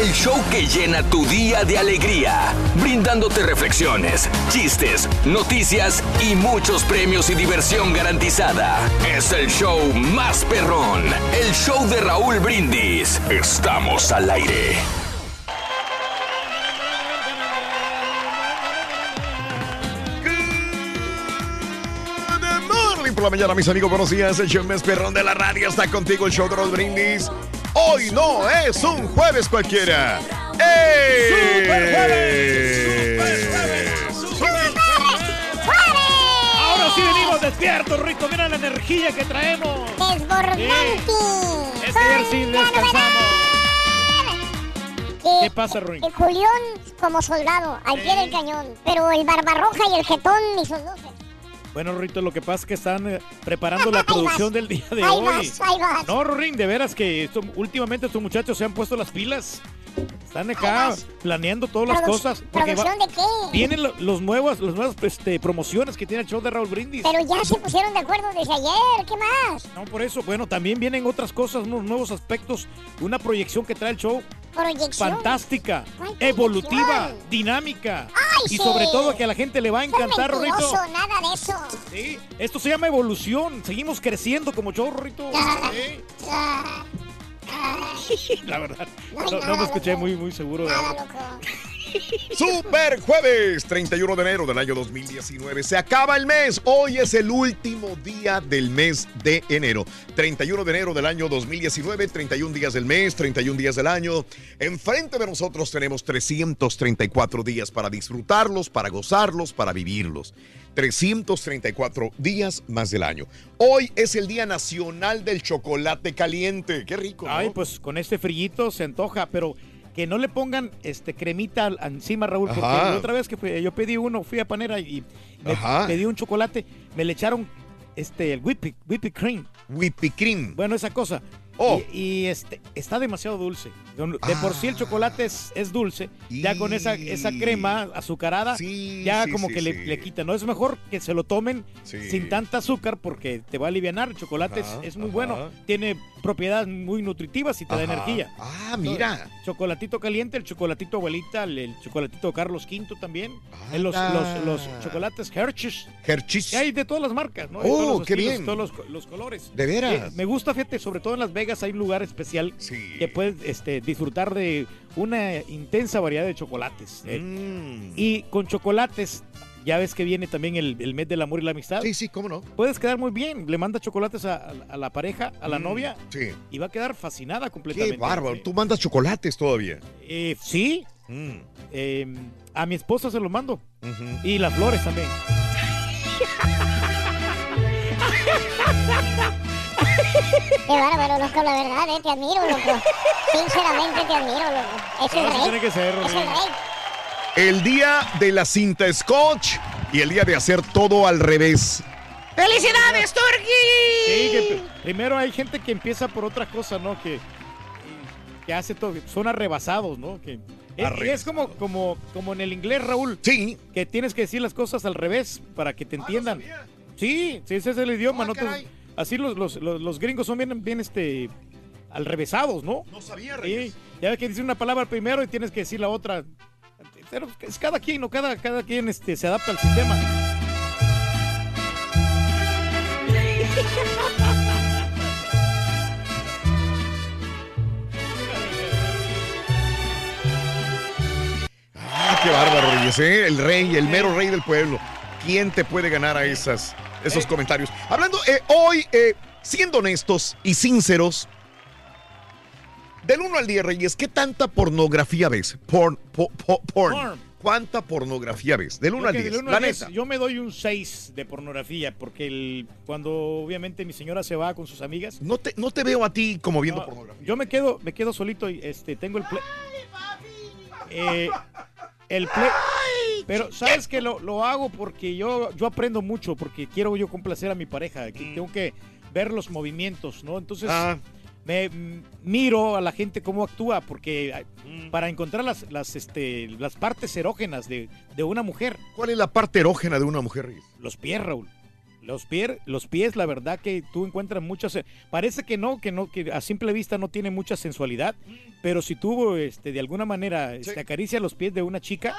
El show que llena tu día de alegría, brindándote reflexiones, chistes, noticias y muchos premios y diversión garantizada. Es el show más perrón, el show de Raúl Brindis. Estamos al aire. Por la mañana, mis amigos. Buenos días. El show más perrón de la radio está contigo, el show de los brindis. Hoy no es un jueves cualquiera. ¡Ey! ¡Super jueves! ¡Super Ahora sí venimos despiertos, Rico. Mira la energía que traemos. Desbordante. Es que ayer sí descansamos. Eh, ¿Qué pasa, Ruin? El Julián como soldado, al pie del cañón. Pero el Barbarroja y el Jetón ni sus luces. Bueno, Rito, lo que pasa es que están eh, preparando la producción vas. del día de hoy. vas, ahí vas. No, Rorín, de veras que esto- últimamente estos muchachos se han puesto las pilas. Están acá planeando todas las cosas. porque va- ¿Producción de qué? Vienen lo- los nuevos, las nuevas este, promociones que tiene el show de Raúl Brindis. Pero ya se pusieron de acuerdo desde ayer. ¿Qué más? No, por eso, bueno, también vienen otras cosas, unos nuevos aspectos, una proyección que trae el show Proyección. fantástica, ¿Cuál evolutiva, proyección? dinámica. ¡Ay, y sí! sobre todo que a la gente le va a encantar, Rorrito. nada de eso. Sí, esto se llama evolución. Seguimos creciendo como show, Rorrito. Sí. La verdad, No me escuché muy, muy seguro de nada, algo. loco. Super jueves, 31 de enero del año 2019. Se acaba el mes. Hoy es el último día del mes de enero. 31 de enero del año 2019, 31 días del mes, 31 días del año. Enfrente de nosotros tenemos 334 días para disfrutarlos, para gozarlos, para vivirlos. 334 días más del año. Hoy es el Día Nacional del Chocolate Caliente. Qué rico. ¿no? Ay, pues con este frillito se antoja, pero que no le pongan este cremita encima, Raúl, porque Ajá. la otra vez que fui- yo pedí uno, fui a Panera y me pedí un chocolate, me le echaron este el whipping cream. Whippy cream. Bueno, esa cosa. Oh. Y, y, este está demasiado dulce. De por sí el Ah. chocolate es, es dulce. Ya con esa, esa crema azucarada, Sí, ya sí, como sí, que le, le quita. No es mejor que se lo tomen sin tanta azúcar porque te va a aliviar. El chocolate es- Ajá, es, muy ajá. bueno. Tiene propiedades muy nutritivas y te da energía. Ah, mira. Chocolatito caliente, el chocolatito abuelita, el, el chocolatito Carlos V también. Eh, Los, los, los chocolates Hershey's. Hershey's. hay de todas las marcas, ¿no? Oh, De todos los qué estilos, bien. Todos los, los colores. ¿De veras? Eh, me gusta, fíjate, sobre todo en Las Vegas hay un lugar especial que puedes este, disfrutar de una intensa variedad de chocolates. eh. Mm. Y con chocolates, ya ves que viene también el, el mes del amor y la amistad. Sí, sí, cómo no. Puedes quedar muy bien. Le manda chocolates a, a- a la pareja, a la Mm, novia, Sí. y va a quedar fascinada Qué completamente. bárbaro. Sí. Tú mandas chocolates todavía. Eh, sí, Mm, eh, a mi esposa se los mando. Y las flores también. Qué bárbaro, loco, la verdad, eh, te admiro, loco. Sinceramente te admiro, loco. Es el rey. tiene que ser, Es el rey. El día de la cinta scotch y el día de hacer todo al revés. ¡Felicidades, Sí, que primero hay gente que empieza por otra cosa, ¿no? Que que hace todo, son arrebasados, ¿no? Que, es, y es como, como, como en el inglés, Raúl, Sí. que tienes que decir las cosas al revés para que te entiendan. Sí, sí, ese es el idioma, ¿no? Te- así los, los, los, los gringos son bien, bien este, al revesados, ¿no? No sabía, Sí, ya ves que dice una palabra primero y tienes que decir la otra. Pero es cada quien, ¿no? Cada, cada quien este, se adapta al sistema. Ah, qué bárbaro, Reyes, ¿eh? El rey, el mero rey del pueblo. ¿Quién te puede ganar a esas, esos comentarios? Hablando, eh, hoy, eh, siendo honestos y sinceros, del 1 al 10, Reyes, ¿qué tanta pornografía ves? Porn, po- po- porn. Porn. ¿Cuánta pornografía ves? Del 1 al Creo que 10. del uno La neta. Yo me doy un 6 de pornografía porque el, cuando obviamente mi señora se va con sus amigas. No te, no te veo a ti como viendo no, pornografía. yo me quedo, me quedo solito y este, tengo el play. Eh, el play. Pero sabes que lo, lo hago porque yo, yo aprendo mucho, porque quiero yo complacer a mi pareja. que Tengo que ver los movimientos, ¿no? Entonces Ah, me mm, miro a la gente cómo actúa, porque ah, para encontrar las, las, este, las partes erógenas de, de una mujer, ¿Cuál es la parte erógena de una mujer, los pies, Raúl. Los pies, los pies, la verdad que tú encuentras muchas. eh, Parece que no, que no, que a simple vista no tiene mucha sensualidad, pero si tú, este, de alguna manera, este, acaricia los pies de una chica,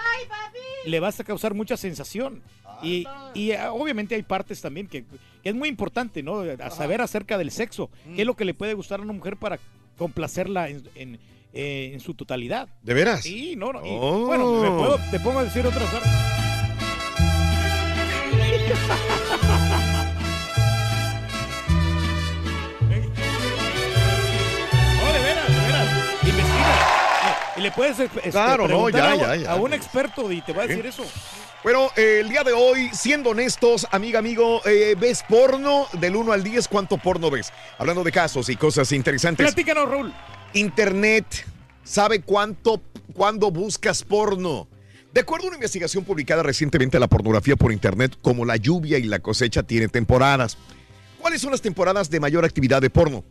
le vas a causar mucha sensación. Y, y, ah, obviamente hay partes también que, que es muy importante, ¿no? A saber acerca del sexo, qué es lo que le puede gustar a una mujer para complacerla en, en, eh, en su totalidad. ¿De veras? Sí, no, no. y, Oh. bueno, me puedo- te pongo a decir otras partes. Y le puedes este, Claro, no, ya, a, ya, ya. a un experto y te va a decir eso. Bueno, eh, el día de hoy, siendo honestos, amiga, amigo, eh, ¿ves porno? Del 1 al 10, ¿cuánto porno ves? Hablando de casos y cosas interesantes. Platícanos, Raúl. Internet sabe cuánto, cuándo buscas porno. De acuerdo a una investigación publicada recientemente, la pornografía por Internet, como la lluvia y la cosecha, tiene temporadas. ¿Cuáles son las temporadas de mayor actividad de porno?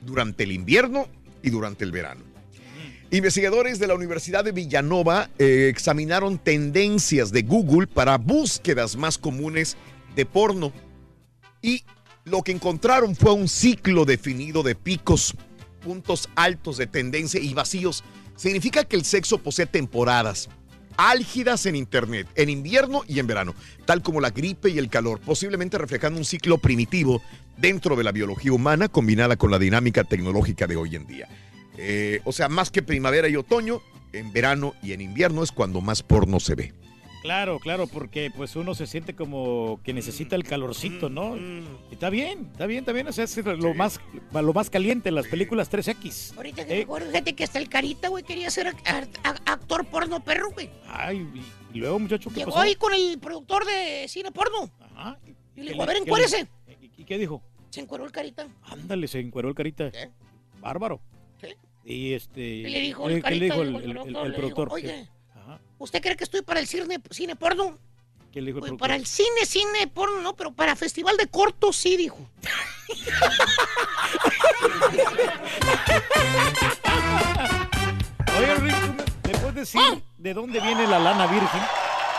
Durante el invierno y durante el verano. Investigadores de la Universidad de Villanova eh, examinaron tendencias de Google para búsquedas más comunes de porno. Y lo que encontraron fue un ciclo definido de picos, puntos altos de tendencia y vacíos. Significa que el sexo posee temporadas álgidas en Internet, en invierno y en verano, tal como la gripe y el calor, posiblemente reflejando un ciclo primitivo dentro de la biología humana combinada con la dinámica tecnológica de hoy en día. Eh, o sea, más que primavera y otoño, en verano y en invierno es cuando más porno se ve. Claro, claro, porque pues uno se siente como que necesita el calorcito, ¿no? Mm, Y Está bien, está bien, está bien. O sea, es lo, más, lo más caliente en las películas 3X. Ahorita que Eh. me acuerdo, fíjate que hasta el carita, güey, quería ser ac- ac- ac- actor porno perro, güey. Ay, y, luego, muchacho, ¿qué Llegó pasó? ahí con el productor de cine porno. Ajá. Y le ¿Qué dijo, a ver, encuérese. ¿Y, y qué dijo? Se encueró el carita. Ándale, se encueró el carita. ¿Qué? Bárbaro. Y este. Y le dijo ¿qué- el qué le dijo el, dijo el el- el- productor, oye, Ajá. ¿usted cree que estoy para el cine, cine porno? ¿Qué le dijo el Pues productor? para el cine, cine porno, no, pero para festival de cortos sí, dijo. Oye, Rick, ¿tú ¿me puedes decir de dónde viene la lana virgen?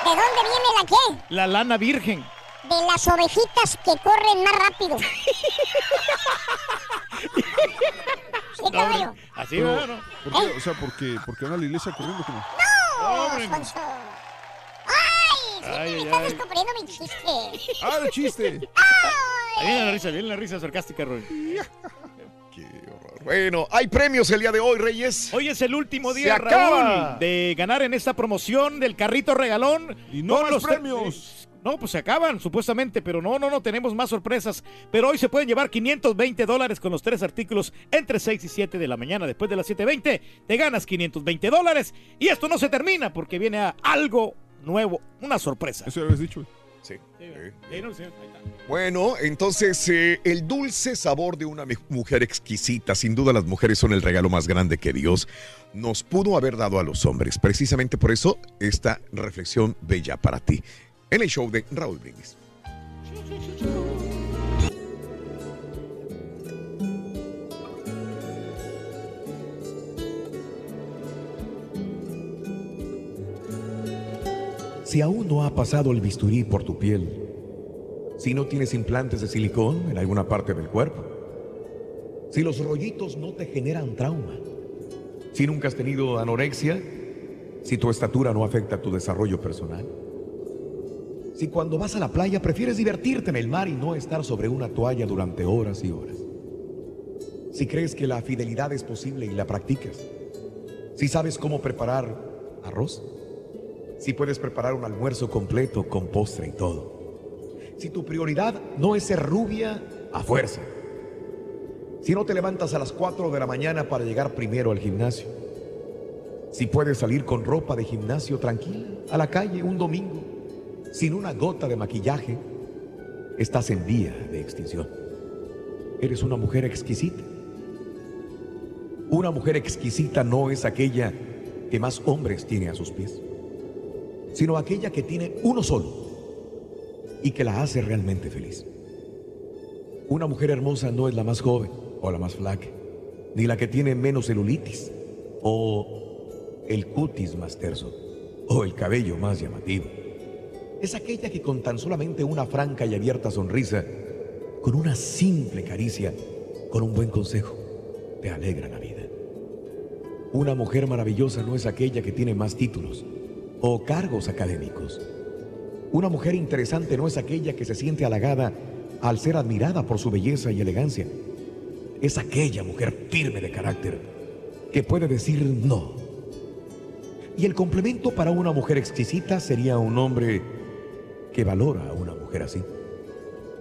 ¿De dónde viene la qué? La lana virgen. De las ovejitas que corren más rápido. No, así, Pero, no? ¿Por qué? O sea, porque, porque van a la iglesia corriendo como. ¡No, hombre. Alfonso! ¡Ay! Siempre Ay, me ay, estás ay. descubriendo mi chiste. ¡Ah, de chiste! Ahí viene la risa, viene la risa sarcástica, Roy. Qué horror. Bueno, hay premios el día de hoy, Reyes. Hoy es el último Se día, acaba. Raúl, de ganar en esta promoción del carrito regalón. Y no con más premios. No, pues se acaban, supuestamente, pero no, no, no, tenemos más sorpresas. Pero hoy se pueden llevar 520 dólares con los tres artículos entre 6 y 7 de la mañana. Después de las 7.20 te ganas 520 dólares. Y esto no se termina porque viene a algo nuevo, una sorpresa. Eso ya habías dicho. Sí. Sí. Bueno, entonces eh, el dulce sabor de una mujer exquisita, sin duda las mujeres son el regalo más grande que Dios nos pudo haber dado a los hombres. Precisamente por eso esta reflexión bella para ti en el show de Raúl Brindis. Si aún no ha pasado el bisturí por tu piel, si no tienes implantes de silicón en alguna parte del cuerpo, si los rollitos no te generan trauma, si nunca has tenido anorexia, si tu estatura no afecta tu desarrollo personal, si cuando vas a la playa prefieres divertirte en el mar y no estar sobre una toalla durante horas y horas, si crees que la fidelidad es posible y la practicas, si sabes cómo preparar arroz, si puedes preparar un almuerzo completo con postre y todo, si tu prioridad no es ser rubia a fuerza, si no te levantas a las 4 de la mañana para llegar primero al gimnasio, si puedes salir con ropa de gimnasio tranquila a la calle un domingo, sin una gota de maquillaje, estás en vía de extinción. Eres una mujer exquisita. Una mujer exquisita no es aquella que más hombres tiene a sus pies, sino aquella que tiene uno solo y que la hace realmente feliz. Una mujer hermosa no es la más joven o la más flaca, ni la que tiene menos celulitis o el cutis más terso o el cabello más llamativo. Es aquella que con tan solamente una franca y abierta sonrisa, con una simple caricia, con un buen consejo, te alegra la vida. Una mujer maravillosa no es aquella que tiene más títulos o cargos académicos. Una mujer interesante no es aquella que se siente halagada al ser admirada por su belleza y elegancia. Es aquella mujer firme de carácter que puede decir no. Y el complemento para una mujer exquisita sería un hombre que valora a una mujer así,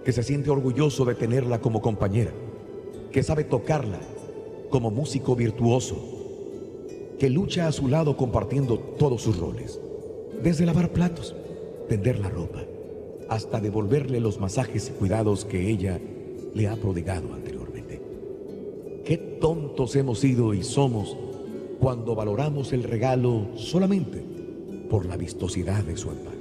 que se siente orgulloso de tenerla como compañera, que sabe tocarla como músico virtuoso, que lucha a su lado compartiendo todos sus roles, desde lavar platos, tender la ropa, hasta devolverle los masajes y cuidados que ella le ha prodigado anteriormente. Qué tontos hemos sido y somos cuando valoramos el regalo solamente por la vistosidad de su empaque.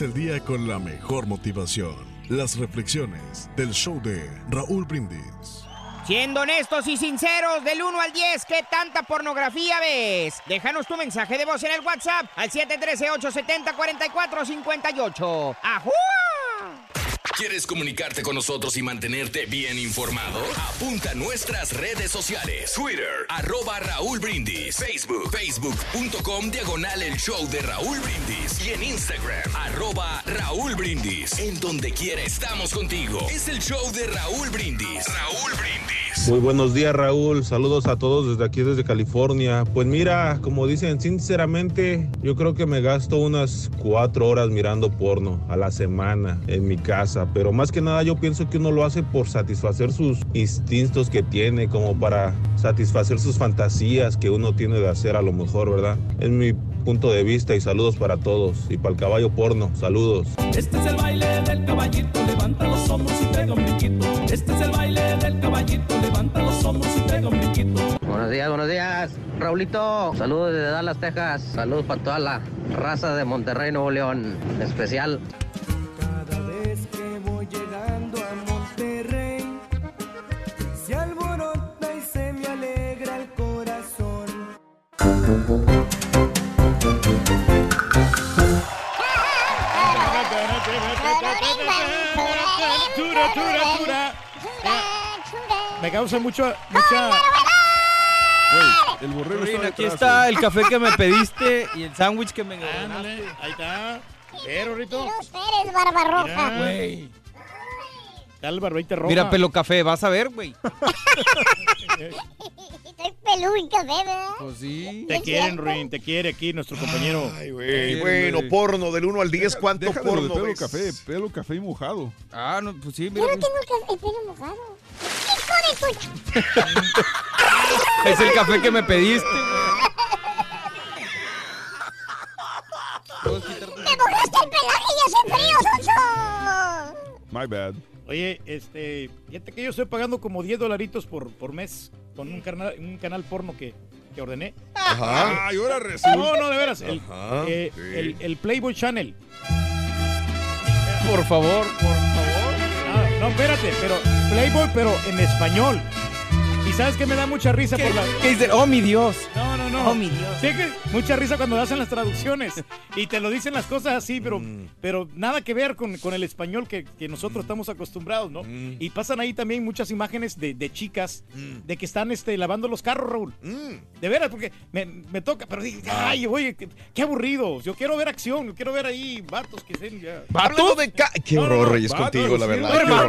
El día con la mejor motivación. Las reflexiones del show de Raúl Brindis. Siendo honestos y sinceros, del 1 al 10, ¿qué tanta pornografía ves? Déjanos tu mensaje de voz en el WhatsApp al 713-870-4458. ¡Ajúa! ¿Quieres comunicarte con nosotros y mantenerte bien informado? Apunta a nuestras redes sociales. Twitter, arroba Raúl Brindis. Facebook, facebook.com, diagonal el show de Raúl Brindis. Y en Instagram, arroba Raúl Brindis. En donde quiera estamos contigo. Es el show de Raúl Brindis. Raúl Brindis. Muy buenos días Raúl, saludos a todos desde aquí, desde California. Pues mira, como dicen, sinceramente yo creo que me gasto unas cuatro horas mirando porno a la semana en mi casa, pero más que nada yo pienso que uno lo hace por satisfacer sus instintos que tiene, como para satisfacer sus fantasías que uno tiene de hacer a lo mejor, ¿verdad? Es mi punto de vista y saludos para todos. Y para el caballo porno, saludos. Este es el baile del caballito, levanta los hombros y pega un brinquito. Este es el baile del caballito, levanta los hombros y pega un brinquito. Buenos días, buenos días. Raulito, saludos desde Dallas, Texas. Saludos para toda la raza de Monterrey, Nuevo León. En especial. Cada vez que voy llegando a Monterrey, se alborota y se me alegra el corazón. Tura, tura, tura. Me causa mucho, mucha. El borrego está aquí detrás, está el café que me pediste y el sándwich que me Ándale, ahí está. Pero, Rito. Eres Barbarroja. Mira, güey. Está el barbita roja. Mira, pelo café, vas a ver, güey. Estoy y café, ¿verdad? Pues sí. Te quieren, Ruin, te quiere aquí nuestro compañero. Ay, güey. Bueno, porno del 1 al 10, ¿cuánto Déjalo de porno pelo ves? café, pelo café y mojado. Ah, no, pues sí, Yo mira. no tengo el, pelo mojado. Hijo de tu... Es el café que me pediste. My bad. Oye, este, fíjate que yo estoy pagando como 10 dolaritos por, por mes con un canal, un canal porno que, que ordené. Ajá. Ay, ahora resulta. No, no, de veras. El, Ajá, eh, sí. el, el Playboy Channel. Por favor, por favor. Ah, No, espérate, pero Playboy, pero en español. ¿Y sabes qué me da mucha risa por la... ¿Qué dice? Oh, mi Dios. No. Oh, mi Dios. Sí, que mucha risa cuando hacen las traducciones y te lo dicen las cosas así, pero, Mm. pero nada que ver con, con el español que, que nosotros estamos acostumbrados, ¿no? Mm. Y pasan ahí también muchas imágenes de, de chicas de que están este, lavando los carros, Raúl. Mm. De veras, porque me, me toca, pero dije, Ah. ay, oye, qué, qué aburrido. Yo quiero ver acción, yo quiero ver ahí vatos que estén ya. De ca- Qué No, no, horror, no, Reyes, vatos, contigo, la verdad. no, no,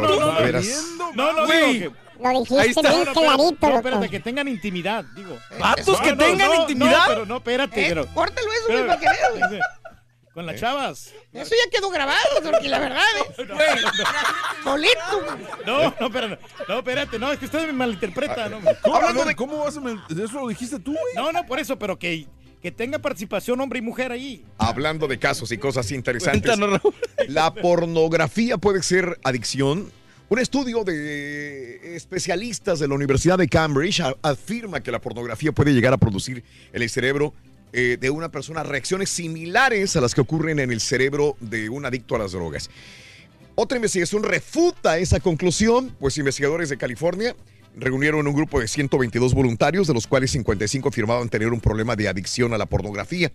no, no, Lo Ahí dijiste está. bien No, no, pero- clarito, no, espérate, que tengan intimidad, digo. ¿Vatos que tengan no, intimidad? No, pero no, espérate, Eh, pero... Córtalo eso, güey, para que veas, Con las chavas. Eso ya quedó grabado, porque la verdad, ¿eh? Solito, güey. No, no, pero no, no, espérate, no, es que ustedes me malinterpretan. No, ¿Cómo, de- ¿Cómo vas a Eso lo dijiste tú, güey. no, no, por eso, pero que, que tenga participación hombre y mujer ahí. Hablando de casos y cosas interesantes. La pornografía puede ser adicción. Un estudio de especialistas de la Universidad de Cambridge afirma que la pornografía puede llegar a producir en el cerebro eh, de una persona reacciones similares a las que ocurren en el cerebro de un adicto a las drogas. Otra investigación refuta esa conclusión, pues investigadores de California reunieron un grupo de 122 voluntarios, de los cuales 55 afirmaban tener un problema de adicción a la pornografía.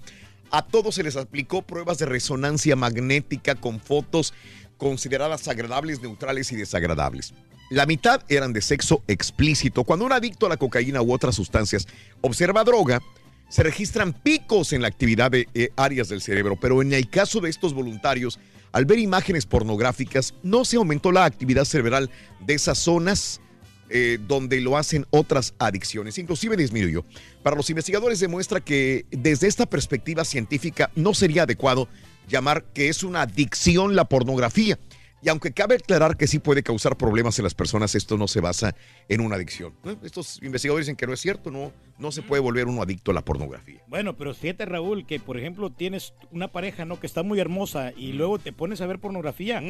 A todos se les aplicó pruebas de resonancia magnética con fotos consideradas agradables, neutrales y desagradables. La mitad eran de sexo explícito. Cuando un adicto a la cocaína u otras sustancias observa droga, se registran picos en la actividad de eh, áreas del cerebro, pero en el caso de estos voluntarios, al ver imágenes pornográficas, no se aumentó la actividad cerebral de esas zonas eh, donde lo hacen otras adicciones, inclusive disminuyó. Para los investigadores demuestra que desde esta perspectiva científica no sería adecuado llamar que es una adicción la pornografía. Y aunque cabe aclarar que sí puede causar problemas en las personas, esto no se basa en una adicción. ¿no? Estos investigadores dicen que no es cierto, no, no se puede volver uno adicto a la pornografía. Bueno, pero fíjate, Raúl, que por ejemplo tienes una pareja, ¿no? Que está muy hermosa y luego te pones a ver pornografía.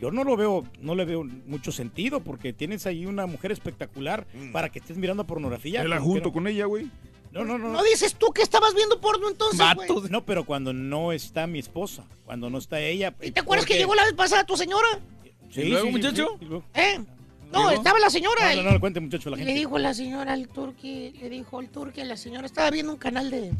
Yo no lo veo, no le veo mucho sentido porque tienes ahí una mujer espectacular para que estés mirando pornografía. La junto no- con ella, güey. No, no, no. No dices tú que estabas viendo porno entonces, güey. No, pero cuando no está mi esposa, cuando no está ella. ¿Y te acuerdas que llegó la vez pasada tu señora? Sí, ¿Y luego, sí, muchacho? sí, ¿Eh? No, ¿Llegó? estaba la señora. No, no, no le cuente, muchacho, a la Le gente. dijo la señora al turqui, le dijo el turqui a la señora, estaba viendo un canal de,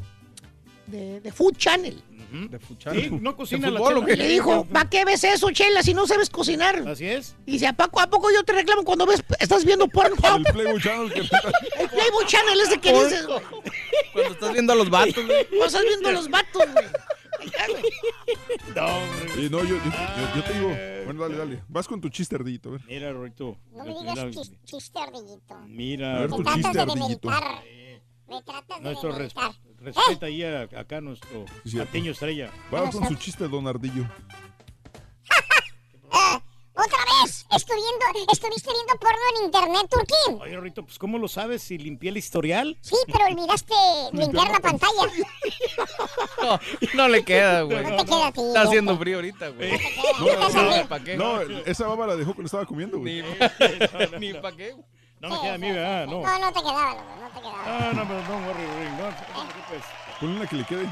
de, de Food Channel. De fuchar. Sí, no cocina ¿De la fútbol o chela. Y le dijo, ¿para qué ves eso, Chela, si no sabes cocinar? Así es. Y dice, ¿a poco, ¿a poco yo te reclamo cuando ves, estás viendo Pornhub? El Playboy Channel que El Playboy Channel ese que dices, güey. Cuando estás viendo a los vatos, güey. Cuando estás viendo a los vatos, güey. No, hombre. Y no, yo, yo, yo- yo te digo. Bueno, dale, dale. Vas con tu chiste ardillito, a ver. Mira, Rorito. No me Mira, digas chis- chiste, ardillito. Mira, A ver, Me tu tratas chiste, de ardillito. demeritar. Me tratas de demeritar. Respeta ahí a- acá nuestro. Mateño Estrella. Vas con su chiste, don Ardillo. Ah, ¡Otra vez! Estuve viendo- estuviste viendo porno en internet, Turquín. Oye, Rorito, pues ¿cómo lo sabes si limpié el historial? Sí, pero olvidaste limpiar la pantalla. No, no le queda, güey. No te queda a ti. Está haciendo frío ahorita, güey. No, no, horrible. ¿Para qué? no, esa baba la dejó cuando estaba comiendo, Ni, güey. ni para qué. güey. No me queda a mí, ¿verdad? No. No, no te quedaba, loco, no te quedaba. Ah, no, pero no, worry, worry, no, no te preocupes. Ponle una que le quede.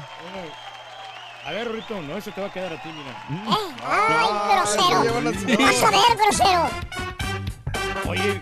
A ver, Rorito, no, ese te va a quedar a ti, mira. ¿Eh? ¡Ay, grosero! Vas a ver, grosero. Oye,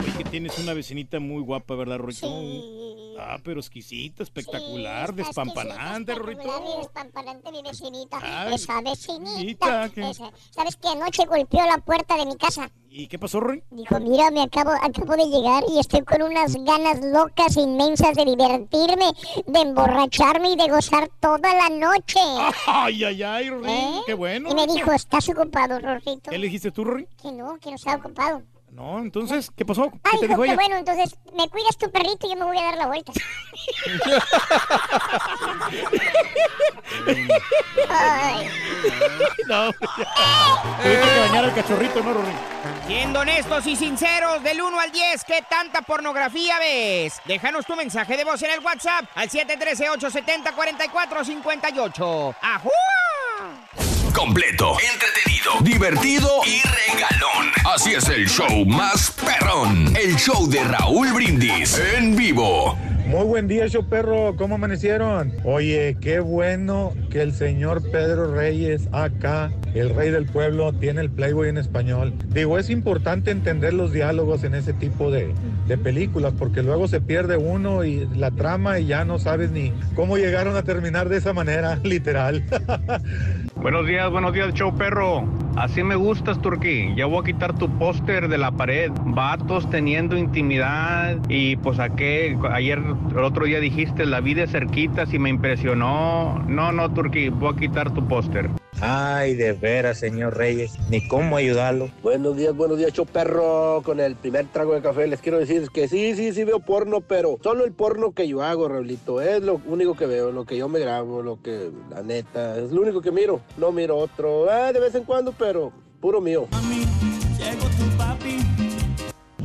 oye, que tienes una vecinita muy guapa, ¿verdad, Rorito? Sí. Ah, pero exquisita, espectacular, Sí, despampanante, Rorito. despampanante mi vecinita. Ay, esa vecinita. esa. ¿Sabes que anoche golpeó la puerta de mi casa? ¿Y qué pasó, Rory? Dijo, mira, me acabo, acabo de llegar y estoy con unas ganas locas, inmensas de divertirme, de emborracharme y de gozar toda la noche. Ay, ay, ay, Rory, ¿Eh? qué bueno. Y me dijo, ¿estás ocupado, Rorrito? ¿Qué le dijiste tú, Rory? Que no, que no está ocupado. No, entonces, ¿qué pasó? ¿Qué Ay, te dijo dijo que ella? bueno, entonces, ¿me cuidas tu perrito y yo me voy a dar la vuelta? Ay. No, tuviste que bañar al cachorrito, ¿no, Rory? Siendo honestos y sinceros, del 1 al 10, ¿qué tanta pornografía ves? Déjanos tu mensaje de voz en el WhatsApp al 713-870-4458. ¡Ajú! Completo, entretenido, divertido y regalón. Así es el show más perrón. El show de Raúl Brindis en vivo. Muy buen día, show perro. ¿Cómo amanecieron? Oye, qué bueno que el señor Pedro Reyes, acá, el rey del pueblo, tiene el Playboy en español. Digo, es importante entender los diálogos en ese tipo de, de películas, porque luego se pierde uno y la trama y ya no sabes ni cómo llegaron a terminar de esa manera, literal. Buenos días, buenos días, show perro. Así me gustas, Turquí. Ya voy a quitar tu póster de la pared. Vatos teniendo intimidad. Y pues a qué, ayer, el otro día dijiste, la vida es cerquita, si me impresionó. No, no, Turquí, voy a quitar tu póster. Ay, de veras, señor Reyes, ni cómo ayudarlo. Buenos días, buenos días, show perro. Con el primer trago de café les quiero decir que sí, sí, sí veo porno, pero solo el porno que yo hago, Raulito. Es lo único que veo, lo que yo me grabo, lo que, la neta, es lo único que miro. No miro otro, ah, de vez en cuando, pero puro mío.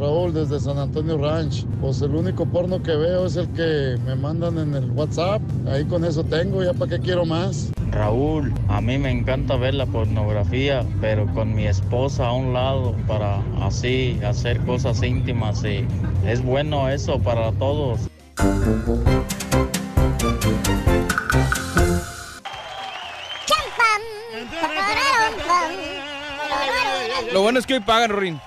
Raúl, desde San Antonio Ranch. Pues el único porno que veo es el que me mandan en el WhatsApp. Ahí con eso tengo, ya para qué quiero más. Raúl, a mí me encanta ver la pornografía, pero con mi esposa a un lado para así hacer cosas íntimas y es bueno eso para todos. Lo bueno es que hoy pagan, Rorín.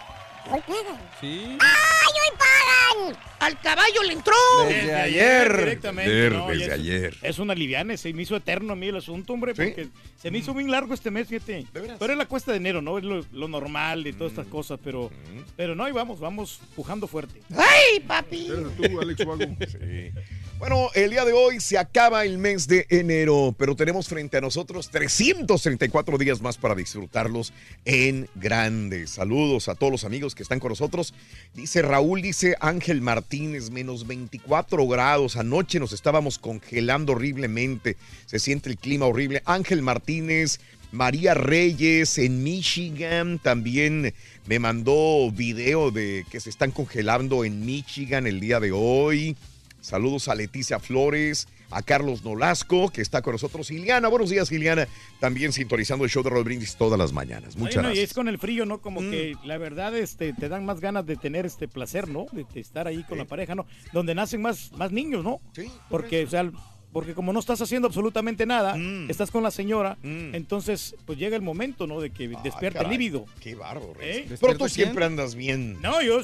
¿Hoy pagan? Sí. ¡Ay, hoy pagan! ¡Al caballo le entró! Desde ayer. Directamente. No, desde es- ayer. Es una liviana, se me hizo eterno a mí el asunto, hombre, porque se me hizo bien largo este mes, fíjate. Pero es la cuesta de enero, ¿no? Es lo, lo normal y todas estas cosas, pero, pero no, y vamos, vamos pujando fuerte. ¡Ay, papi! tú, Alex Wago. Sí. Bueno, el día de hoy se acaba el mes de enero, pero tenemos frente a nosotros 334 días más para disfrutarlos en grande. Saludos a todos los amigos que están con nosotros. Dice Raúl, dice Ángel Martínez, menos 24 grados. Anoche nos estábamos congelando horriblemente. Se siente el clima horrible. Ángel Martínez, María Reyes en Michigan también me mandó video de que se están congelando en Michigan el día de hoy. Saludos a Leticia Flores, a Carlos Nolasco, que está con nosotros. Iliana, buenos días, Iliana. También sintonizando el show de Roll Brindis todas las mañanas. Muchas Bueno, y gracias. es con el frío, ¿no? Como Mm. que la verdad este, te dan más ganas de tener este placer, ¿no? De, de estar ahí con la pareja, ¿no? Donde nacen más, más niños, ¿no? Sí. Porque, o sea, porque como no estás haciendo absolutamente nada, Mm. estás con la señora, entonces pues llega el momento, ¿no? De que despierta el caray. líbido. Qué bárbaro. ¿Eh? Pero tú siempre andas bien. No, yo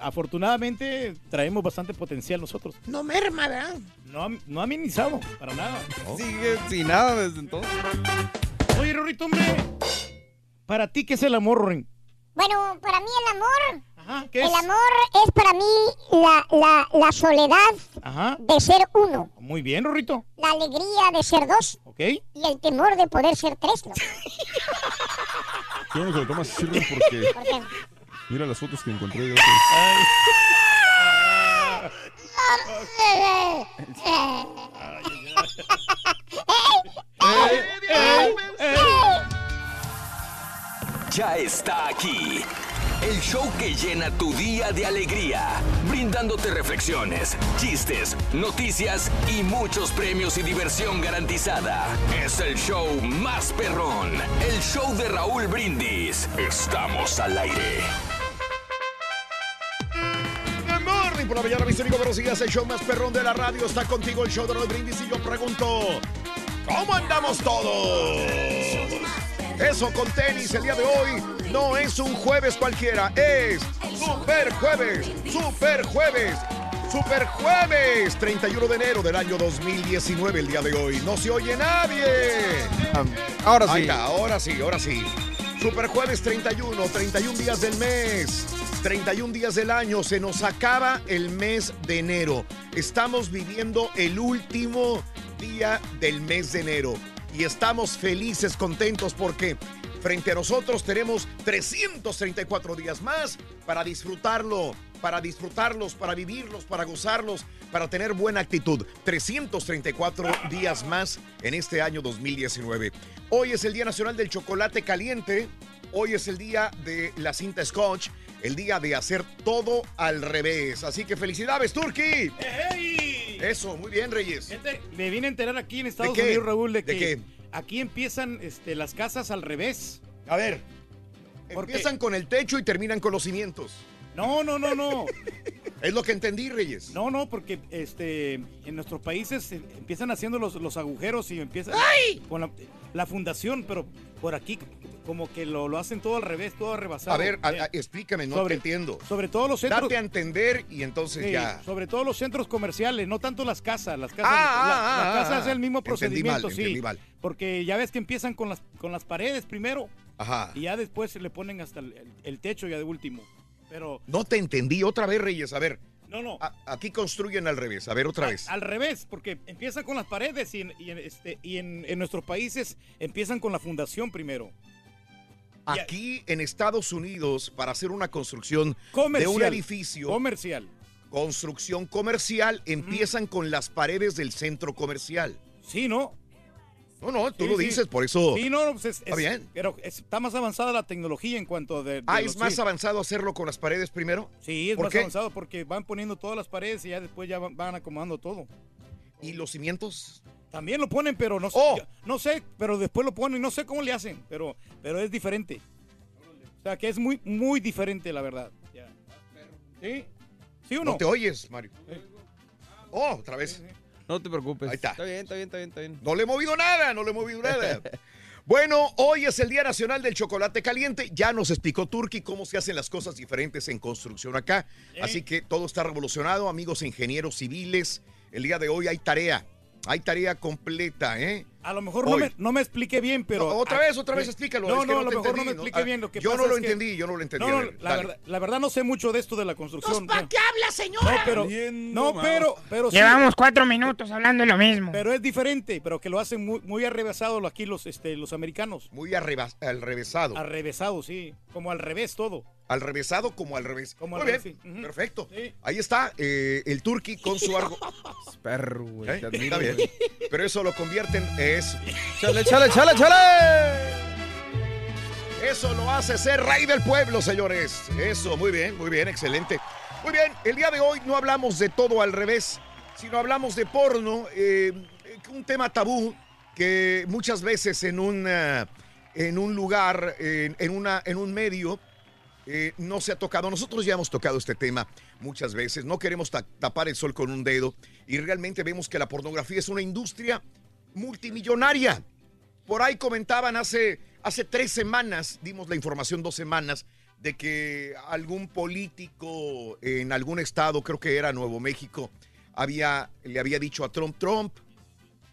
afortunadamente traemos bastante potencial nosotros. No merma, ¿verdad? No, ha- no ha minimizado, para nada. Sigue sin nada desde entonces. Oye, Rorrito, hombre, ¿para ti qué es el amor, Rorin? Bueno, para mí el amor. ¿Qué el es? amor es para mí la, la, la soledad Ajá. de ser uno, Muy bien, Rorrito. la alegría de ser dos ¿Ok? y el temor de poder ser tres. ¿no? Qué bueno que lo tomas así, porque ¿Por qué? mira las fotos que encontré de Ya está aquí. El show que llena tu día de alegría, brindándote reflexiones, chistes, noticias y muchos premios y diversión garantizada. Es el show más perrón, el show de Raúl Brindis. Estamos al aire. Good morning por la mañana, mis amigos. Buenos días. El show más perrón de la radio está contigo, el show de Roll Brindis. Y yo pregunto, ¿cómo andamos todos? Eso con tenis el día de hoy no es un jueves cualquiera, es Super Jueves, Super Jueves. Super Jueves, 31 de enero del año 2019, el día de hoy. No se oye nadie. ahora sí. Está, ahora sí, ahora sí. Super Jueves 31, 31 días del mes, 31 días del año. Se nos acaba el mes de enero. Estamos viviendo el último día del mes de enero. Y estamos felices, contentos porque frente a nosotros tenemos 334 días más para disfrutarlo, para disfrutarlos, para vivirlos, para gozarlos, para tener buena actitud. 334 días más en este año 2019. Hoy es el Día Nacional del Chocolate Caliente. Hoy es el día de la cinta Scotch, el día de hacer todo al revés. Así que felicidades, Turki. Eso, muy bien, Reyes. Gente, me vine a enterar aquí en Estados? Unidos, Raúl, de ¿De que qué? aquí empiezan este, las casas al revés. A ver, Porque- Empiezan con el techo y terminan con los cimientos. No, no, no, no. Es lo que entendí, Reyes. No, no, porque este en nuestros países eh, empiezan haciendo los, los agujeros y empiezan con la, la fundación, pero por aquí como que lo, lo hacen todo al revés, todo rebasado. A ver, a- Eh, a- explícame, no sobre- te entiendo. Sobre todo los centros. Date a entender y entonces Sí, ya. Sobre todo los centros comerciales, no tanto las casas. Las casas, Ah, la, ah, la ah, casa ah. es el mismo procedimiento, mal, sí. mal. Porque ya ves que empiezan con las, con las paredes primero Ajá. y ya después se le ponen hasta el, el- el techo ya de último. Pero No te entendí otra vez, Reyes. A ver. No, no. A- aquí construyen al revés. A ver, otra vez. al revés, porque empiezan con las paredes y, en, y en, este, y en, en nuestros países empiezan con la fundación primero. Aquí en Estados Unidos, para hacer una construcción de un edificio. Comercial. Construcción comercial, empiezan con las paredes del centro comercial. Sí, ¿no? No, no, tú Sí, lo sí. dices, por eso. Sí, no, pues es, Está es- bien. Pero es- está más avanzada la tecnología en cuanto de. de Ah, los- ¿es más sí. avanzado hacerlo con las paredes primero? Sí, es ¿Por más qué? avanzado porque van poniendo todas las paredes y ya después ya van, van acomodando todo. ¿Y los cimientos? También lo ponen, pero no, sé- Oh. no sé, pero después lo ponen, no sé cómo le hacen, pero, pero es diferente. O sea, que es muy, muy diferente, la verdad. ¿Sí? ¿Sí o no? No te oyes, Mario. Oh, otra vez. No te preocupes. Ahí está. Está bien, está bien, está bien, está bien. No le he movido nada, no le he movido nada. Bueno, hoy es el Día Nacional del Chocolate Caliente. Ya nos explicó Turki cómo se hacen las cosas diferentes en construcción acá. Así que todo está revolucionado, amigos ingenieros civiles. El día de hoy hay tarea. Hay tarea completa, ¿eh? A lo mejor no me, no me expliqué bien, pero... No, otra vez, otra vez eh, explícalo. No, es que no, a lo mejor no me expliqué Ah, bien. Lo que yo pasa no lo es que- entendí, yo no lo entendí. No, A no, ver, la, verdad, la verdad no sé mucho de esto de la construcción. ¿Para qué habla, señora? No, pero... No, pero... pero sí. Llevamos cuatro minutos hablando de lo mismo. Pero es diferente, pero que lo hacen muy, muy arrevesado aquí los, este, los americanos. Muy revésado. Arrevesado, sí. Como al revés todo. Al revésado como al revés. Como Muy al bien, revés, sí. Ujú. perfecto. Ahí está eh, el Turki con su argo. Perro, güey. ¿Eh? Está bien. Pero eso lo convierten es Chale, chale, chale, chale. Eso lo hace ser rey del pueblo, señores. Eso, muy bien, muy bien, excelente. Muy bien, el día de hoy no hablamos de todo al revés, sino hablamos de porno, eh, un tema tabú que muchas veces en un, en un lugar, en, en una, en un medio, eh, no se ha tocado. Nosotros ya hemos tocado este tema muchas veces. No queremos ta- tapar el sol con un dedo y realmente vemos que la pornografía es una industria multimillonaria. Por ahí comentaban hace, hace tres semanas, dimos la información dos semanas, de que algún político en algún estado, creo que era Nuevo México, había, le había dicho a Trump, Trump,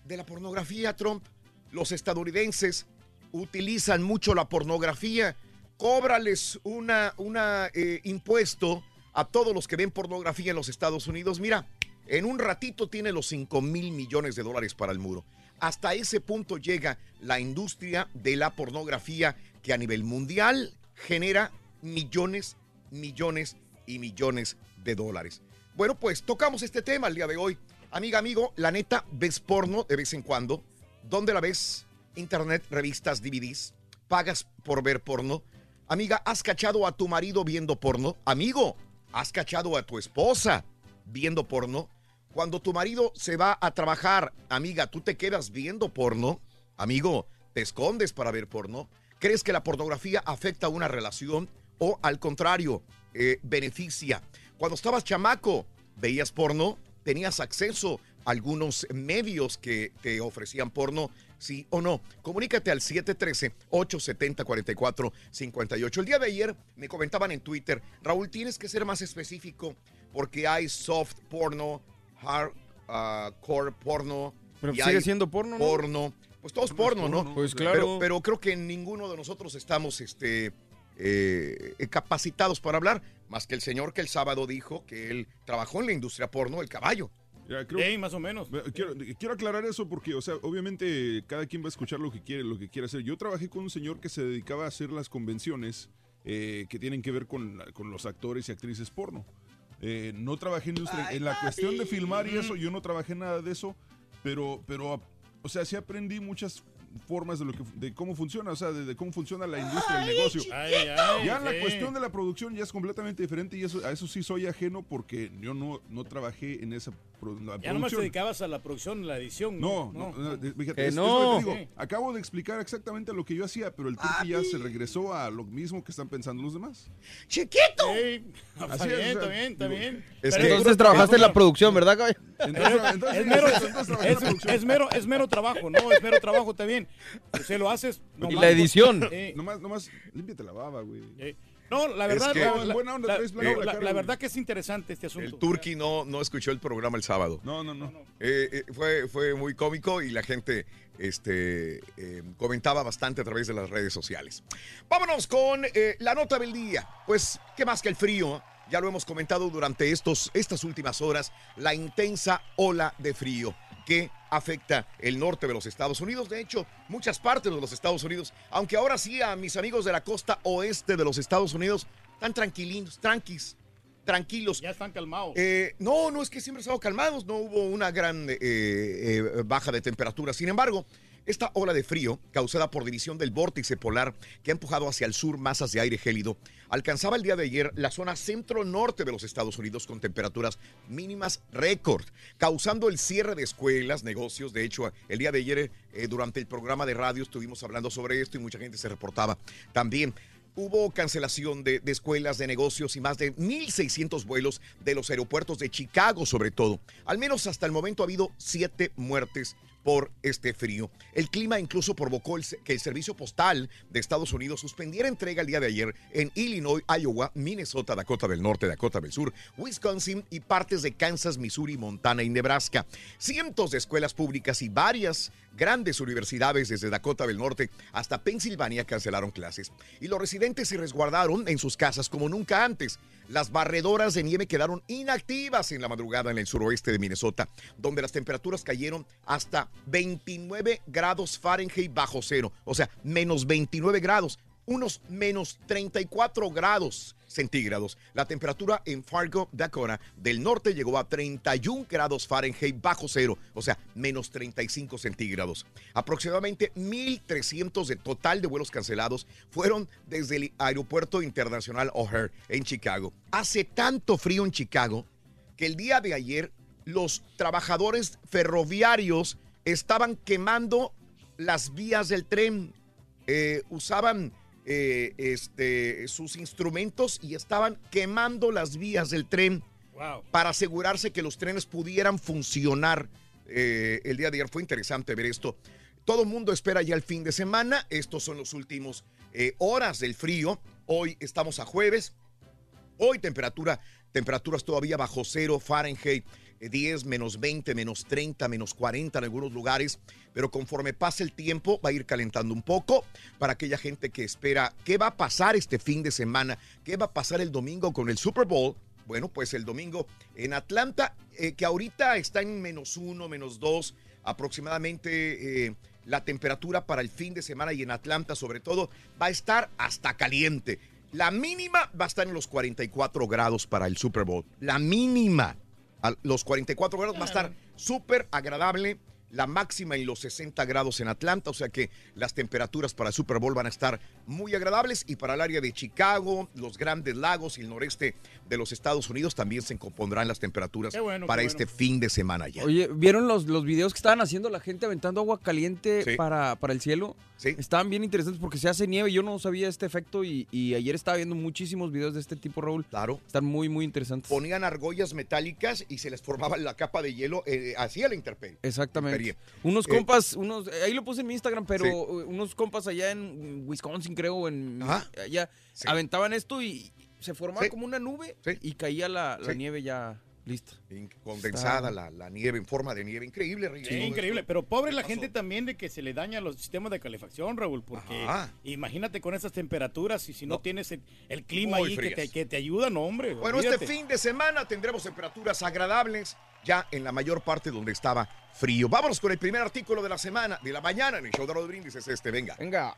de la pornografía, Trump, los estadounidenses utilizan mucho la pornografía, cóbrales una, una eh, impuesto a todos los que ven pornografía en los Estados Unidos. Mira, en un ratito tiene los 5 mil millones de dólares para el muro. Hasta ese punto llega la industria de la pornografía que a nivel mundial genera millones, millones y millones de dólares. Bueno, pues tocamos este tema el día de hoy. Amiga, amigo, la neta, ¿ves porno de vez en cuando? ¿Dónde la ves? Internet, revistas, DVDs. ¿Pagas por ver porno? Amiga, ¿has cachado a tu marido viendo porno? Amigo, ¿has cachado a tu esposa viendo porno? Cuando tu marido se va a trabajar, amiga, ¿tú te quedas viendo porno? Amigo, ¿te escondes para ver porno? ¿Crees que la pornografía afecta una relación o al contrario, eh, beneficia? Cuando estabas chamaco, veías porno, tenías acceso a algunos medios que te ofrecían porno, sí o no. Comunícate al 713-870-4458. El día de ayer me comentaban en Twitter, Raúl, tienes que ser más específico porque hay soft porno, hardcore porno. Pero y sigue hay siendo porno, ¿no? Porno. Pues todo es porno, ¿no? Pues claro. Pero, pero creo que ninguno de nosotros estamos este, eh, capacitados para hablar, más que el señor que el sábado dijo que él trabajó en la industria porno, el caballo. Ya, creo- Ey, más o menos. Quiero, quiero aclarar eso porque, o sea, obviamente cada quien va a escuchar lo que quiere, lo que quiere hacer. Yo trabajé con un señor que se dedicaba a hacer las convenciones eh, que tienen que ver con, con los actores y actrices porno. Eh, no trabajé en, industria- en la cuestión de filmar y eso, yo no trabajé nada de eso, pero, pero, o sea, sí aprendí muchas formas de lo que de cómo funciona, o sea, de, de cómo funciona la industria del negocio. Ay, ay, ya la sí. cuestión de la producción ya es completamente diferente y eso, a eso sí soy ajeno porque yo no, no trabajé en esa la Ya nomás te dedicabas a la producción, la edición. No, no, no, fíjate, Que es- es no. lo que te digo. Acabo de explicar exactamente lo que yo hacía, pero el turqui ya se regresó a lo mismo que están pensando los demás. ¡Chiquito! Está Así bien, es, está bien, está digo, bien. Es Pero que es entonces trabajaste en la producción, ¿verdad, caballo? Entonces, entonces, es mero, es mero trabajo, ¿no? Es mero trabajo también. Se lo haces. nomás la edición. eh, Nomás, nomás, límpiate la baba, güey. eh. No, la Es verdad, que- la, la- Buena onda, la- traes blanco no, la la- cara, la güey. verdad que es interesante este asunto. El Turqui no, no escuchó el programa el sábado. No, no, no. Eh, eh, fue, fue muy cómico y la gente este, eh, comentaba bastante a través de las redes sociales. Vámonos con eh, la nota del día. Pues, ¿qué más que el frío? Ya lo hemos comentado durante estos, estas últimas horas, la intensa ola de frío que afecta el norte de los Estados Unidos, de hecho, muchas partes de los Estados Unidos, aunque ahora sí a mis amigos de la costa oeste de los Estados Unidos están tranquilinos, tranquis, tranquilos. Ya están calmados. Eh, no, no es que siempre estado calmados, no hubo una gran eh, eh, baja de temperatura. Sin embargo, esta ola de frío, causada por división del vórtice polar que ha empujado hacia el sur masas de aire gélido, alcanzaba el día de ayer la zona centro-norte de los Estados Unidos con temperaturas mínimas récord, causando el cierre de escuelas, negocios. De hecho, el día de ayer, eh, durante el programa de radio, estuvimos hablando sobre esto y mucha gente se reportaba también. Hubo cancelación de, de escuelas, de negocios y más de 1.600 vuelos de los aeropuertos de Chicago, sobre todo. Al menos hasta el momento ha habido siete muertes por este frío. El clima incluso provocó que el Servicio Postal de Estados Unidos suspendiera entrega el día de ayer en Illinois, Iowa, Minnesota, Dakota del Norte, Dakota del Sur, Wisconsin y partes de Kansas, Missouri, Montana y Nebraska. Cientos de escuelas públicas y varias grandes universidades desde Dakota del Norte hasta Pensilvania cancelaron clases y los residentes se resguardaron en sus casas como nunca antes. Las barredoras de nieve quedaron inactivas en la madrugada en el suroeste de Minnesota, donde las temperaturas cayeron hasta 29 grados Fahrenheit bajo cero, o sea, menos 29 grados, unos menos 34 grados centígrados. La temperatura en Fargo, Dakota del norte llegó a 31 grados Fahrenheit bajo cero, o sea, menos 35 centígrados. Aproximadamente 1.300 de total de vuelos cancelados fueron desde el aeropuerto internacional O'Hare en Chicago. Hace tanto frío en Chicago que el día de ayer los trabajadores ferroviarios estaban quemando las vías del tren. Eh, usaban eh, este, sus instrumentos y estaban quemando las vías del tren Wow. para asegurarse que los trenes pudieran funcionar. Eh, el día de ayer fue interesante ver esto. Todo el mundo espera ya el fin de semana. Estos son los últimos eh, horas del frío. Hoy estamos a jueves. Hoy temperatura, temperaturas todavía bajo cero Fahrenheit. Eh, 10, menos 20, menos 30, menos 40 en algunos lugares, pero conforme pase el tiempo va a ir calentando un poco para aquella gente que espera qué va a pasar este fin de semana, qué va a pasar el domingo con el Super Bowl. Bueno, pues el domingo en Atlanta, eh, que ahorita está en menos uno, menos dos, aproximadamente eh, la temperatura para el fin de semana y en Atlanta sobre todo va a estar hasta caliente. La mínima va a estar en los 44 grados para el Super Bowl. La mínima. A los 44 grados va a estar súper agradable. La máxima en los 60 grados en Atlanta, o sea que las temperaturas para el Super Bowl van a estar muy agradables y para el área de Chicago, los grandes lagos y el noreste de los Estados Unidos también se compondrán las temperaturas bueno, para este fin de semana ya. Oye, ¿vieron los, los videos que estaban haciendo la gente aventando agua caliente Sí. para, para el cielo? Sí. Estaban bien interesantes porque se hace nieve. Yo no sabía este efecto y, y ayer estaba viendo muchísimos videos de este tipo, Raúl. Claro. Están muy, muy interesantes. Ponían argollas metálicas y se les formaba la capa de hielo, eh, hacía la intemperie. Exactamente. Unos Eh, compas, unos, ahí lo puse en mi Instagram, pero Sí. unos compas allá en Wisconsin, creo, en Ajá. allá, Sí. aventaban esto y se formaba como una nube y caía la, nieve ya lista. In- condensada la, la nieve en forma de nieve. Increíble, Reyes. Sí, increíble, esto. pero pobre la pasó? gente también de que se le daña los sistemas de calefacción, Raúl, porque Ajá. imagínate con esas temperaturas y si no, tienes el, el clima Muy ahí que te, que te ayuda, no, hombre. Bueno, olvídate. este fin de semana tendremos temperaturas agradables ya en la mayor parte donde estaba frío. Vámonos con el primer artículo de la semana, de la mañana en el show de brindis. Es este, venga. Venga.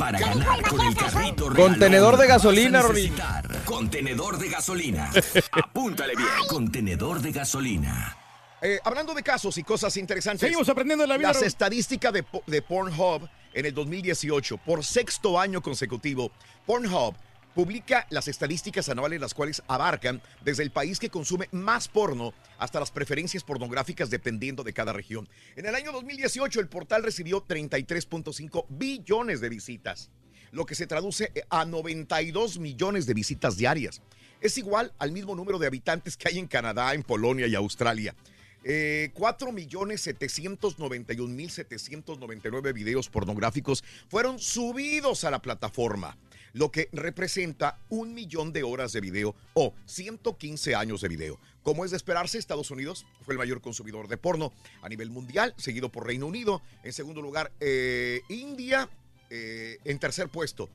Para ganar con el carrito regalón, Contenedor de gasolina, Rory. necesitar Contenedor de gasolina. Apúntale bien. Contenedor de gasolina. Eh, hablando de casos y cosas interesantes. Seguimos aprendiendo de la vida, Las estadísticas de Pornhub en el 2018, por sexto año consecutivo, Pornhub publica las estadísticas anuales las cuales abarcan desde el país que consume más porno hasta las preferencias pornográficas dependiendo de cada región. En el año 2018 el portal recibió 33.5 billones de visitas, lo que se traduce a 92 millones de visitas diarias. Es igual al mismo número de habitantes que hay en Canadá, en Polonia y Australia. Eh, 4.791.799 videos pornográficos fueron subidos a la plataforma, lo que representa un millón de horas de video o 115 años de video. Como es de esperarse, Estados Unidos fue el mayor consumidor de porno a nivel mundial, seguido por Reino Unido. En segundo lugar, eh, India. eh, en tercer puesto,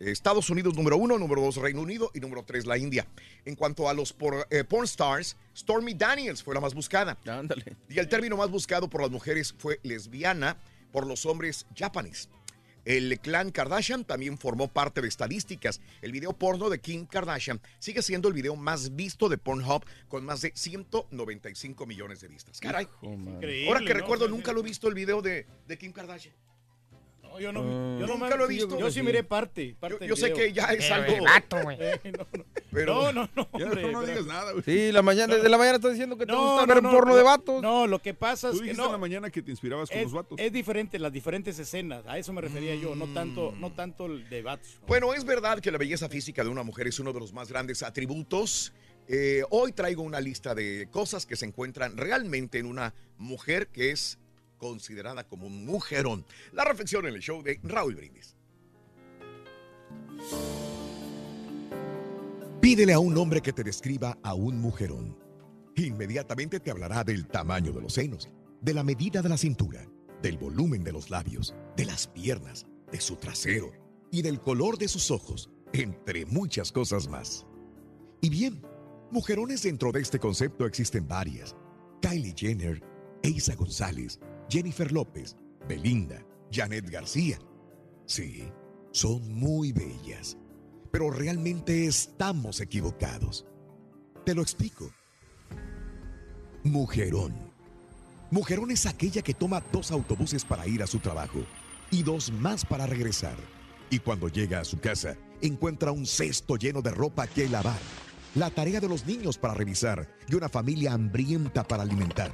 Estados Unidos número uno, número dos Reino Unido y número tres la India. En cuanto a los por, eh, porn stars, Stormy Daniels fue la más buscada. Ándale. Y el término más buscado por las mujeres fue lesbiana, por los hombres japonés. El clan Kardashian también formó parte de estadísticas. El video porno de Kim Kardashian sigue siendo el video más visto de Pornhub con más de 195 millones de vistas. Caray. Increíble, Ahora que ¿no? recuerdo, nunca lo he visto el video de, de Kim Kardashian. No, yo no, yo no Nunca me- lo he visto. Yo sí miré parte. parte Yo- sé que ya es algo- Eh, no, no. Pero- no, no, no, Ya, no pero- digas nada, güey. Sí, la mañana, desde la mañana estás diciendo que te No, gusta no, ver no, porno no, de vatos. No, lo que pasa Tú es que dijiste no. en la mañana que te inspirabas con es, los vatos. es diferente, las diferentes escenas. A eso me refería yo, no tanto, Mm. no tanto el de vatos. Bueno, es verdad que la belleza física de una mujer es uno de los más grandes atributos. Eh, hoy traigo una lista de cosas que se encuentran realmente en una mujer que es considerada como un mujerón. La reflexión en el show de Raúl Brindis. Pídele a un hombre que te describa a un mujerón. Inmediatamente te hablará del tamaño de los senos, de la medida de la cintura, del volumen de los labios, de las piernas, de su trasero y del color de sus ojos, entre muchas cosas más. Y bien, mujerones dentro de este concepto existen varias. Kylie Jenner, Eiza González, Jennifer López, Belinda, Janet García. Sí, son muy bellas, pero realmente estamos equivocados. Te lo explico. Mujerón. Mujerón es aquella que toma dos autobuses para ir a su trabajo y dos más para regresar. Y cuando llega a su casa, encuentra un cesto lleno de ropa que lavar, la tarea de los niños para revisar y una familia hambrienta para alimentar.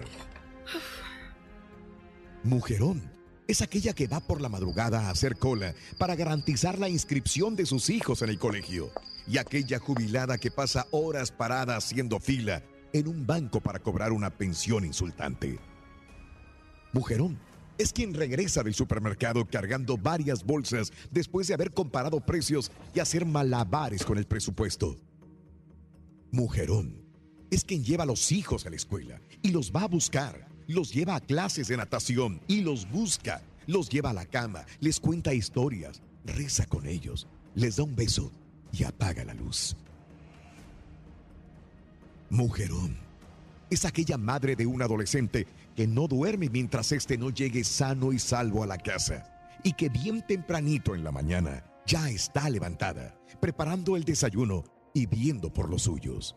Mujerón es aquella que va por la madrugada a hacer cola para garantizar la inscripción de sus hijos en el colegio. Y aquella jubilada que pasa horas parada haciendo fila en un banco para cobrar una pensión insultante. Mujerón es quien regresa del supermercado cargando varias bolsas después de haber comparado precios y hacer malabares con el presupuesto. Mujerón es quien lleva a los hijos a la escuela y los va a buscar, los lleva a clases de natación y los busca, los lleva a la cama, les cuenta historias, reza con ellos, les da un beso y apaga la luz. Mujerón es aquella madre de un adolescente que no duerme mientras éste no llegue sano y salvo a la casa y que bien tempranito en la mañana ya está levantada, preparando el desayuno y viendo por los suyos.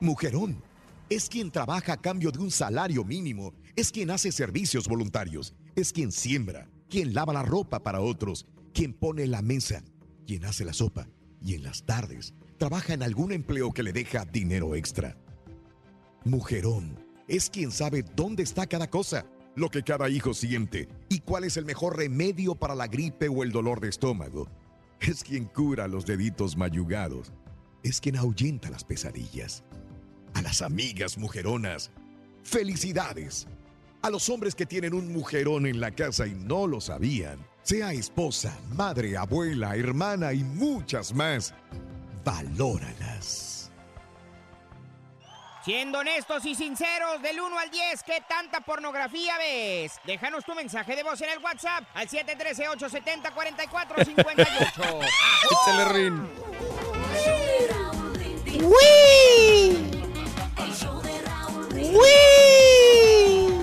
Mujerón es quien trabaja a cambio de un salario mínimo, es quien hace servicios voluntarios, es quien siembra, quien lava la ropa para otros, quien pone la mesa, quien hace la sopa y en las tardes trabaja en algún empleo que le deja dinero extra. Mujerón es quien sabe dónde está cada cosa, lo que cada hijo siente y cuál es el mejor remedio para la gripe o el dolor de estómago. Es quien cura los deditos mayugados. Es quien ahuyenta las pesadillas. A las amigas mujeronas, felicidades. A los hombres que tienen un mujerón en la casa y no lo sabían, sea esposa, madre, abuela, hermana y muchas más, valóralas. Siendo honestos y sinceros, del 1 al 10, ¿qué tanta pornografía ves? Déjanos tu mensaje de voz en el WhatsApp al 713-870-4458. Échale, Rin. ¡Wii! ¡Wii!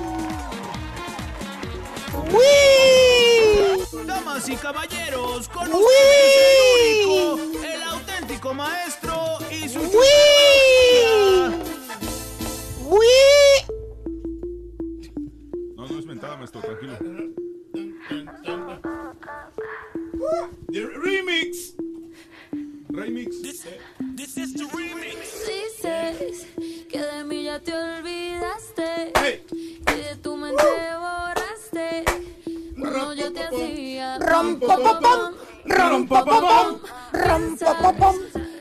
Damas y caballeros, con ¡Wii! ustedes el único, el auténtico maestro y su ¡Wii! Fui. No, no es mentada, maestro, tranquilo. Remix. Remix. This is the remix. Dices que de mí ya te olvidaste y de tu mente borraste. Cuando yo te hacía Rompopopom, rompopopom, rompopopom.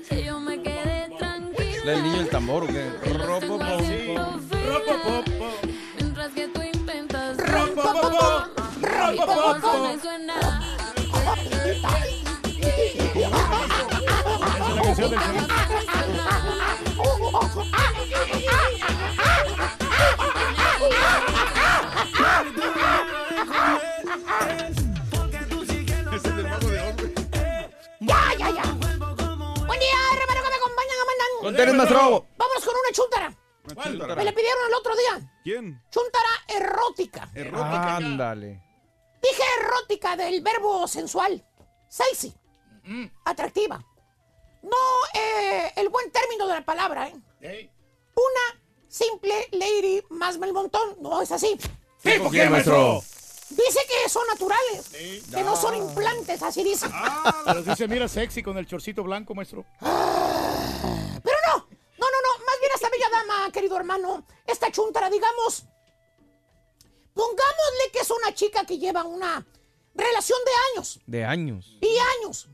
que yo me quedé tranquila. ¿La del niño del tambor o qué? Mientras que tú intentas Rompopopom, rompopopom. me suena. Canción del. Es el del mago de hombre. Ya, ya, ya. Buen día, hermano, que me acompañan a mandar. Con tenis, maestro. Vámonos con una chúntara. chúntara? Me le pidieron el otro día. ¿Quién? Chúntara erótica. Ándale. Dije erótica del verbo sensual. Sexy. Atractiva. No eh, el buen término de la palabra, ¿eh? Una simple lady más el montón. No es así. ¿Tipo qué, maestro? Dice que son naturales. Que no son implantes, así dice. Pero sí se mira sexy con el chorcito blanco, maestro. Pero no. No, no, no. Más bien esta bella dama, querido hermano. Esta chuntara, digamos. Pongámosle que es una chica que lleva una relación de años. De años. Y años.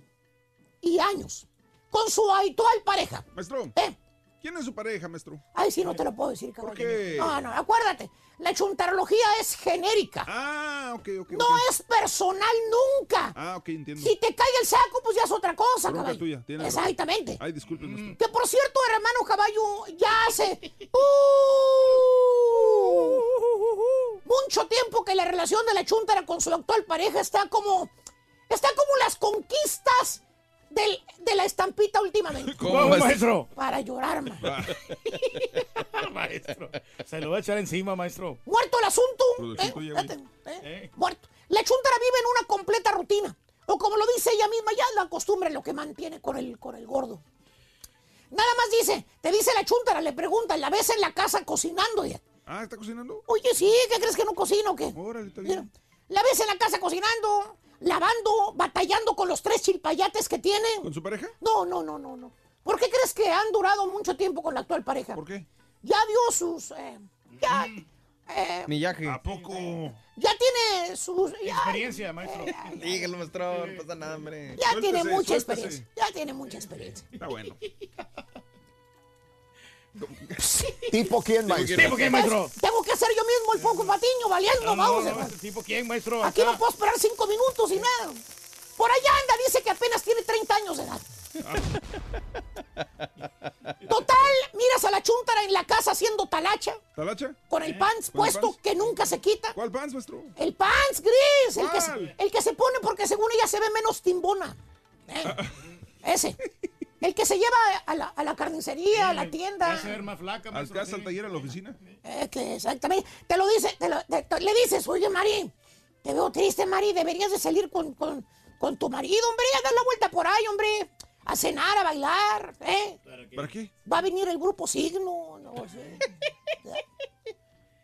Y años. Con su habitual pareja. Maestro. ¿Eh? ¿Quién es su pareja, maestro? Ay, sí, no te lo puedo decir, cabrón. qué? No, no, acuérdate. La chuntarología es genérica. Ah, ok, ok. No es personal nunca. Ah, ok, entiendo. Si te cae el saco, pues ya es otra cosa, Bronca caballo. tuya, razón. Exactamente. Ay, disculpe, maestro. Que por cierto, hermano caballo, ya hace uh, mucho tiempo que la relación de la chuntara con su actual pareja está como. Está como las conquistas del- de la estampita últimamente. ¿Cómo, maestro? Para llorar, maestro. Se lo va a echar encima, maestro. Muerto el asunto. ¿eh? ya. Fíjate, ¿eh? Muerto. La chuntara vive en una completa rutina. O como lo dice ella misma, ya la costumbre lo que mantiene con el, con el gordo. Nada más dice, te dice la chuntara, le pregunta, ¿la ves en la casa cocinando? Y- Ah, ¿está cocinando? Oye, sí, ¿qué crees que no cocino o qué? Órale, está Mira. La ves en la casa cocinando, lavando, batallando con los tres chilpayates que tiene. ¿Con su pareja? No, no, no, no, no. ¿Por qué crees que han durado mucho tiempo con la actual pareja? ¿Por qué? Ya dio sus... eh, ya, eh, Millaje. ¿A poco? ya tiene sus... ya- Experiencia, maestro. Dígalo, maestro. No pasa nada, hombre. Ya tiene mucha suéltese. experiencia. Ya tiene mucha experiencia. Está bueno. ¿Tipo quién, maestro? ¿Tipo quién, maestro? Tengo que hacer yo mismo el poco patiño, valiendo, No, vamos. no. ¿Tipo quién, maestro? Aquí no puedo esperar cinco minutos y nada. Por allá anda, dice que apenas tiene 30 años de edad. Total, miras a la chuntara en la casa haciendo talacha, ¿Talacha? con el pants ¿Con el puesto pants? que nunca se quita. ¿Cuál pants, maestro? El pants gris, el que, se, el que se pone porque según ella se ve menos timbona. Eh, Ese. El que se lleva a la, a la carnicería, a la tienda. Hace ver más flaca, ¿Al casa, al taller, a la oficina? Eh, que exactamente. Te lo dice, te lo- te- te- le dices, oye, Mari, te veo triste, Mari, deberías de salir con, con, con tu marido, hombre, a dar la vuelta por ahí, hombre, a cenar, a bailar, ¿eh? ¿Para qué? Va a venir el grupo Signo, no sé.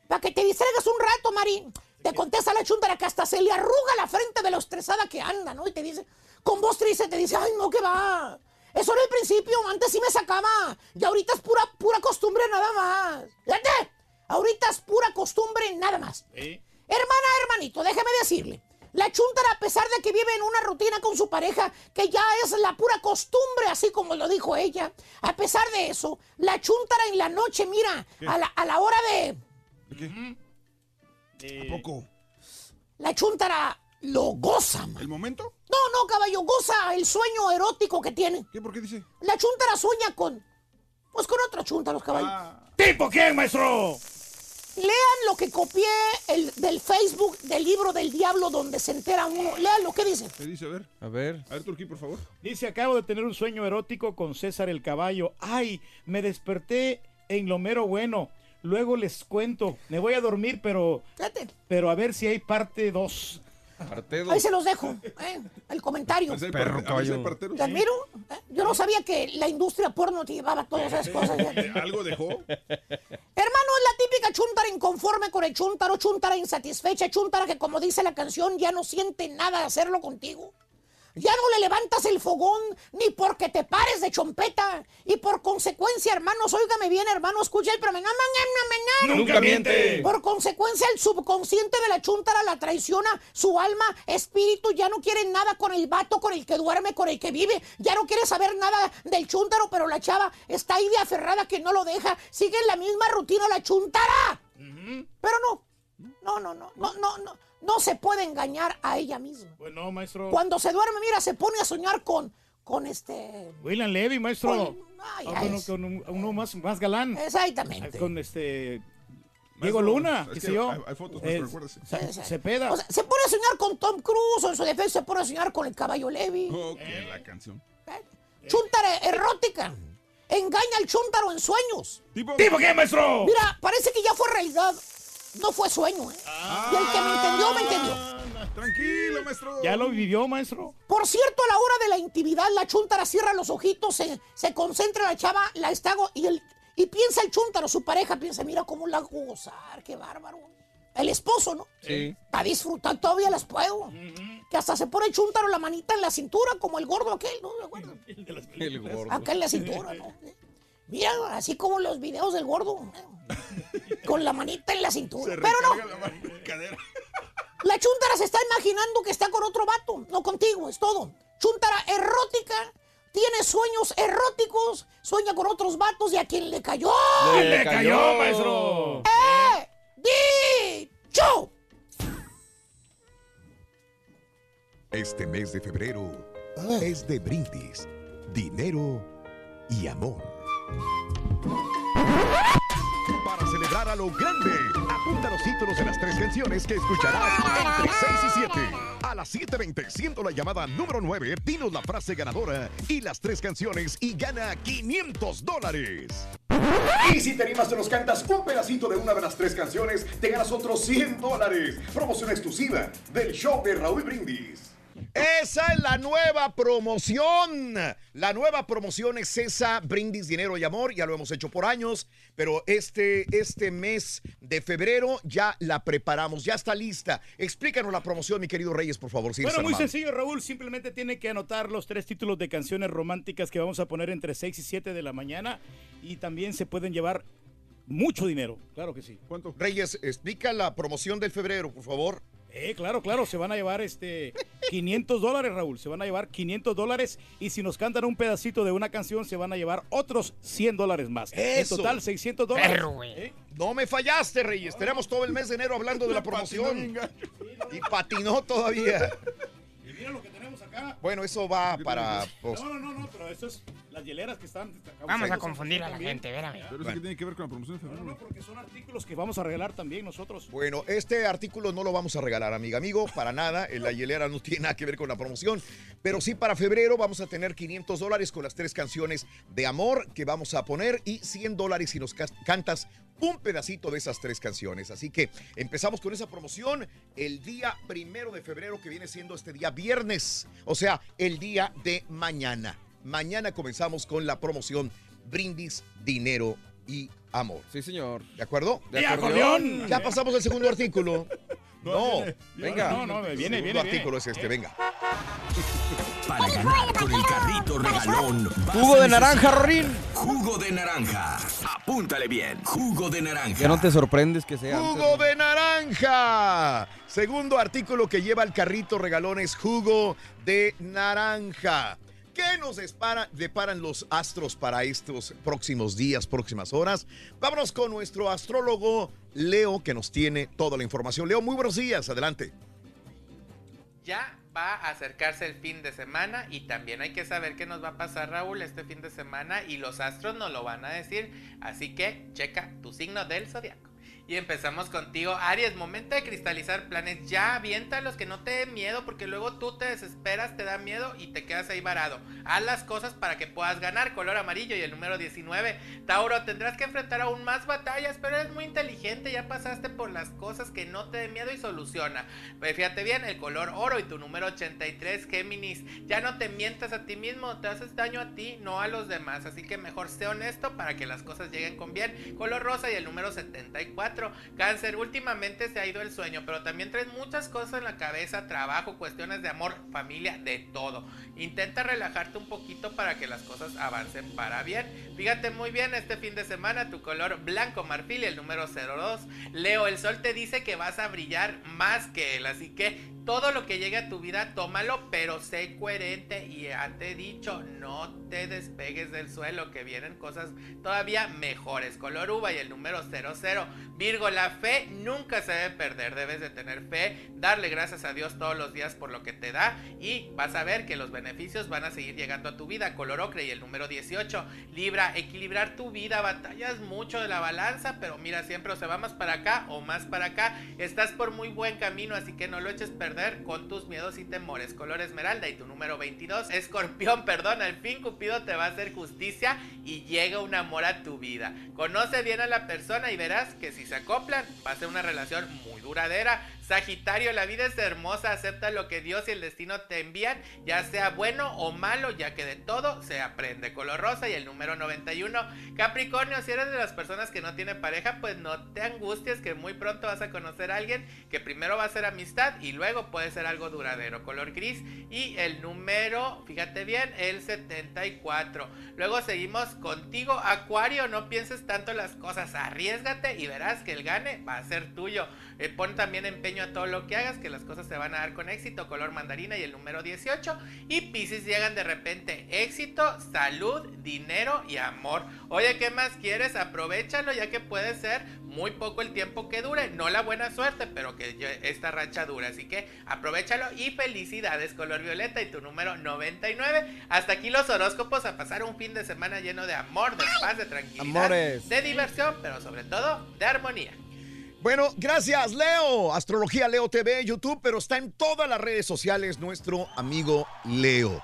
Para que te distraigas un rato, Mari. Te contesta la chuntara que hasta se le arruga la frente de lo estresada que anda, ¿no? Y te dice, con voz triste, te dice, ay, no, que va. Eso era el principio, antes sí me sacaba. Y ahorita es pura, pura costumbre nada más. Fíjate, ahorita es pura costumbre nada más. Hermana, hermanito, déjeme decirle. La chuntara, a pesar de que vive en una rutina con su pareja, que ya es la pura costumbre, así como lo dijo ella, a pesar de eso, la chuntara en la noche, mira, a la, a la hora de... ¿A poco? La chuntara lo goza, man. ¿El momento? No, no, caballo, goza el sueño erótico que tiene. ¿Qué? ¿Por qué dice? La chuntara sueña con... Pues con otra chunta, los caballos. ¿Tipo quién, maestro? Lean lo que copié el, del Facebook del libro del diablo donde se entera uno. Lean lo que dice. ¿Qué dice? A ver. A ver. A ver, Turquí, por favor. Dice, acabo de tener un sueño erótico con César el caballo. Ay, me desperté en lo mero bueno. Luego les cuento. Me voy a dormir, pero... Fíjate. Pero a ver si hay parte 2. Ahí se los dejo, ¿eh? el comentario. Hay Perro, caballo. ¿Te admiro? ¿eh? Yo no sabía que la industria porno te llevaba todas esas cosas. ¿eh? ¿Algo dejó? Hermano, la la chuntara inconforme con el chuntaro, chuntara insatisfecha, chuntara que como dice la canción ya no siente nada de hacerlo contigo. Ya no le levantas el fogón ni porque te pares de chompeta. Y por consecuencia, hermanos, óigame bien, hermano, escucha el programa. Nunca miente. Por consecuencia, el subconsciente de la chuntara la traiciona. Su alma, espíritu, ya no quiere nada con el vato, con el que duerme, con el que vive. Ya no quiere saber nada del chuntaro, pero la chava está ahí de aferrada que no lo deja. Sigue en la misma rutina la chuntara. Pero no. No, no, no, no, no, no. No se puede engañar a ella misma. Pues no, maestro. Cuando se duerme, mira, se pone a soñar con, con este. William Levy, maestro. Ay, Ah, ay, bueno, es- con un- uno más, más galán. Exactamente. Con este. Diego Luna, qué que sé yo. hay- hay fotos, Eh. Se, Cepeda. O sea, se pone a soñar con Tom Cruise, o en su defensa se pone a soñar con el caballo Levi. Ok, la canción. Chúntara erótica. Engaña al chúntaro en sueños. ¿Tipo, ¿Tipo qué, maestro? Mira, parece que ya fue realidad. No fue sueño, ¿eh? Y el que me entendió, me entendió. Tranquilo, maestro. ¿Ya lo vivió, maestro? Por cierto, a la hora de la intimidad, la chúntara cierra los ojitos, se, se concentra la chava, la estago y, el, y piensa el chúntaro, su pareja, piensa, mira cómo la hago gozar, qué bárbaro. El esposo, ¿no? Sí. Para disfrutar todavía las puedo. Que hasta se pone el chúntaro la manita en la cintura, como el gordo aquel, ¿no? ¿Me acuerdas? El gordo. Acá en la cintura, ¿no? Mira, así como los videos del gordo. Con la manita en la cintura. Se Pero no, la la chuntara se está imaginando que está con otro vato, no contigo, es todo. Chuntara erótica, tiene sueños eróticos, sueña con otros vatos y a quien le cayó. Le ¡Le cayó, cayó. maestro! ¡Eh! ¡Dicho! Este mes de febrero es de brindis, dinero y amor. Para celebrar a lo grande, apunta los títulos de las tres canciones que escucharás entre 6 y 7. A las 7.20, siendo la llamada número 9, dinos la frase ganadora y las tres canciones y gana 500 dólares. Y si te animas, te nos cantas un pedacito de una de las tres canciones, te ganas otros 100 dólares. Promoción exclusiva del show de Raúl Brindis. Esa es la nueva promoción. La nueva promoción es esa, Brindis, Dinero y Amor. Ya lo hemos hecho por años, pero este, este mes de febrero ya la preparamos, ya está lista. Explícanos la promoción, mi querido Reyes, por favor. si Bueno, muy sencillo, Raúl. Simplemente tiene que anotar los tres títulos de canciones románticas que vamos a poner entre 6 y 7 de la mañana. Y también se pueden llevar mucho dinero. Claro que sí. ¿Cuánto? Reyes, explica la promoción del febrero, por favor. Eh, claro, claro. Se van a llevar este 500 dólares, Raúl. Se van a llevar 500 dólares. Y si nos cantan un pedacito de una canción, se van a llevar otros 100 dólares más. Eso. En total, 600 dólares. Perro. Eh, No me fallaste, Reyes. Tenemos todo el mes de enero hablando de la promoción. Y patinó todavía. Acá. Bueno, eso va para... pues, No, no, no, no, pero eso es las hieleras que están. Vamos a confundir a la también. gente, espérame. Pero eso que tiene que ver con la promoción de febrero. No, porque son artículos que vamos a regalar también nosotros. Bueno, este artículo no lo vamos a regalar, amiga, amigo, para nada. La hielera no tiene nada que ver con la promoción. Pero sí, para febrero vamos a tener 500 dólares con las tres canciones de amor que vamos a poner y 100 dólares si nos cantas un pedacito de esas tres canciones. Así que empezamos con esa promoción el día primero de febrero, que viene siendo este día viernes. O sea, el día de mañana. Mañana comenzamos con la promoción Brindis, Dinero y Amor. Sí, señor. ¿De acuerdo? De ¡Y acordeón. Ya pasamos al segundo artículo. No, Venga. No, no, el viene, segundo viene, artículo viene. es este, venga. Para ganar con el carrito regalón. Jugo de naranja, Rorín. Jugo de naranja. Apúntale bien. Jugo de naranja. Que no te sorprendes que sea. antes, Jugo ¿no? de naranja. Segundo artículo que lleva el carrito regalón es jugo de naranja. ¿Qué nos depara- deparan los astros para estos próximos días, próximas horas? Vámonos con nuestro astrólogo Leo, que nos tiene toda la información. Leo, muy buenos días, adelante. Ya va a acercarse el fin de semana y también hay que saber qué nos va a pasar Raúl este fin de semana y los astros nos lo van a decir, así que checa tu signo del zodiaco. Y empezamos contigo, Aries, momento de cristalizar planes, ya avienta que no te dé miedo porque luego tú te desesperas, te da miedo y te quedas ahí varado. Haz las cosas para que puedas ganar, color amarillo y el número 19. Tauro, tendrás que enfrentar aún más batallas, pero eres muy inteligente, ya pasaste por las cosas que no te den miedo y soluciona. Pues fíjate bien, el color oro y tu número 83, Géminis. Ya no te mientas a ti mismo, te haces daño a ti, no a los demás. Así que mejor sé honesto para que las cosas lleguen con bien. Color rosa y el número 74, 4. Cáncer, últimamente se ha ido el sueño, pero también traes muchas cosas en la cabeza, trabajo, cuestiones de amor, familia, de todo. Intenta relajarte un poquito para que las cosas avancen para bien. Fíjate muy bien este fin de semana, tu color blanco marfil el número 02. Leo, el sol te dice que vas a brillar más que él, así que todo lo que llegue a tu vida, tómalo, pero sé coherente y ya te he dicho, no te despegues del suelo, que vienen cosas todavía mejores. Color uva y el número 00. Virgo, la fe nunca se debe perder, debes de tener fe, darle gracias a Dios todos los días por lo que te da y vas a ver que los beneficios van a seguir llegando a tu vida. Color ocre y el número 18. Libra, equilibrar tu vida, batallas mucho de la balanza, pero mira, siempre o se va más para acá o más para acá. Estás por muy buen camino, así que no lo eches perder con tus miedos y temores. Color esmeralda y tu número 22. Escorpión, perdón, al fin Cupido te va a hacer justicia y llega un amor a tu vida. Conoce bien a la persona y verás que si se acoplan va a ser una relación muy duradera. Sagitario, la vida es hermosa, acepta lo que Dios y el destino te envían, ya sea bueno o malo, ya que de todo se aprende. Color rosa y el número 91. Capricornio, si eres de las personas que no tiene pareja, pues no te angusties que muy pronto vas a conocer a alguien que primero va a ser amistad y luego puede ser algo duradero. Color gris y el número, fíjate bien, el 74. Luego seguimos contigo, Acuario, no pienses tanto las cosas, arriesgate y verás que el gane va a ser tuyo. Eh, pon también empeño a todo lo que hagas, que las cosas se van a dar con éxito. Color mandarina y el número 18. Y Pisces llegan de repente éxito, salud, dinero y amor. Oye, ¿qué más quieres? Aprovechalo ya que puede ser muy poco el tiempo que dure. No la buena suerte, pero que esta racha dure. Así que aprovechalo y felicidades, color violeta y tu número 99. Hasta aquí los horóscopos a pasar un fin de semana lleno de amor, de paz, de tranquilidad, Amores. de diversión, pero sobre todo de armonía. Bueno, gracias, Leo. Astrología Leo TV, YouTube, pero está en todas las redes sociales nuestro amigo Leo.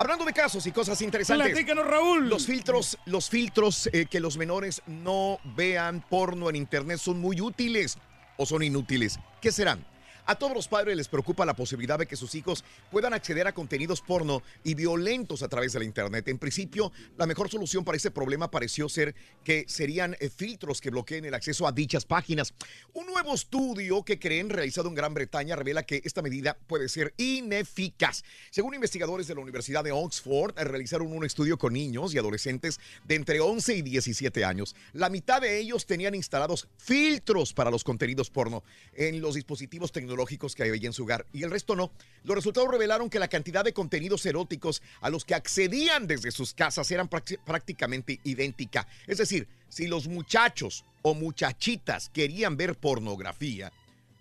Hablando de casos y cosas interesantes. Platícanos, Raúl. Los filtros, los filtros eh, que los menores no vean porno en internet son muy útiles o son inútiles. ¿Qué serán? A todos los padres les preocupa la posibilidad de que sus hijos puedan acceder a contenidos porno y violentos a través de la Internet. En principio, la mejor solución para este problema pareció ser que serían eh, filtros que bloqueen el acceso a dichas páginas. Un nuevo estudio que creen realizado en Gran Bretaña revela que esta medida puede ser ineficaz. Según investigadores de la Universidad de Oxford, eh, realizaron un estudio con niños y adolescentes de entre 11 y 17 años. La mitad de ellos tenían instalados filtros para los contenidos porno en los dispositivos tecnológicos que hay en su hogar y el resto no. Los resultados revelaron que la cantidad de contenidos eróticos a los que accedían desde sus casas eran prácti- prácticamente idéntica. Es decir, si los muchachos o muchachitas querían ver pornografía,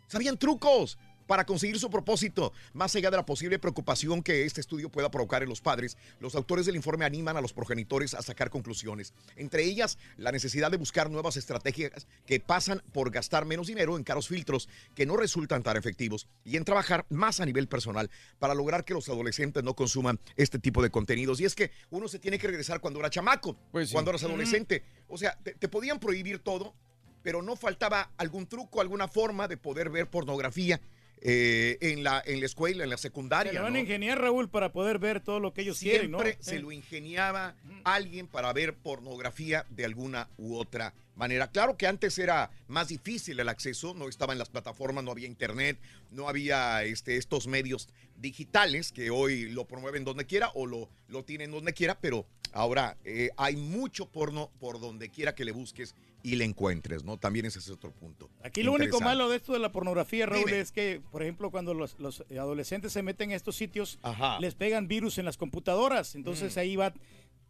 sabían trucos para conseguir su propósito. Más allá de la posible preocupación que este estudio pueda provocar en los padres, los autores del informe animan a los progenitores a sacar conclusiones. Entre ellas, la necesidad de buscar nuevas estrategias que pasan por gastar menos dinero en caros filtros que no resultan tan efectivos y en trabajar más a nivel personal para lograr que los adolescentes no consuman este tipo de contenidos. Y es que uno se tiene que regresar cuando era chamaco, cuando eras adolescente. O sea, te, te podían prohibir todo, pero no faltaba algún truco, alguna forma de poder ver pornografía eh, en, la, en la escuela, en la secundaria. Se lo van ¿no? a ingeniar, Raúl, para poder ver todo lo que ellos quieren, ¿no? Siempre se Eh. lo ingeniaba alguien para ver pornografía de alguna u otra manera. Claro que antes era más difícil el acceso, no estaba en las plataformas, no había internet, no había este, estos medios digitales que hoy lo promueven donde quiera o lo, lo tienen donde quiera, pero ahora eh, hay mucho porno por donde quiera que le busques y le encuentres, ¿no? También ese es otro punto. Aquí lo único malo de esto de la pornografía, Raúl, Dime. es que, por ejemplo, cuando los, los adolescentes se meten a estos sitios, Ajá. les pegan virus en las computadoras. Entonces Mm. ahí va,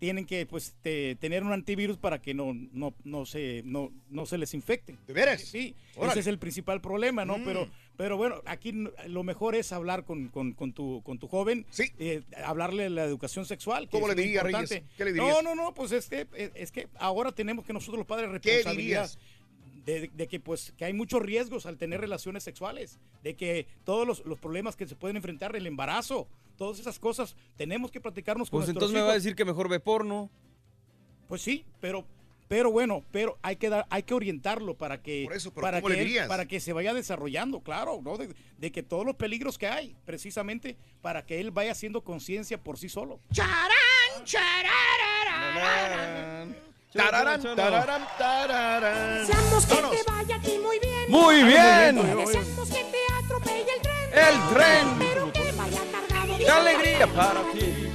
tienen que pues te- tener un antivirus para que no, no, no, se, no, no se les infecten. ¿De veras? Sí, Órale. ese es el principal problema, ¿no? Mm. Pero, pero bueno, aquí lo mejor es hablar con, con- con tu, con tu joven, eh, hablarle de la educación sexual. ¿Cómo le diría, Reyes? ¿Qué le No, dirías? no, no, pues es que, es, que ahora tenemos que nosotros los padres ¿Qué responsabilidad dirías? De, de que pues que hay muchos riesgos al tener relaciones sexuales, de que todos los, los problemas que se pueden enfrentar, el embarazo, todas esas cosas, tenemos que platicarnos con Pues entonces me va a decir que mejor ve porno. Pues sí, pero pero bueno, pero hay que dar, hay que orientarlo para que Por eso, pero para ¿cómo que le él- dirías? para que se vaya desarrollando, claro, ¿no? De, de que todos los peligros que hay, precisamente para que él vaya haciendo conciencia por sí solo. Charán, chararararán. Tararán, tararán, tararán. Deseamos que Vámonos. te vaya aquí muy bien. Muy bien. Deseamos que te atropelle el tren. El tren. Pero que vaya cargado de ¡Qué alegría para ti!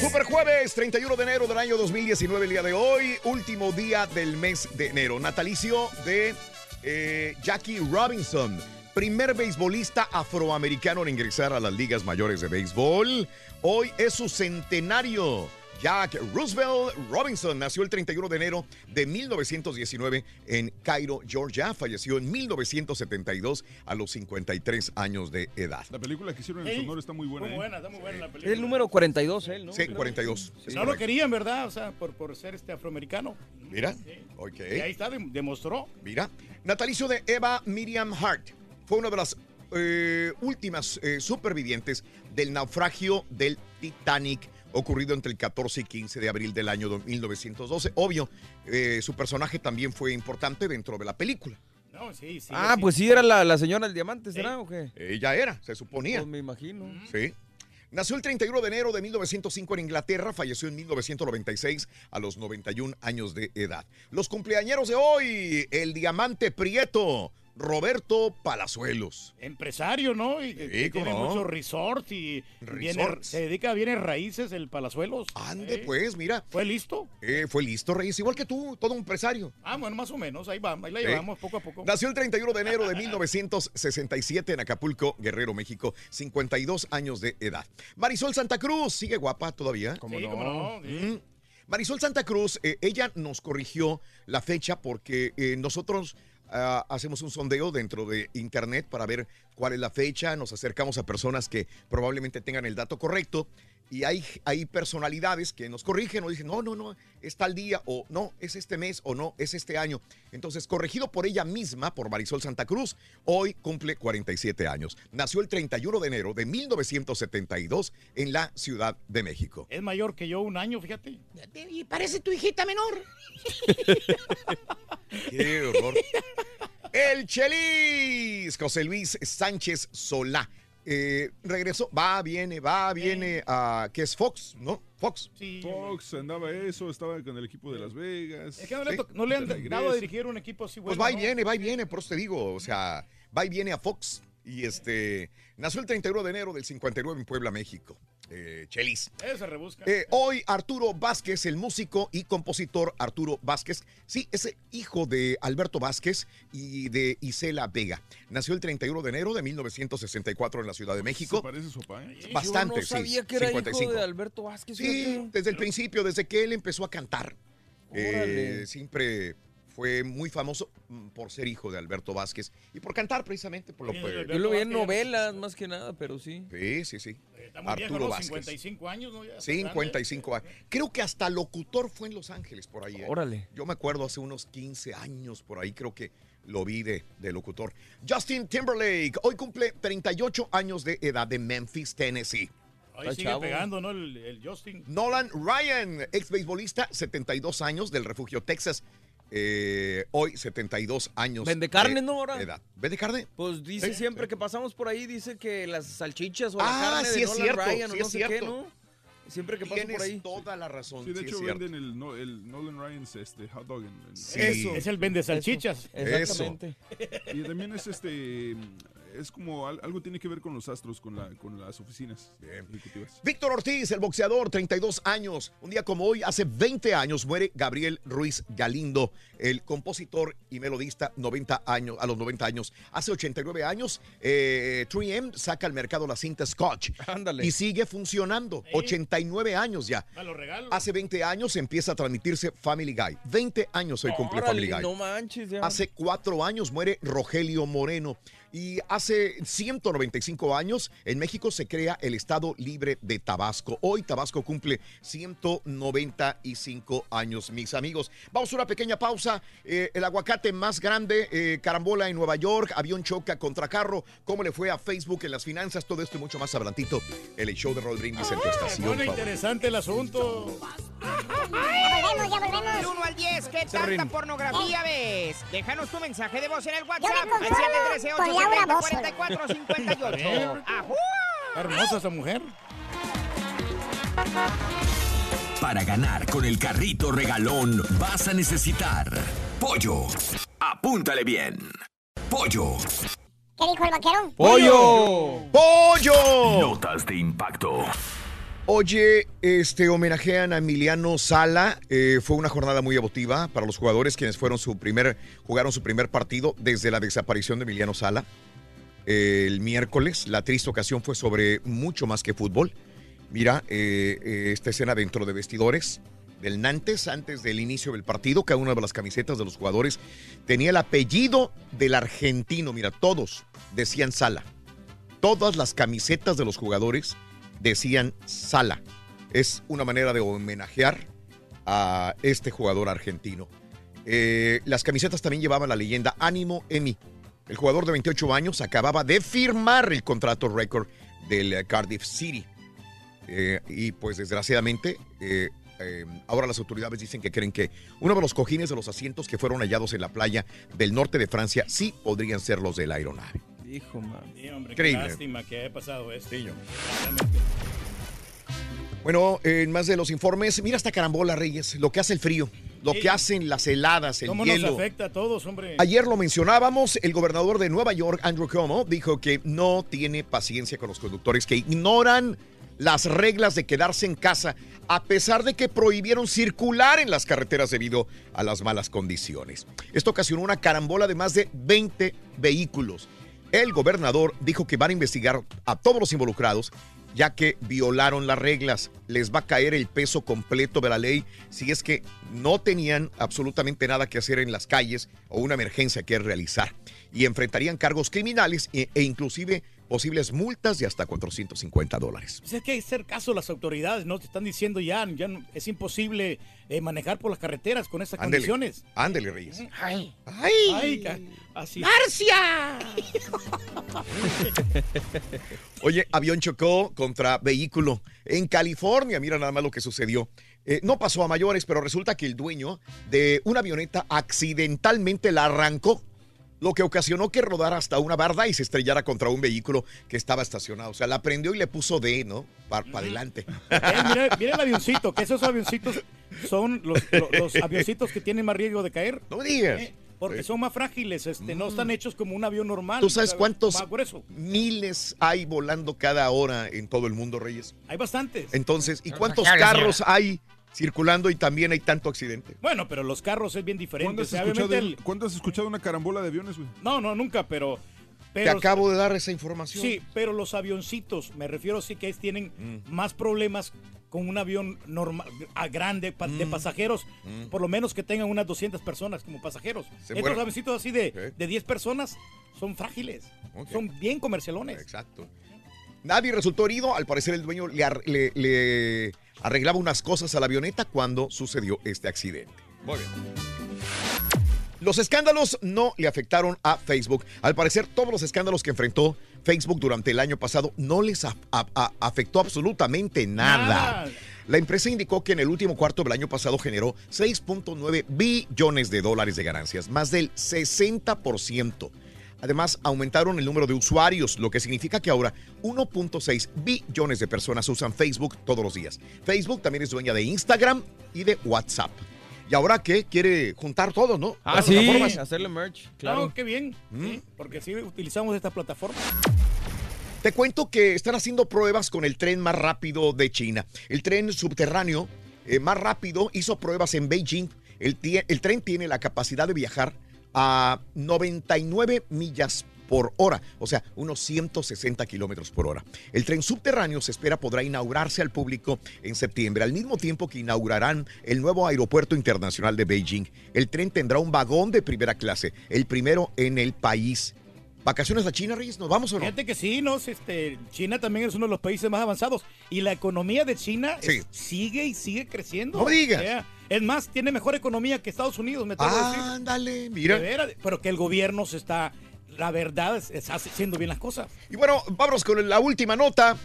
Super jueves, 31 de enero del año 2019, el día de hoy, último día del mes de enero. Natalicio de eh, Jackie Robinson, primer beisbolista afroamericano en ingresar a las ligas mayores de béisbol. Hoy es su centenario. Jack Roosevelt Robinson nació el 31 de enero de 1919 en Cairo, Georgia. Falleció en 1972 a los 53 años de edad. La película que hicieron en Ey, Sonora está muy buena. Muy ¿eh? buena, está muy buena la Es película. el número 42, él, ¿no? Sí, 42. Es No lo querían, ¿verdad? O sea, por, por ser este afroamericano. Mira, ok. Y ahí está, dem- demostró. Mira, natalicio de Eva Miriam Hart. Fue una de las eh, últimas eh, supervivientes del naufragio del Titanic ocurrido entre el 14 y 15 de abril del año do- 1912. Obvio, eh, su personaje también fue importante dentro de la película. No, sí, sí. Ah, pues sí, era la, la señora del diamante, ¿será o qué? Ella era, se suponía. Pues me imagino. Sí. Nació el 31 de enero de 1905 en Inglaterra, falleció en 1996 a los 91 años de edad. Los cumpleañeros de hoy, el diamante prieto, Roberto Palazuelos. Empresario, ¿no? Y que- que tiene no. muchos resorts y viene- se dedica a bienes raíces, el Palazuelos. Ande, Eh, pues, mira. ¿Fue listo? Eh, fue listo, Reyes, igual que tú, todo un empresario. Ah, bueno, más o menos, ahí va, ahí la Sí. llevamos poco a poco. Nació el 31 de enero de 1967 en Acapulco, Guerrero, México, 52 años de edad. Marisol Santa Cruz, sigue guapa todavía. Sí, cómo no, sí. Mm. Marisol Santa Cruz, eh, ella nos corrigió la fecha porque eh, nosotros hacemos un sondeo dentro de internet para ver cuál es la fecha, nos acercamos a personas que probablemente tengan el dato correcto y hay, hay personalidades que nos corrigen o dicen, no, no, no, es tal día o no, es este mes o no, es este año. Entonces, corregido por ella misma, por Marisol Santa Cruz, hoy cumple 47 años. Nació el 31 de enero de 1972 en la Ciudad de México. Es mayor que yo un año, fíjate. Y parece tu hijita menor. Qué horror. El Chelis, José Luis Sánchez Solá. Eh, regresó, va, viene, va, viene a. ¿Qué es Fox? ¿No? Fox. Fox andaba eso, estaba con el equipo de Las Vegas. Es que no le, to- no le han dado a dirigir un equipo así Pues bueno. va y ¿no? viene, va y viene, por eso te digo. O sea, va y viene a Fox. Y este. Nació el 31 de enero del 59 en Puebla, México. Eh, Chelis. Eh, rebusca. Eh, hoy Arturo Vázquez, el músico y compositor Arturo Vázquez, sí, es hijo de Alberto Vázquez y de Isela Vega. Nació el 31 de enero de 1964 en la Ciudad de México. Se parece su papá, ¿eh? Bastante, Yo no sabía sí. que era 55. hijo de Alberto Vázquez. Sí, desde el principio, desde que él empezó a cantar. Órale. Eh, siempre fue muy famoso mm, por ser hijo de Alberto Vázquez y por cantar precisamente por lo Sí, que... Yo lo vi en novelas más que nada, pero sí. Sí, sí, sí. Está muy viejo, Arturo ¿no? Vázquez. 55 años, ¿no? Ya está 55 años. Creo que hasta locutor fue en Los Ángeles por ahí. ¿eh? Órale. Yo me acuerdo hace unos 15 años por ahí, creo que lo vi de, de locutor. Justin Timberlake, hoy cumple 38 años de edad de Memphis, Tennessee. Ahí sigue chavo. pegando, ¿no? El, el Justin. Nolan Ryan, ex beisbolista, 72 años del refugio Texas. Eh, hoy 72 años. Vende carne, de ¿no? Ahora. edad. ¿Vende carne? Pues dice Sí, siempre sí. que pasamos por ahí, dice que las salchichas o la Ah, carne sí de es Nolan cierto, Ryan o sí no es sé qué, cierto. ¿no? Siempre que paso Tienes por ahí. toda la razón. Sí, de sí, hecho venden el, no- el Nolan Ryan's este, hot dog. En, en- Sí. Eso. Es el vende salchichas. Exactamente. Y también es este es como al- algo tiene que ver con los astros, con la con las oficinas ejecutivas. Víctor Ortiz, el boxeador, 32 años. Un día como hoy, hace 20 años, muere Gabriel Ruiz Galindo, el compositor y melodista 90 años, a los 90 años. Hace 89 años, eh, 3M saca al mercado la cinta Scotch. Ándale. Y sigue funcionando. 89 años ya. A los regalos. Hace 20 años empieza a transmitirse Family Guy. 20 años hoy cumple Family Guy. No manches, ya. Hace cuatro años muere Rogelio Moreno. Y hace 195 años en México se crea el Estado Libre de Tabasco. Hoy Tabasco cumple 195 años, mis amigos. Vamos a una pequeña pausa. Eh, el aguacate más grande, eh, carambola en Nueva York, avión choca contra carro. ¿Cómo le fue a Facebook en las finanzas? Todo esto y mucho más adelantito. El show de Roll Brindis en tu estación. Bueno, interesante el asunto. Ya volvemos, ya volvemos. Del 1 al 10, ¿qué tanta pornografía ves? Déjanos tu mensaje de voz en el Yo WhatsApp me al conformo con Laura Bozo. 713-870-4458. ¡Ajú! Está hermosa esa mujer. Para ganar con el carrito regalón vas a necesitar pollo. Apúntale bien. Pollo. ¿Qué dijo el vaquero? ¡Pollo! ¡Pollo! Notas de impacto. Oye, este homenajean a Emiliano Sala. Eh, fue una jornada muy emotiva para los jugadores quienes fueron su primer, jugaron su primer partido desde la desaparición de Emiliano Sala. Eh, el miércoles, la triste ocasión fue sobre mucho más que fútbol. Mira, eh, esta escena dentro de vestidores del Nantes, antes del inicio del partido, cada una de las camisetas de los jugadores tenía el apellido del argentino. Mira, todos decían Sala. Todas las camisetas de los jugadores decían Sala. Es una manera de homenajear a este jugador argentino. Eh, las camisetas también llevaban la leyenda Ánimo Emi. El jugador de 28 años acababa de firmar el contrato récord del eh, Cardiff City. Eh, y pues desgraciadamente, eh, ahora las autoridades dicen que creen que uno de los cojines de los asientos que fueron hallados en la playa del norte de Francia sí podrían ser los de la aeronave. Hijo, man. Sí, hombre, Increíble. qué lástima que haya pasado esto. Bueno, en más de los informes, mira esta carambola, Reyes, lo que hace el frío, lo Sí. que hacen las heladas, el ¿Cómo nos hielo. afecta a todos, hombre? Ayer lo mencionábamos, el gobernador de Nueva York, Andrew Cuomo, dijo que no tiene paciencia con los conductores que ignoran las reglas de quedarse en casa, a pesar de que prohibieron circular en las carreteras debido a las malas condiciones. Esto ocasionó una carambola de más de 20 vehículos. El gobernador dijo que van a investigar a todos los involucrados ya que violaron las reglas. Les va a caer el peso completo de la ley si es que no tenían absolutamente nada que hacer en las calles o una emergencia que realizar. Y enfrentarían cargos criminales e, e inclusive posibles multas de hasta 450 dólares. Pues es que hay que hacer caso a las autoridades, ¿no? Te están diciendo ya, ya no- es imposible eh, manejar por las carreteras con estas Ándele, condiciones. ándele, Reyes. ¡Ay! ¡Ay! ca- así. ¡Marcia! Oye, avión chocó contra vehículo en California. Mira nada más lo que sucedió. Eh, no pasó a mayores, pero resulta que el dueño de una avioneta accidentalmente la arrancó, lo que ocasionó que rodara hasta una barda y se estrellara contra un vehículo que estaba estacionado. O sea, la prendió y le puso D, ¿no? Para adelante. Eh, mira, mira el avioncito, que esos avioncitos son los, lo- los avioncitos que tienen más riesgo de caer. No me digas. Eh, porque son más frágiles, este, no están hechos como un avión normal. ¿Tú sabes cuántos miles hay volando cada hora en todo el mundo, Reyes? Hay bastantes. Entonces, ¿y cuántos carros hay circulando y también hay tanto accidente? Bueno, pero los carros es bien diferente. ¿Cuándo o has, sea, escuchado, obviamente el- cuándo has escuchado una carambola de aviones, güey? No, no, nunca, pero... Te pero acabo de dar esa información. Sí, pero los avioncitos, me refiero sí que es- tienen Mm. más problemas con un avión normal, a grande pa- de Mm. pasajeros, Mm. por lo menos que tengan unas 200 personas como pasajeros. Se Estos mueren. avioncitos así de, de 10 personas son frágiles, son bien comercialones. Exacto. Nadie resultó herido. Al parecer, el dueño le- le arreglaba unas cosas a la avioneta cuando sucedió este accidente. Muy bien. Los escándalos no le afectaron a Facebook. Al parecer, todos los escándalos que enfrentó Facebook durante el año pasado no les a- a- a- afectó absolutamente nada. Nada. La empresa indicó que en el último cuarto del año pasado generó 6.9 billones de dólares de ganancias, más del 60%. Además, aumentaron el número de usuarios, lo que significa que ahora 1.6 billones de personas usan Facebook todos los días. Facebook también es dueña de Instagram y de WhatsApp. ¿Y ahora qué? Quiere juntar todo, ¿no? Ah, sí, hacerle merch, Claro, claro. qué bien, sí, porque sí utilizamos esta plataforma. Te cuento que están haciendo pruebas con el tren más rápido de China. El tren subterráneo eh, más rápido hizo pruebas en Beijing. El, el tren tiene la capacidad de viajar a 99 millas por hora, o sea, unos 160 kilómetros por hora. El tren subterráneo se espera podrá inaugurarse al público en septiembre, al mismo tiempo que inaugurarán el nuevo aeropuerto internacional de Beijing. El tren tendrá un vagón de primera clase, el primero en el país. ¿Vacaciones a China, Reyes? ¿Nos vamos o no? Fíjate que sí, ¿no? Este, China también es uno de los países más avanzados. Y la economía de China Sí. es- sigue y sigue creciendo. No digas. O sea, es más, tiene mejor economía que Estados Unidos, me atrevo a decir. Ándale, mira. Pero que el gobierno se está, la verdad, es- está haciendo bien las cosas. Y bueno, vámonos con la última nota.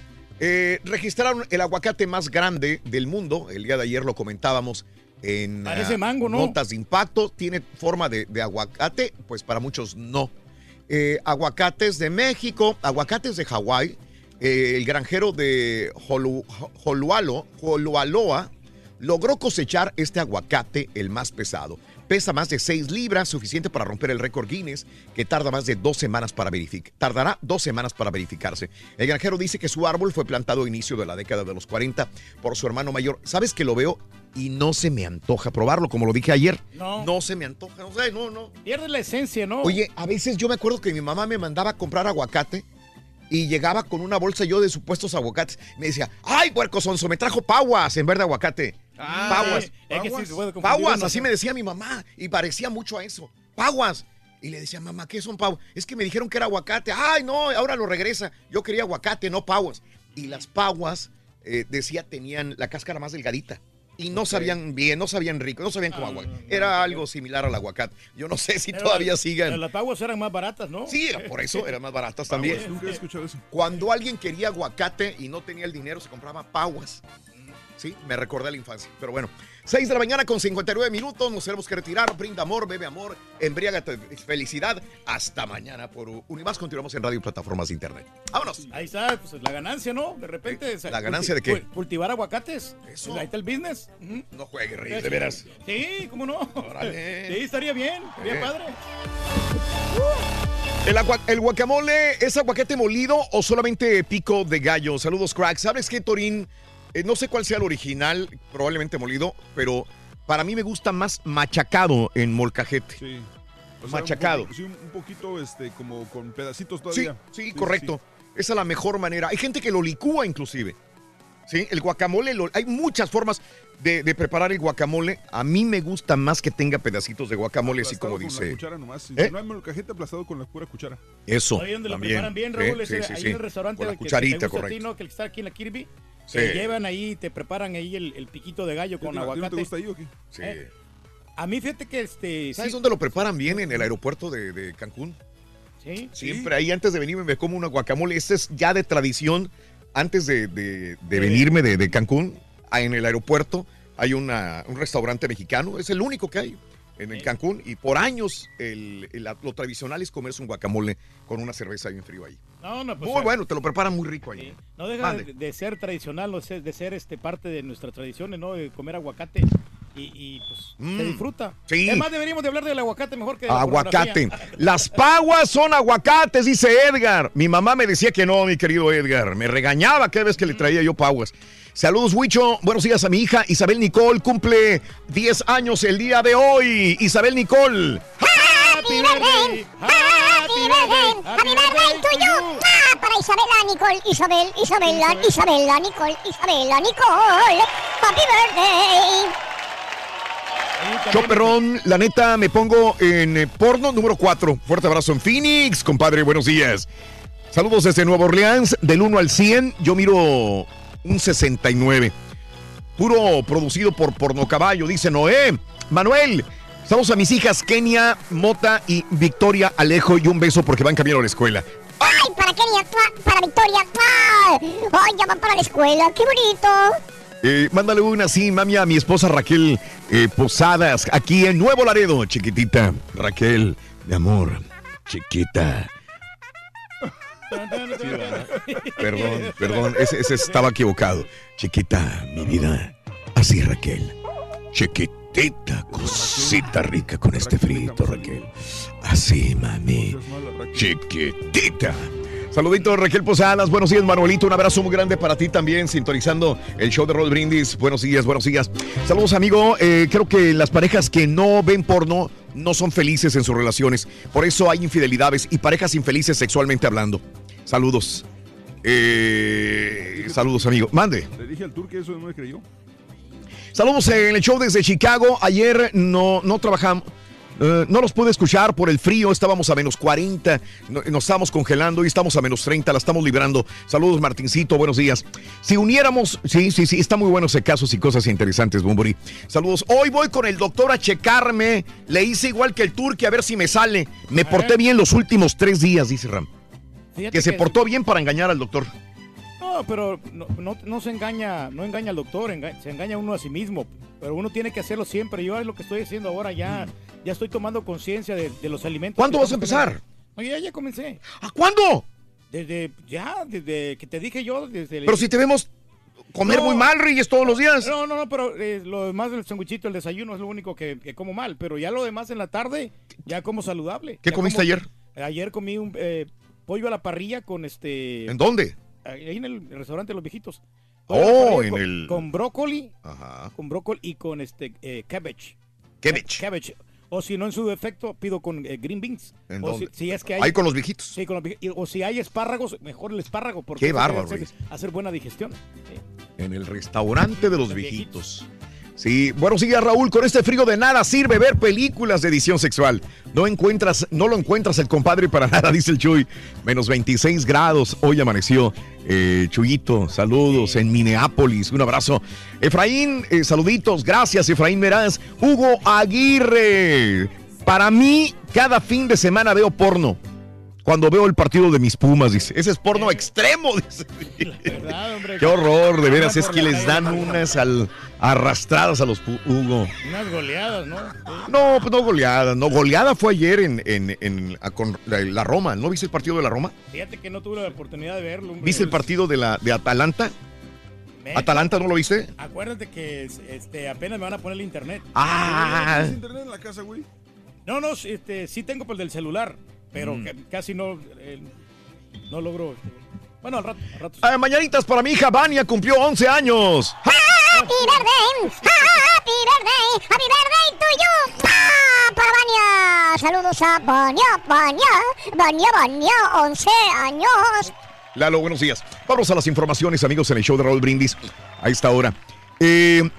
Eh, registraron el aguacate más grande del mundo. El día de ayer lo comentábamos en Parece ah, mango, ¿no? notas de impacto. Tiene forma de, de aguacate, pues para muchos no. Eh, aguacates de México, aguacates de Hawái. eh, el granjero de Holu- Holualo, Holualoa logró cosechar este aguacate, el más pesado. Pesa más de 6 libras, suficiente para romper el récord Guinness, que tarda más de dos semanas para verificar. Tardará dos semanas para verificarse. El granjero dice que su árbol fue plantado a inicio de la década de los 40 por su hermano mayor. ¿Sabes que lo veo? Y no se me antoja probarlo, como lo dije ayer. No. No se me antoja, no sé, no, no. Pierde la esencia, ¿no? Oye, a veces yo me acuerdo que mi mamá me mandaba a comprar aguacate y llegaba con una bolsa yo de supuestos aguacates. Me decía, ¡ay, puerco sonso! Me trajo paguas en vez de aguacate. Ah, paguas. sí, es que sí se puede confundir Paguas, así me decía mi mamá. Y parecía mucho a eso. Paguas. Y le decía, mamá, ¿qué son paguas? Es que me dijeron que era aguacate. ¡Ay, no! Ahora lo regresa. Yo quería aguacate, no paguas. Y las paguas, eh, decía, tenían la cáscara más delgadita. Y no sabían bien, no sabían rico, no sabían como aguacate. Era algo similar al aguacate. Yo no sé si Pero todavía sigan. pero Las paguas eran más baratas, ¿no? Sí, era por eso, eran más baratas también. Nunca he escuchado eso. Cuando alguien quería aguacate y no tenía el dinero, se compraba paguas. Sí, me recordé la infancia. Pero bueno, 6 de la mañana con 59 minutos. Nos tenemos que retirar. Brinda amor, bebe amor, embriágate felicidad. Hasta mañana por Unimás. Continuamos en radio y plataformas de internet. Vámonos. Ahí está, pues la ganancia, ¿no? De repente. o sea, ¿La ganancia de qué? cul- Cultivar aguacates. Eso. Ahí está el business. No juegue, Reyes, de veras. Sí, ¿cómo no? Órale. Sí, estaría bien, bien Eh. padre. El, agua- el guacamole es aguacate molido o solamente pico de gallo. Saludos, crack. ¿Sabes qué, Torín? Eh, no sé cuál sea el original, probablemente molido, pero para mí me gusta más machacado en molcajete. Sí. O sea, Machacado. Un, poco- sí, un poquito este, como con pedacitos Sí, todavía. sí, correcto. Esa es la mejor manera. Hay gente que lo licúa inclusive. Sí, el guacamole, lo- hay muchas formas de, de preparar el guacamole. A mí me gusta más que tenga pedacitos de guacamole, así como Aplastado con dice. la cuchara nomás. Si ¿Eh? no hay molcajete aplastado con la pura cuchara. Eso. Ahí donde lo también. preparan bien, Sí, Raúl, sí, sí, ahí sí. en el restaurante Con la que- que cucharita, te gusta a ti, correcto. ¿no? Que está aquí en la Kirby. Sí. Te llevan ahí, te preparan ahí el, el piquito de gallo con ¿A ti no te aguacate. gusta ahí o qué? Sí. Eh, A mí fíjate que este... ¿Sabes sí- dónde lo preparan bien? En el aeropuerto de, de Cancún. Sí. Siempre ahí antes de venirme me como una guacamole. Este es ya de tradición. Antes de, de- de venirme de, de Cancún, ah, en el aeropuerto hay una- un restaurante mexicano. Es el único que hay en el Cancún. Y por años el- el- lo tradicional es comerse un guacamole con una cerveza bien frío ahí. No, no, pues, Muy bueno, te lo preparan muy rico ahí. No deja de, de ser tradicional, no sé, de ser este parte de nuestras tradiciones, ¿no? De comer aguacate y, y, pues se Mm, disfruta. sí. Es más, deberíamos de hablar del aguacate mejor que de la Aguacate. pornografía. Las paguas son aguacates, dice Edgar. Mi mamá me decía que no, mi querido Edgar. Me regañaba cada vez que le traía yo paguas. Saludos, Huicho. Buenos días a mi hija Isabel Nicole. Cumple 10 años el día de hoy. Isabel Nicole. Happy birthday, happy birthday, Happy birthday to you. Ah, para Isabela Nicole, Isabel, Isabela, Isabela Nicole, Isabela Nicole. Happy birthday. Yo, perrón, la neta, me pongo en eh, porno número 4. Fuerte abrazo en Phoenix, compadre. Buenos días. Saludos desde Nueva Orleans. Del 1 al 100, yo miro un 69. Puro producido por Porno Caballo, dice Noé. Manuel, saludos a mis hijas Kenia, Mota y Victoria Alejo. Y un beso porque van camino a la escuela. Ay, para Kenia, para Victoria. Ay, ya van para la escuela. Qué bonito. Eh, mándale una así, mami, a mi esposa Raquel eh, Posadas, aquí en Nuevo Laredo, chiquitita. Raquel, mi amor, chiquita. Perdón, perdón, ese, ese estaba equivocado. Chiquita, mi vida. Así, Raquel. Chiquitita, cosita rica con este frito, Raquel. Así, mami. Chiquitita. Saludito Raquel Posadas, buenos días Manuelito, un abrazo muy grande para ti también, sintonizando el show de Roll Brindis. Buenos días, buenos días. Saludos amigo, Eh, creo que las parejas que no ven porno no son felices en sus relaciones, por eso hay infidelidades y parejas infelices sexualmente hablando. Saludos. Eh, saludos amigo, mande. Le dije al tour que eso no me creyó. Saludos en el show desde Chicago. Ayer no, no trabajamos. eh, no los pude escuchar por el frío, estábamos a menos 40, no- nos estábamos congelando y estamos a menos 30, la estamos librando. Saludos Martincito, buenos días. Si uniéramos, sí, sí, sí, está muy bueno ese casos y cosas interesantes, Bumburi. Saludos, hoy voy con el doctor a checarme, le hice igual que el turque a ver si me sale. Me porté bien los últimos tres días, dice Ram. Fíjate Que se que- portó bien para engañar al doctor. No, pero no, no- no se engaña, no engaña al doctor, enga- se engaña uno a sí mismo. Pero uno tiene que hacerlo siempre. Yo es lo que estoy haciendo ahora, ya, ya estoy tomando conciencia de, de los alimentos. ¿Cuándo vas a empezar? No, ya, ya comencé. ¿A cuándo? Desde, ya, desde que te dije yo, desde... el- Pero si te vemos comer No. muy mal, Reyes, todos los días. No, no, no, pero eh, lo demás del sandwichito, el desayuno es lo único que, que como mal. Pero ya lo demás en la tarde, ya como saludable. ¿Qué Ya comiste como- ayer? Ayer comí un eh, pollo a la parrilla con este... ¿En dónde? Ahí en el restaurante Los Viejitos. Oh, en con, el- Con brócoli. Ajá. Con brócoli y con este eh, cabbage. Cabbage. Cabbage. O si no, en su defecto, pido con eh, green beans. ¿En o? Si, si es que hay... Ahí con los viejitos. Sí, con los vieji- y- O si hay espárragos, mejor el espárrago. Porque Qué bárbaro, hace- Luis. hacer buena digestión. Sí. En el restaurante de los viejitos. Sí, buenos días Raúl, con este frío de nada sirve ver películas de edición sexual. No encuentras, no lo encuentras el compadre para nada, dice el Chuy. Menos 26 grados, hoy amaneció. Eh, Chuyito, saludos en Minneapolis, un abrazo. Efraín, eh, saluditos, gracias Efraín Meraz. Hugo Aguirre, para mí cada fin de semana veo porno. Cuando veo el partido de mis Pumas, dice. Ese es porno extremo, dice. Qué horror, de veras, es que les dan unas al- arrastradas a los Hugo. Unas goleadas, ¿no? No, pues no goleada, no, goleada fue ayer en, en- en- a- con la, la Roma. ¿No viste el partido de la Roma? Fíjate que no tuve la oportunidad de verlo. hombre. ¿Viste el partido de la de Atalanta? ¿Atalanta no lo viste? Acuérdate que este, apenas me van a poner el internet. Ah. ¿Tienes internet en la casa, güey? No, no, sí, este, sí tengo por el del celular, pero Mm. ca- casi no, eh, no logro. este, Bueno, al rato, al rato. Ah, mañanitas para mi hija Vania, cumplió 11 años. Happy birthday, happy birthday, happy birthday to you. ¡Ah! Para Vania. Saludos a Vania, Vania, Vania, Vania, 11 años. Lalo, buenos días. Vamos a las informaciones, amigos, en el show de Raúl Brindis a esta hora. Eh,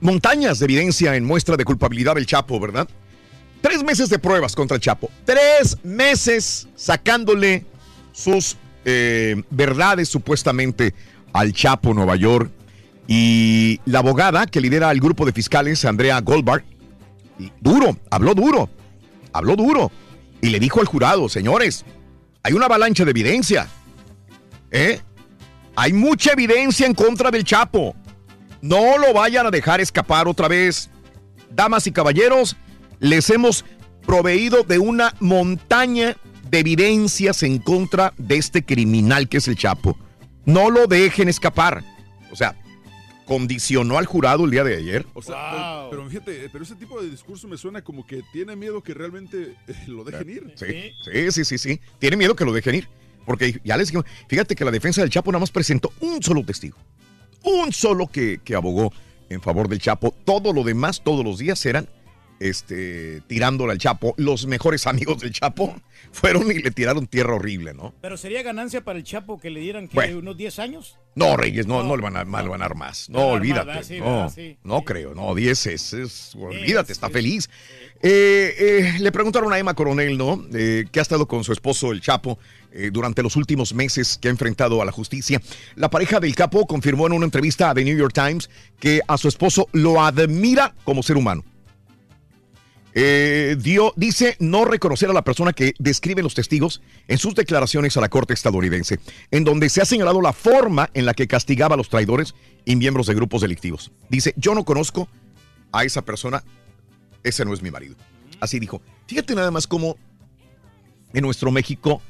montañas de evidencia en muestra de culpabilidad del Chapo, ¿verdad? Tres meses de pruebas contra el Chapo. Tres meses sacándole sus eh, verdades supuestamente al Chapo Nueva York. Y la abogada que lidera el grupo de fiscales, Andrea Goldberg, duro, habló duro, habló duro. Y le dijo al jurado, señores, hay una avalancha de evidencia. ¿Eh? Hay mucha evidencia en contra del Chapo. No lo vayan a dejar escapar otra vez. Damas y caballeros, les hemos proveído de una montaña de evidencias en contra de este criminal que es el Chapo. No lo dejen escapar. O sea, condicionó al jurado el día de ayer. O sea, pero, pero fíjate, pero ese tipo de discurso me suena como que tiene miedo que realmente eh, lo dejen ir. Sí, sí, sí, sí, sí. Tiene miedo que lo dejen ir. Porque ya les dijimos, fíjate que la defensa del Chapo nada más presentó un solo testigo. Un solo que, que abogó en favor del Chapo. Todo lo demás, todos los días eran este, tirándole al Chapo. Los mejores amigos del Chapo fueron y le tiraron tierra horrible, ¿no? Pero sería ganancia para el Chapo que le dieran ¿qué, Bueno. unos 10 años. No, Reyes, no, no, le van a, no le van a dar más. No, más, olvídate. no, no creo. No, 10 es, es- olvídate, está feliz. Eh, eh, le preguntaron a Emma Coronel, ¿no? Eh, que ha estado con su esposo, el Chapo, durante los últimos meses que ha enfrentado a la justicia. La pareja del Capo confirmó en una entrevista a The New York Times que a su esposo lo admira como ser humano. Eh, dio, dice no reconocer a la persona que describe los testigos en sus declaraciones a la corte estadounidense, en donde se ha señalado la forma en la que castigaba a los traidores y miembros de grupos delictivos. Dice, yo no conozco a esa persona, ese no es mi marido. Así dijo. Fíjate nada más cómo en nuestro México,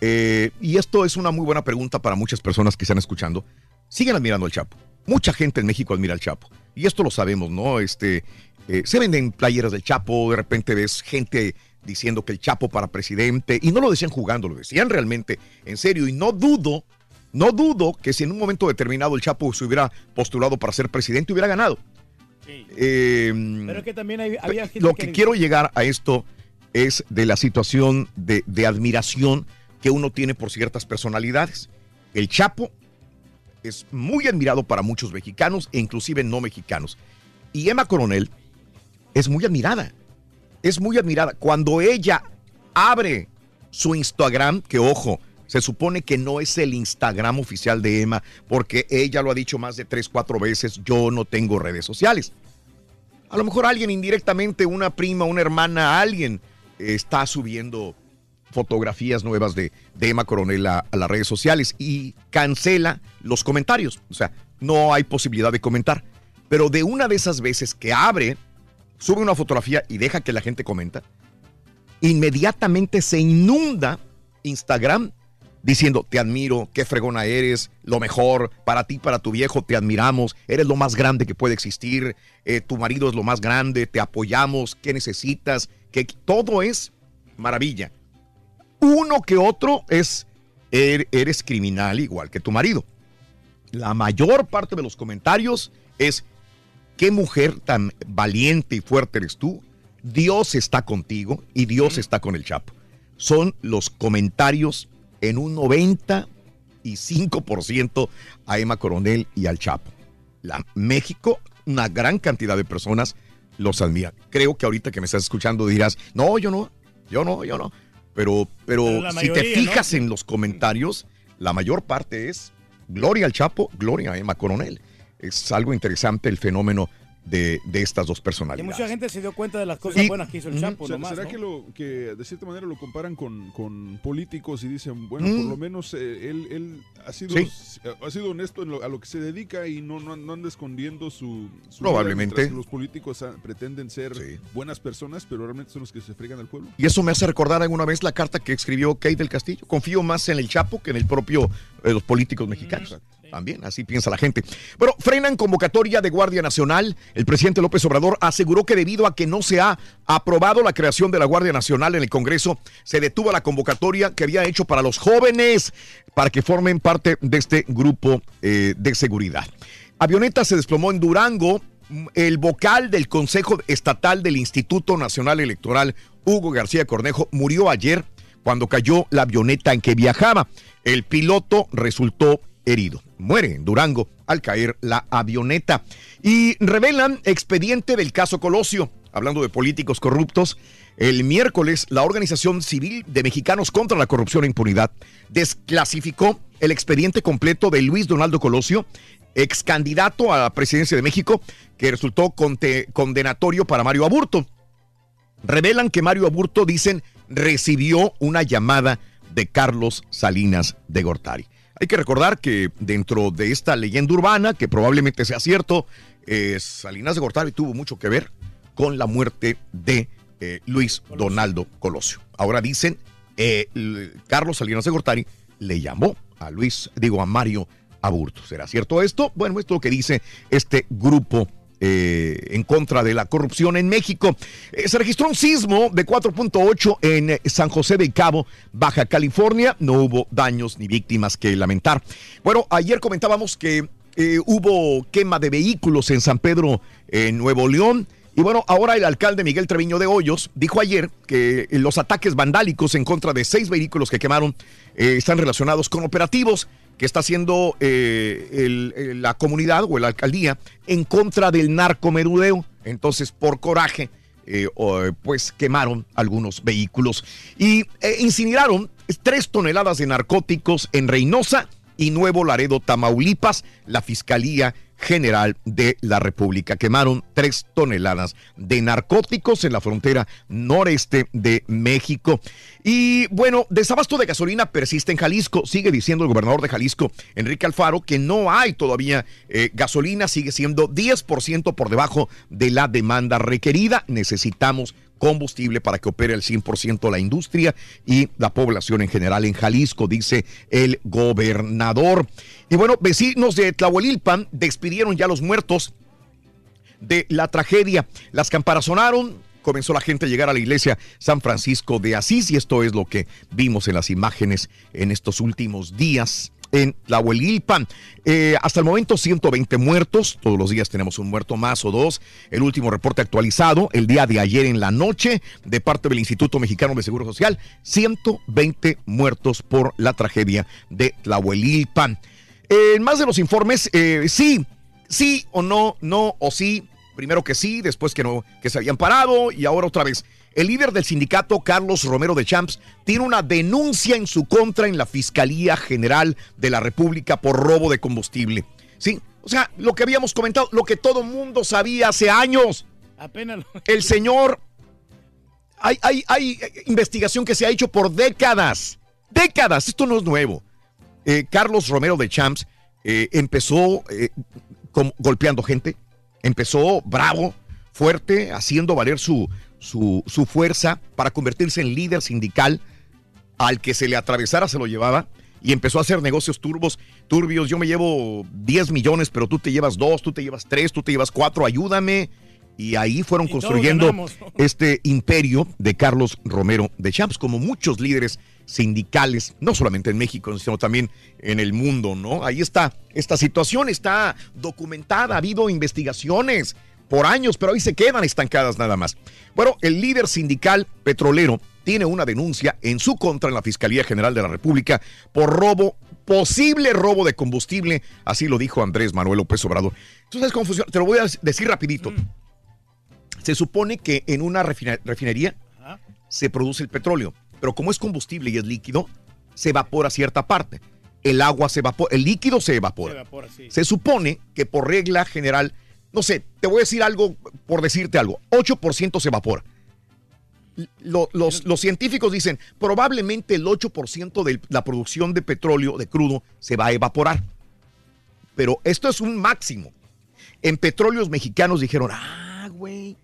eh, y esto es una muy buena pregunta para muchas personas que están escuchando, siguen admirando al Chapo. Mucha gente en México admira al Chapo. Y esto lo sabemos, ¿no? Este, eh, se venden playeras del Chapo, de repente ves gente diciendo que el Chapo para presidente, y no lo decían jugando, lo decían realmente en serio, y no dudo, no dudo que si en un momento determinado el Chapo se hubiera postulado para ser presidente, hubiera ganado. Eh, Pero es que también hay- había gente lo que que- quiero llegar a esto es de la situación de, de admiración que uno tiene por ciertas personalidades. El Chapo es muy admirado para muchos mexicanos e inclusive no mexicanos. Y Emma Coronel es muy admirada. Es muy admirada. Cuando ella abre su Instagram, que ojo, se supone que no es el Instagram oficial de Emma, porque ella lo ha dicho más de tres, cuatro veces, yo no tengo redes sociales. A lo mejor alguien indirectamente, una prima, una hermana, alguien está subiendo fotografías nuevas de, de Emma Coronel a, a las redes sociales y cancela los comentarios. O sea, no hay posibilidad de comentar. Pero de una de esas veces que abre, sube una fotografía y deja que la gente comenta, inmediatamente se inunda Instagram diciendo, te admiro, qué fregona eres, lo mejor, para ti, para tu viejo, te admiramos, eres lo más grande que puede existir, eh, tu marido es lo más grande, te apoyamos, ¿qué necesitas? Que todo es maravilla. Uno que otro es, er- eres criminal igual que tu marido. La mayor parte de los comentarios es, qué mujer tan valiente y fuerte eres tú. Dios está contigo y Dios está con el Chapo. Son los comentarios en un 95% a Emma Coronel y al Chapo. La México, una gran cantidad de personas los admiran. Creo que ahorita que me estás escuchando dirás, no, yo no, yo no, yo no. Pero, pero, si te fijas en los comentarios, la mayor parte es gloria al Chapo, gloria a Emma Coronel. Es algo interesante el fenómeno de, de estas dos Y personalidades. mucha gente se dio cuenta de las cosas Y- buenas que hizo el. Chapo, ¿Será, nomás, será ¿no? que, lo, que de cierta manera lo comparan con, con políticos y dicen, bueno, Mm. por lo menos eh, él, él ha, sido, Sí. ha sido honesto en lo- a lo que se dedica y no, no, no anda escondiendo su, su Probablemente. los políticos ah, pretenden ser buenas personas, pero realmente son los que se fregan al pueblo. Y eso me hace recordar alguna vez la carta que escribió Kate del Castillo. Confío más en el Chapo que en el propio eh, los políticos mexicanos. También, así piensa la gente. Bueno, frenan convocatoria de Guardia Nacional. El presidente López Obrador aseguró que debido a que no se ha aprobado la creación de la Guardia Nacional en el Congreso, se detuvo la convocatoria que había hecho para los jóvenes para que formen parte de este grupo eh, de seguridad. Avioneta se desplomó en Durango. El vocal del Consejo Estatal del Instituto Nacional Electoral, Hugo García Cornejo, murió ayer cuando cayó la avioneta en que viajaba. El piloto resultó herido. Muere en Durango al caer la avioneta. Y revelan expediente del caso Colosio. Hablando de políticos corruptos, el miércoles la Organización Civil de Mexicanos contra la Corrupción e Impunidad desclasificó el expediente completo de Luis Donaldo Colosio, ex candidato a la presidencia de México, que resultó condenatorio para Mario Aburto revelan que Mario Aburto, dicen, recibió una llamada de Carlos Salinas de Gortari. Hay que recordar que dentro de esta leyenda urbana, que probablemente sea cierto, eh, Salinas de Gortari tuvo mucho que ver con la muerte de eh, Luis Donaldo Colosio. Ahora dicen, eh, Carlos Salinas de Gortari le llamó a Luis, digo, a Mario Aburto. ¿Será cierto esto? Bueno, esto es lo que dice este grupo eh, en contra de la corrupción en México. Eh, se registró un sismo de 4.8 en eh, San José del Cabo, Baja California. No hubo daños ni víctimas que lamentar. Bueno, ayer comentábamos que hubo quema de vehículos en San Pedro, en Nuevo León. Y bueno, ahora el alcalde Miguel Treviño de Hoyos dijo ayer que los ataques vandálicos en contra de seis vehículos que quemaron están relacionados con operativos que está haciendo eh, el- la comunidad o la alcaldía en contra del narcomerudeo. Entonces, por coraje, eh, eh, pues quemaron algunos vehículos y eh, incineraron tres toneladas de narcóticos en Reynosa y Nuevo Laredo, Tamaulipas. La Fiscalía General de la República quemaron tres toneladas de narcóticos en la frontera noreste de México. Y bueno, desabasto de gasolina persiste en Jalisco. Sigue diciendo el gobernador de Jalisco, Enrique Alfaro, que no hay todavía eh, gasolina, sigue siendo 10% por debajo de la demanda requerida. Necesitamos combustible para que opere al 100% la industria y la población en general en Jalisco, dice el gobernador. Y bueno, vecinos de Tlahuelilpan despidieron ya los muertos de la tragedia. Las campanas sonaron, comenzó la gente a llegar a la iglesia San Francisco de Asís y esto es lo que vimos en las imágenes en estos últimos días en Tlahuelilpan. Eh, hasta el momento 120 muertos, todos los días tenemos un muerto más o dos. El último reporte actualizado el día de ayer en la noche de parte del Instituto Mexicano de Seguro Social, 120 muertos por la tragedia de Tlahuelilpan. En más de los informes, eh, sí, sí o no, no o sí. Primero que sí, después que no, que se habían parado y ahora otra vez. El líder del sindicato, Carlos Romero de Champs, tiene una denuncia en su contra en la Fiscalía General de la República por robo de combustible. Sí, o sea, lo que habíamos comentado, lo que todo mundo sabía hace años. Apenas lo- El señor, hay, hay, hay investigación que se ha hecho por décadas. Décadas, esto no es nuevo. Eh, Carlos Romero de Champs eh, empezó eh, como- golpeando gente, empezó bravo, fuerte, haciendo valer su, su, su fuerza para convertirse en líder sindical. Al que se le atravesara se lo llevaba. y empezó a hacer negocios turbos, turbios. Yo me llevo 10 millones, pero tú te llevas 2, tú te llevas 3, tú te llevas 4, ayúdame. Y ahí fueron Y construyendo este imperio de Carlos Romero de Champs, como muchos líderes sindicales, no solamente en México, sino también en el mundo, ¿no? Ahí está, esta situación está documentada, ha habido investigaciones por años, pero ahí se quedan estancadas nada más. Bueno, el líder sindical petrolero tiene una denuncia en su contra en la Fiscalía General de la República por robo, posible robo de combustible, así lo dijo Andrés Manuel López Obrador. Entonces, confusión, te lo voy a decir rapidito. Se supone que en una refinería se produce el petróleo, pero como es combustible y es líquido, se evapora cierta parte. El agua se evapora, el líquido se evapora. Se evapora, sí. Se supone que por regla general, no sé, te voy a decir algo por decirte algo, 8% se evapora. Lo- los, los científicos dicen, probablemente el 8% de la producción de petróleo, de crudo, se va a evaporar. Pero esto es un máximo. En petróleos mexicanos dijeron, ah, güey,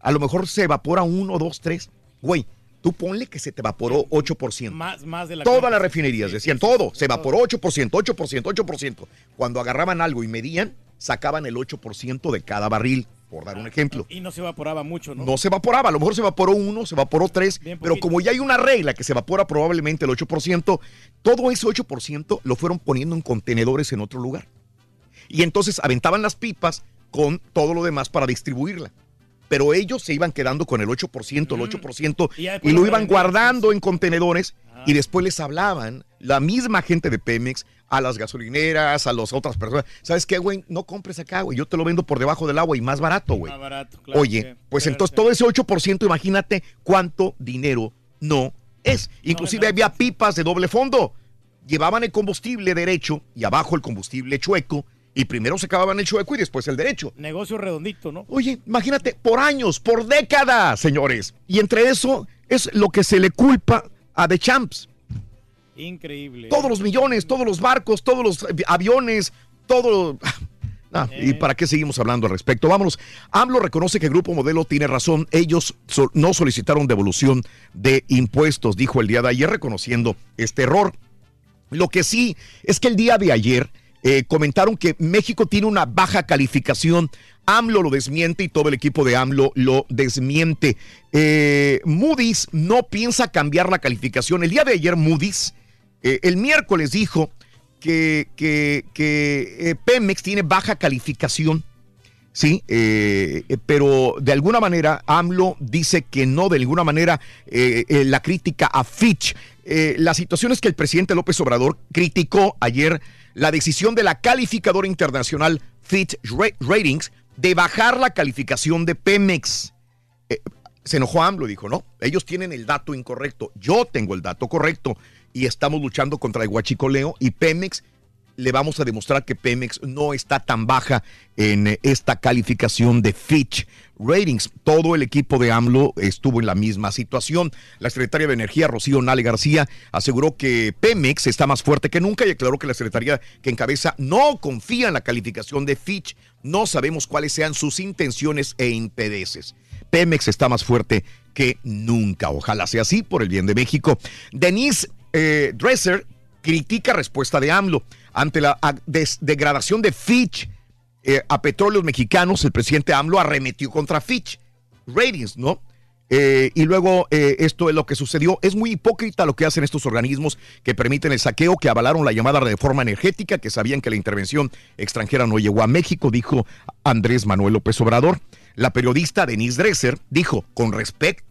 a lo mejor se evapora 1, 2, 3. Güey, tú ponle que se te evaporó 8%. Más, más de la Todas las refinerías decían todo, se evaporó 8%, 8%, 8%. Cuando agarraban algo y medían, sacaban el 8% de cada barril, por dar un ejemplo. Y no se evaporaba mucho, ¿no? No se evaporaba, a lo mejor se evaporó uno, se evaporó tres, pero como ya hay una regla que se evapora probablemente el 8%, todo ese 8% lo fueron poniendo en contenedores en otro lugar. Y entonces aventaban las pipas con todo lo demás para distribuirla. Pero ellos se iban quedando con el 8%, el 8%, Y ya y, lo iban guardando en contenedores y después les hablaban la misma gente de Pemex a las gasolineras, a las otras personas. ¿Sabes qué, güey? No compres acá, güey. Yo te lo vendo por debajo del agua y más barato, güey. Más barato, claro Oye, que- pues entonces todo ese 8%, imagínate cuánto dinero no es. Inclusive había pipas de doble fondo. Llevaban el combustible derecho y abajo el combustible chueco y primero se acababan el chueco y después el derecho. Negocio redondito, ¿no? Oye, imagínate, por años, por décadas, señores. Y entre eso es lo que se le culpa a The Champs. Increíble. Todos los millones, todos los barcos, todos los aviones, todo... Ah, ¿Y para qué seguimos hablando al respecto? Vámonos. AMLO reconoce que Grupo Modelo tiene razón. Ellos so- no solicitaron devolución de impuestos, dijo el día de ayer, reconociendo este error. Lo que sí es que el día de ayer eh, comentaron que México tiene una baja calificación. AMLO lo desmiente y todo el equipo de AMLO lo desmiente. Eh, Moody's no piensa cambiar la calificación. El día de ayer Moody's, eh, el miércoles dijo que, eh, Pemex tiene baja calificación. Sí, eh, pero de alguna manera AMLO dice que no, de alguna manera la crítica a Fitch. La situación es que el presidente López Obrador criticó ayer la decisión de la calificadora internacional Fitch Ra- Ratings de bajar la calificación de Pemex. Se enojó AMLO, dijo, no, ellos tienen el dato incorrecto, yo tengo el dato correcto y estamos luchando contra el huachicoleo y Pemex le vamos a demostrar que Pemex no está tan baja en eh, esta calificación de Fitch Ratings. Todo el equipo de AMLO estuvo en la misma situación. La secretaria de Energía, Rocío Nale García, aseguró que Pemex está más fuerte que nunca y aclaró que la secretaría que encabeza no confía en la calificación de Fitch. No sabemos cuáles sean sus intenciones e intereses. Pemex está más fuerte que nunca. Ojalá sea así por el bien de México. Denise eh, Dresser critica respuesta de AMLO ante la degradación de Fitch eh, a petróleos mexicanos. El presidente AMLO arremetió contra Fitch Ratings, ¿no? Eh, y luego eh, esto es lo que sucedió. Es muy hipócrita lo que hacen estos organismos que permiten el saqueo, que avalaron la llamada reforma energética, que sabían que la intervención extranjera no llegó a México, dijo Andrés Manuel López Obrador. La periodista Denise Dresser dijo, con,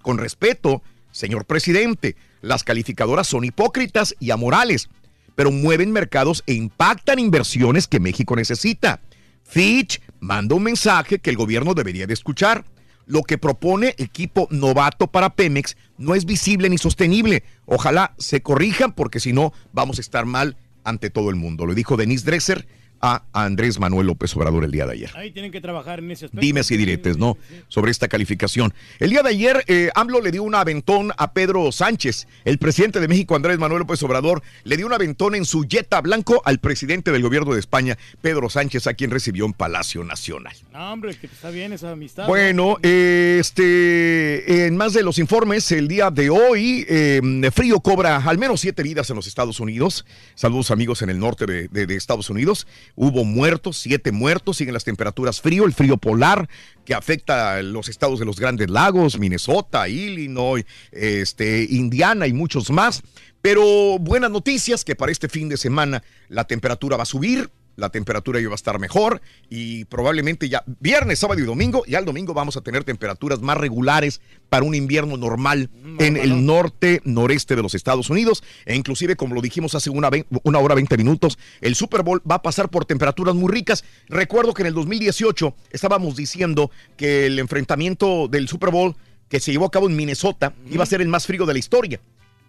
con respeto, señor presidente, las calificadoras son hipócritas y amorales, pero mueven mercados e impactan inversiones que México necesita. Fitch manda un mensaje que el gobierno debería de escuchar. Lo que propone equipo novato para Pemex no es visible ni sostenible. Ojalá se corrijan porque si no vamos a estar mal ante todo el mundo. Lo dijo Denise Dresser a Andrés Manuel López Obrador el día de ayer. Ahí tienen que trabajar en ese aspecto. Dimes y diretes, ¿no? Sobre esta calificación. El día de ayer, eh, AMLO le dio un aventón a Pedro Sánchez. El presidente de México, Andrés Manuel López Obrador, le dio un aventón en su yeta blanco al presidente del gobierno de España, Pedro Sánchez, a quien recibió en Palacio Nacional. No, hombre, que está bien esa amistad. Bueno, eh, este, en más de los informes, el día de hoy, eh, frío cobra al menos siete vidas en los Estados Unidos. Saludos amigos en el norte de, de- de Estados Unidos. Hubo muertos, siete muertos, siguen las temperaturas frío, el frío polar que afecta a los estados de los Grandes Lagos, Minnesota, Illinois, este, Indiana y muchos más. Pero buenas noticias que para este fin de semana la temperatura va a subir, la temperatura ya va a estar mejor y probablemente ya viernes, sábado y domingo, ya el domingo vamos a tener temperaturas más regulares para un invierno normal en el norte, noreste de los Estados Unidos e inclusive como lo dijimos hace una, una hora 20 minutos, el Super Bowl va a pasar por temperaturas muy ricas. Recuerdo que en el 2018 estábamos diciendo que el enfrentamiento del Super Bowl que se llevó a cabo en Minnesota iba a ser el más frío de la historia.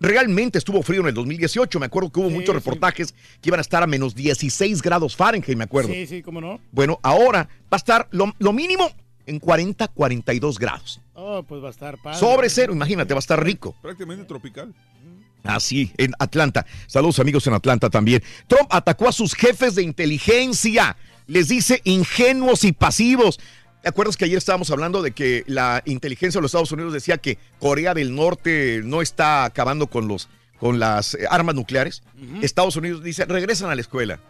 Realmente estuvo frío en el 2018. Me acuerdo que hubo muchos reportajes que iban a estar a menos 16 grados Fahrenheit, me acuerdo. Sí, sí, cómo no. Bueno, ahora va a estar lo, lo mínimo en 40, 42 grados. Oh, pues va a estar padre. Sobre cero, imagínate, va a estar rico. Prácticamente tropical. Así, en Atlanta. Saludos amigos en Atlanta también. Trump atacó a sus jefes de inteligencia. Les dice ingenuos y pasivos. ¿Te acuerdas que ayer estábamos hablando de que la inteligencia de los Estados Unidos decía que Corea del Norte no está acabando con, los, con las eh, armas nucleares? Estados Unidos dice, regresan a la escuela.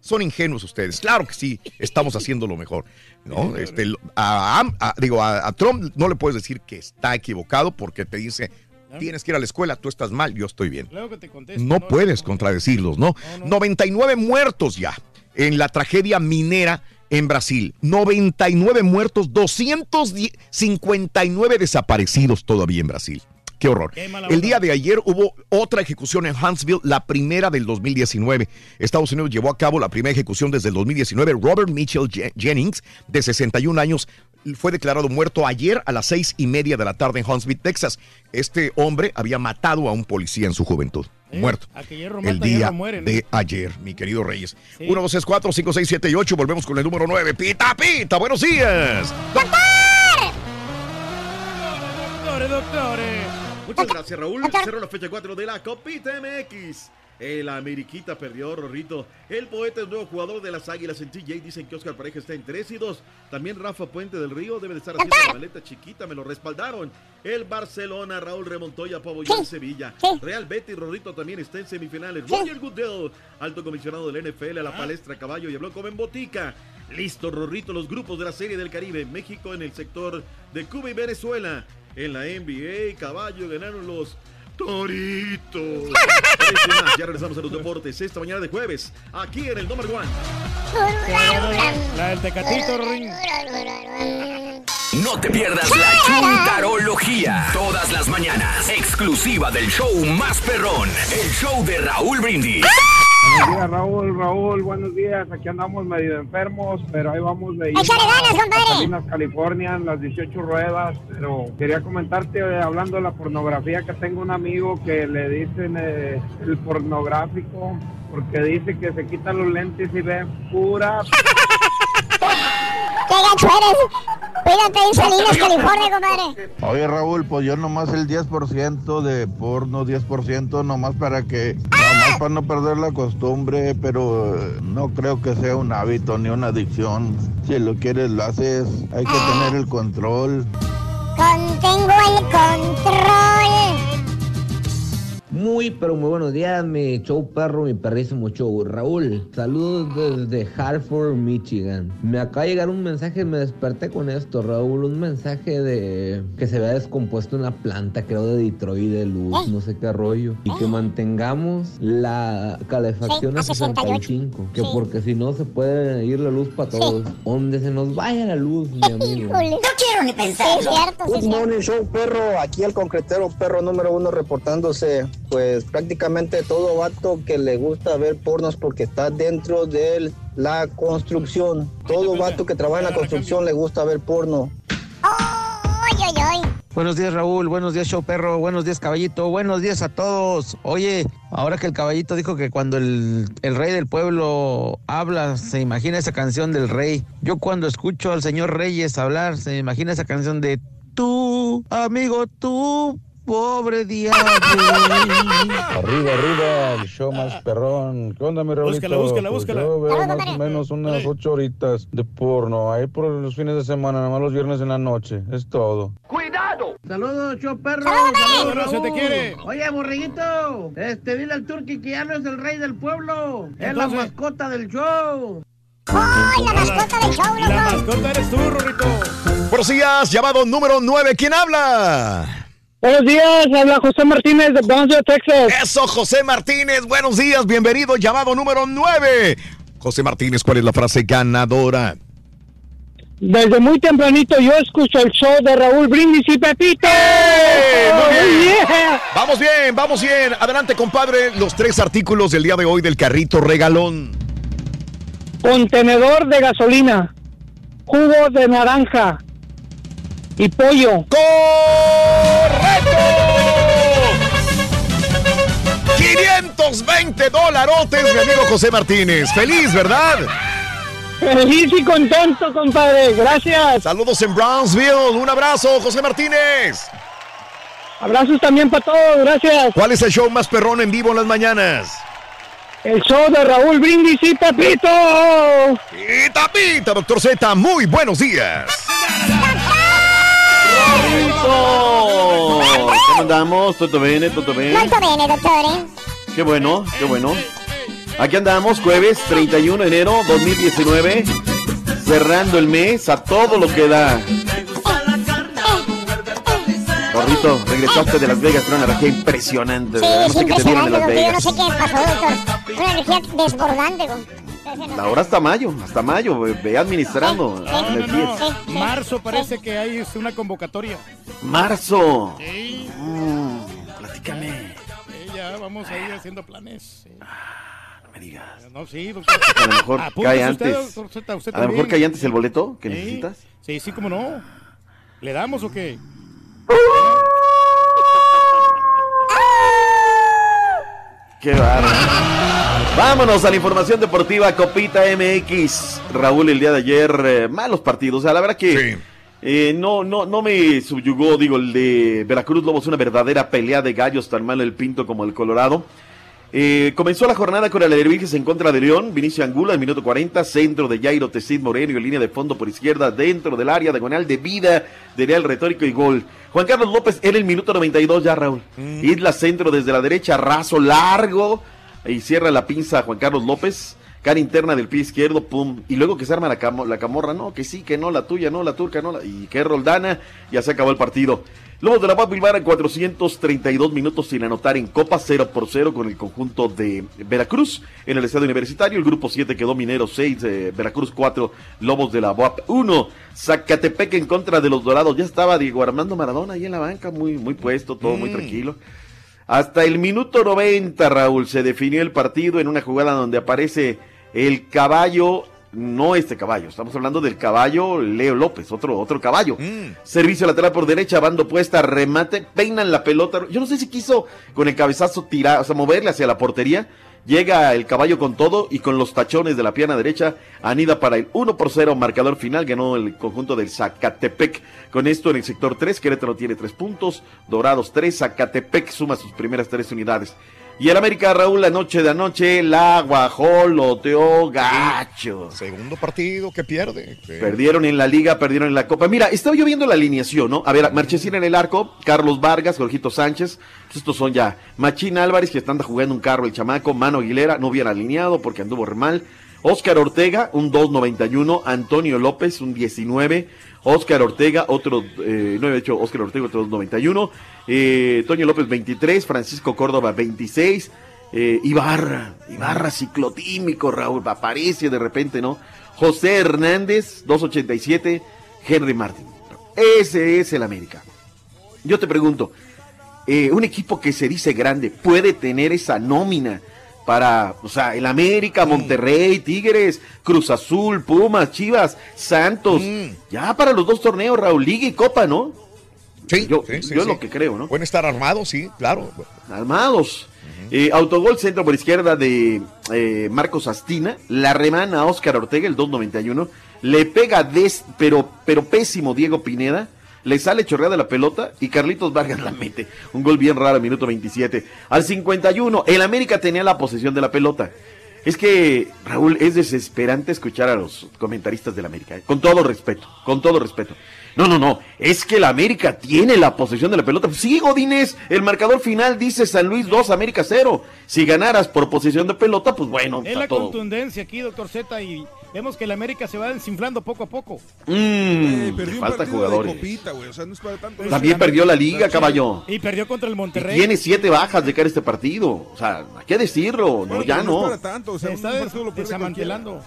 Son ingenuos ustedes. Claro que sí, estamos haciendo lo mejor. ¿no? Este, a, digo, a, a Trump no le puedes decir que está equivocado porque te dice, tienes que ir a la escuela, tú estás mal, yo estoy bien. Luego que te contesto. No puedes contradecirlos, ¿no? 99 muertos ya en la tragedia minera en Brasil. 99 muertos, 259 desaparecidos todavía en Brasil. Qué horror. Qué El día de ayer hubo otra ejecución en Huntsville, la primera del 2019. Estados Unidos llevó a cabo la primera ejecución desde el 2019. Robert Mitchell Je- Jennings, de 61 años, fue declarado muerto ayer a las seis y media de la tarde en Huntsville, Texas. Este hombre había matado a un policía en su juventud. Sí, Muerto. El día muere, ¿no? de ayer, mi querido Reyes. Sí. 1, 2, 3, 4, 5, 6, 7 y 8. Volvemos con el número 9. Pita, pita. Buenos días. Doctores, doctores. Muchas gracias, Raúl. Cerró la fecha 4 de la Copita MX. El Ameriquita perdió, Rorrito. El poeta es nuevo jugador de las Águilas en TJ. Dicen que Oscar Pareja está en 3 y 2. También Rafa Puente del Río debe de estar haciendo la maleta chiquita. Me lo respaldaron. El Barcelona, Raúl remontó y apoyó en Sevilla. Real Betis, Rorrito también está en semifinales. Roger Goodell, alto comisionado del NFL, a la palestra caballo y habló como en botica. Listo, Rorrito, los grupos de la Serie del Caribe. México en el sector de Cuba y Venezuela. En la NBA, caballo ganaron los Más, ya regresamos a los deportes esta mañana de jueves, aquí en el Number One. La del Tecatito, Ring. No te pierdas la chuntarología. Todas las mañanas. Exclusiva del show más perrón. El show de Raúl Brindis. Buenos días, Raúl, Raúl, buenos días. Aquí andamos medio enfermos, pero ahí vamos de ir Échale ganas, compadre. Salinas, California, en las 18 ruedas. Pero quería comentarte, eh, hablando de la pornografía, que tengo un amigo que le dicen eh, el pornográfico, porque dice que se quitan los lentes y ve pura... ¡Qué gacho eres! Cuídate en Salinas, California, compadre. Oye Raúl, pues yo nomás el 10% de porno, 10% nomás para que, nomás para no perder la costumbre, pero eh, no creo que sea un hábito ni una adicción. Si lo quieres lo haces, hay que tener el control. Contengo el control. Muy, pero muy buenos días, mi show perro, mi perrísimo show. Raúl, saludos desde Hartford, Michigan. Me acaba de llegar un mensaje, me desperté con esto, Raúl. Un mensaje de que se había descompuesto una planta, creo de Detroit, de luz, no sé qué rollo. Y que mantengamos la calefacción Sí, a a 68. 65. Que Sí. porque si no se puede ir la luz para todos. Donde se nos vaya la luz, mi amigo. No quiero ni pensar. Sí, es cierto, sí, Good morning, show perro. Aquí el concretero perro número uno reportándose. Pues prácticamente todo vato que le gusta ver pornos porque está dentro de la construcción. Todo vato que trabaja en la construcción le gusta ver porno. ¡Ay, ay, ay! Buenos días Raúl, buenos días Show Perro, buenos días Caballito, buenos días a todos. Oye, ahora que el Caballito dijo que cuando el, el rey del pueblo habla, se imagina esa canción del rey. Yo cuando escucho al señor Reyes hablar, se me imagina esa canción de tú, amigo, tú, pobre diablo. Arriba, arriba, el show más perrón. ¿Qué onda, mi Raulito? Búscala, búscala, Pues búscala. Yo veo más o menos unas ocho horitas de porno. Ahí por los fines de semana, nada más los viernes en la noche. Es todo. ¡Cuidado! Saludos, show perro. Saludos, Raúl, se te quiere. Oye, borreguito, este, dile al turqui que ya no es el rey del pueblo. es la mascota del show. ¡Ay, la mascota del show, La mascota eres tú, Rorrito. Buenos días, llamado número 9. ¿Quién habla? Buenos días, habla José Martínez de Brownsville, Texas. Eso, José Martínez. Buenos días, bienvenido. Llamado número 9. José Martínez, ¿cuál es la frase ganadora? Desde muy tempranito yo escucho el show de Raúl Brindis y Pepito. muy bien. Yeah. Vamos bien, vamos bien. Adelante, compadre. Los tres artículos del día de hoy del carrito regalón. Contenedor de gasolina, jugo de naranja y pollo. ¡Correcto! 520 dolarotes, mi amigo José Martínez. Feliz, ¿verdad? Feliz y contento, compadre. Gracias. Saludos en Brownsville. Un abrazo, José Martínez. Abrazos también para todos. Gracias. ¿Cuál es el show más perrón en vivo en las mañanas? El show de Raúl Brindis y Pepito. Y tapita, doctor Z. Muy buenos días. ¿Cómo andamos? ¿Todo bien? ¿Todo bien? Molto bene, dottore. Qué bueno, qué bueno. Aquí andamos, jueves 31 de enero 2019, cerrando el mes a todo lo que da. Rorrito, regresaste de Las Vegas con una energía impresionante. Sí, ¿verdad? es no sé qué te impresionante, en Las doctor. Yo no Vegas. sé qué pasó, doctor. Una energía desbordante. güey. Ahora hasta mayo, hasta mayo, ve- administrando No, no, energías. no. Marzo parece que hay una convocatoria. Marzo. Sí. Mm, platícame. Sí, ya vamos a ir haciendo planes. sí. No me digas. No, sí, doctor. A lo mejor cae usted, antes. doctor Zeta, usted A lo mejor cae antes el boleto que Sí. necesitas. Sí, sí, cómo no. ¿Le damos o qué? Qué bárbaro. Vámonos a la información deportiva Copita MX. Raúl, el día de ayer, eh, malos partidos. O sea, la verdad que eh, no, no, no me subyugó, digo, el de Veracruz Lobos, una verdadera pelea de gallos, tan malo el Pinto como el Colorado. Eh, comenzó la jornada con el Alebrijes en contra de León, Vinicio Angula, en minuto 40, centro de Jairo Tecid Moreno y línea de fondo por izquierda, dentro del área diagonal de vida, de Real Retórico y gol. Juan Carlos López en el minuto 92 ya, Raúl. Isla centro desde la derecha, raso largo, y cierra la pinza Juan Carlos López. Cara interna del pie izquierdo, pum. Y luego que se arma la, camo- la camorra, no, que sí, que no, la tuya, no, la turca, no, la- y que Roldana, ya se acabó el partido. Lobos de la Paz Bilbao en 432 minutos sin anotar en Copa 0 por 0 con el conjunto de Veracruz en el estadio universitario. El grupo 7 quedó Minero 6, eh, Veracruz 4, Lobos de la UAP 1. Zacatepec en contra de los Dorados. Ya estaba Diego Armando Maradona ahí en la banca, muy, muy puesto, todo muy tranquilo. Hasta el minuto 90, Raúl, se definió el partido en una jugada donde aparece el caballo, no este caballo, estamos hablando del caballo Leo López, otro, otro caballo. Servicio lateral por derecha, bando puesta, remate, peinan la pelota. Yo no sé si quiso con el cabezazo tirar, o sea, moverle hacia la portería. Llega el caballo con todo y con los tachones de la pierna derecha anida para el 1 por 0 marcador final. Ganó el conjunto del Zacatepec. Con esto en el sector 3, Querétaro tiene 3 puntos, Dorados 3, Zacatepec suma sus primeras 3 unidades. Y el América Raúl la noche de anoche la guajoloteó gacho. Segundo partido que pierde. Sí. Perdieron en la liga, perdieron en la copa. Mira, estaba yo viendo la alineación, ¿no? A ver, Marchesín en el arco, Carlos Vargas, Jorgito Sánchez. Pues estos son ya. Machín Álvarez, que está jugando un carro el chamaco. Mano Aguilera, no bien alineado porque anduvo re mal. Oscar Ortega, un 2.91. Antonio López, un 19. Oscar Ortega, otro, eh, no he hecho Oscar Ortega, otro 2.91. Eh, Toño López, 23. Francisco Córdoba, 26. Eh, Ibarra, Ibarra ciclotímico, Raúl, aparece de repente, ¿no? José Hernández, 2.87. Henry Martin. Ese es el América. Yo te pregunto, eh, un equipo que se dice grande puede tener esa nómina para, o sea, el América, Monterrey, Tigres, Cruz Azul, Pumas, Chivas, Santos, ya para los dos torneos, Raúl, Liga y Copa, ¿no? Sí, yo, sí, yo lo que creo, ¿no? Pueden estar armados, sí, claro. Armados. Eh, autogol centro por izquierda de eh, Marcos Astina. La remana Oscar Ortega, el 2.91. Le pega des, pero, pero pésimo Diego Pineda. Le sale chorreada la pelota y Carlitos Vargas la mete. Un gol bien raro, minuto 27. Al 51, el América tenía la posesión de la pelota. Es que, Raúl, es desesperante escuchar a los comentaristas del América. eh, Con todo respeto, con todo respeto. No, no, no. Es que el América tiene la posesión de la pelota. Sí, Godínez, el marcador final dice San Luis 2, América 0. Si ganaras por posesión de pelota, pues bueno, Es está la todo. contundencia aquí, doctor Z, y vemos que el América se va desinflando poco a poco. Mm, Eh, perdió falta jugadores. de copita, güey. O sea, no es para tanto. También perdió la liga, caballo. Y perdió contra el Monterrey. Tiene siete bajas de cara a este partido. O sea, hay que decirlo. No, ya no no. es para tanto, o sea, Se está un partido lo pierde desmantelando.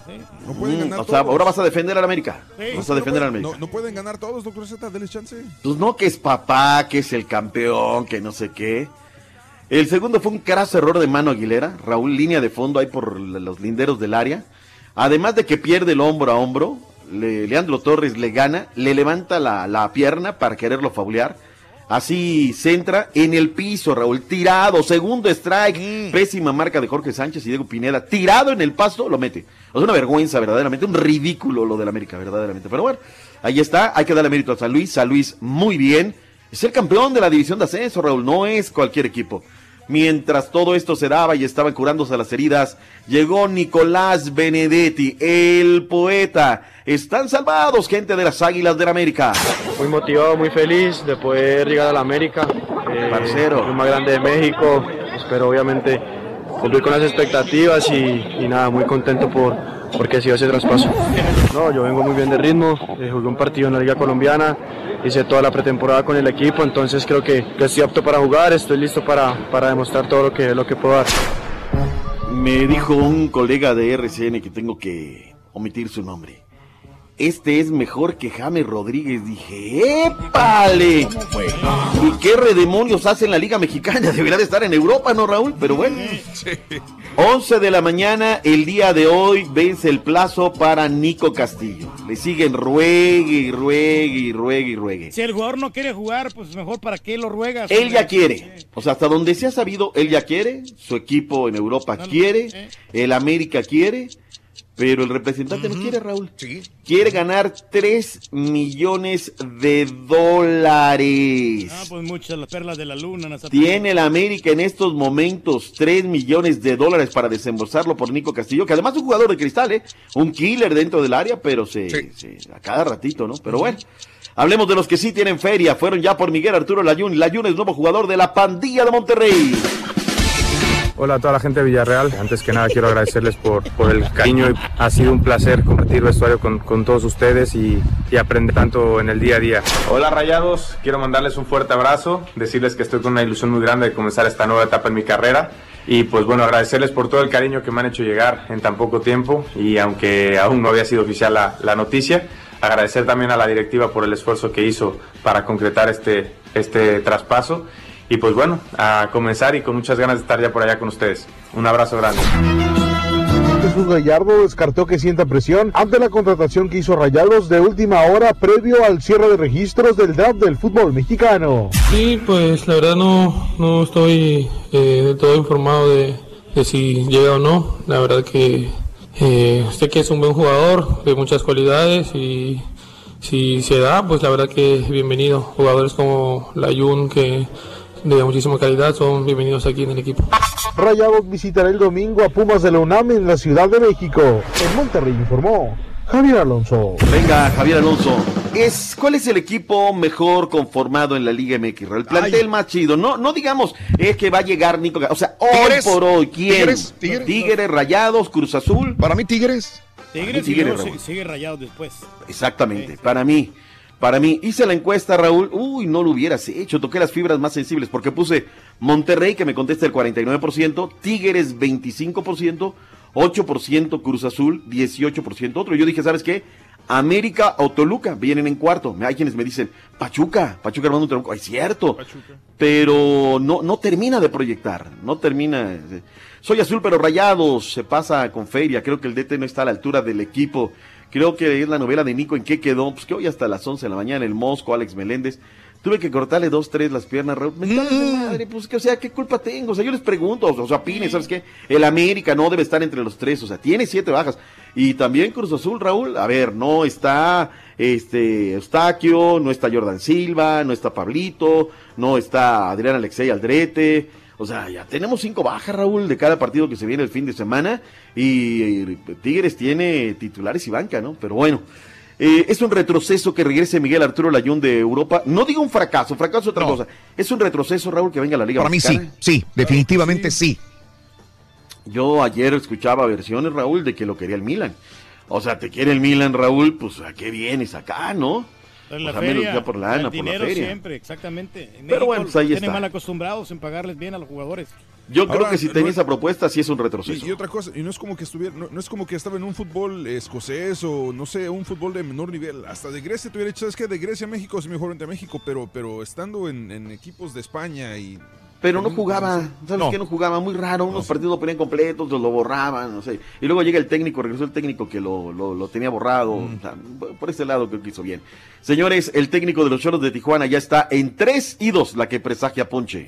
No pueden Mm, ganar o sea, todos. ahora vas a defender al América. Sí. Vas a No defender al pueden- América. No, no pueden ganar todos, doctor Z, denles chance. Pues no, que es papá, que es el campeón, que no sé qué. El segundo fue un craso error de mano Aguilera. Raúl, línea de fondo ahí por los linderos del área. Además de que pierde el hombro a hombro, le- Leandro Torres le gana, le levanta la, la pierna para quererlo faulear. Así centra en el piso, Raúl, tirado, segundo strike, pésima marca de Jorge Sánchez y Diego Pineda, tirado en el pasto, lo mete. Es una vergüenza, verdaderamente, un ridículo lo del América, verdaderamente. Pero bueno, ahí está, hay que darle mérito a San Luis, San Luis muy bien. Es el campeón de la división de ascenso, Raúl, no es cualquier equipo. Mientras todo esto se daba y estaban curándose las heridas, llegó Nicolás Benedetti, el poeta. Están salvados, gente de las Águilas del América. Muy motivado, muy feliz de poder llegar a la América. Eh, Parcero. el más grande de México. Espero obviamente cumplir con las expectativas y, y nada, muy contento por porque ha sido ese traspaso. No, yo vengo muy bien de ritmo, eh, jugué un partido en la Liga Colombiana, hice toda la pretemporada con el equipo, entonces creo que, que estoy apto para jugar, estoy listo para, para demostrar todo lo que, lo que puedo dar. Me dijo un colega de RCN que tengo que omitir su nombre. Este es mejor que James Rodríguez. Dije, ¡épale! ¿Y qué redemonios hace en la Liga Mexicana? Debería de estar en Europa, ¿no, Raúl? Pero bueno. 11 de la mañana, el día de hoy, vence el plazo para Nico Castillo. Le siguen ruegue y ruegue y ruegue y ruegue. Si el jugador no quiere jugar, pues mejor para qué lo ruegas. Él ya quiere. O sea, hasta donde se ha sabido, él ya quiere. Su equipo en Europa quiere. El América quiere. Pero el representante no quiere, Raúl. Quiere ganar 3 millones de dólares. Ah, pues muchas las perlas de la luna. Nasa- Tiene el América en estos momentos 3 millones de dólares para desembolsarlo por Nico Castillo, que además es un jugador de cristal, ¿eh? Un killer dentro del área, pero se, se- a cada ratito, ¿no? Pero bueno. Hablemos de los que sí tienen feria. Fueron ya por Miguel Arturo Layún. Layún es nuevo jugador de la pandilla de Monterrey. Hola a toda la gente de Villarreal. Antes que nada quiero agradecerles por, por el cariño. Ha sido un placer compartir vestuario con, con todos ustedes y, y aprender tanto en el día a día. Hola Rayados, quiero mandarles un fuerte abrazo, decirles que estoy con una ilusión muy grande de comenzar esta nueva etapa en mi carrera y pues bueno, agradecerles por todo el cariño que me han hecho llegar en tan poco tiempo y aunque aún no había sido oficial la, la noticia, agradecer también a la directiva por el esfuerzo que hizo para concretar este, este traspaso y pues bueno, a comenzar y con muchas ganas de estar ya por allá con ustedes. Un abrazo grande. Jesús Gallardo descartó que sienta presión ante la contratación que hizo Rayados de última hora previo al cierre de registros del draft del fútbol mexicano. Sí, pues la verdad no, no estoy eh, del todo informado de, de si llega o no. La verdad que eh, sé que es un buen jugador de muchas cualidades y si se da, pues la verdad que es bienvenido. Jugadores como Layun que de muchísima calidad son bienvenidos aquí en el equipo. Rayados visitará el domingo a Pumas de la UNAM en la Ciudad de México. En Monterrey informó Javier Alonso. Venga, Javier Alonso. Es, ¿Cuál es el equipo mejor conformado en la Liga MX? El plantel más chido. No, no digamos es que va a llegar Nico. O sea, hoy Tigres. por hoy, ¿quién? Tigres, Tigres. Rayados, Cruz Azul. Para mí, Tigres. Tigres Tigres, sigue, sigue rayado después. Exactamente, para mí. Para mí, hice la encuesta, Raúl. Uy, no lo hubieras hecho. Toqué las fibras más sensibles porque puse Monterrey, que me contesta el 49%, Tigres 25%, 8% Cruz Azul, 18% otro. Yo dije, ¿sabes qué? América o Toluca vienen en cuarto. Hay quienes me dicen, Pachuca, Pachuca armando tronco. Es cierto, pero no, no termina de proyectar. No termina. Soy azul, pero rayados. Se pasa con feria. Creo que el DT no está a la altura del equipo. Creo que es la novela de Nico en qué quedó. Pues que hoy hasta las 11 de la mañana el Mosco, Alex Meléndez. tuve que cortarle dos, tres las piernas, Raúl. Me de madre, pues, que, o sea, ¿qué culpa tengo? O sea, yo les pregunto, o sea, Pines, ¿sabes qué? El América no debe estar entre los tres, o sea, tiene siete bajas. Y también Cruz Azul, Raúl, a ver, no está este Eustaquio, no está Jordan Silva, no está Pablito, no está Adrián Alexei Aldrete. O sea, ya tenemos cinco bajas, Raúl, de cada partido que se viene el fin de semana. Y, y Tigres tiene titulares y banca, ¿no? Pero bueno. eh, es un retroceso que regrese Miguel Arturo Layún de Europa. No digo un fracaso, fracaso es otra cosa. Es un retroceso, Raúl, que venga a la Liga Para mí sí, sí, definitivamente sí. Yo ayer escuchaba versiones, Raúl, de que lo quería el Milan. O sea, te quiere el Milan, Raúl, pues ¿a qué vienes acá, no? Pues la O sea, menos feria, ya por lana, el por la dinero feria. siempre, exactamente. En Pero México bueno, pues ahí tienen está. mal acostumbrados en pagarles bien a los jugadores. Yo creo que si no tenía es- esa propuesta, sí es un Y, retroceso. y otra cosa, y no es como que estuviera, no, no es como que estaba en un fútbol escocés o no sé, un fútbol de menor nivel. Hasta de Grecia te hubiera dicho, es que de Grecia a México es mejor entre México, pero, pero estando en, en equipos de España y. Pero no jugaba, ¿sabes No. qué? No jugaba muy raro, unos partidos lo ponían completos, lo borraban, no sé. Y luego llega el técnico, regresó el técnico que lo, lo, lo tenía borrado. Mm. O sea, por ese lado creo que hizo bien. Señores, el técnico de los Choros de Tijuana ya está en 3 y 2, la que presagia Ponche.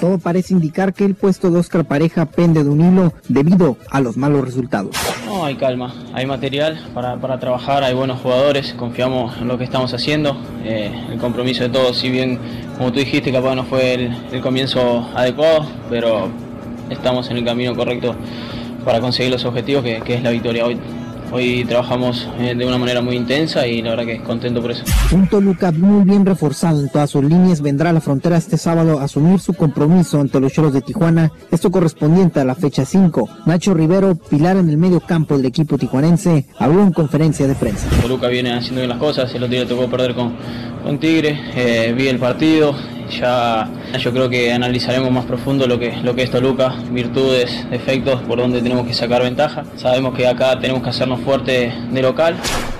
Todo parece indicar que el puesto de Oscar Pareja pende de un hilo debido a los malos resultados. No, hay calma, hay material para, para trabajar, hay buenos jugadores, confiamos en lo que estamos haciendo, eh, el compromiso de todos, si bien como tú dijiste capaz no fue el, comienzo adecuado, pero estamos en el camino correcto para conseguir los objetivos que es la victoria hoy. Hoy trabajamos eh, de una manera muy intensa y la verdad que contento por eso. Un Toluca muy bien reforzado en todas sus líneas vendrá a la frontera este sábado a asumir su compromiso ante los Choros de Tijuana, esto correspondiente a la fecha 5. Nacho Rivero, pilar en el medio campo del equipo tijuanense, habló en conferencia de prensa. Toluca viene haciendo bien las cosas, el otro día tocó perder con, con Tigre, eh, vi el partido, ya yo creo que analizaremos más profundo lo que, lo que es Toluca, virtudes, defectos, por donde tenemos que sacar ventaja. Sabemos que acá tenemos que hacernos fuerte de local.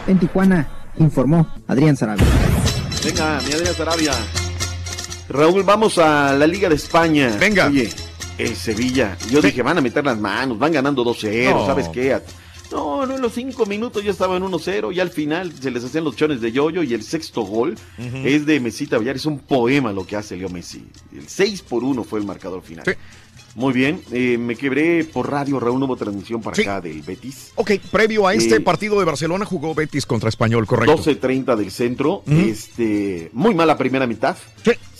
En Tijuana, informó Adrián Sarabia. Venga, mi Adrián Sarabia. Raúl, vamos a la Liga de España. Venga. Oye, el Sevilla. Yo dije, van a meter las manos, van ganando 2-0, No. ¿sabes qué? No, no, en los cinco minutos ya estaban 1-0 y al final se les hacían los chones de yoyo y el sexto gol es de Mesita Villar, es un poema lo que hace Leo Messi. El 6 por 1 fue el marcador final. Muy bien, eh, me quebré por radio, Raúl, hubo transmisión para acá del Betis. Ok, previo a este Eh, partido de Barcelona jugó Betis contra Español, correcto. 12.30 del centro. Este, muy mala primera mitad.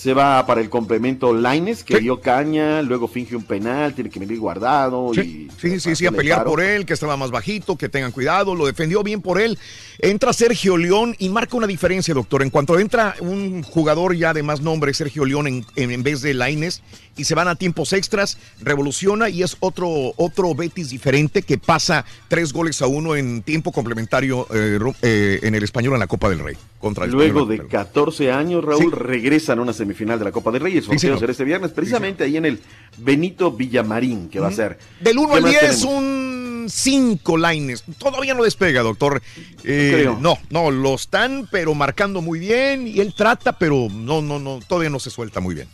Se va para el complemento Laines, que dio caña, luego finge un penal, tiene que venir guardado. Sí, y sí, sí, sí, a le pelear paro. por él, que estaba más bajito, que tengan cuidado, lo defendió bien por él. Entra Sergio León y marca una diferencia, doctor. En cuanto entra un jugador ya de más nombre, Sergio León, en, en- en vez de Laines, y se van a tiempos extras, revoluciona y es otro, otro Betis diferente que pasa tres goles a uno en tiempo complementario eh, eh, en el español en la Copa del Rey. Contra el Luego Español. de 14 años, Raúl, regresan a una semifinal de la Copa del Rey. El sorteo será este viernes, precisamente ahí en el Benito Villamarín, que va a ser. Del 1 ¿Qué al más 10, tenemos? un 5 lines. Todavía no despega, doctor. Eh, creo. no, no, lo están, pero marcando muy bien. Y él trata, pero no, no, no, todavía no se suelta muy bien.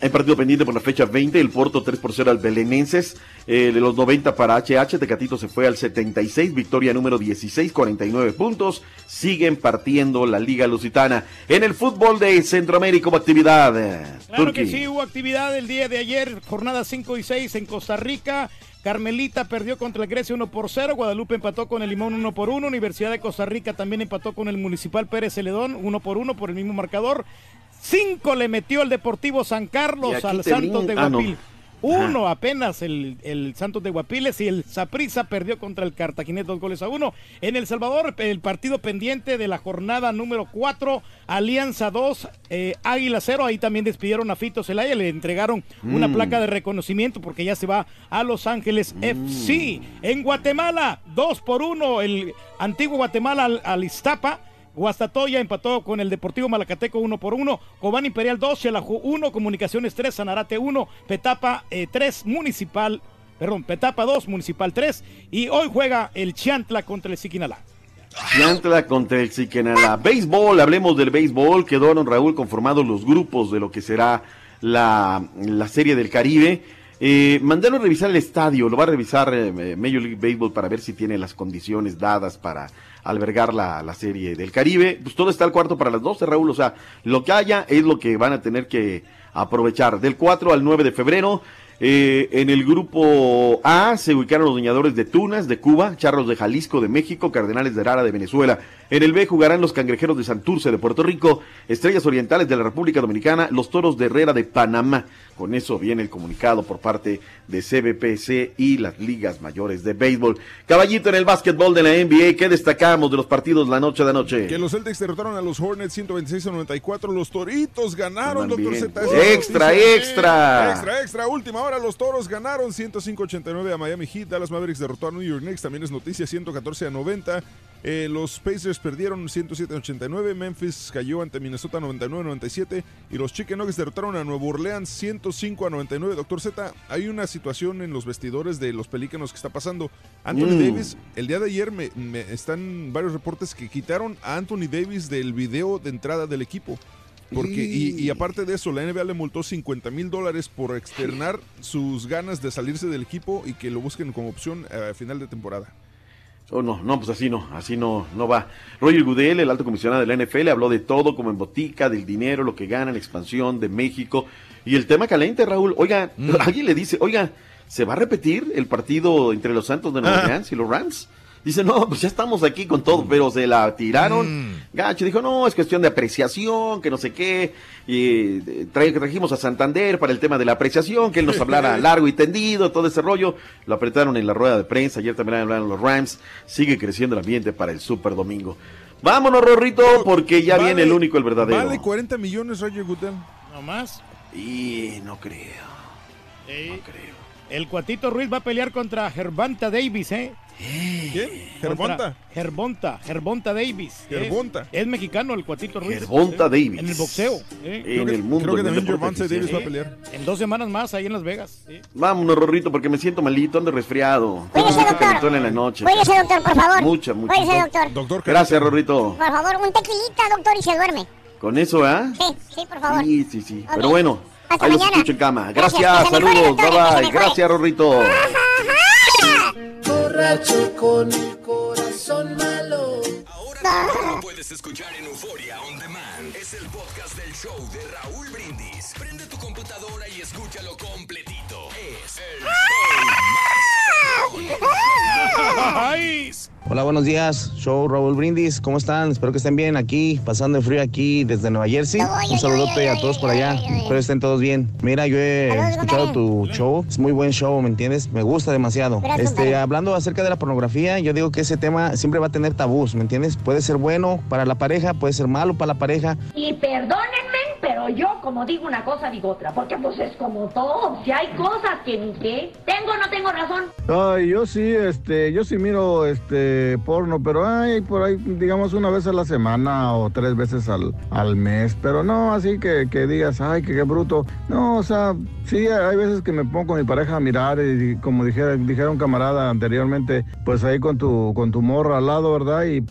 Hay partido pendiente por la fecha 20, el Porto 3 por 0 al Belenenses, eh, de los 90 para HH, Tecatito se fue al 76, victoria número 16, 49 puntos, siguen partiendo la Liga Lusitana. En el fútbol de Centroamérica hubo actividad. eh, Claro que Turki. sí, hubo actividad el día de ayer, jornadas 5 y 6 en Costa Rica. Carmelita perdió contra el Grecia 1 por 0, Guadalupe empató con el Limón 1 por 1, Universidad de Costa Rica también empató con el Municipal Pérez Celedón 1 por 1 por el mismo marcador. 5 le metió el Deportivo San Carlos al Santos de ah. Guapil. Uno apenas el, el Santos de Guapiles y el Saprissa perdió contra el Cartaginés dos goles a uno. En El Salvador, el partido pendiente de la jornada número 4, Alianza 2, eh, Águila 0. Ahí también despidieron a Fito Zelaya, le entregaron una Mm. placa de reconocimiento porque ya se va a Los Ángeles FC. En Guatemala, 2 por 1, el antiguo Guatemala al, al Iztapa. Guastatoya empató con el Deportivo Malacateco 1 por 1. Cobán Imperial 2, Xelajú 1, Comunicaciones 3, Sanarate 1, Petapa 3, Municipal, perdón, Petapa 2, Municipal 3. Y hoy juega el Chiantla contra el Siquinalá. Chiantla contra el Siquenala. Béisbol, hablemos del béisbol. Quedaron, Raúl, conformados los grupos de lo que será la, la Serie del Caribe. Eh, mandaron revisar el estadio, lo va a revisar eh, Major League Baseball para ver si tiene las condiciones dadas para albergar la, la serie del Caribe. Pues todo está al cuarto para las 12, Raúl. O sea, lo que haya es lo que van a tener que aprovechar. Del 4 al 9 de febrero. eh, en el grupo A se ubicaron los doñadores de Tunas de Cuba, Charros de Jalisco de México, Cardenales de Arara de Venezuela. En el B jugarán los Cangrejeros de Santurce de Puerto Rico, Estrellas Orientales de la República Dominicana, los Toros de Herrera de Panamá. Con eso viene el comunicado por parte de CBPC y las ligas mayores de béisbol. Caballito en el básquetbol de la NBA, ¿qué destacamos de los partidos la noche de anoche? Que los Celtics derrotaron a los Hornets 126 a 94. Los Toritos ganaron, doctor. Z. Extra, noticia. extra. Extra, extra. Última hora, los Toros ganaron 105-89 a Miami Heat. Dallas Mavericks derrotó a New York Knicks. También es noticia 114 a 90. Eh, los Pacers perdieron 107-89. Memphis cayó ante Minnesota 99-97. Y los Chicken Nuggets derrotaron a Nuevo Orleans 105 a 99. Doctor Z, hay una situación en los vestidores de los pelícanos que está pasando. Anthony Mm. Davis, el día de ayer me, me- están varios reportes que quitaron a Anthony Davis del video de entrada del equipo. Porque, y, y aparte de eso, la NBA le multó 50 mil dólares por externar sus ganas de salirse del equipo y que lo busquen como opción a final de temporada. Oh, no, no, pues así no, así no, no va. Roger Goodell, el alto comisionado de la NFL, habló de todo, como en botica, del dinero, lo que gana, la expansión de México. Y el tema caliente, Raúl, oiga, alguien le dice, oiga, ¿se va a repetir el partido entre los Santos de Nueva Ah. Orleans y los Rams? Dice, no, pues ya estamos aquí con todo, pero se la tiraron. Gacho dijo, no, es cuestión de apreciación, que no sé qué. Y eh, trae- trajimos a Santander para el tema de la apreciación, que él nos hablara largo y tendido, todo ese rollo. Lo apretaron en la rueda de prensa, ayer también hablaron los Rams. Sigue creciendo el ambiente para el Super Domingo. Vámonos, Rorrito, porque ya Vale- viene el único, el verdadero. Vale 40 millones Roger Goodell. No más. Y no creo. No creo. El Cuatito Ruiz va a pelear contra Gervonta Davis, ¿eh? ¿Quién? ¿Gervonta? Gervonta, Gervonta Davis. ¿eh? Gervonta. Es mexicano el Cuatito Ruiz. Gervonta ¿eh? Davis. En el boxeo. ¿eh? En el mundo. creo que también Gervonta Davis va a pelear. En dos semanas más ahí en Las Vegas. ¿eh? Vámonos, Rorrito, porque me siento malito, ando resfriado. Tengo mucho calentón en la noche. Cuídese, doctor, por favor. Mucha, mucha. Cuídese, doctor. Gracias, Rorrito. Por favor, un tequilita, doctor, y se duerme. Con eso, ¿ah? Sí, sí, por favor. Sí, sí, sí. Pero bueno, Hasta ahí los mañana. escucho en cama. Gracias, mejore, saludos, doctor, bye bye. Gracias, Rorrito. Borracho con el corazón malo. Lo puedes escuchar en Euforia On Demand. Es el podcast del show de Raúl Brindis. Prende tu computadora y escúchalo completito. Es el Hola, buenos días. Show Raúl Brindis. ¿Cómo están? Espero que estén bien aquí, pasando el frío aquí desde Nueva Jersey. Un saludote a todos por allá. Espero estén todos bien. Mira, yo he escuchado tu show. Es muy buen show, ¿me entiendes? Me gusta demasiado. Gracias, Este, hablando acerca de la pornografía, yo digo que ese tema siempre va a tener tabús, ¿me entiendes? Puede ser bueno para la pareja, puede ser malo para la pareja. Y perdónenme, pero yo como digo una cosa, digo otra. Porque pues es como todo. Si hay cosas que ni qué. ¿Tengo o no tengo razón? Ay, yo sí, este, yo sí miro este porno, pero ay, por ahí, digamos una vez a la semana o tres veces al, al mes, pero no así que, que digas, ay, que qué bruto. No, o sea, sí, hay veces que me pongo con mi pareja a mirar y, como dijera, dijera un camarada anteriormente, pues ahí con tu, con tu morra al lado, ¿verdad? Y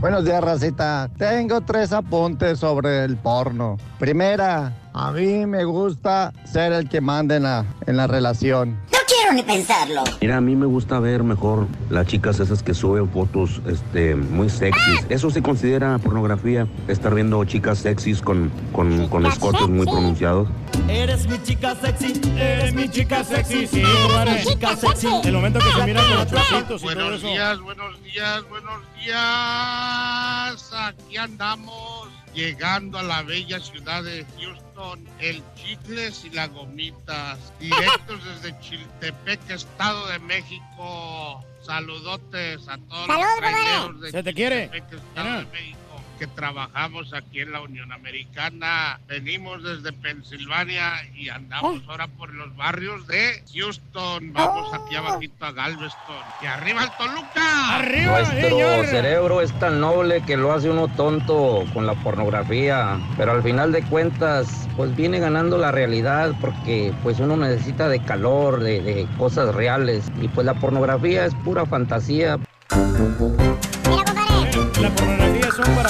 Buenos días, Racita. Tengo tres apuntes sobre el porno. Primera, a mí me gusta ser el que manda en la, en la relación. No quiero ni pensarlo. Mira, a mí me gusta ver mejor las chicas esas que suben fotos este, muy sexys. ¿Eso se considera pornografía? Estar viendo chicas sexys con, con, con escotes muy pronunciados. Eres mi chica sexy, eres mi chica sexy, sí, vale. chica sexy. El momento que se miran con los chorcitos y todo Buenos días, buenos días, buenos días. Aquí andamos llegando a la bella ciudad de Houston. El chicles y las gomitas. Directos desde Chiltepec, Estado de México. Saludotes a todos Salud, los de Se te quiere. Chiltepec, Estado de México. Que trabajamos aquí en la Unión Americana. Venimos desde Pensilvania y andamos ahora por los barrios de Houston. Vamos aquí abajito a Galveston. Y arriba el Toluca. Nuestro cerebro es tan noble que lo hace uno tonto con la pornografía, pero al final de cuentas, pues viene ganando la realidad porque pues uno necesita de calor, de, de cosas reales y pues la pornografía es pura fantasía. La pornografía son para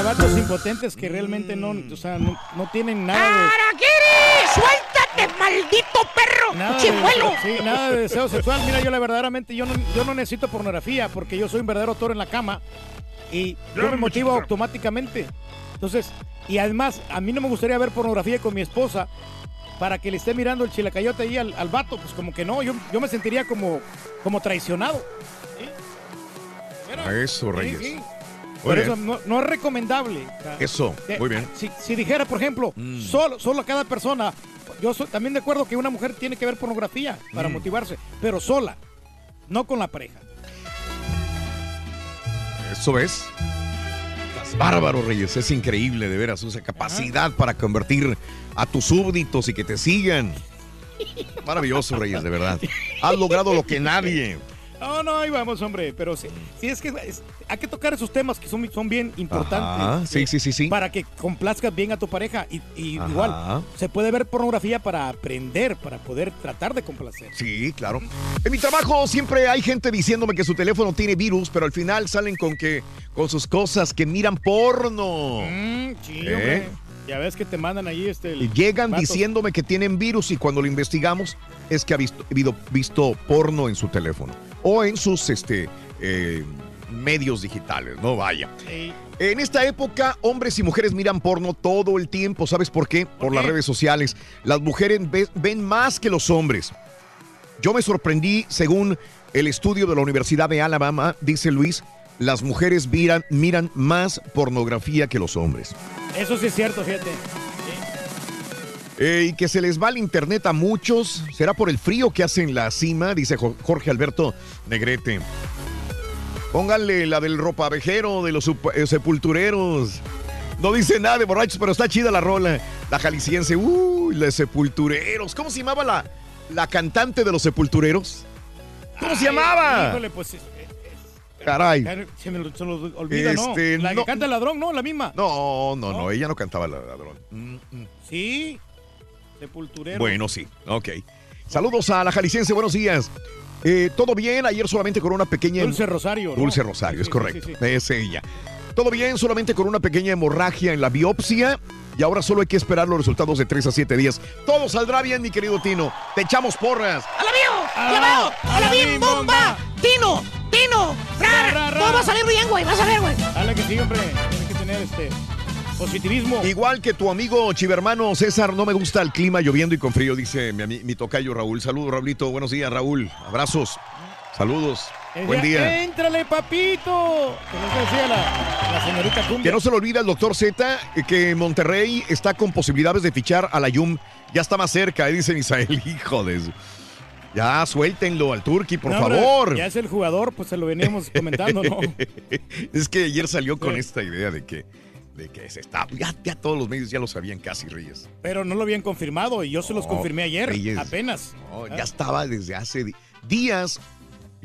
vatos impotentes que realmente no, o sea, no, no tienen nada de... ¡Araquiri! ¡Suéltate, maldito perro! Nada de, ¡Chimuelo! sí, nada de deseo sexual. Mira, yo la verdaderamente, yo no, yo no necesito pornografía porque yo soy un verdadero toro en la cama y yo me motivo automáticamente. Entonces, y además, a mí no me gustaría ver pornografía con mi esposa para que le esté mirando el chilacayote ahí al, al vato. Pues como que no, yo, yo me sentiría como, como traicionado. A eso, Reyes. Sí, sí. Por bien. eso no, no es recomendable. Eso, muy bien. Si, si dijera, por ejemplo, Mm. solo, solo cada persona, yo soy también de acuerdo que una mujer tiene que ver pornografía para Mm. motivarse, pero sola, no con la pareja. Eso. Estás bárbaro, Reyes. Es increíble, de veras, esa capacidad para convertir a tus súbditos y que te sigan. Maravilloso, Reyes, de verdad. Has logrado lo que nadie. No, no, ahí vamos, hombre, pero sí, sí es que es- hay que tocar esos temas que son, son bien importantes. Ajá, sí, sí, sí, sí. Para que complazcas bien a tu pareja. Y, igual, se puede ver pornografía para aprender, para poder tratar de complacer. Sí, claro. En mi trabajo siempre hay gente diciéndome que su teléfono tiene virus, pero al final salen con que con sus cosas que miran porno. Mm, sí, ¿Eh? hombre. Ya ves que te mandan ahí este. el- Y llegan diciéndome que tienen virus y cuando lo investigamos es que ha visto, visto, visto porno en su teléfono o en sus este, eh, medios digitales, no vaya. Sí. En esta época, hombres y mujeres miran porno todo el tiempo. ¿Sabes por qué? Por, las redes sociales. Las mujeres ve- ven más que los hombres. Yo me sorprendí, según el estudio de la Universidad de Alabama, dice Luis, las mujeres miran, miran más pornografía que los hombres. Eso sí es cierto, fíjate. Eh, y que se les va el internet a muchos. ¿Será por el frío que hace en la cima? Dice Jo- Jorge Alberto Negrete. Pónganle la del ropavejero de los eh, sepultureros. No dice nada de borrachos, pero está chida la rola. La jalisciense. Uy, los sepultureros. ¿Cómo se llamaba la, la cantante de los sepultureros? ¿Cómo se llamaba? Híjole, pues. Caray. Se me lo, se lo olvida, Este, ¿no? La no. que canta el ladrón, ¿no? La misma. No, no, no, ella no cantaba la ladrón. Mm, mm. Sí. Sepulturero. Bueno, sí, ok. Saludos a la jalisciense, buenos días. Eh, ¿Todo bien? Ayer solamente con una pequeña... Dulce Rosario, ¿no? Dulce Rosario, es Sí, sí, correcto. sí, sí. Es ella. Todo bien, solamente con una pequeña hemorragia en la biopsia. Y ahora solo hay que esperar los resultados de 3 a 7 días. Todo saldrá bien, mi querido Tino. Te echamos porras. ¡A la bio! ¡A la bio! ¡A la bim bomba! ¡Tino! ¡Tino! ¡Ra! ra, ra. Todo va a salir bien, güey. Vas a ver, güey. Dale que sí, hombre. Tienes que tener este positivismo. Igual que tu amigo chivermano César, no me gusta el clima lloviendo y con frío, dice mi, mi tocayo Raúl. Saludos, Raulito. Buenos días, Raúl. Abrazos. Saludos. Buen día. ¡Éntrale, papito! Que no se decía la, la señorita. Que no se le olvida el doctor Z eh, que Monterrey está con posibilidades de fichar a la Yum. Ya está más cerca, eh, dice Misael. Hijo de Ya suéltenlo al Turqui, por No, favor. Ya es el jugador, pues se lo veníamos comentando, ¿no? es que ayer salió con Sí. esta idea de que, de que se está. Ya, ya todos los medios ya lo sabían casi, Reyes. Pero no lo habían confirmado y yo se los No, confirmé ayer, Reyes. apenas. No, Ah. ya estaba desde hace días.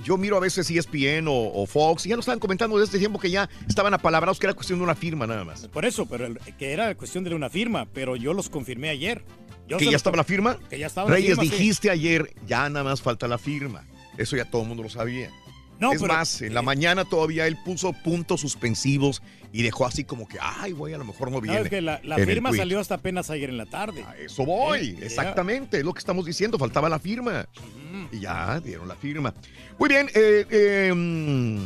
Yo miro a veces ESPN o, o Fox y ya lo estaban comentando desde tiempo que ya estaban apalabrados, que era cuestión de una firma nada más. Por eso, pero el- que era cuestión de una firma, pero yo los confirmé ayer. Yo que ya estaba la firma. Que ya estaba la Reyes, sí. dijiste ayer, ya nada más falta la firma. Eso ya todo el mundo lo sabía. No, es pero- más, en la mañana todavía él puso puntos suspensivos y dejó así como que, ay, güey, a lo mejor no viene. Sabes que la, firma salió hasta apenas ayer en la tarde. A eso voy, Eh, exactamente, es lo que estamos diciendo, faltaba la firma. Y ya dieron la firma. Muy bien, eh, eh, mm,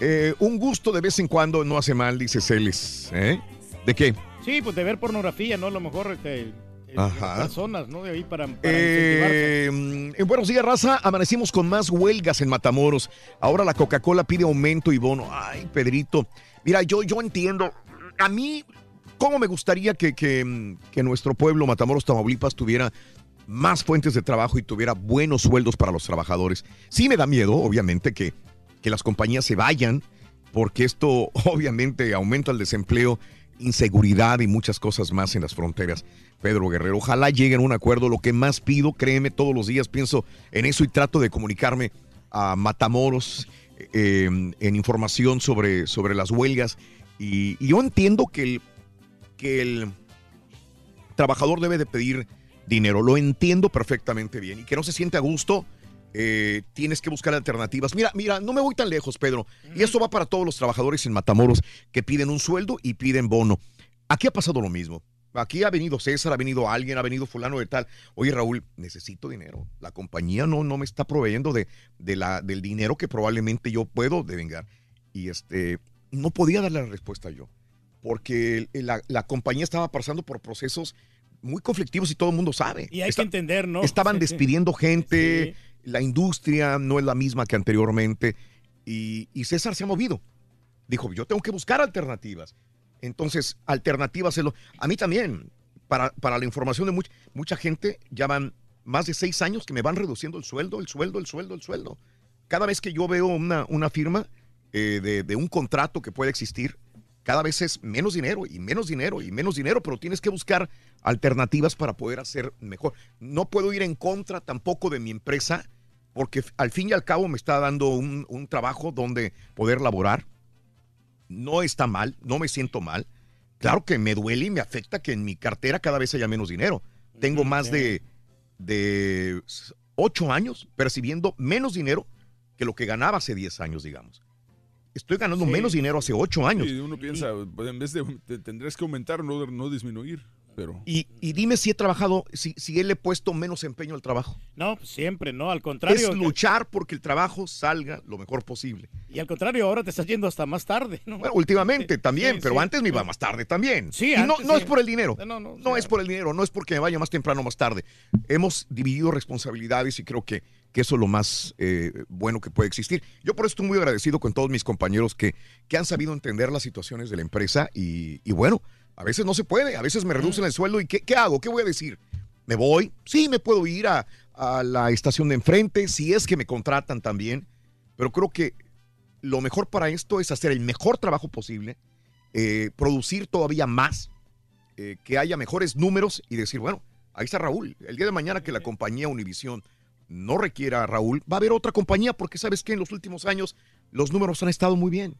eh, un gusto de vez en cuando no hace mal, dice Celes. ¿eh? ¿De qué? Sí, pues de ver pornografía, ¿no? A lo mejor este, Ajá. personas, ¿no? De ahí para, para. Eh, en buenos días, raza. Amanecimos con más huelgas en Matamoros. Ahora la Coca-Cola pide aumento y bono. Ay, Pedrito. Mira, yo, yo entiendo. A mí, ¿cómo me gustaría que, que, que nuestro pueblo, Matamoros, Tamaulipas, tuviera más fuentes de trabajo y tuviera buenos sueldos para los trabajadores? Sí me da miedo, obviamente, que, que las compañías se vayan, porque esto obviamente aumenta el desempleo, inseguridad y muchas cosas más en las fronteras. Pedro Guerrero, ojalá lleguen a un acuerdo. Lo que más pido, créeme, todos los días pienso en eso y trato de comunicarme a Matamoros eh, en información sobre, sobre las huelgas. Y, y yo entiendo que el, que el trabajador debe de pedir dinero. Lo entiendo perfectamente bien. Y que no se siente a gusto, eh, tienes que buscar alternativas. Mira, mira, no me voy tan lejos, Pedro. Y esto va para todos los trabajadores en Matamoros que piden un sueldo y piden bono. Aquí ha pasado lo mismo. Aquí ha venido César, ha venido alguien, ha venido fulano de tal. Oye, Raúl, necesito dinero. La compañía no, no me está proveyendo de, de la, del dinero que probablemente yo puedo devengar. Y este, no podía darle la respuesta yo, porque la, la compañía estaba pasando por procesos muy conflictivos y todo el mundo sabe. Y hay que entender, ¿no? Estaban despidiendo gente, la industria no es la misma que anteriormente. Y, y César se ha movido. Dijo, yo tengo que buscar alternativas. Entonces, alternativas. A mí también, para, para la información de mucha, mucha gente, ya van más de seis años que me van reduciendo el sueldo, el sueldo, el sueldo, el sueldo. Cada vez que yo veo una, una firma eh, de, de un contrato que puede existir, cada vez es menos dinero y menos dinero y menos dinero, pero tienes que buscar alternativas para poder hacer mejor. No puedo ir en contra tampoco de mi empresa, porque al fin y al cabo me está dando un, un trabajo donde poder laborar. No está mal, no me siento mal. Claro que me duele y me afecta que en mi cartera cada vez haya menos dinero. Tengo más de, de ocho años percibiendo menos dinero que lo que ganaba hace 10 años, digamos. Estoy ganando Sí. menos dinero hace ocho años. Y uno piensa, pues, en vez de te- tendrías que aumentar, no, no disminuir. Pero Y, y dime si he trabajado, si, si él le he puesto menos empeño al trabajo. No, pues siempre, no, al contrario. Es luchar porque el trabajo salga lo mejor posible. Y al contrario, ahora te estás yendo hasta más tarde, ¿no? Bueno, últimamente también, Sí, pero sí. antes me iba más tarde también. Sí, y no, antes no sí. es por el dinero. No, no, No es por el dinero, no es porque me vaya más temprano o más tarde. Hemos dividido responsabilidades y creo que, que eso es lo más eh, bueno que puede existir. Yo por eso estoy muy agradecido con todos mis compañeros que, que han sabido entender las situaciones de la empresa y, y bueno, a veces no se puede, a veces me reducen el sueldo y ¿qué, qué hago? ¿Qué voy a decir? ¿Me voy? Sí, me puedo ir a, a la estación de enfrente, si es que me contratan también, pero creo que lo mejor para esto es hacer el mejor trabajo posible, eh, producir todavía más, eh, que haya mejores números y decir, bueno, ahí está Raúl. El día de mañana que la compañía Univisión no requiera a Raúl, va a haber otra compañía porque sabes que en los últimos años los números han estado muy bien.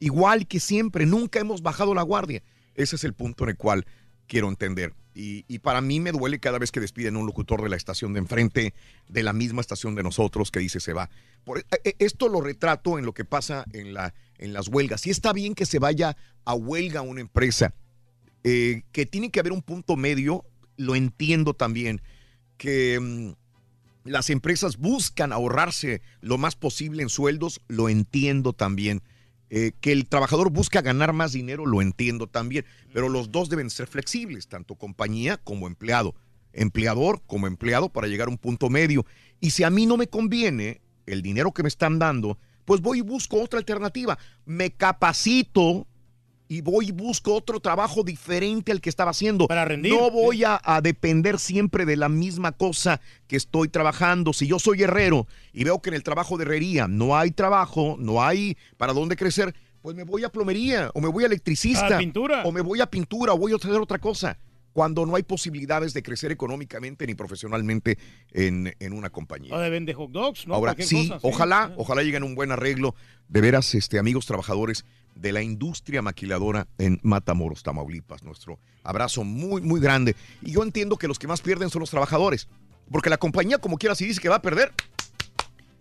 Igual que siempre, nunca hemos bajado la guardia. Ese es el punto en el cual quiero entender. Y, para mí me duele cada vez que despiden un locutor de la estación de enfrente, de la misma estación de nosotros, que dice se va. Por, eh, eh, esto lo retrato en lo que pasa en, la, en las huelgas. Si está bien que se vaya a huelga una empresa, eh, que tiene que haber un punto medio, lo entiendo también, que mm, las empresas buscan ahorrarse lo más posible en sueldos, lo entiendo también. Eh, que el trabajador busca ganar más dinero, lo entiendo también, pero los dos deben ser flexibles, tanto compañía como empleado, empleador como empleado para llegar a un punto medio. Y si a mí no me conviene el dinero que me están dando, pues voy y busco otra alternativa. Me capacito y voy y busco otro trabajo diferente al que estaba haciendo. Para rendir. No voy a, a depender siempre de la misma cosa que estoy trabajando. Si yo soy herrero y veo que en el trabajo de herrería no hay trabajo, no hay para dónde crecer, pues me voy a plomería o me voy a electricista. A pintura. O me voy a pintura o voy a hacer otra cosa. Cuando no hay posibilidades de crecer económicamente ni profesionalmente en, en una compañía. De vende hot dogs, ¿no? Ahora sí, cosa, ojalá, ojalá lleguen un buen arreglo. De veras, este, amigos trabajadores de la industria maquiladora en Matamoros, Tamaulipas. Nuestro abrazo muy, muy grande. Y yo entiendo que los que más pierden son los trabajadores. Porque la compañía, como quiera, si dice que va a perder,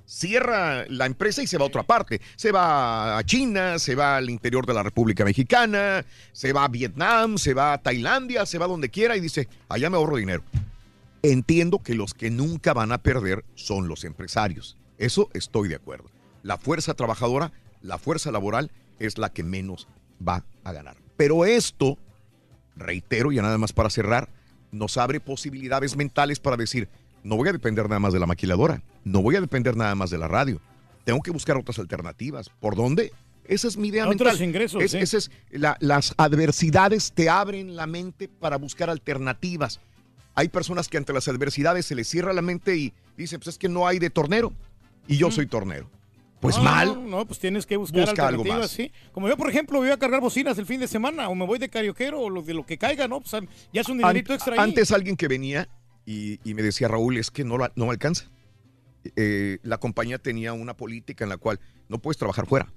cierra la empresa y se va a otra parte. Se va a China, se va al interior de la República Mexicana, se va a Vietnam, se va a Tailandia, se va donde quiera y dice, allá me ahorro dinero. Entiendo que los que nunca van a perder son los empresarios. Eso estoy de acuerdo. La fuerza trabajadora, la fuerza laboral es la que menos va a ganar. Pero esto, reitero, ya nada más para cerrar, nos abre posibilidades mentales para decir, no voy a depender nada más de la maquiladora, no voy a depender nada más de la radio. Tengo que buscar otras alternativas. ¿Por dónde? Esa es mi idea Otros mental. ingresos, Es- esa es la- las adversidades te abren la mente para buscar alternativas. Hay personas que ante las adversidades se les cierra la mente y dicen, pues es que no hay de tornero y yo soy tornero. Pues No, mal. No, no, pues tienes que buscar Busca algo más. sí. Como yo, por ejemplo, voy a cargar bocinas el fin de semana, o me voy de carioquero, o lo, de lo que caiga, ¿no? Pues ya es un dinerito An- extra ahí. Antes alguien que venía y, y me decía, Raúl, es que no, no me alcanza. Eh, la compañía tenía una política en la cual no puedes trabajar fuera.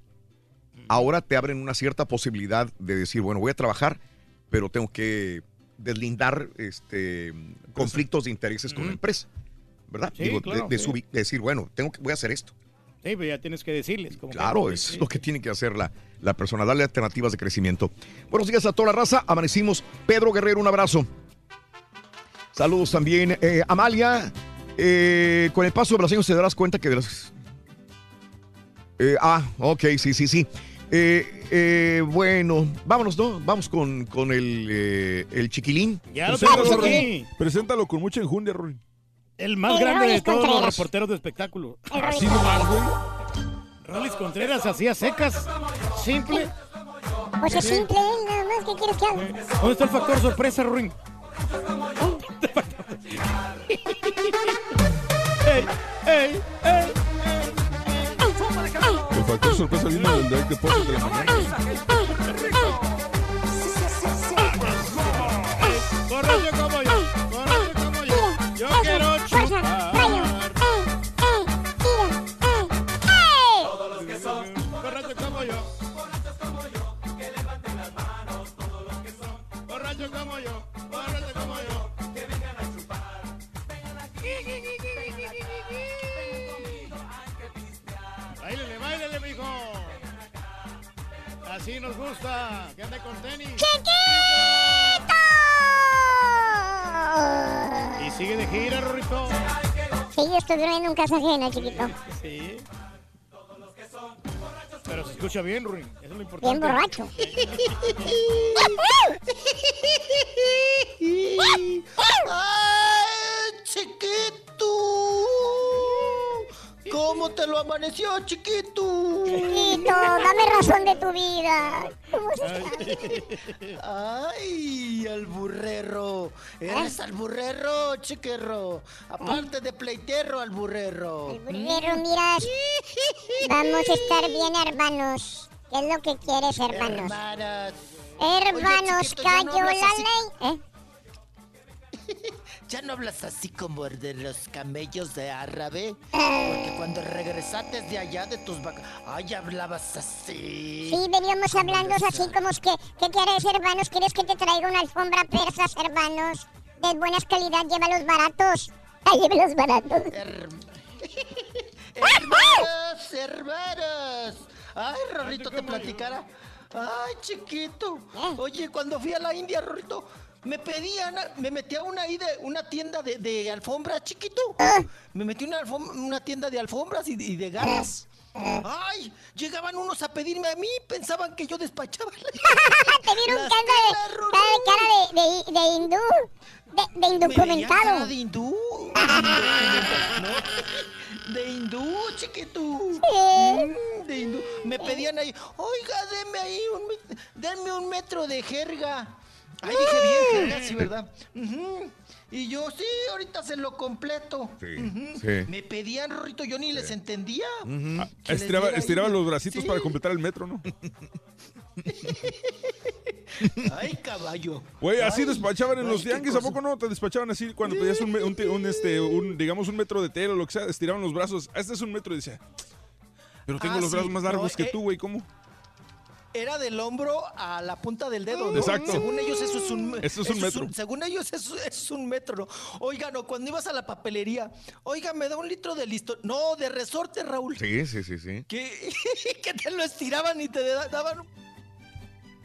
Ahora te abren una cierta posibilidad de decir, bueno, voy a trabajar, pero tengo que deslindar este, conflictos de intereses con la empresa. ¿Verdad? Sí, Digo, de- claro, de, sí. subi- de decir, bueno, tengo que, voy a hacer esto. Sí, pero ya tienes que decirles. Como Claro, que- es lo que tiene que hacer la, la persona, darle alternativas de crecimiento. Buenos días a toda la raza, amanecimos. Pedro Guerrero, un abrazo. Saludos también. eh, Amalia, eh, con el paso de los años te darás cuenta que de. Eh, ah, ok, sí, sí, sí. Eh, eh, bueno, vámonos, ¿no? Vamos con, con el, eh, el chiquilín. Preséntalo, Rory. Preséntalo con mucha enjundia, Rory. El más El grande de Rolis todos los Contreras. reporteros de espectáculo. Así nomás, güey. Rolis Contreras hacía secas, simple. Pues es simple, ¿eh? nada más. ¿Qué quieres que haga? ¿Dónde está el factor sorpresa, Ruin? ¡Ey, ey, ey! El factor sorpresa vino del Direct Deposit de la mañana. Así nos gusta. Que ande con tenis. Y sigue de gira, Rorrito. Sí, yo estoy durmiendo en casa ajena, chiquito. Sí. Pero se escucha bien, Ruin. Eso es lo importante. Bien borracho. ¡Ay, chiquito! ¿Cómo te lo amaneció, chiquito? Chiquito, dame razón de tu vida. Ay, al burrero. Eres ¿Eh? al burrero, chiquerro. Aparte de pleitero, al burrero. Pero mira, vamos a estar bien, hermanos. ¿Qué es lo que quieres, hermanos? Hermanas. Hermanos, chiquito, no cayó la así. ley. ¿Eh? Ya no hablas así como de los camellos de árabe. Porque cuando regresaste de allá de tus vacas. Ay, hablabas así. Sí, veníamos hablando así como es que, ¿qué quieres, hermanos? ¿Quieres que te traiga una alfombra persas, hermanos? De buenas calidad, llévalos baratos. Ay, llévalos baratos. Hermanos, hermanos. Ay, Rorrito, te platicara. Ay, chiquito. Oye, cuando fui a la India, Rorrito, me pedían, me metí a una, ahí de, una tienda de, de alfombras, chiquito. Me metí a una, alfom- una tienda de alfombras y, y de ganas. Ay, llegaban unos a pedirme a mí, pensaban que yo despachaba. Te vieron cara de, cara de, hindú. De, indocumentado. cara de hindú. No, De hindú, chiquito. De hindú. Me pedían ahí, oiga, denme ahí un, denme un metro de jerga. Ay, dije bien, jerga, sí, ¿verdad? Y yo, sí, ahorita se lo completo. Sí. Me pedían, Rorrito, yo ni les entendía. Ah, estiraba estiraba los bracitos Sí. para completar el metro, ¿no? Ay, caballo. Güey, así Ay, despachaban en ay, los tianguis, ¿a poco no? Te despachaban así cuando pedías un, un un, este, un, digamos, un metro de tela o lo que sea, estiraban los brazos. Este es un metro y decía, pero tengo Ah, los sí, brazos más no, largos que eh, tú, güey, ¿cómo? Era del hombro a la punta del dedo, ¿no? Exacto. Según ellos eso es un, Eso es un metro. según ellos eso, eso es un metro, ¿no? Oigan, o cuando ibas a la papelería, oiga, me da un litro de listo. No, de resorte, Raúl. Sí, sí, sí, sí. Que, que te lo estiraban y te da- daban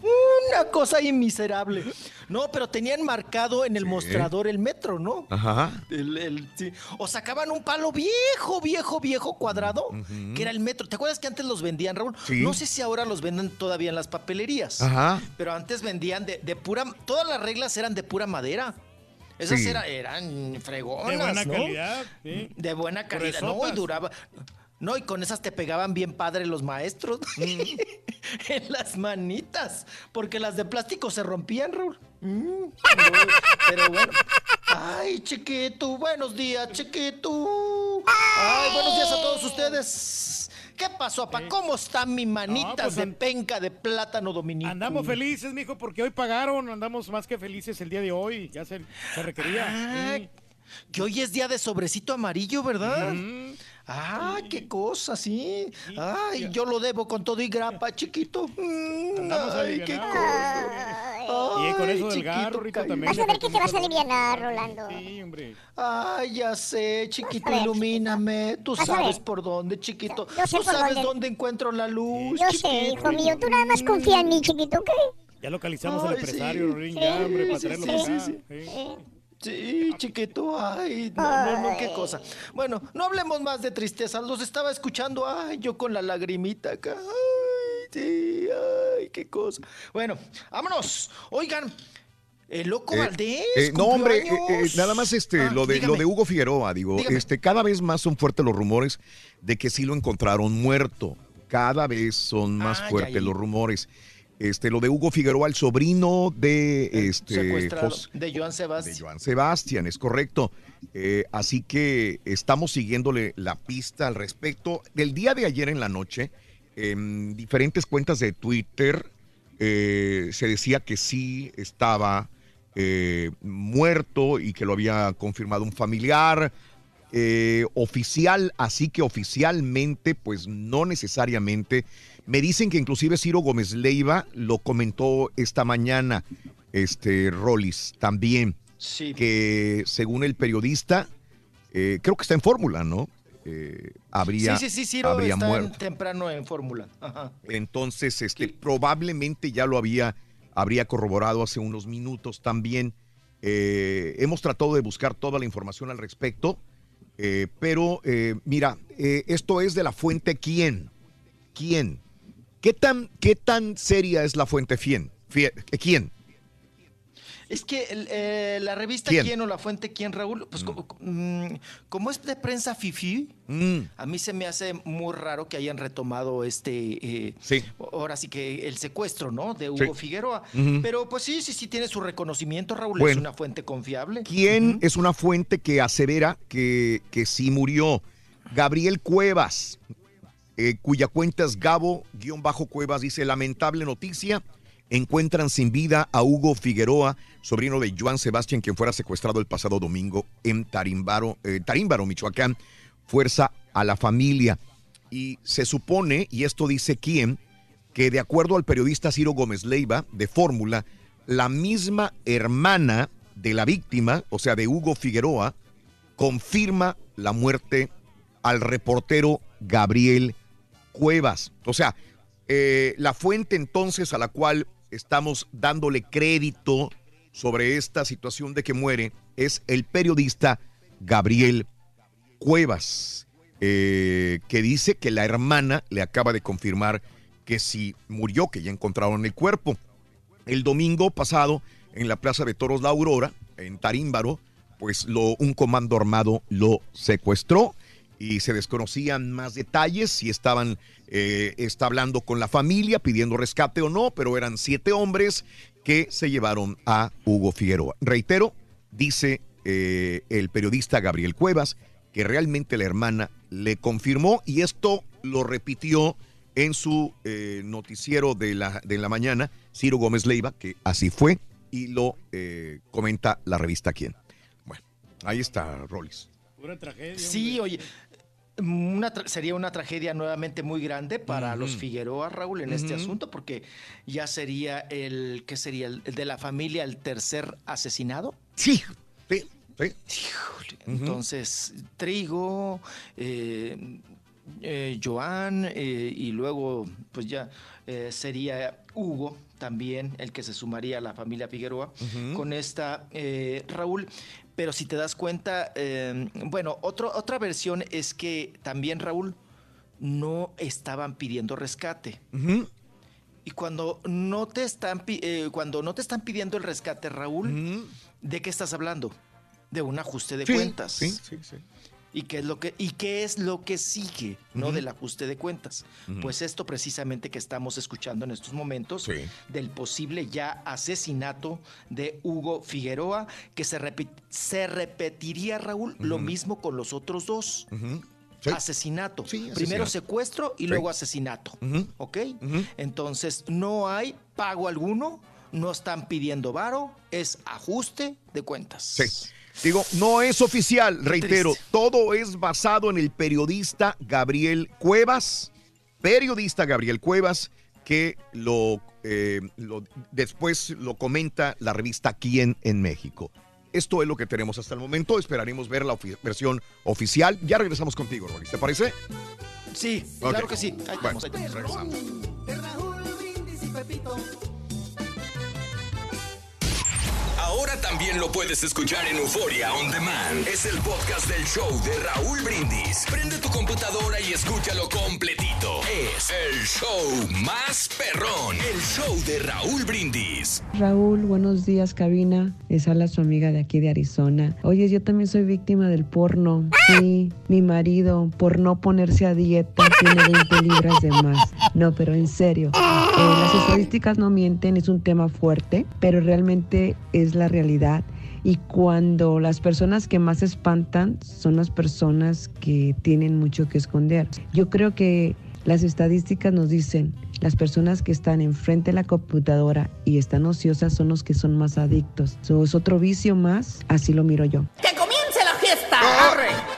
una cosa ahí miserable. No, pero tenían marcado en el mostrador el metro, ¿no? Ajá. El- el- sí. O sacaban un palo viejo, viejo, viejo cuadrado, que era el metro. ¿Te acuerdas que antes los vendían, Raúl? Sí. No sé si ahora los venden todavía en las papelerías. Ajá. Pero antes vendían de, de pura... Todas las reglas eran de pura madera. Esas Sí. era- eran fregonas, De buena ¿no? calidad, sí. De buena calidad. No, y duraba... No, y con esas te pegaban bien padre los maestros. en las manitas. Porque las de plástico se rompían, Raúl. Mm, pero, pero bueno. Ay, chiquito, buenos días, chiquito. Ay, buenos días a todos ustedes. ¿Qué pasó, papá? ¿Cómo están mis manitas pues, de penca de plátano dominico? Andamos felices, mijo, porque hoy pagaron. Andamos más que felices el día de hoy. Ya se, se requería. Ah. Que hoy es día de sobrecito amarillo, ¿verdad? Ah, qué cosa, sí. Ay, yo lo debo con todo y grapa, chiquito. Mm, Andamos Ay, qué cosa. Y con eso del cállate. también. Vas a ver que te vas a aliviar, Rolando. Sí, hombre. Ay, ya sé, chiquito, ver. ilumíname. Tú Vas sabes por dónde, chiquito. Yo sé Tú por sabes dónde. dónde encuentro la luz, Yo sé, hijo mío, tú nada más confía en mí, chiquito, ¿ok? Ya localizamos al Ay, empresario, sí. Rorín, Sí, ya, hombre, para sí, traerlo sí, para sí, acá. Sí. Chiquito, ay, no, no, no, qué cosa. Bueno, no hablemos más de tristeza, los estaba escuchando, ay, yo con la lagrimita acá, ay, sí, ay, qué cosa. Bueno, vámonos, oigan, el loco Eh, Valdés. eh, no, hombre, eh, eh, nada más este, Ah, lo, de, lo de Hugo Figueroa, digo, Dígame. este, cada vez más son fuertes los rumores de que sí lo encontraron muerto. Cada vez son más Ah, ya, fuertes ya. los rumores. Este, lo de Hugo Figueroa, el sobrino de este de Joan Sebastián. Joan Sebastián, es correcto. Eh, así que estamos siguiéndole la pista al respecto. El día de ayer en la noche, en diferentes cuentas de Twitter, eh, se decía que sí estaba eh, muerto y que lo había confirmado un familiar. eh, oficial, así que oficialmente, pues no necesariamente. Me dicen que inclusive Ciro Gómez Leiva lo comentó esta mañana, este Rollis también, Sí. que según el periodista, eh, creo que está en fórmula, ¿no? Eh, habría, sí, sí, sí, Ciro habría está en- muerto. temprano en fórmula. Entonces, este, probablemente ya lo había, habría corroborado hace unos minutos también. Eh, hemos tratado de buscar toda la información al respecto, eh, pero eh, mira, eh, esto es de la fuente quién. ¿Quién? ¿Qué tan, qué tan seria es la fuente quién? Fie- ¿Quién? Es que eh, la revista ¿Quién? ¿Quién? o la fuente ¿Quién, Raúl? Pues co- co- mm, como es de prensa fifi, Mm, a mí se me hace muy raro que hayan retomado este, eh, Sí. ahora sí que el secuestro, ¿no? De Hugo Sí. Figueroa. Pero pues sí, sí, sí tiene su reconocimiento, Raúl. Es una fuente confiable. ¿Quién es una fuente que asevera que, que sí murió? Gabriel Cuevas, eh, cuya cuenta es Gabo-Cuevas, dice, lamentable noticia, encuentran sin vida a Hugo Figueroa, sobrino de Joan Sebastián, quien fuera secuestrado el pasado domingo en Tarímbaro, eh, Tarímbaro, Michoacán. Fuerza a la familia. Y se supone, y esto dice quién, que de acuerdo al periodista Ciro Gómez Leiva de Fórmula, la misma hermana de la víctima, o sea, de Hugo Figueroa, confirma la muerte al reportero Gabriel Cuevas. O sea, eh, la fuente entonces a la cual estamos dándole crédito sobre esta situación de que muere es el periodista Gabriel Cuevas, eh, que dice que la hermana le acaba de confirmar que sí murió, que ya encontraron el cuerpo. El domingo pasado, en la Plaza de Toros La Aurora, en Tarímbaro, pues lo, un comando armado lo secuestró y se desconocían más detalles, si estaban, eh, está hablando con la familia pidiendo rescate o no, pero eran siete hombres que se llevaron a Hugo Figueroa. Reitero, dice eh, el periodista Gabriel Cuevas, que realmente la hermana le confirmó y esto lo repitió en su eh, noticiero de la, de la mañana, Ciro Gómez Leiva, que así fue y lo eh, comenta la revista Quién. Bueno, ahí está, Rollis. Pura tragedia. Sí, oye. Una tra- sería una tragedia nuevamente muy grande para los Figueroa, Raúl, en este asunto, porque ya sería el, ¿qué sería? El, el de la familia, el tercer asesinado. Sí, sí, sí. Híjole, Entonces, Trigo, eh, eh, Joan, eh, y luego, pues ya eh, sería Hugo también el que se sumaría a la familia Figueroa con esta, eh, Raúl. Pero si te das cuenta, eh, bueno, otro, otra versión es que también, Raúl, no estaban pidiendo rescate. Y cuando no te están eh, cuando no te están pidiendo el rescate, Raúl, ¿de qué estás hablando? De un ajuste de Sí, cuentas. sí, sí, sí. ¿Y qué es lo que, y qué es lo que sigue, no del ajuste de cuentas? Pues esto precisamente que estamos escuchando en estos momentos del posible ya asesinato de Hugo Figueroa, que se, repi- se repetiría, Raúl, lo mismo con los otros dos. Sí. Asesinato. Primero secuestro y luego asesinato. ¿Ok? Entonces, no hay pago alguno, no están pidiendo varo, es ajuste de cuentas. Sí. Digo, no es oficial, reitero, todo es basado en el periodista Gabriel Cuevas, periodista Gabriel Cuevas, que lo eh, lo- después lo comenta la revista Quién en México. Esto es lo que tenemos hasta el momento. Esperaremos ver la ofi- versión oficial. Ya regresamos contigo, Rolis. ¿Te parece? Sí, claro que sí. Ahí Bueno, ahí estamos. regresamos. Ahora también lo puedes escuchar en Euforia On Demand. Es el podcast del show de Raúl Brindis. Prende tu computadora y escúchalo completito. Es el show más perrón. El show de Raúl Brindis. Raúl, buenos días, cabina. Es Ala, su amiga de aquí de Arizona. Oye, yo también soy víctima del porno. Sí, mi marido, por no ponerse a dieta, tiene 20 libras de más. No, pero en serio, eh, las estadísticas no mienten, es un tema fuerte, pero realmente es la realidad. Y cuando las personas que más espantan son las personas que tienen mucho que esconder. Yo creo que las estadísticas nos dicen, las personas que están enfrente de la computadora y están ociosas son los que son más adictos. So, es otro vicio más, así lo miro yo. ¡Que comience la fiesta! ¡Arre!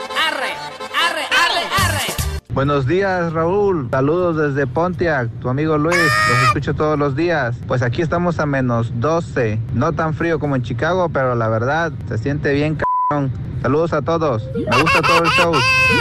Buenos días, Raúl. Saludos desde Pontiac, tu amigo Luis. Los escucho todos los días. Pues aquí estamos a menos 12. No tan frío como en Chicago, pero la verdad se siente bien cabrón. Saludos a todos. Me gusta todo el show,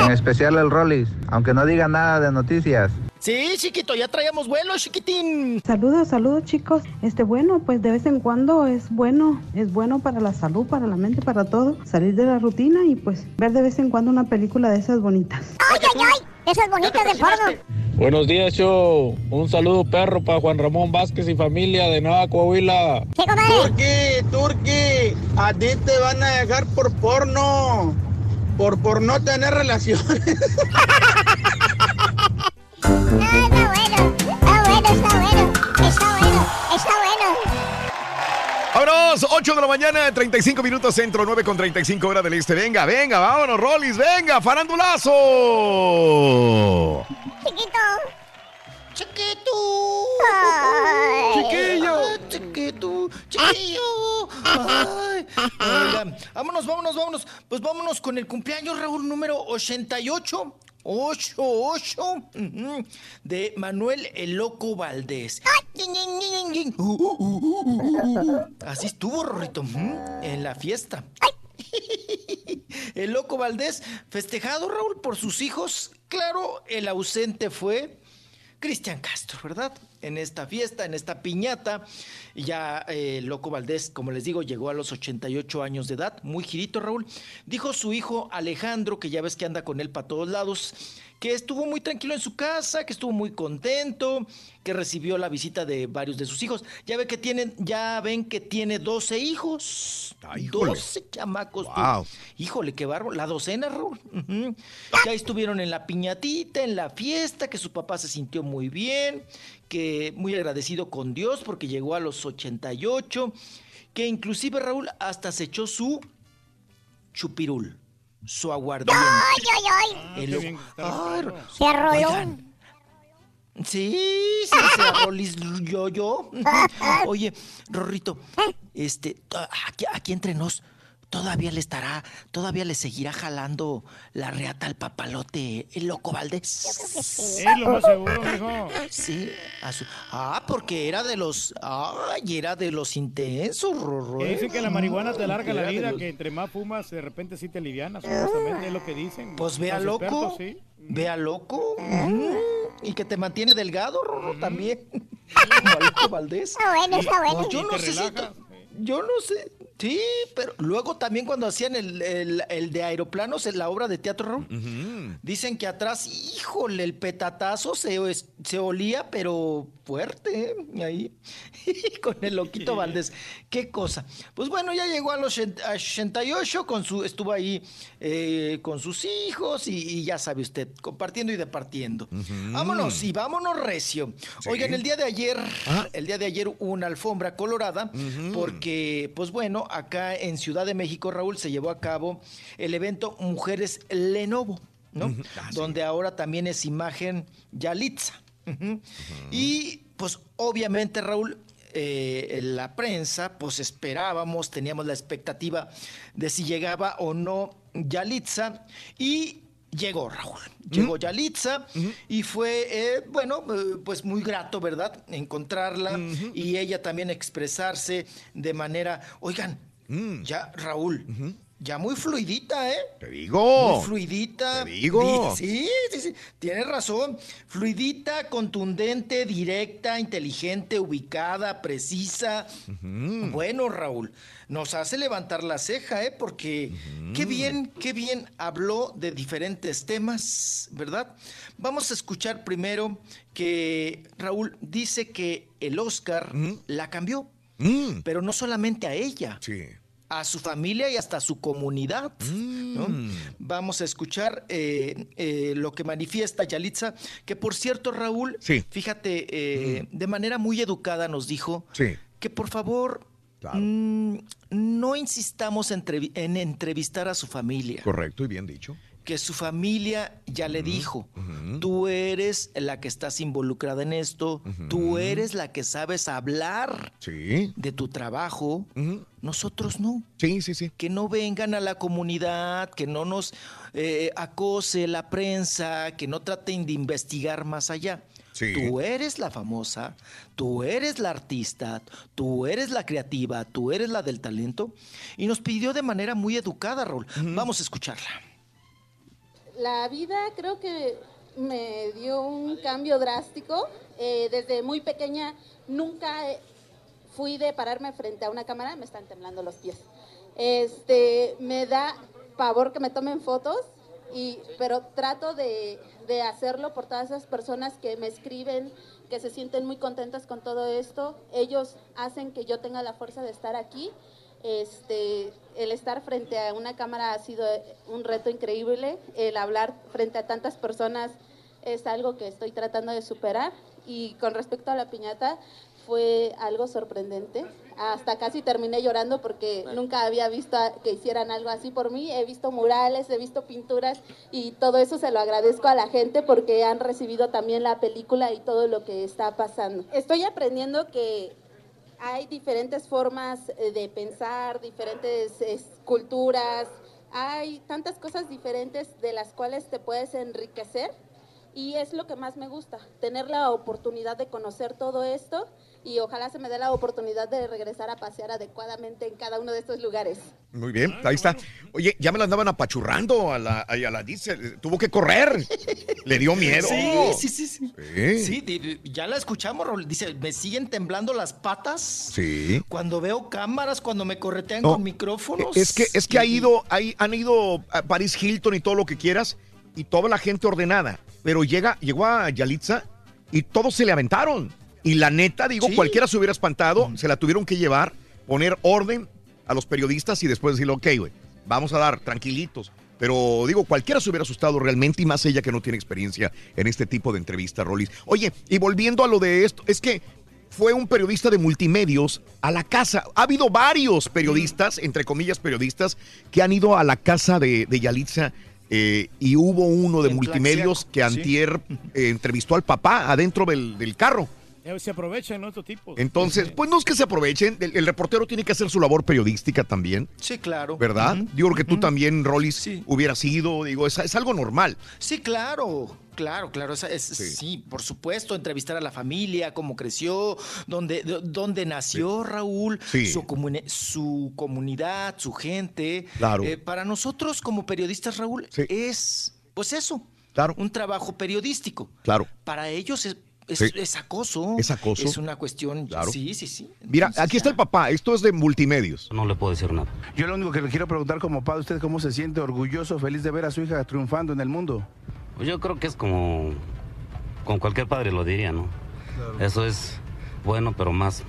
en especial el Rollis, aunque no diga nada de noticias. Sí, chiquito, ya traíamos vuelo, chiquitín. Saludos, saludos chicos. Este bueno, pues de vez en cuando es bueno, es bueno para la salud, para la mente, para todo. Salir de la rutina y pues ver de vez en cuando una película de esas bonitas. ¡Ay, ay, ay! Esas bonitas de porno. Buenos días, show. Un saludo perro para Juan Ramón Vázquez y familia de Nueva Coahuila. Turki, Turki, a ti te van a dejar por porno. Por, por no tener relaciones. Está bueno, Vámonos, 8 de la mañana, 35 minutos centro, 9 con 35 hora del este. Venga, venga, vámonos, Rollis, venga, farandulazo. Chiquito. Chiquito. Chiquillo. Ay, Chiquito. Chiquillo. Ay. Oigan, vámonos, vámonos, vámonos. Pues vámonos con el cumpleaños, Raúl, número 88. 88 ujú, de Manuel el Loco Valdés. Así estuvo, Rorrito, en la fiesta. El Loco Valdés, festejado, Raúl, por sus hijos. Claro, el ausente fue Cristian Castro, ¿verdad? En esta fiesta, en esta piñata. Ya eh, Loco Valdés, como les digo, llegó a los 88 años de edad, muy girito, Raúl. Dijo su hijo Alejandro, que ya ves que anda con él para todos lados, que estuvo muy tranquilo en su casa, que estuvo muy contento, que recibió la visita de varios de sus hijos. Ya ve que tienen, ya ven que tiene 12 hijos. híjole. 12 chamacos. Wow. Híjole, qué bárbaro. La docena, Raúl. Ujú. Ya estuvieron en la piñatita, en la fiesta, que su papá se sintió muy bien, que muy agradecido con Dios porque llegó a los 88, que inclusive Raúl hasta se echó su chupirul, su aguardiente. Ay, ay, ay. El loco- Ay, Ro- Se arroló. Oigan. Sí, sí, se arrolis yo, yo. Oye, Rorrito, este, aquí, aquí entre nos, todavía le estará, todavía le seguirá jalando la reata al papalote el loco Valdés. Sí, lo más seguro, mijo. Sí, a su- ah, porque era de los, ay, era de los intensos, Rorro. Que ¿eh? dicen que la marihuana te alarga la vida, los- que entre más fumas, de repente sí te alivianas, supuestamente es lo que dicen. Pues vea los loco, expertos, sí. vea loco, Mm, y que te mantiene delgado, Rorro, también. Como a Loco Valdés. Está bueno, está bueno. Pues yo no sé si yo no sé. Sí, pero luego también cuando hacían el, el- el de aeroplanos en la obra de teatro, dicen que atrás, híjole, el petatazo se, se olía, pero fuerte, ¿eh? ahí, con el loquito Valdés. Qué cosa. Pues bueno, ya llegó a los 80 a 88, con su, estuvo ahí eh, con sus hijos y, y ya sabe usted, compartiendo y departiendo. Vámonos y vámonos recio. Oigan, el día de ayer, el día de ayer hubo una alfombra colorada porque, pues bueno, acá en Ciudad de México, Raúl, se llevó a cabo el evento Mujeres Lenovo, ¿no? Donde ahora también es imagen Yalitza. Y pues obviamente, Raúl, eh, la prensa, pues esperábamos, teníamos la expectativa de si llegaba o no Yalitza. Y llegó Raúl. Llegó Yalitza y fue, eh, bueno, eh, pues muy grato, ¿verdad? Encontrarla y ella también expresarse de manera, oigan, ya Raúl, ya muy fluidita, ¿eh? Te digo. Muy fluidita. Te digo. Di- Sí, sí, sí. Tienes razón. Fluidita, contundente, directa, inteligente, ubicada, precisa. Bueno, Raúl, nos hace levantar la ceja, ¿eh? Porque qué bien, qué bien habló de diferentes temas, ¿verdad? Vamos a escuchar primero que Raúl dice que el Oscar la cambió. Pero no solamente a ella. A su familia y hasta a su comunidad. ¿no? Vamos a escuchar eh, eh, lo que manifiesta Yalitza, que por cierto, Raúl, Sí. fíjate, eh, de manera muy educada nos dijo Sí. que por favor mm, no insistamos en entrevistar a su familia Correcto y bien dicho. Que su familia ya le dijo, tú eres la que estás involucrada en esto, tú eres la que sabes hablar Sí. de tu trabajo, nosotros no. Sí, sí, sí. Que no vengan a la comunidad, que no nos eh, acose la prensa, que no traten de investigar más allá. Sí. Tú eres la famosa, tú eres la artista, tú eres la creativa, tú eres la del talento. Y nos pidió de manera muy educada, Raúl. Vamos a escucharla. La vida creo que me dio un cambio drástico. Eh, desde muy pequeña nunca fui de pararme frente a una cámara, me están temblando los pies. Este, me da pavor que me tomen fotos, y, pero trato de, de hacerlo por todas esas personas que me escriben, que se sienten muy contentas con todo esto. Ellos hacen que yo tenga la fuerza de estar aquí. Este, el estar frente a una cámara ha sido un reto increíble. El hablar frente a tantas personas es algo que estoy tratando de superar. Y con respecto a la piñata, fue algo sorprendente. Hasta casi terminé llorando porque nunca había visto que hicieran algo así por mí. He visto murales, he visto pinturas y todo eso se lo agradezco a la gente porque han recibido también la película y todo lo que está pasando. Estoy aprendiendo que hay diferentes formas eh, de pensar, diferentes es, culturas, hay tantas cosas diferentes de las cuales te puedes enriquecer y es lo que más me gusta, tener la oportunidad de conocer todo esto y ojalá se me dé la oportunidad de regresar a pasear adecuadamente en cada uno de estos lugares. Muy bien, ahí está. Oye, ya me la andaban apachurrando a la, a la Diesel. Tuvo que correr. Le dio miedo. Sí, sí, sí. Sí, Sí. Sí, ya la escuchamos, Raúl. Dice, me siguen temblando las patas Sí. cuando veo cámaras, cuando me corretean No, con micrófonos. Es que, es que ha ido, hay- han ido a Paris Hilton y todo lo que quieras, y toda la gente ordenada. Pero llega, llegó a Yalitza y todos se le aventaron. Y la neta, digo, cualquiera se hubiera espantado, se la tuvieron que llevar, poner orden a los periodistas y después decirle, ok, güey, vamos a dar, tranquilitos. Pero digo, cualquiera se hubiera asustado realmente, y más ella que no tiene experiencia en este tipo de entrevistas, Rolis. Oye, y volviendo a lo de esto, es que fue un periodista de multimedios a la casa. Ha habido varios periodistas, entre comillas periodistas, que han ido a la casa de, de Yalitza eh, y hubo uno de En multimedios que antier eh, entrevistó al papá adentro del, del carro. Eh, Se aprovechan ¿no? estos tipos. Entonces, pues no es que se aprovechen, el, el reportero tiene que hacer su labor periodística también. Sí, claro. ¿Verdad? Yo creo que tú también, Rollis, hubieras sido, digo, es, es algo normal. Sí, claro, claro, claro. es- sí. por supuesto, entrevistar a la familia, cómo creció, dónde, de- dónde nació Raúl, Sí. su, comuni- su comunidad, su gente. Claro. Eh, para nosotros como periodistas, Raúl, es pues eso, Claro. un trabajo periodístico. Claro. Para ellos es, es, Sí. es acoso. Es acoso. Es una cuestión. Claro. Sí, sí, sí. Mira, aquí está el papá, esto es de multimedios. No le puedo decir nada. Yo lo único que le quiero preguntar como padre, ¿usted cómo se siente orgulloso, feliz de ver a su hija triunfando en el mundo? Pues yo creo que es como, como cualquier padre lo diría, ¿no? Eso es bueno, pero más,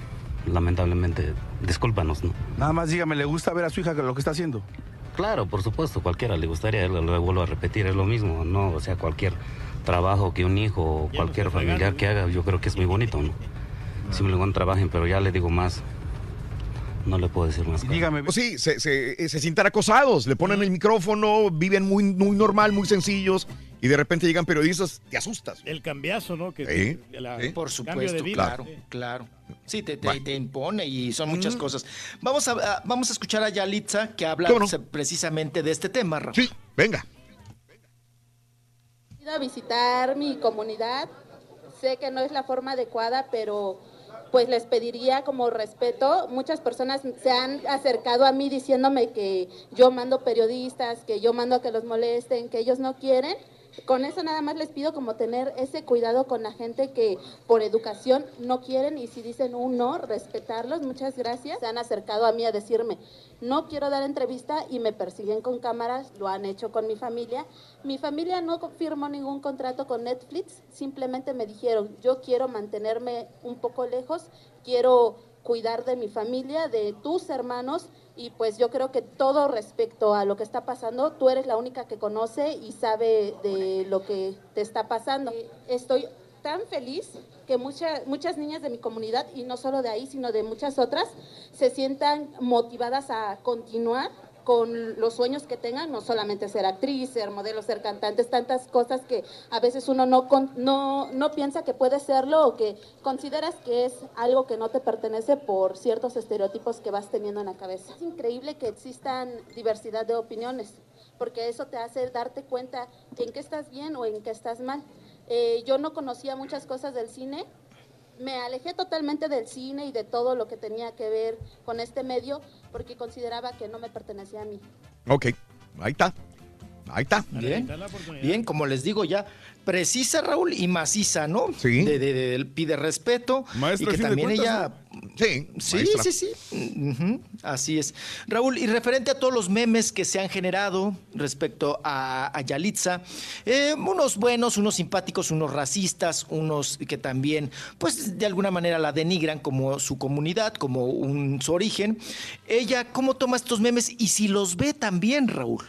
lamentablemente, discúlpanos, ¿no? Nada más dígame, ¿le gusta ver a su hija lo que está haciendo? Claro, por supuesto, cualquiera le gustaría, lo, lo vuelvo a repetir, es lo mismo, ¿no? O sea, cualquier trabajo que un hijo o cualquier familiar que haga, yo creo que es muy bonito, ¿no? Simplemente trabajen, pero ya le digo más, no le puedo decir más. Dígame. Pues sí, se, se, se sienten acosados, le ponen el micrófono, viven muy, muy normal, muy sencillos, y de repente llegan periodistas, te asustas. El cambiazo, ¿no? Que, Sí, que la- sí. Por supuesto, vida. claro, claro. Sí, te, te- te impone y son muchas cosas. Vamos a, a- vamos a escuchar a Yalitza que habla precisamente de este tema, Rafa. Sí, venga. A visitar mi comunidad. Sé que no es la forma adecuada, pero pues les pediría como respeto. Muchas personas se han acercado a mí diciéndome que yo mando periodistas, que yo mando a que los molesten, que ellos no quieren. Con eso nada más les pido como tener ese cuidado con la gente que por educación no quieren y si dicen un no, respetarlos. Muchas gracias. Se han acercado a mí a decirme, no quiero dar entrevista y me persiguen con cámaras, lo han hecho con mi familia. Mi familia no firmó ningún contrato con Netflix, simplemente me dijeron, yo quiero mantenerme un poco lejos, quiero cuidar de mi familia, de tus hermanos y pues yo creo que todo respecto a lo que está pasando, tú eres la única que conoce y sabe de lo que te está pasando. Estoy tan feliz que muchas muchas niñas de mi comunidad, y no solo de ahí, sino de muchas otras, se sientan motivadas a continuar con los sueños que tengan, no solamente ser actriz, ser modelo, ser cantantes, tantas cosas que a veces uno no, no, no piensa que puede serlo o que consideras que es algo que no te pertenece por ciertos estereotipos que vas teniendo en la cabeza. Es increíble que existan diversidad de opiniones, porque eso te hace darte cuenta en qué estás bien o en qué estás mal. Eh, yo no conocía muchas cosas del cine, me alejé totalmente del cine y de todo lo que tenía que ver con este medio porque consideraba que no me pertenecía a mí. Ok, ahí está. Ahí está. Bien, bien, como les digo ya, precisa Raúl y maciza, ¿no? Sí. De, de- de- pide respeto. Maestra, y que también ella... Sí, Sí, maestra. sí, sí. Así es. Raúl, y referente a todos los memes que se han generado respecto a, a Yalitza, eh, unos buenos, unos simpáticos, unos racistas, unos que también, pues de alguna manera la denigran como su comunidad, como un, su origen. Ella, ¿cómo toma estos memes y si los ve también, Raúl?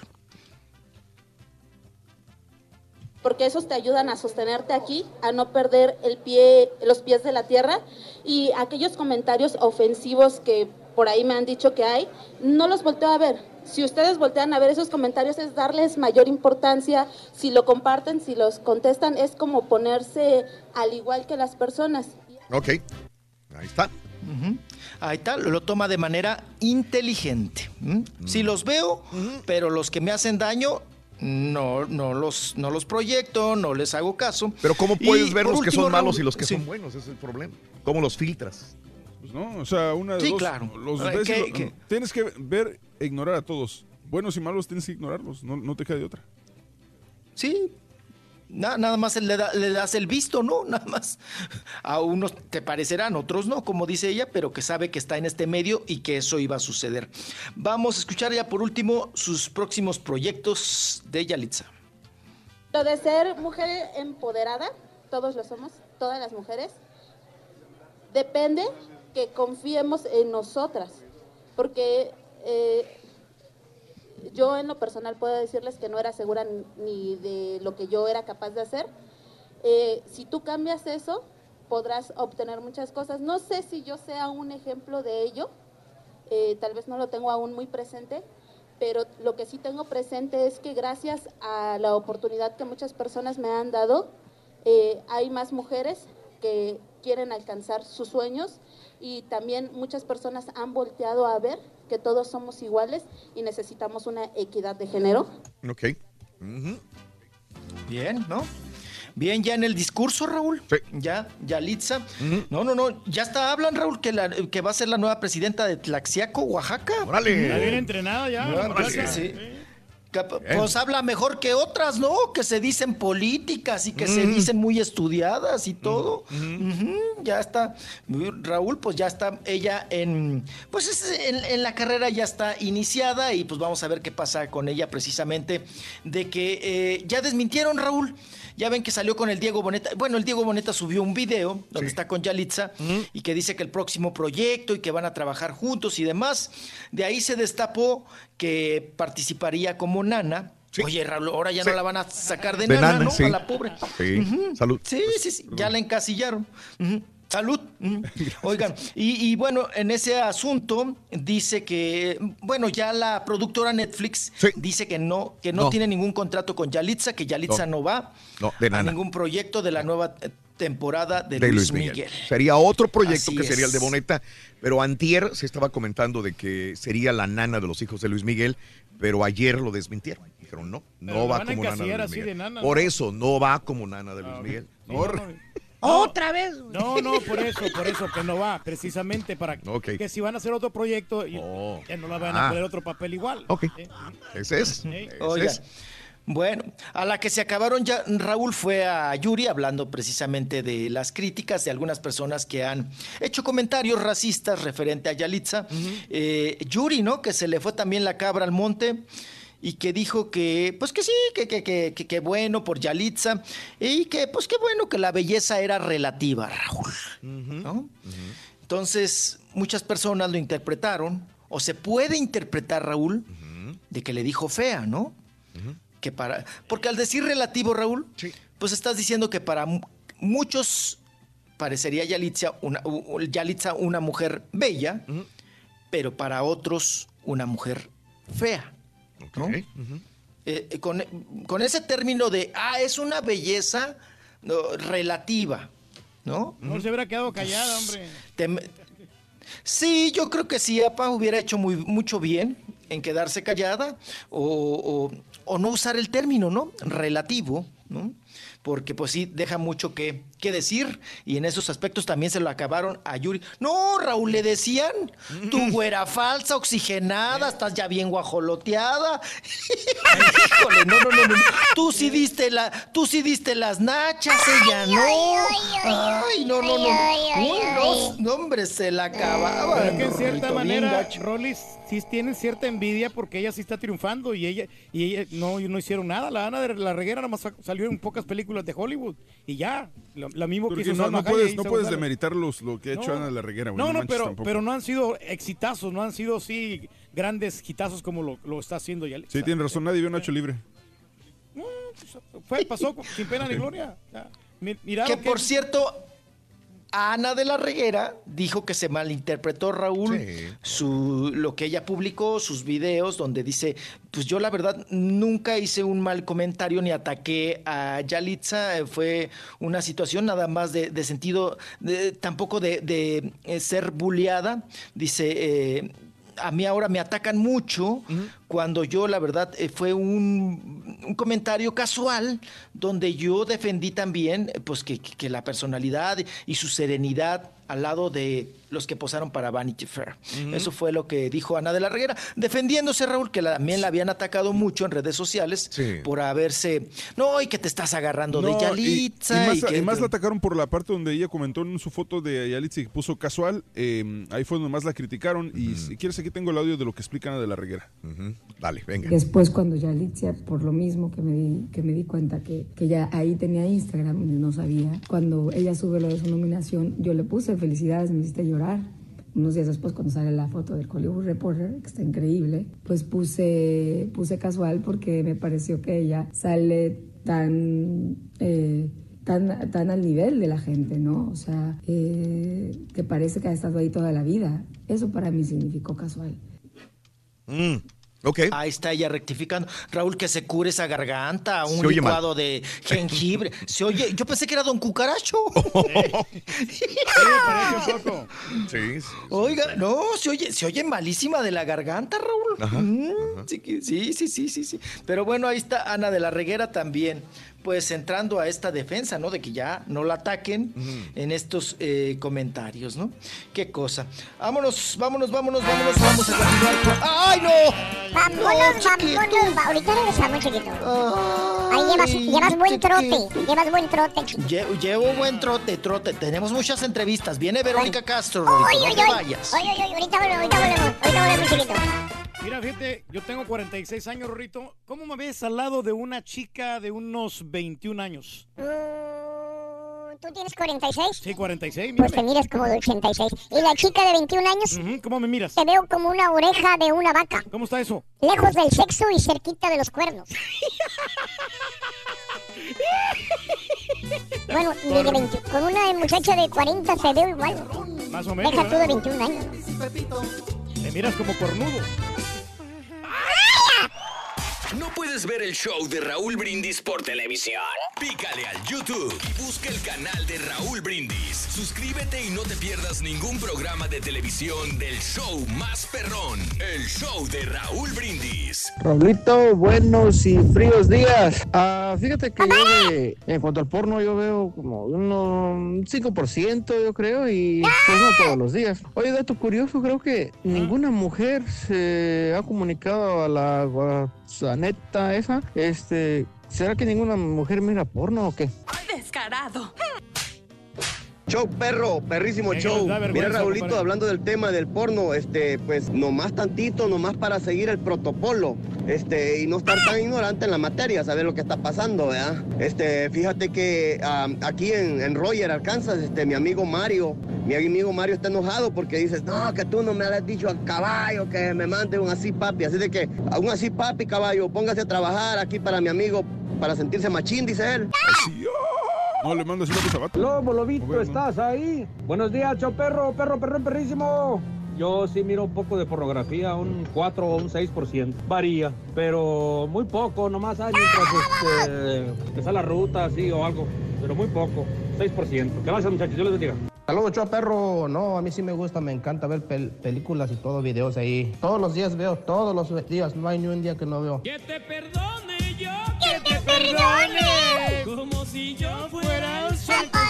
Porque esos te ayudan a sostenerte aquí, a no perder el pie, los pies de la tierra y aquellos comentarios ofensivos que por ahí me han dicho que hay, no los volteo a ver. Si ustedes voltean a ver esos comentarios es darles mayor importancia, si lo comparten, si los contestan, es como ponerse al igual que las personas. Ok, ahí está. Ujú. Ahí está, lo toma de manera inteligente. ¿m? Sí los veo, pero los que me hacen daño, no, no, los, no los proyecto, no les hago caso. Pero ¿cómo puedes Y ver los que son malos y los que sí. son buenos? Ese es el problema. ¿Cómo los filtras? Pues no, o sea, una de Sí, dos. claro. Los Ay, ves y ¿qué- lo- qué? Tienes que ver e ignorar a todos. Buenos y malos tienes que ignorarlos. No, no te queda de otra. Sí, na- nada más le, da- le das el visto, ¿no? Nada más. A unos te parecerán, otros no, como dice ella, pero que sabe que está en este medio y que eso iba a suceder. Vamos a escuchar ya por último sus próximos proyectos de Yalitza. Lo de ser mujer empoderada, todos lo somos, todas las mujeres, depende que confiemos en nosotras, porque eh, yo en lo personal puedo decirles que no era segura ni de lo que yo era capaz de hacer. Eh, si tú cambias eso, podrás obtener muchas cosas. No sé si yo sea un ejemplo de ello, eh, tal vez no lo tengo aún muy presente, pero lo que sí tengo presente es que gracias a la oportunidad que muchas personas me han dado, eh, hay más mujeres que quieren alcanzar sus sueños y también muchas personas han volteado a ver que todos somos iguales y necesitamos una equidad de género. Ok. Ujú. Bien, ¿no? Bien, ya en el discurso, Raúl. Ya, Yalitza. No, no, no. Ya está, hablan, Raúl, que, la- que va a ser la nueva presidenta de Tlaxiaco, Oaxaca. Está bien entrenada ya. la Órale. muchacha. Sí. Que, Pues habla mejor que otras, ¿no? Que se dicen políticas y que se Mm. dicen muy estudiadas y todo. Ujú, ya está. Raúl, pues ya está ella en. Pues es- en, en la carrera ya está iniciada y pues vamos a ver qué pasa con ella precisamente. De que eh, ya desmintieron, Raúl. Ya ven que salió con el Diego Boneta. Bueno, el Diego Boneta subió un video donde está con Yalitza y que dice que el próximo proyecto y que van a trabajar juntos y demás. De ahí se destapó que participaría como nana. Oye, Raúl, ahora ya Sí. no la van a sacar de, De nana, nana, ¿no? A la pobre. Sí, salud. Sí, sí, sí, ya la encasillaron. Salud. Ujú. Oigan, y, y bueno, en ese asunto dice que, bueno, ya la productora Netflix dice que no, que no, No. tiene ningún contrato con Yalitza, que Yalitza no, No. va No, de a nana. ningún proyecto de la nueva temporada de, de Luis Miguel. Sería otro proyecto Así que sería el de. Boneta, pero antier se estaba comentando de que sería la nana de los hijos de Luis Miguel, pero ayer lo desmintieron. Dijeron, no, Pero no va como nana de Luis Miguel. de nana, Por ¿no? eso, no va como nana de Luis Miguel. Sí, no, no. Otra vez. No, no, por eso, por eso que no va, precisamente para que si van a hacer otro proyecto, y- que no la van a Ah. poner otro papel igual. Ok. Ese es. ese es. Bueno, a la que se acabaron ya, Raúl fue a Yuri hablando precisamente de las críticas de algunas personas que han hecho comentarios racistas referente a Yalitza. Eh, Yuri, ¿no? Que se le fue también la cabra al monte y que dijo que, pues que sí, que, que, que, que- que bueno por Yalitza y que, pues qué bueno que la belleza era relativa, Raúl. ¿no? Entonces, muchas personas lo interpretaron, o se puede interpretar, Raúl, de que le dijo fea, ¿no? Que para, porque al decir relativo, Raúl, pues estás diciendo que para mu- muchos parecería Yalitza una, Yalitza una mujer bella, pero para otros una mujer fea. ¿No? Eh, eh, con, con ese término de, ah, es una belleza no, relativa, ¿no? No se hubiera quedado callada, hombre. Te- Sí, yo creo que sí, APA hubiera hecho muy, mucho bien en quedarse callada o, o- o no usar el término, ¿no? Relativo, ¿no? Porque pues sí, deja mucho que, que decir y en esos aspectos también se lo acabaron a Yuri. No, Raúl, le decían, tu güera falsa, oxigenada, estás ya bien guajoloteada. Híjole, no, no, no, no. Tú sí diste la, tú sí diste las nachas, ella no. Ay, no, no, no. Uy, no, no, hombre, se la acababa. Pero que en cierta manera, gacho. Sí tienen cierta envidia porque ella sí está triunfando y ella y ella no, no hicieron nada. La Ana de la Reguera nada más sa- salió en pocas películas de Hollywood y ya. Lo, lo mismo que hizo no, Salma no puedes, no puedes demeritar los, lo que ha hecho No. Ana de la Reguera. No, no, pero, tampoco. pero no han sido exitazos, no han sido así grandes hitazos como lo, lo está haciendo ya. Sí, tiene razón, nadie vio Nacho Libre. Fue, pasó sin pena ni gloria. Ya. Mi- miraron Que por cierto, Ana de la Reguera dijo que se malinterpretó Raúl su, lo que ella publicó, sus videos, donde dice, pues yo la verdad nunca hice un mal comentario ni ataqué a Yalitza, fue una situación nada más de, de sentido, de- tampoco de, de, eh, ser bulleada, dice... eh, a mí ahora me atacan mucho cuando yo, la verdad, eh, fue un, un comentario casual donde yo defendí también eh, pues que, que la personalidad y su serenidad al lado de los que posaron para Vanity Fair. Eso fue lo que dijo Ana de la Reguera, defendiéndose, Raúl, que la- también la habían atacado mucho en redes sociales por haberse... No, y que te estás agarrando de No, Yalitza. Y, más, y que- y más la atacaron por la parte donde ella comentó en su foto de Yalitza que puso casual. eh, ahí fue donde más la criticaron. Y si quieres, aquí tengo el audio de lo que explica Ana de la Reguera. Dale, venga. Después cuando ya Alicia, por lo mismo que me di, que me di cuenta que, que ya ahí tenía Instagram y no sabía, cuando ella sube lo de su nominación, yo le puse felicidades, me hiciste llorar. Unos días después, cuando sale la foto del Hollywood Reporter, que está increíble, pues puse, puse casual porque me pareció que ella sale tan... eh, Tan, tan al nivel de la gente, ¿no? O sea, eh, que parece que ha estado ahí toda la vida. Eso para mí significó casual. Mm, ok. Ahí está ella rectificando. Raúl, que se cure esa garganta, un mal. licuado de jengibre. Se oye, yo pensé que era Don Cucaracho. Sí. Oiga, no, se oye, se oye malísima de la garganta, Raúl. Ajá, Mm, sí, sí, sí, sí, sí, sí. Pero bueno, ahí está Ana de la Reguera también, pues entrando a esta defensa, ¿no? De que ya no la ataquen en estos eh, comentarios, ¿no? Qué cosa. Vámonos, vámonos, vámonos, vámonos, vamos a continuar con... ¡Ay, no! Vámonos, vámonos. va- Ahorita regresamos, chiquito. Ahí llevas, llevas buen trote. Llevas buen trote, chiquito. Lle- Llevo buen trote, trote. Tenemos muchas entrevistas. Viene Verónica Castro, Rorito, Oye, no oye, te oye. vayas. Oye, oye, ahorita volvemos, ahorita volvemos. Ahorita volvemos, chiquito. Mira, fíjate, yo tengo 46 años, Rorrito. ¿Cómo me ves al lado de una chica de unos 21 años? Mm, ¿Tú tienes 46? Sí, 46, Pues te mírame. miras como de 86. ¿Y la chica de 21 años? Ujú, ¿Cómo me miras? Te veo como una oreja de una vaca. ¿Cómo está eso? Lejos del sexo y cerquita de los cuernos. Bueno, ni de 20. Con una muchacha de 40 se veo igual. Más o menos. Deja tú de ¿verdad? 21 años. Te miras como cornudo. ¿No puedes ver el show de Raúl Brindis por televisión? Pícale al YouTube y busca el canal de Raúl Brindis. Suscríbete y no te pierdas ningún programa de televisión del show más perrón, el show de Raúl Brindis. Raulito, buenos y fríos días. Ah, fíjate que yo de- en cuanto al porno yo veo como un 5% yo creo y pues no todos los días. Oye, dato curioso, creo que ninguna mujer se ha comunicado a la guasaneta esa. Este, ¿será que ninguna mujer mira porno o qué? Descarado. Show perro, perrísimo Venga, show. Mira Raulito, compadre. hablando del tema del porno, este, pues nomás tantito, nomás para seguir el protocolo, este, y no estar tan ignorante en la materia, saber lo que está pasando, ¿verdad? Este, fíjate que aquí en, en Roger, Arkansas, este, mi amigo Mario, mi amigo Mario está enojado porque dice, no, que tú no me has dicho al caballo que me mande un así papi, así de que, un así papi caballo, póngase a trabajar aquí para mi amigo, para sentirse machín, dice él. No le mando así la zapato. Lobo, Lobito, ¿estás ahí? Buenos días, chao perro, perro, perro, perrísimo. Yo sí miro un poco de pornografía, un 4 o un 6%. Varía, pero muy poco, nomás hay mientras este, que sale la ruta así o algo, pero muy poco, 6%. Gracias muchachos, yo les bendiga. Saludos, chao perro. No, a mí sí me gusta, me encanta ver pel- películas y todo, videos ahí. Todos los días veo, todos los días, no hay ni un día que no veo. Que te perdone yo, que te perdone. Como si yo Sonic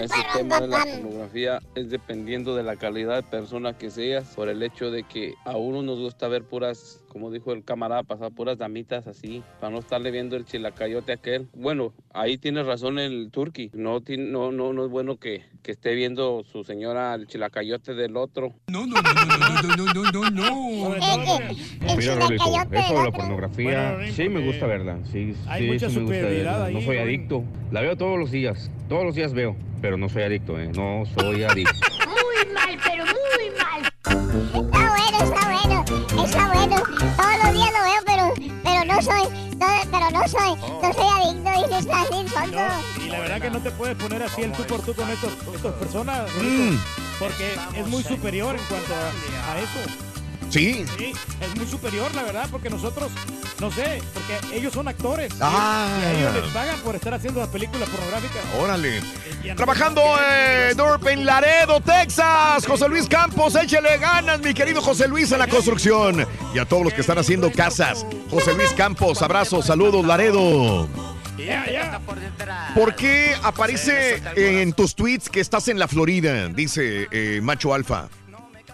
Ese tema de la pornografía es dependiendo de la calidad de persona que seas, por el hecho de que a uno nos gusta ver puras, como dijo el camarada pasado, puras damitas así, para no estarle viendo el chilacayote aquel. Bueno, ahí tiene razón el turqui, no, no, no, no es bueno que, que esté viendo su señora el chilacayote del otro. No, no, no, no, no, no, no, no, no. Mira, Rolito, eso de la pornografía, Bueno, sí me gusta verla. Sí, Hay sí, mucha sí me gusta verla. No soy adicto. La veo todos los días. Todos los días veo. Pero no soy adicto, ¿eh? No soy adicto. Muy mal, pero muy mal. Está bueno, está bueno, está bueno. Todos los días lo veo, pero, pero no soy, no- pero no soy, no soy adicto, dice está así, tonto. No, y la verdad que no te puedes poner así el tú por tú con estos, estas personas, Rolito, porque es muy superior en cuanto a, a eso. Sí. Sí, es muy superior, la verdad, porque nosotros, no sé, porque ellos son actores. Ah. Y a ellos les pagan por estar haciendo las películas pornográficas. Órale. Trabajando en Laredo, Texas. José Luis Campos, échale ganas, mi querido José Luis, a la construcción. Y a todos los que están haciendo casas. José Luis Campos, abrazos, saludos, Laredo. ¿Por qué aparece en tus tweets que estás en la Florida? Dice eh, Macho Alfa.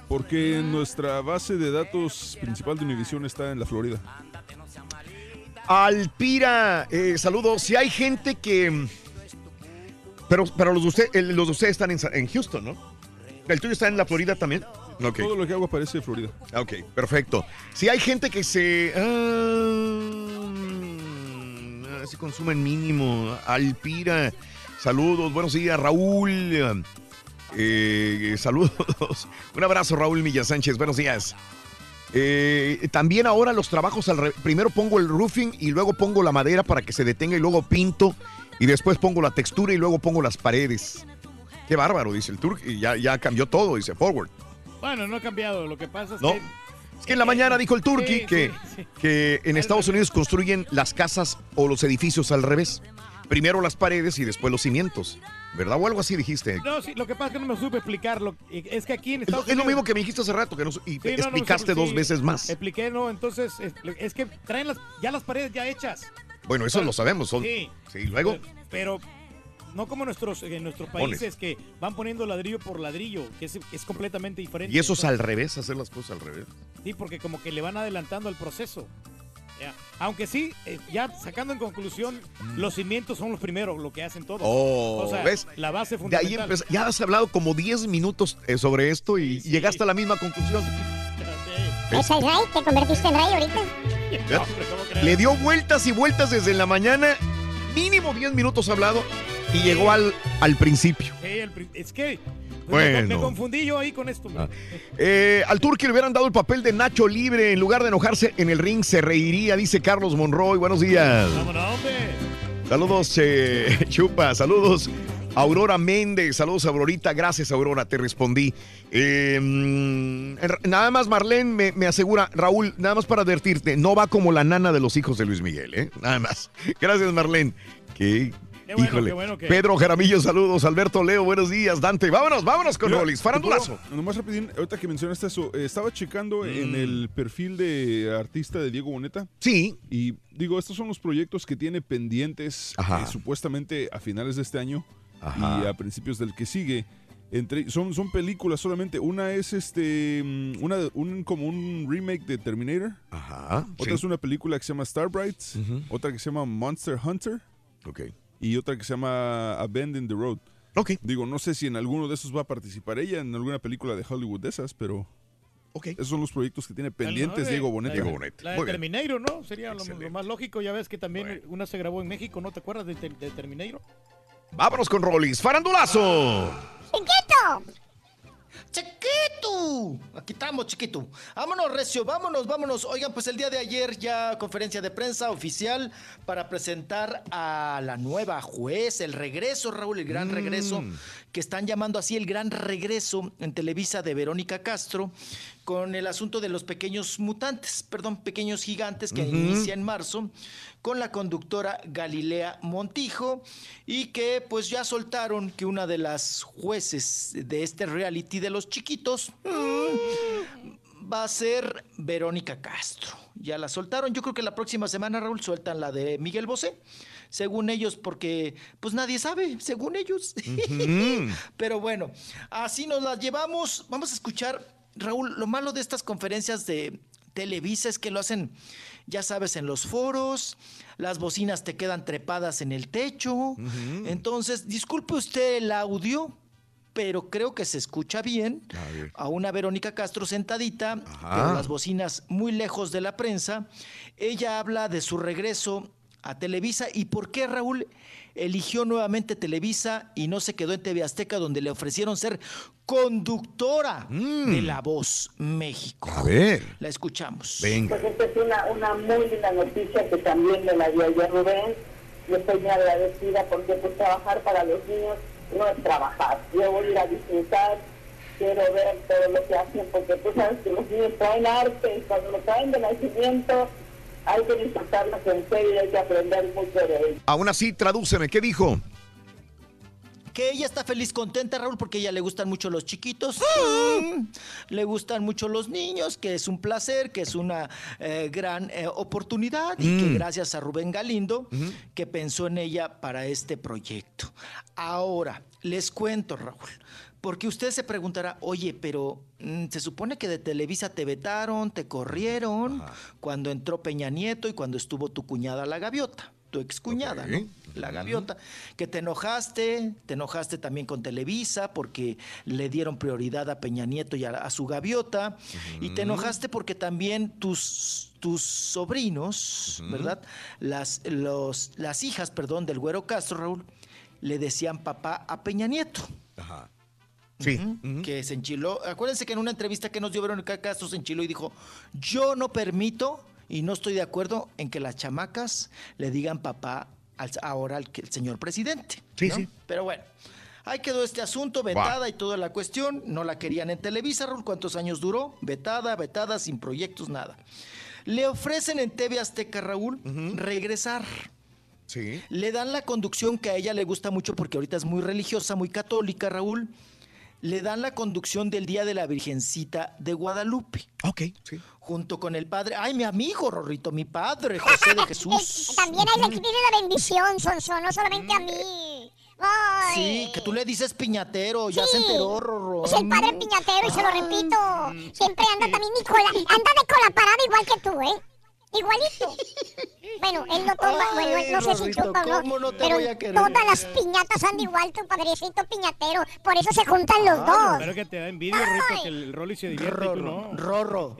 Porque nuestra base de datos principal de Univision está en la Florida. Alpira, eh, saludos. Si hay gente que. Pero, pero los, de usted, los de ustedes están en, Houston, ¿no? ¿El tuyo está en la Florida también? Todo lo que hago aparece en Florida. Ok, perfecto. Si hay gente que se. Ah, se consumen mínimo. Alpira, saludos, buenos días, Raúl. Eh, saludos. Un abrazo, Raúl Milla Sánchez, buenos días. Eh, también ahora los trabajos al primero pongo el roofing y luego pongo la madera para que se detenga y luego pinto y después pongo la textura y luego pongo las paredes. Qué bárbaro, dice el Turk, y ya, ya cambió todo, dice Forward. Bueno, no ha cambiado, lo que pasa es No. que... Es que en la mañana dijo el Turki Sí, que, sí, sí. que en Estados Unidos construyen las casas o los edificios al revés. Primero las paredes y después los cimientos. ¿Verdad? O algo así dijiste. No, sí, lo que pasa es que no me supe explicarlo. Es que aquí en Es Estados lo, es lo Unidos... mismo que me dijiste hace rato, que no, y Sí, no, no, explicaste sí, dos veces más. Expliqué, no, entonces es, es que traen las, ya las paredes ya hechas. Bueno, eso lo sabemos. Son, Sí. sí, luego. Pero no como nuestros, en nuestros Pones. países que van poniendo ladrillo por ladrillo, que es, es completamente diferente. Y eso es al revés, hacer las cosas al revés. Sí, porque como que le van adelantando el proceso. Aunque sí, eh, ya sacando en conclusión, los cimientos son los primeros, lo que hacen todos. Mm. Oh, o sea, ¿ves? la base De ahí fundamental. empezó- ya has hablado como 10 minutos eh, sobre esto y llegaste a la misma conclusión. ¿Es el rey? ¿Te convertiste en rey ahorita? ¿Ya? Le dio vueltas y vueltas desde la mañana, mínimo 10 minutos hablado y llegó al, al principio. Sí, el pri- es que pues, me- Bueno. confundí yo ahí con esto. Ah. Eh, al Turqui le hubieran dado el papel de Nacho libre en lugar de enojarse en el ring, se reiría, dice Carlos Monroy. Buenos días. Vámonos. Saludos, eh, Chupa, saludos. Aurora Méndez, saludos Aurorita, gracias Aurora, te respondí. Eh, mm, nada más Marlene me, me asegura, Raúl, nada más para advertirte, no va como la nana de los hijos de Luis Miguel, ¿eh? Nada más. Gracias Marlene. Qué, Qué bueno, híjole. qué bueno que- Pedro Jaramillo, saludos. Alberto Leo, buenos días. Dante, vámonos, vámonos con Rolis. ¿te Farandulazo. puedo- Nomás rapidín, ahorita que mencionaste eso, eh, estaba checando en el perfil de artista de Diego Boneta. Sí. Y digo, estos son los proyectos que tiene pendientes Ajá. eh, supuestamente a finales de este año Ajá. y a principios del que sigue. Entre, son, son películas solamente. Una es este mm, una, un, como un remake de Terminator. Ajá. Otra sí. es una película que se llama Starbrights. Otra que se llama Monster Hunter. Ok. Y otra que se llama Abandon the Road. Ok. Digo, no sé si en alguno de esos va a participar ella, en alguna película de Hollywood de esas, pero. Ok. Esos son los proyectos que tiene pendientes de- Diego Boneta. La, la de Terminator, ¿no? Sería lo, lo más lógico. Ya ves que también una se grabó en México, ¿no te acuerdas de, de Terminator? Vámonos con Rolis. Farandulazo. ¡Chiquito! ¡Chiquito! Aquí estamos, chiquito. Vámonos, Recio, vámonos, vámonos. Oigan, pues el día de ayer ya conferencia de prensa oficial para presentar a la nueva juez, el regreso, Raúl, el gran regreso, que están llamando así el gran regreso en Televisa de Verónica Castro, con el asunto de los pequeños mutantes, perdón, pequeños gigantes que inicia en marzo con la conductora Galilea Montijo y que pues ya soltaron que una de las jueces de este reality de los chiquitos mm, va a ser Verónica Castro. Ya la soltaron, yo creo que la próxima semana Raúl sueltan la de Miguel Bosé. Según ellos, porque pues nadie sabe, según ellos. Pero bueno, así nos las llevamos. Vamos a escuchar, Raúl, lo malo de estas conferencias de Televisa es que lo hacen, ya sabes, en los foros, las bocinas te quedan trepadas en el techo. Entonces, disculpe usted el audio, pero creo que se escucha bien a una Verónica Castro sentadita, pero las bocinas muy lejos de la prensa. Ella habla de su regreso a Televisa. Y por qué Raúl eligió nuevamente Televisa y no se quedó en TV Azteca donde le ofrecieron ser conductora de La Voz México. A ver. La escuchamos. Venga. Pues esta es una, una muy linda noticia que también me la dio ayer Rubén. Yo estoy muy agradecida porque pues trabajar para los niños no es trabajar. Yo voy a ir a disfrutar, quiero ver todo lo que hacen porque tú sabes que los niños traen arte y cuando lo traen de nacimiento hay que disfrutarlos en serio y hay que aprender mucho de ellos. Aún así, tradúceme, ¿qué dijo? Que ella está feliz, contenta, Raúl, porque a ella le gustan mucho los chiquitos, mm, le gustan mucho los niños, que es un placer, que es una eh, gran eh, oportunidad y que Mm. gracias a Rubén Galindo que pensó en ella para este proyecto. Ahora, les cuento, Raúl, porque usted se preguntará, oye, pero mm, se supone que de Televisa te vetaron, te corrieron cuando entró Peña Nieto y cuando estuvo tu cuñada la gaviota, tu excuñada, ¿no? La gaviota, que te enojaste, te enojaste también con Televisa porque le dieron prioridad a Peña Nieto y a, a su gaviota, y te enojaste porque también tus, tus sobrinos, ¿verdad? Las, los, las hijas, perdón, del güero Castro, Raúl, le decían papá a Peña Nieto. Ajá. Sí. Que se enchiló. Acuérdense que en una entrevista que nos dio Verónica Castro se enchiló y dijo, yo no permito y no estoy de acuerdo en que las chamacas le digan papá al- ahora al, el señor presidente. Sí, ¿no? sí. Pero bueno. Ahí quedó este asunto, vetada y toda la cuestión. No la querían en Televisa, Raúl. ¿Cuántos años duró? Vetada, vetada, sin proyectos, nada. Le ofrecen en TV Azteca, Raúl, regresar. Sí. Le dan la conducción que a ella le gusta mucho porque ahorita es muy religiosa, muy católica, Raúl. Le dan la conducción del Día de la Virgencita de Guadalupe. Ok, sí. Junto con el padre, ay, mi amigo, Rorrito, mi padre, José de Jesús. También hay que pedir la bendición, Sonso, no solamente a mí. Ay. Sí, que tú le dices piñatero, ya Sí. se enteró, Rorro. Es el padre piñatero y se lo repito. Siempre anda también mi cola. Anda de cola parada igual que tú, ¿eh? Igualito. Bueno, él no toma, Ay, bueno, no sé si chupa o no, ¿cómo no te pero voy a querer? todas las piñatas andan igual, tu padrecito piñatero. Por eso se juntan los dos. Pero que te da envidia, Rito, que el Rolly se divierte y tú no. Rorro.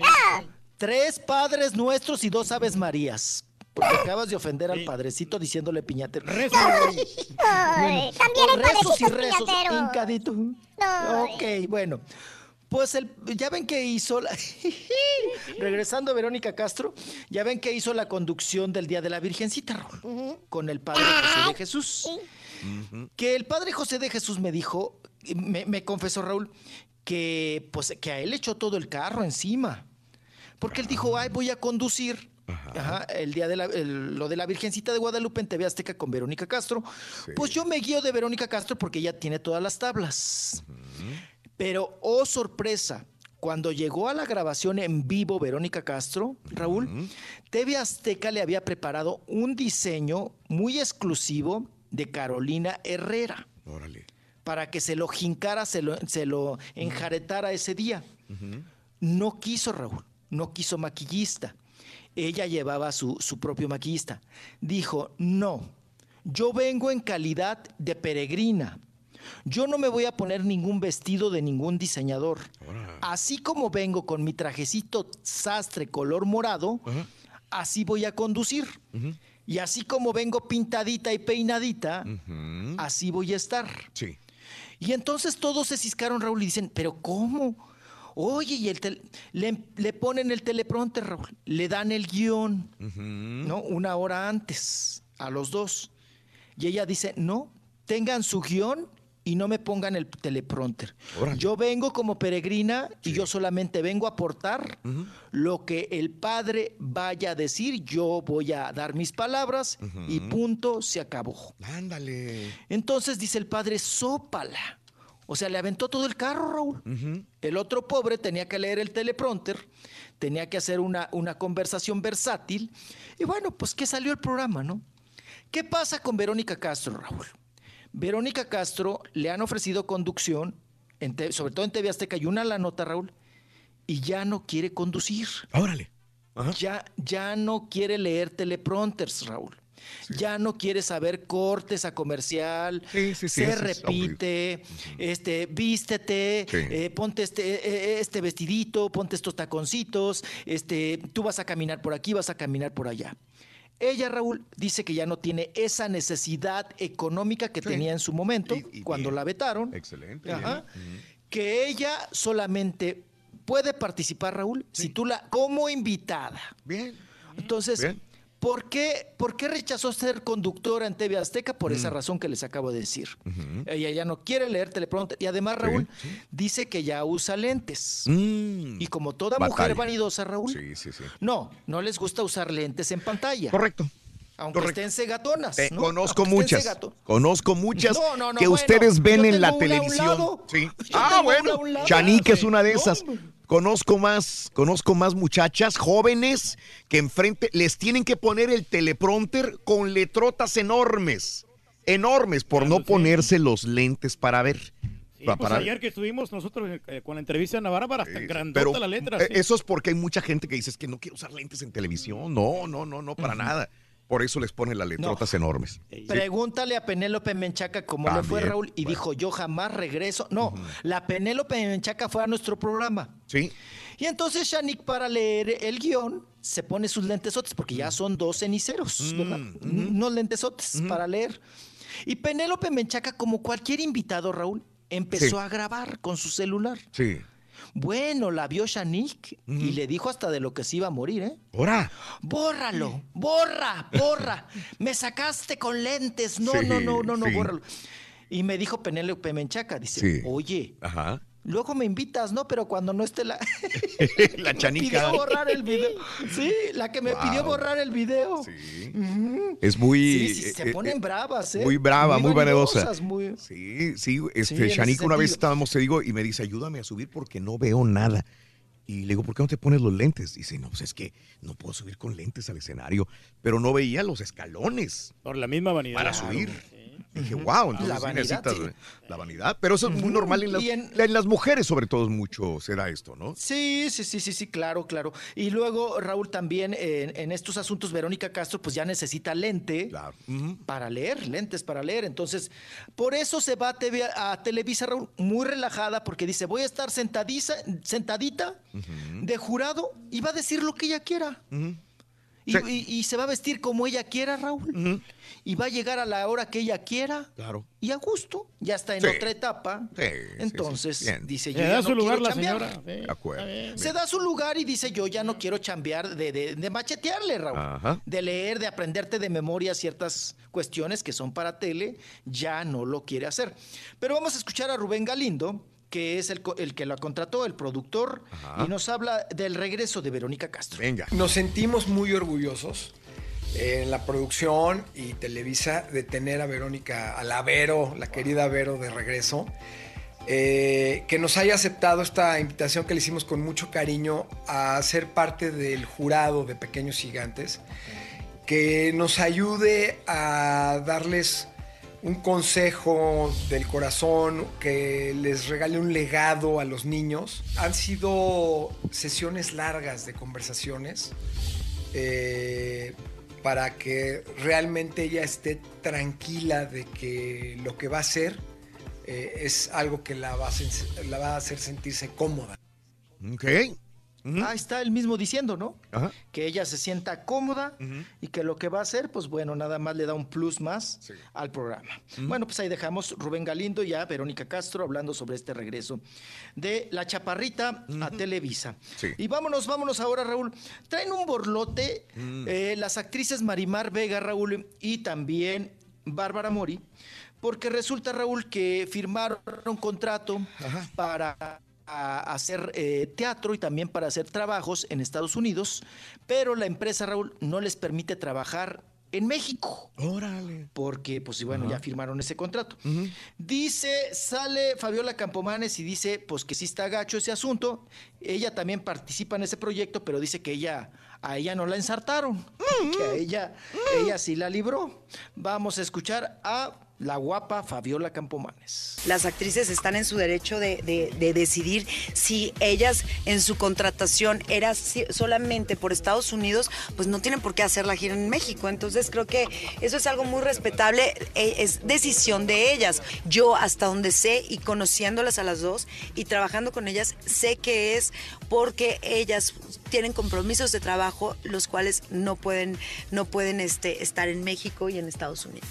Tres padres nuestros y dos aves marías. Porque acabas de ofender al padrecito diciéndole piñatero. Ay, también rezos y padrecitos rezos, hincadito. Ay. Ok, bueno. Pues el, ya ven que hizo, la- regresando a Verónica Castro, ya ven que hizo la conducción del Día de la Virgencita, Raúl, con el Padre José de Jesús. Que el padre José de Jesús me dijo, me, me confesó Raúl, que, pues, que a él le echó todo el carro encima. Porque él dijo, ay, voy a conducir. Ajá, el día de la, el- lo de la Virgencita de Guadalupe en TV Azteca con Verónica Castro. Pues yo me guío de Verónica Castro porque ella tiene todas las tablas. Pero, oh sorpresa, cuando llegó a la grabación en vivo Verónica Castro, Raúl, TV Azteca le había preparado un diseño muy exclusivo de Carolina Herrera. Para que se lo jincara, se lo, se lo enjaretara ese día. No quiso Raúl, no quiso maquillista. Ella llevaba su, su propio maquillista. Dijo, no, yo vengo en calidad de peregrina. Yo no me voy a poner ningún vestido de ningún diseñador. Así como vengo con mi trajecito sastre color morado, así voy a conducir. Y así como vengo pintadita y peinadita, así voy a estar. Sí. Y entonces todos se ciscaron, Raúl, y dicen, ¿pero cómo? Oye, y el le ponen el teleprompter, Raúl, le dan el guion, ¿no? Una hora antes, a los dos. Y ella dice, no, tengan su guion y no me pongan el teleprompter. Yo vengo como peregrina y yo solamente vengo a aportar lo que el padre vaya a decir, yo voy a dar mis palabras y punto, se acabó. Ándale. Entonces dice el padre, sópala. O sea, le aventó todo el carro, Raúl. El otro pobre tenía que leer el teleprompter, tenía que hacer una, una conversación versátil. Y bueno, pues que salió el programa, ¿no? ¿Qué pasa con Verónica Castro, Raúl? Verónica Castro le han ofrecido conducción, en te- sobre todo en TV Azteca, y una la nota, Raúl, y ya no quiere conducir. Órale. Ya, ya no quiere leer teleprompters, Raúl. Ya no quiere saber cortes a comercial, sí, sí, se es repite, este, vístete, eh, ponte este, eh, este vestidito, ponte estos taconcitos, este, tú vas a caminar por aquí, vas a caminar por allá. Ella, Raúl, dice que ya no tiene esa necesidad económica que tenía en su momento, cuando la vetaron. Excelente. Ajá. bien. Que ella solamente puede participar, Raúl, si tú la como invitada. Bien. Entonces, Bien. ¿Por qué, ¿por qué rechazó ser conductora en TV Azteca? Por Mm. esa razón que les acabo de decir. Ella ya no quiere leer teleprompter. Y además, Raúl, dice que ya usa lentes. Mm. Y como toda Batalla. mujer vanidosa, Raúl, Sí, sí, sí. no, no les gusta usar lentes en pantalla. Correcto. Aunque Correcto. estén cegatonas. Conozco Aunque muchas. Conozco muchas No, que bueno, ustedes ven en la televisión. Sí. Ah, bueno. Chanique es una de esas. Conozco más, conozco más muchachas jóvenes que enfrente les tienen que poner el teleprompter con letrotas enormes, enormes por no ponerse los lentes para ver. Sí, pues para- ayer que estuvimos nosotros eh, con la entrevista de Navarra, para hasta grandota pero la letra. eh, sí. eso es porque hay mucha gente que dice "Es que no quiero usar lentes en televisión. No, no, no, no, para nada. Por eso les ponen las letrotas enormes. Pregúntale a Penélope Menchaca cómo le fue Raúl y dijo yo jamás regreso. No, la Penélope Menchaca fue a nuestro programa. Sí. Y entonces Shanik para leer el guion se pone sus lentesotes porque ya son dos ceniceros, ¿verdad? Unos lentesotes para leer. Y Penélope Menchaca como cualquier invitado Raúl empezó Sí. a grabar con su celular. Sí. Bueno, la vio Shanik y le dijo hasta de lo que se iba a morir, ¿eh? Ahora. Bórralo, borra, borra. Me sacaste con lentes. No, Sí, no, no, no, no, sí. bórralo. Y me dijo Penélope Menchaca, dice, Sí. oye, Ajá. Luego me invitas, ¿no? Pero cuando no esté la... la me chanica. pidió borrar el video. Sí, la que me Wow. pidió borrar el video. Es muy. Sí, sí, se eh, ponen eh, bravas, ¿eh? Muy brava, muy, vanidosa. muy- Sí, sí, Sí, este, ese una vez estábamos, te digo, y me dice, ayúdame a subir porque no veo nada. Y le digo, ¿por qué no te pones los lentes? Dice, no, pues es que no puedo subir con lentes al escenario, pero no veía los escalones Por la misma vanidad. para subir. Dije, wow, entonces La sí vanidad, necesitas sí. la vanidad. Pero eso es muy normal en las, en- en las mujeres, sobre todo, es mucho se da esto, ¿no? Sí, sí, sí, sí, sí, claro, claro. Y luego, Raúl, también en estos asuntos, Verónica Castro, pues ya necesita lente para leer, lentes para leer. Entonces, por eso se va a, TV a Televisa, Raúl, muy relajada, porque dice, voy a estar sentadiza, sentadita de jurado y va a decir lo que ella quiera. Y- y se va a vestir como ella quiera, Raúl. Y va a llegar a la hora que ella quiera. Claro. Y a gusto. Ya está en Sí. otra etapa. Sí, Entonces, sí. Dice yo. Le ya da no su lugar quiero la chambear. señora. Sí, De acuerdo. está bien. Se da su lugar y dice yo ya no quiero chambear de, de- de machetearle, Raúl. Ajá. De leer, de aprenderte de memoria ciertas cuestiones que son para tele, ya no lo quiere hacer. Pero vamos a escuchar a Rubén Galindo, que es el, que la contrató, el productor, Ajá. y nos habla del regreso de Verónica Castro. Venga. Nos sentimos muy orgullosos eh, en la producción y Televisa de tener a Verónica, a la Vero, la querida Vero de regreso. Eh, que nos haya aceptado esta invitación que le hicimos con mucho cariño a ser parte del jurado de Pequeños Gigantes, que nos ayude a darles un consejo del corazón, que les regale un legado a los niños. Han sido sesiones largas de conversaciones eh, para que realmente ella esté tranquila de que lo que va a hacer eh, es algo que la va, a la va a hacer sentirse cómoda. Ok. Ah, está él mismo diciendo, ¿no? Ajá. Que ella se sienta cómoda y que lo que va a hacer, pues bueno, nada más le da un plus más al programa. Bueno, pues ahí dejamos Rubén Galindo y a Verónica Castro hablando sobre este regreso de La Chaparrita a Televisa. Sí. Y vámonos, vámonos ahora, Raúl. Traen un borlote Mm. eh, las actrices Marimar Vega, Raúl, y también Bárbara Mori, porque resulta, Raúl, que firmaron un contrato para a hacer eh, teatro y también para hacer trabajos en Estados Unidos, pero la empresa, Raúl, no les permite trabajar en México. Órale. Porque, pues, y bueno, Ajá. ya firmaron ese contrato. Dice, sale Fabiola Campomanes y dice, pues que sí está gacho ese asunto. Ella también participa en ese proyecto, pero dice que ella, a ella no la ensartaron, que a ella, ella sí la libró. Vamos a escuchar a la guapa Fabiola Campomanes. Las actrices están en su derecho de, de- de decidir si ellas en su contratación era solamente por Estados Unidos, pues no tienen por qué hacer la gira en México. Entonces creo que eso es algo muy respetable, eh, es decisión de ellas. Yo hasta donde sé y conociéndolas a las dos y trabajando con ellas, sé que es porque ellas tienen compromisos de trabajo los cuales no pueden, no pueden este, estar en México y en Estados Unidos.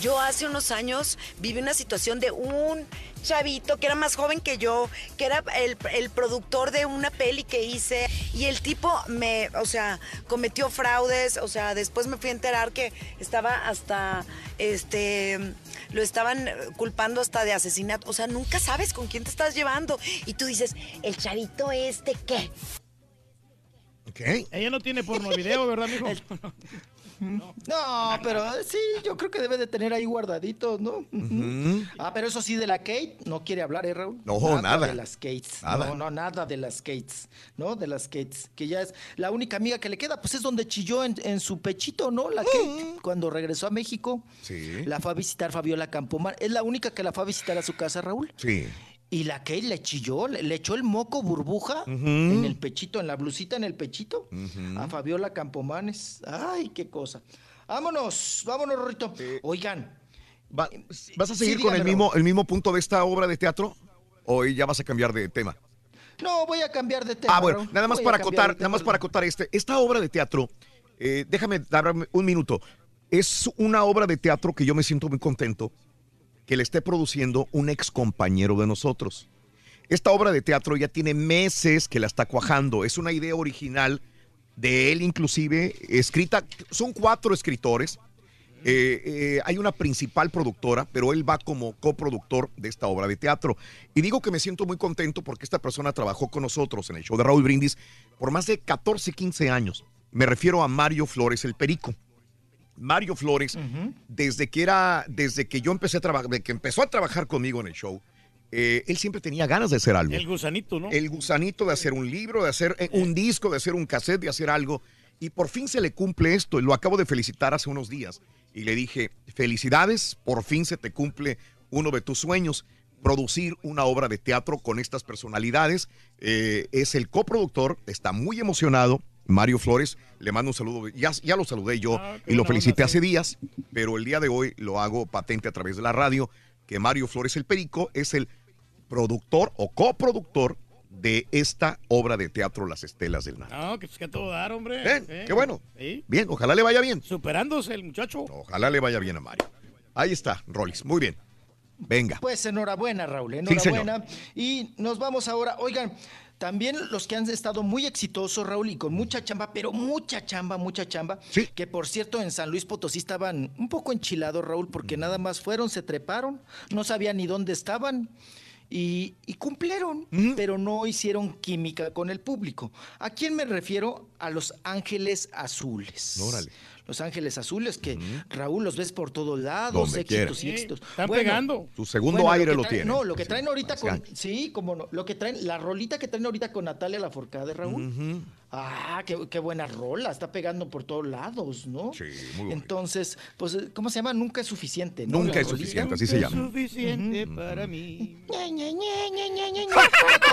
Yo hace unos años viví una situación de un chavito que era más joven que yo, que era el, el productor de una peli que hice y el tipo me, o sea, cometió fraudes, o sea, después me fui a enterar que estaba hasta, este, lo estaban culpando hasta de asesinato, o sea, nunca sabes con quién te estás llevando y tú dices, el chavito este, ¿qué? Ok. Ella no tiene porno video, ¿verdad, mijo? No, pero sí, yo creo que debe de tener ahí guardaditos, ¿no? Ah, pero eso sí, de la Kate no quiere hablar, ¿eh, Raúl? No, nada. de las Kates. Nada. No, no, nada de las Kates, ¿no? De las Kates, que ya es la única amiga que le queda, pues es donde chilló en, en su pechito, ¿no? La Kate, cuando regresó a México. Sí. La fue a visitar Fabiola Campomar. Es la única que la fue a visitar a su casa, Raúl. Sí. Y la Kate le chilló, le, le echó el moco burbuja en el pechito, en la blusita, en el pechito, a Fabiola Campomanes. Ay, qué cosa. Vámonos, vámonos, Rorrito. Oigan. Va- ¿Vas a Sí, seguir con el mismo, el mismo punto de esta obra de teatro? ¿O ya vas a cambiar de tema? No, voy a cambiar de tema. Ah, bueno, nada más Voy para acotar, nada más para acotar este. Esta obra de teatro, eh, déjame darme un minuto. Es una obra de teatro que yo me siento muy contento que le esté produciendo un ex compañero de nosotros. Esta obra de teatro ya tiene meses que la está cuajando. Es una idea original de él, inclusive, escrita. Son cuatro escritores. Eh, eh, hay una principal productora, pero él va como coproductor de esta obra de teatro. Y digo que me siento muy contento porque esta persona trabajó con nosotros en el show de Raúl Brindis por más de 14, 15 años. Me refiero a Mario Flores el Perico. Mario Flores, desde que era, desde que yo empecé a trabajar, que empezó a trabajar conmigo en el show, eh, él siempre tenía ganas de hacer algo. El gusanito, ¿no? El gusanito de hacer un libro, de hacer eh, un disco, de hacer un cassette, de hacer algo. Y por fin se le cumple esto. Y lo acabo de felicitar hace unos días. Y le dije, felicidades, por fin se te cumple uno de tus sueños. Producir una obra de teatro con estas personalidades. Eh, es el coproductor, está muy emocionado. Mario Flores, le mando un saludo. Ya, ya lo saludé yo Ah, y lo felicité hace días, pero el día de hoy lo hago patente a través de la radio, que Mario Flores el Perico es el productor o coproductor de esta obra de teatro Las Estelas del Narco. No, que, pues, que a todo dar, hombre. Bien, qué bueno. sí. Bien, ojalá le vaya bien. Superándose el muchacho. Ojalá le vaya bien a Mario. Ahí está, Rollis. Muy bien. Venga. Pues enhorabuena, Raúl, Sí, señor. enhorabuena. y nos vamos ahora. Oigan, también los que han estado muy exitosos, Raúl, y con mucha chamba, pero mucha chamba, mucha chamba. Que por cierto, en San Luis Potosí estaban un poco enchilados, Raúl, porque nada más fueron, se treparon, no sabían ni dónde estaban. Y, y cumplieron, pero no hicieron química con el público. ¿A quién me refiero? A los Ángeles Azules. Órale. Los Ángeles Azules, que Raúl los ves por todos lados, Donde éxitos quiera. y éxitos. Están pegando. Su segundo Bueno, aire lo traen- tiene. No, lo que traen ahorita con. Sí, como no. Lo que traen, la rolita que traen ahorita con Natalia Laforcade, Raúl. Ah, qué, qué buena rola. Está pegando por todos lados, ¿no? Sí, muy bonito. Entonces, pues, ¿cómo se llama? Nunca es suficiente. ¿no? Nunca La es rolita. suficiente, así se llama. Suficiente para mí. Ña, Ña, Ña, Ña, Ña, Ña, Ña.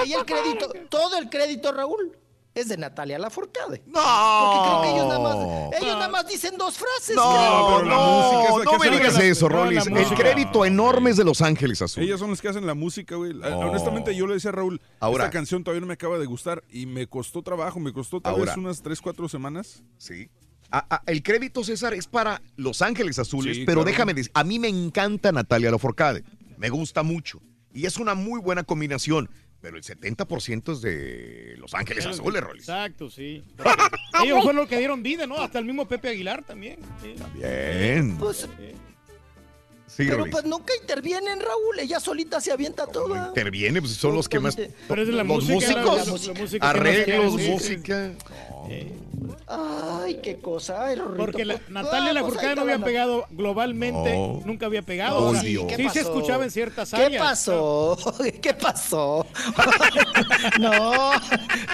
Ahí el crédito, todo el crédito, Raúl, es de Natalia Laforcade. No. Porque creo que ellos nada más, ellos nada más dicen dos frases. No, creo. pero la música es no, la no me digas la- eso, no, la Rollis. El crédito enorme es de Los Ángeles Azules. Ellas son las que hacen la música, güey. Oh. Honestamente, yo le decía a Raúl, Ahora- esta canción todavía no me acaba de gustar y me costó trabajo, me costó tal Ahora. vez unas 3, 4 semanas. Sí. A- a- el crédito, César, es para Los Ángeles Azules, Sí, pero claro. déjame decir, a mí me encanta Natalia Laforcade. Me gusta mucho. Y es una muy buena combinación. Pero el 70% es de Los Ángeles Azules, Rollis. Exacto, sí. Ellos fueron los que dieron vida, ¿no? Hasta el mismo Pepe Aguilar también. sí. Bien. Pues, Sí, pero pues nunca intervienen, Raúl. Ella solita se avienta toda. Interviene, pues son los que más. Pero es de la los música, músicos, la- la- música arreglos, música. Ay, qué cosa. Ay, Rorrito, Porque la, Natalia ah, Lafourcade pues no había la- pegado globalmente, No. nunca había pegado. No, Dios. sí ¿Qué se escuchaba en ciertas ¿Qué áreas. pasó? ¿Qué pasó? no,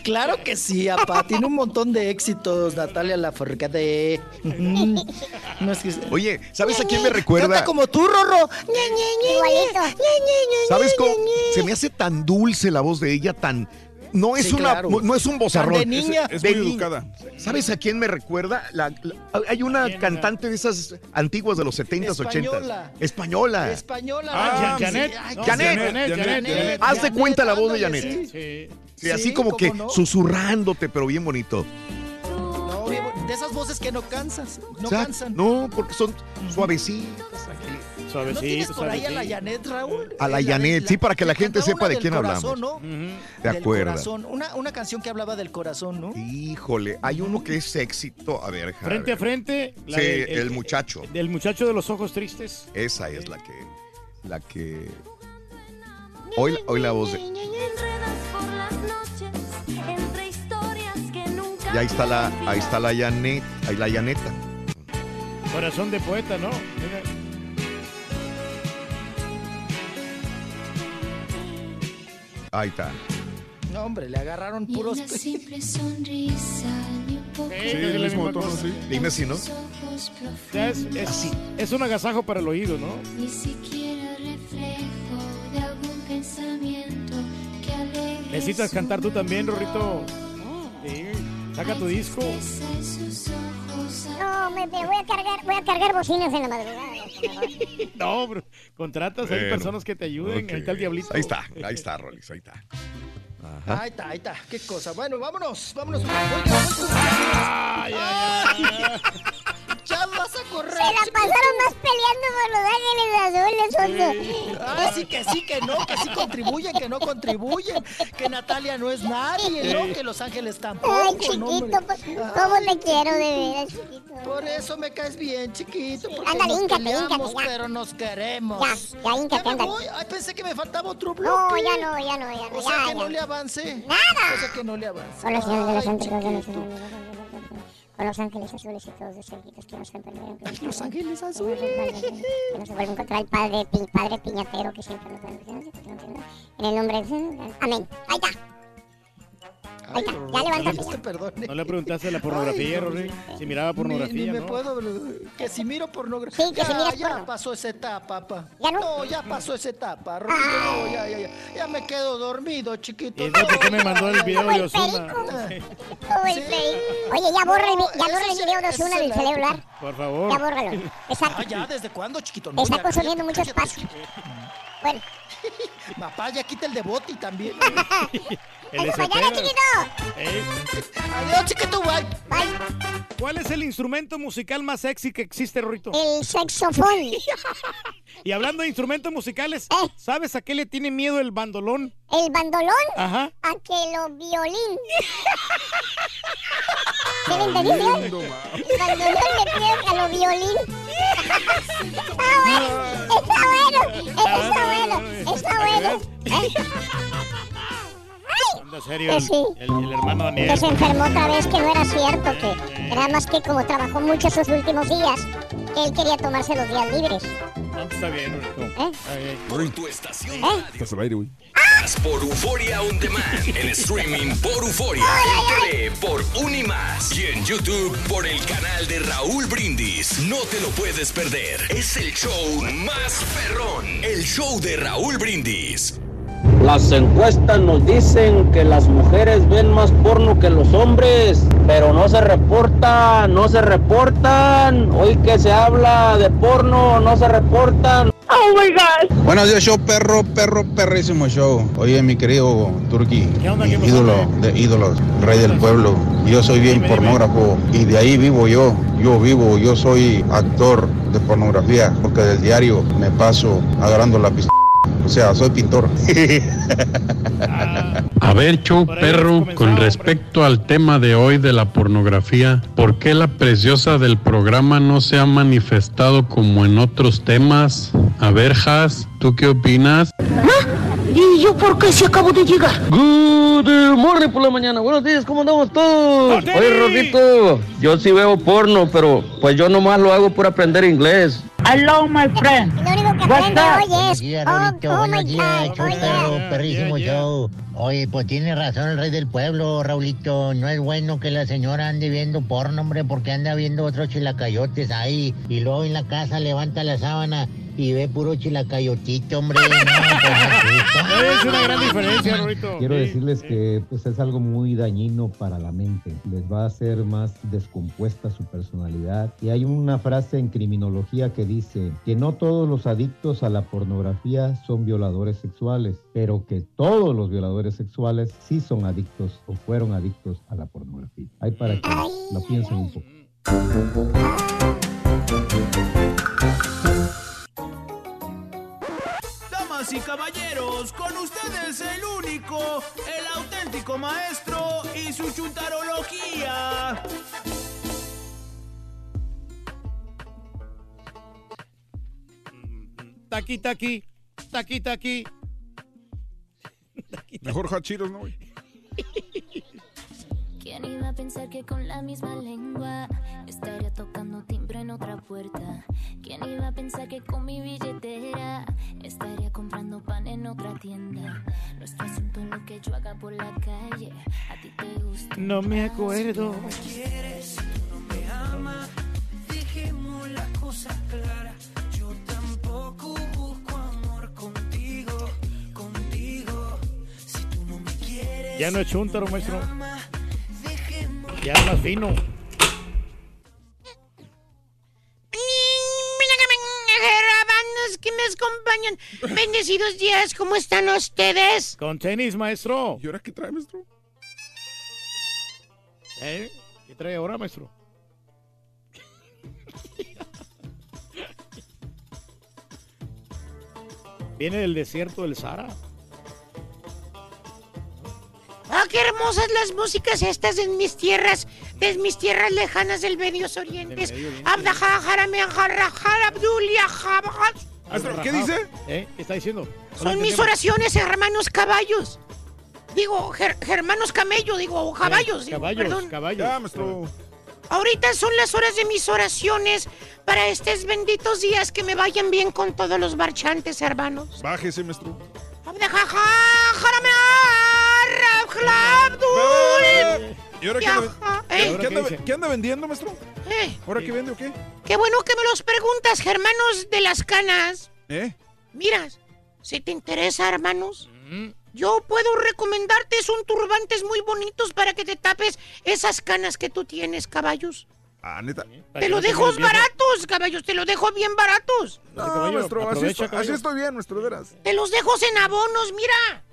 claro que sí, apá. Tiene un montón de éxitos, Natalia Lafourcade. Mm, No es que... Oye, ¿sabes a quién me Canta recuerda? como tú, Rorro. Igualito. ¿Sabes cómo? Se me hace tan dulce la voz de ella, tan. No es Sí, una, claro. no, es un bozarrón. De niña. Es De muy niña. educada. ¿Sabes a quién me recuerda? La- la- hay una cantante de esas antiguas de los 70s, 80s. Española. Española. Española. Ah, Janet. sí, ay, No, Janet. Janet, Janet, Janet. Haz de cuenta la voz de Janet. sí. Sí. Sí, así Sí, como ¿cómo que no? susurrándote, pero bien bonito. No, de esas voces que no cansas, no O sea, cansan. No, porque son suavecitas. ¿No Suavecito, tienes por ahí a la. Janet, Raúl? A la Eh, Janet, sí, para que la gente sepa de quién corazón, hablamos. ¿no? ¿Te Del acuerdas? corazón. Una, una canción que hablaba del corazón, ¿no? Híjole, hay uno que es éxito. A ver, déjame Frente a frente. la Sí, el muchacho. Del muchacho de los ojos tristes. Esa es la que. La que. Hoy, hoy la voz de. Y ahí está la, ahí está la Janet, ahí la Janeta. Corazón de poeta, ¿no? Ahí está. No, hombre, le agarraron puros... pe- simple sonrisa, ni un poco Sí, es el mismo tono, sí. Dime si no. ojos profundos, Ya es, es, es un agasajo para el oído, ¿no? ni siquiera reflejo de algún pensamiento que alegre Necesitas cantar tú también, Rorrito. Sí, saca tu disco. No, me, me voy a cargar, voy a cargar bocinas en la madrugada. No, bro. Contratas, hay Bueno, personas que te ayuden. Ahí está el diablito. Ahí está, ahí está, Rolis, ahí está. Ajá. Ahí está, ahí está. Qué cosa. Bueno, vámonos, vámonos. Ay, ay, ay, ay. Ya vas a correr. Se la pasaron más peleando por los ángeles azules, Sonso. Ah, sí, que sí, que no, que sí contribuyen, que no contribuyen, que Natalia no es nadie, ¿no? Que Los Ángeles tampoco. Ay, no, chiquito, hombre. pues, ¿cómo te quiero de veras, chiquito? Por eso me caes bien, chiquito. Porque Ándale, nos híncate, peleamos, híncate, ya. pero nos queremos. Ya, ya, híncate, me ándale. Ay, pensé que me faltaba otro bloque. No, ya no, ya no, ya no, O sea ya, que no ya. le avance. Nada. O sea que no le avance. Los ángeles de los Ay, ángeles, con los ángeles azules y todos los cerquitos que nos perdonen. Los ángeles azules. Que no se a encontrar el padre, pi- padre piñatero que siempre nos. En el nombre de... Amén. Ahí está. Ya levántate. Dios te perdone. No le preguntaste la pornografía, no, Rory. Si miraba pornografía, Ni, ni me ¿no? puedo. Que si miro pornografía. Sí, que si ya, miras ya porno. pasó esa etapa, pa. ¿Ya no? ya pasó esa etapa, Rorito, no, ya, ya, ya. Ya me quedo dormido, chiquito. ¿Y por qué me mandó el video de Osuna? Pey. Oye, ya borra el, ya No, borra el video de Osuna del el- celular. Por favor. Ya bórralo. Exacto. Ah, ya, ¿desde cuándo, chiquito? No, Está consumiendo mucho espacio. Bueno, Papá, ya quita el de Boti también. El mañana, chiquito. Eh, Adiós, chiquito, bye. ¿Cuál es el instrumento musical más sexy que existe, Rorito? El saxofón. Y hablando de instrumentos musicales, Eh. ¿sabes a qué le tiene miedo el bandolón? El bandolón. Ajá. A que lo violín. ¿Sí me entendiste? El bandolón le pide a lo violín. Está bueno. Está bueno. Está bueno. Está bueno. ¿Eh? Anda serio, el, sí. el- el hermano Daniel. Que se enfermó otra vez, que no era cierto, que era más que como trabajó mucho sus últimos días, que él quería tomarse los días libres. No, está bien, Rorito. ¿Eh? Está bien. Por tu estación ¿Eh? radio. Estás al aire, güey. Por Euforia On Demand. En streaming por Euforia. En tele por Unimas. Y en YouTube por el canal de Raúl Brindis. No te lo puedes perder. Es el show más perrón. El show de Raúl Brindis. Las encuestas nos dicen que las mujeres ven más porno que los hombres, pero no se reportan, no se reportan. Hoy que se habla de porno, no se reportan. Oh my god. Buenos días, show perro, perro, perrísimo show. Oye, mi querido Turki, mi ídolo de ídolos, rey del pueblo. Yo soy bien pornógrafo y de ahí vivo yo. Yo vivo, yo soy actor de pornografía porque del diario me paso agarrando la pistola. O sea, soy pintor. A ver, show perro, con respecto al tema de hoy de la pornografía, ¿por qué la preciosa del programa no se ha manifestado como en otros temas? A ver, Has, ¿tú qué opinas? ¿Y yo por qué si acabo de llegar? Good morning por la mañana. Buenos días, ¿cómo andamos todos? Oye, Rorrito, yo sí veo porno, pero pues yo nomás lo hago por aprender inglés. Hello, my friend. Lo único que aprende hoy es. días, oh Buenos días, yeah. perrísimo show. Oye, pues tiene razón el rey del pueblo, Raulito. No es bueno que la señora ande viendo porno, hombre, porque anda viendo otros chilacayotes ahí. Y luego en la casa levanta la sábana y ve puro chilacayotito, hombre. No, pues, Es una gran diferencia, Rorito. Quiero decirles que pues, es algo muy dañino para la mente. Les va a hacer más descompuesta su personalidad. Y hay una frase en criminología que dice que no todos los adictos a la pornografía son violadores sexuales, pero que todos los violadores sexuales sí son adictos o fueron adictos a la pornografía. Hay para que lo piensen un poco. Damas y caballeros, con ustedes el único, el auténtico maestro y su chuntarología. Taqui, taqui, taqui, taqui. Mejor hachiros, ¿no? ¿Quién iba a pensar que con la misma lengua estaría tocando timbre en otra puerta? ¿Quién iba a pensar que con mi billetera estaría comprando pan en otra tienda? Nuestro asunto es lo que yo haga por la calle. A ti te gusta. No me acuerdo. quieres, tú no me amas, dejemos la cosa clara. Ya no es chuntaro, maestro. Ya es más fino. Que me acompañan. Bendecidos días, ¿cómo están ustedes? Con tenis, maestro. ¿Y ahora qué trae, maestro? ¿Eh? ¿Qué trae ahora, maestro? Viene del desierto del Sahara. Ah, qué hermosas las músicas estas en mis tierras, de mis tierras lejanas del Medio Oriente. Del Medio Oriente. Abdaja, jarame, jarra, jara, abdulia, jabaj. Maestro, ¿qué dice? ¿Eh? ¿Qué está diciendo? Son mis oraciones, hermanos caballos. Digo, ger- hermanos camello, digo, caballos. digo, Caballos, perdón. caballos. Ya. Ahorita son las horas de mis oraciones para estos benditos días que me vayan bien con todos los marchantes, hermanos. Bájese, maestro. ¿Y ahora qué anda, ah, ¿qué- ¿eh? qué anda- qué anda vendiendo, maestro? Eh, ¿Ahora qué vende o qué? Qué bueno que me los preguntas, hermanos de las canas. ¿Eh? Mira, si te interesa, hermanos, yo puedo recomendarte son turbantes muy bonitos para que te tapes esas canas que tú tienes, caballos. Ah, neta. Te lo dejo baratos, caballos, te lo dejo bien baratos. No, maestro, así así estoy bien, maestro, de veras. Te los dejo en abonos, mira.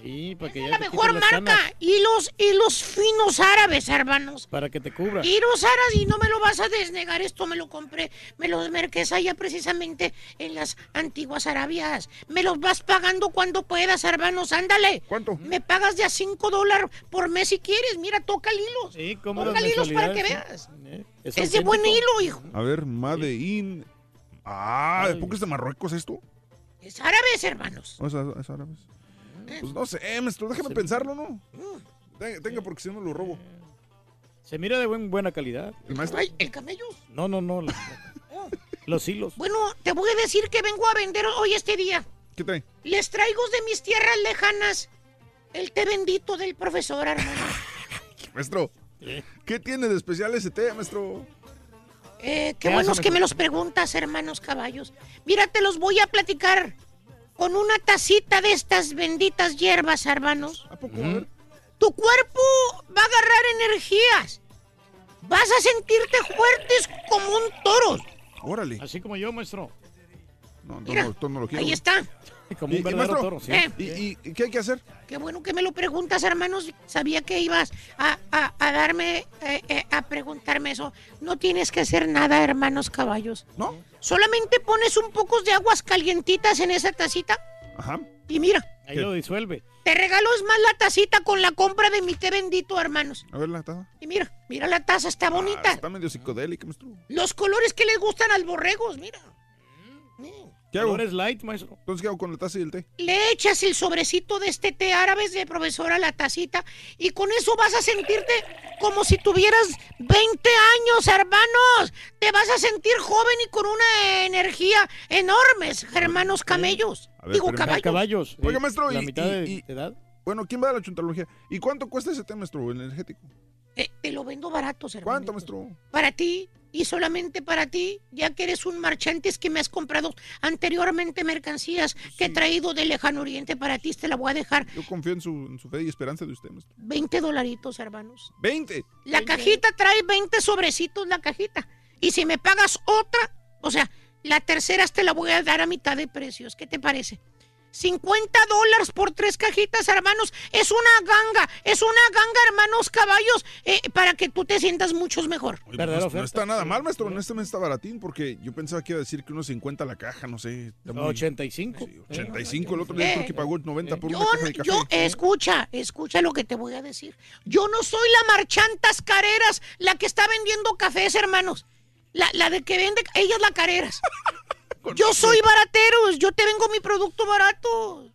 Sí, para que ya La mejor marca. Hilos, hilos finos árabes, hermanos. Para que te cubra. Hilos árabes, y no me lo vas a desnegar, esto me lo compré, me los merques allá precisamente en las antiguas Arabias. Me los vas pagando cuando puedas, hermanos, ándale. ¿Cuánto? Me pagas de a 5 dólares por mes si quieres, mira, toca el hilo. Sí, cómo Toca hilos para que veas. Eh, Es de buen hilo, hijo. A ver, Made in. Ah, ¿por qué es de Marruecos esto? Es árabes, hermanos. ¿O es, es árabes? Pues no sé, maestro, déjame pensarlo, ¿no? Tenga, tenga, porque si no lo robo. Se mira de buen, buena calidad. ¿El maestro? Ay, el camello. No, no, no. la- los hilos. Bueno, te voy a decir que vengo a vender hoy este día. ¿Qué trae? Les traigo de mis tierras lejanas el té bendito del profesor hermano. Maestro, ¿qué tiene de especial ese té, maestro? Eh, ¿Qué qué buenos que me los preguntas, hermanos caballos. Mira, te los voy a platicar con una tacita de estas benditas hierbas, hermanos. ¿A poco? Tu cuerpo va a agarrar energías. Vas a sentirte fuertes como un toro. Órale. Así como yo, maestro. No, Mira, no, no, no lo quiero. Ahí está. Como ¿Y- un y, verdadero maestro? toro, sí. Eh. ¿Y, y qué hay que hacer? Qué bueno que me lo preguntas, hermanos. Sabía que ibas a, a- a darme, eh, eh, a preguntarme eso. No tienes que hacer nada, hermanos caballos. ¿No? Solamente pones un poco de aguas calientitas en esa tacita Ajá. y mira, Ahí lo disuelve. te regalo es más la tacita con la compra de mi té bendito, hermanos. A ver la taza. Y mira, mira la taza, está bonita. Ah, está medio psicodélica, maestro. Los colores que les gustan al borregos, mira. ¿Qué hago? Colores light, maestro. Entonces, ¿qué hago con la taza y el té? Le echas el sobrecito de este té árabe de profesor a la tacita y con eso vas a sentirte como si tuvieras 20 años, hermanos. Te vas a sentir joven y con una energía enormes, hermanos camellos. A ver, Digo espérame. caballos. Oiga, maestro, la y, mitad y- de- y- de edad. Bueno, ¿quién va a la chuntalogía? ¿Y cuánto cuesta ese té, maestro, energético? Eh, te lo vendo barato, hermano. ¿Cuánto, maestro? Para ti y solamente para ti, ya que eres un marchante es que me has comprado anteriormente mercancías que he traído de lejano oriente para ti, te la voy a dejar Yo confío en su, en su fe y esperanza de usted, maestro. 20 dolaritos, hermanos. ¡20! La cajita trae 20 sobrecitos la cajita. Y si me pagas otra, o sea, la tercera te la voy a dar a mitad de precios. ¿Qué te parece? 50 dólares por tres cajitas, hermanos. Es una ganga, es una ganga, hermanos caballos, eh, para que tú te sientas muchos mejor. Oye, pues, no, no está nada mal, maestro. En este mes está baratín porque yo pensaba que iba a decir que unos 50 la caja, no sé. muy- 85. 85, el otro día creo que pagó 90 por una Yo, caja de café. yo, escucha, escucha lo que te voy a decir. Yo no soy la marchantas careras, la que está vendiendo cafés, hermanos. La, la de que vende, ella es la careras. Yo soy barateros, yo te vengo mi producto barato.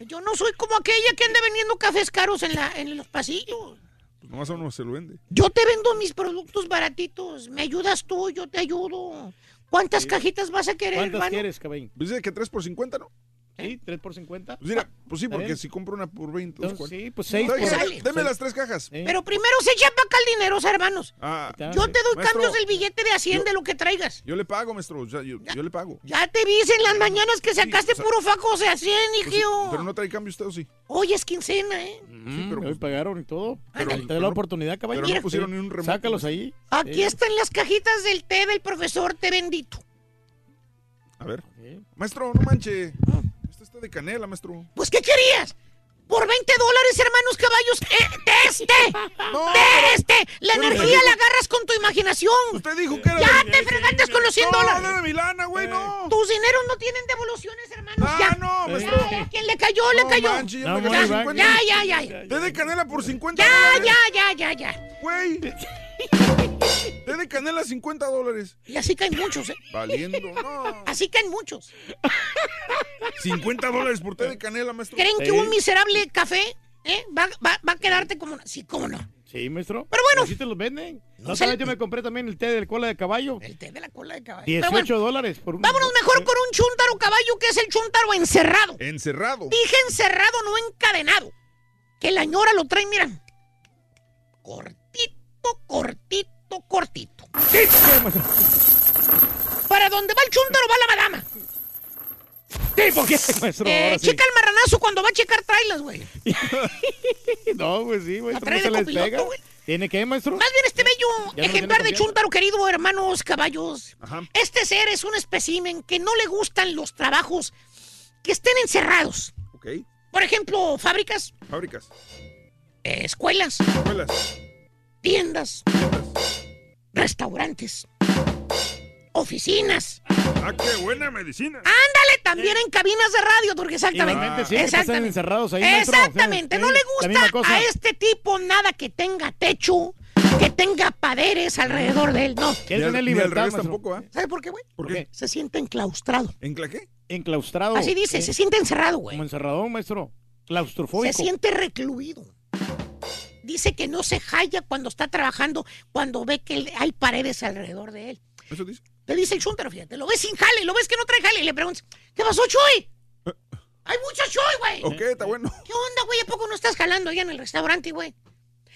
Yo no soy como aquella que anda vendiendo cafés caros en, la, en los pasillos. Pues nomás a uno se lo vende. Yo te vendo mis productos baratitos. Me ayudas tú, yo te ayudo. ¿Cuántas cajitas vas a querer, ¿Cuántas hermano? quieres, caballín? Dice que 3 por 50, ¿no? Sí, 3 por 50. Pues mira, pues sí, ¿Está porque bien? si compro una por 20, Entonces, ¿cuál? sí, pues seis por- Deme las tres cajas. Pero primero se echa para acá el dinero, hermanos. Ah, Yo te doy maestro, cambios del billete de Hacienda, yo- lo que traigas. Yo le pago, maestro. ya- yo, yo le pago. Ya te vi en las mañanas que sacaste o sea, puro faco de Hacienda, Pues sí, hijo. pero no trae cambio usted, ¿o sí? Hoy es quincena, ¿eh? Sí, pero hoy pagaron y todo. Pero- Pero, te da la oportunidad, caballero. pero no pusieron ni un remoto. Sácalos ahí. Aquí Sí. están las cajitas del té del profesor té bendito. A ver. Maestro, no manche. Ah. Este de canela, maestro. Pues, ¿qué querías? Por 20 dólares, hermanos caballos, eh, teste, teste. La pero- energía la agarras con tu imaginación. Usted dijo que era Ya de- te fregaste con los 100 No, dólares. dame mi lana, güey, no. Tus dineros no tienen devoluciones, hermanos. Ah, ya. no, Ya, maestro. ya, ¿Quién le cayó? Le No cayó. manche, ya No, me money gasté back. 50. Ya, ya, ya, ya. De canela por 50 Ya, dólares. ya, ya, ya, ya. Güey. Té de canela 50 dólares. Y así caen muchos, ¿eh? Valiendo, no. Así caen muchos. 50 dólares por té de canela, maestro. ¿Creen que un miserable café eh, va, va- va a quedarte como... Sí, cómo no. Sí, maestro. Pero bueno. Así te los venden. No No sé- yo me compré también el té de cola de caballo. El té de la cola de caballo. 18 Pero bueno, dólares por un. vámonos mejor con un chúntaro caballo que es el chúntaro encerrado. Encerrado. Dije encerrado, no encadenado. Que la ñora lo trae, mira. Cortito, cortito, cortito. Para donde va el chúntaro va la madama. Sí, ¿por qué, maestro? Eh, sí. checa el marranazo cuando va a checar trailas, güey. No, pues sí, maestro. trae de copiloto, güey. ¿Tiene que, maestro? Más bien este bello Ya no tiene ejemplar de chúntaro, querido hermanos caballos. Ajá. Este ser es un espécimen que no le gustan los trabajos que estén encerrados. Ok. Por ejemplo, fábricas, Fábricas. eh, escuelas, Escuelas. Tiendas, restaurantes, oficinas. Ah, qué buena medicina. Ándale, también en cabinas de radio, porque exactamente. Sí, exactamente. encerrados ahí. Exactamente, Sí, no le gusta a este tipo nada que tenga techo, que tenga paderes alrededor de él, no. Quiere tener libertad, maestro. ¿ah? ¿Sabe por qué, güey? ¿Por qué? Se siente enclaustrado. ¿Encla qué? Enclaustrado. Así dice, se siente encerrado, güey. Como encerrador, maestro. Se Claustrofóbico. siente recluido. Dice que no se halla cuando está trabajando, cuando ve que hay paredes alrededor de él. ¿Eso dice? Te dice el chúntaro, fíjate. Lo ves sin jale, lo ves que no trae jale. Y le preguntas, ¿qué pasó, Chuy? Hay mucho Chuy, güey. Ok, está bueno. ¿Qué onda, güey? ¿A poco no estás jalando allá en el restaurante, güey?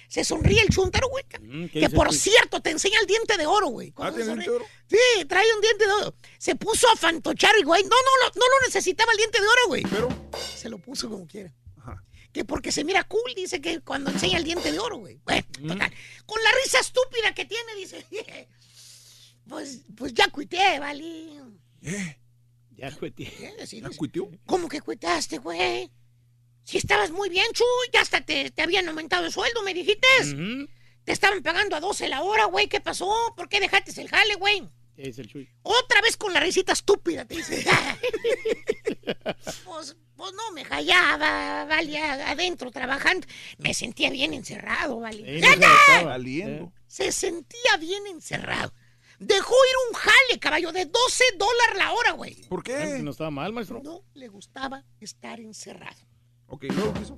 Se sonríe el chúntaro, güey. Mm, ¿qué Que dice por cierto, te enseña el diente de oro, güey. Ah, ¿tiene diente de oro? Sí, trae un diente de oro. Se puso a fantochar y, güey. No, no, lo- no lo necesitaba el diente de oro, güey. Pero. Se lo puso como quiera. Que porque se mira cool, dice que cuando enseña el diente de oro, güey. Bueno, Mm. total. Con la risa estúpida que tiene, dice. Pues, pues ya cuité, vale. ¿Eh? Ya. ¿Qué? Sí, ¿Ya dice, cuitió? ¿Cómo que cuitaste, güey? Si estabas muy bien, Chuy, ya hasta te, te habían aumentado el sueldo, me dijiste. Te estaban pagando a 12 la hora, güey. ¿Qué pasó? ¿Por qué dejaste el jale, güey? ¿Qué dice el Chuy? Otra vez con la risita estúpida, te dice. pues, pues no me hallaba, vale, adentro trabajando. Me sentía bien encerrado, vale. Ahí no se gastaba. Valiendo. Se sentía bien encerrado. Dejó ir un jale, caballo, de 12 dólares la hora, güey. ¿Por qué? No estaba mal, maestro. No le gustaba estar encerrado. Ok, luego hizo.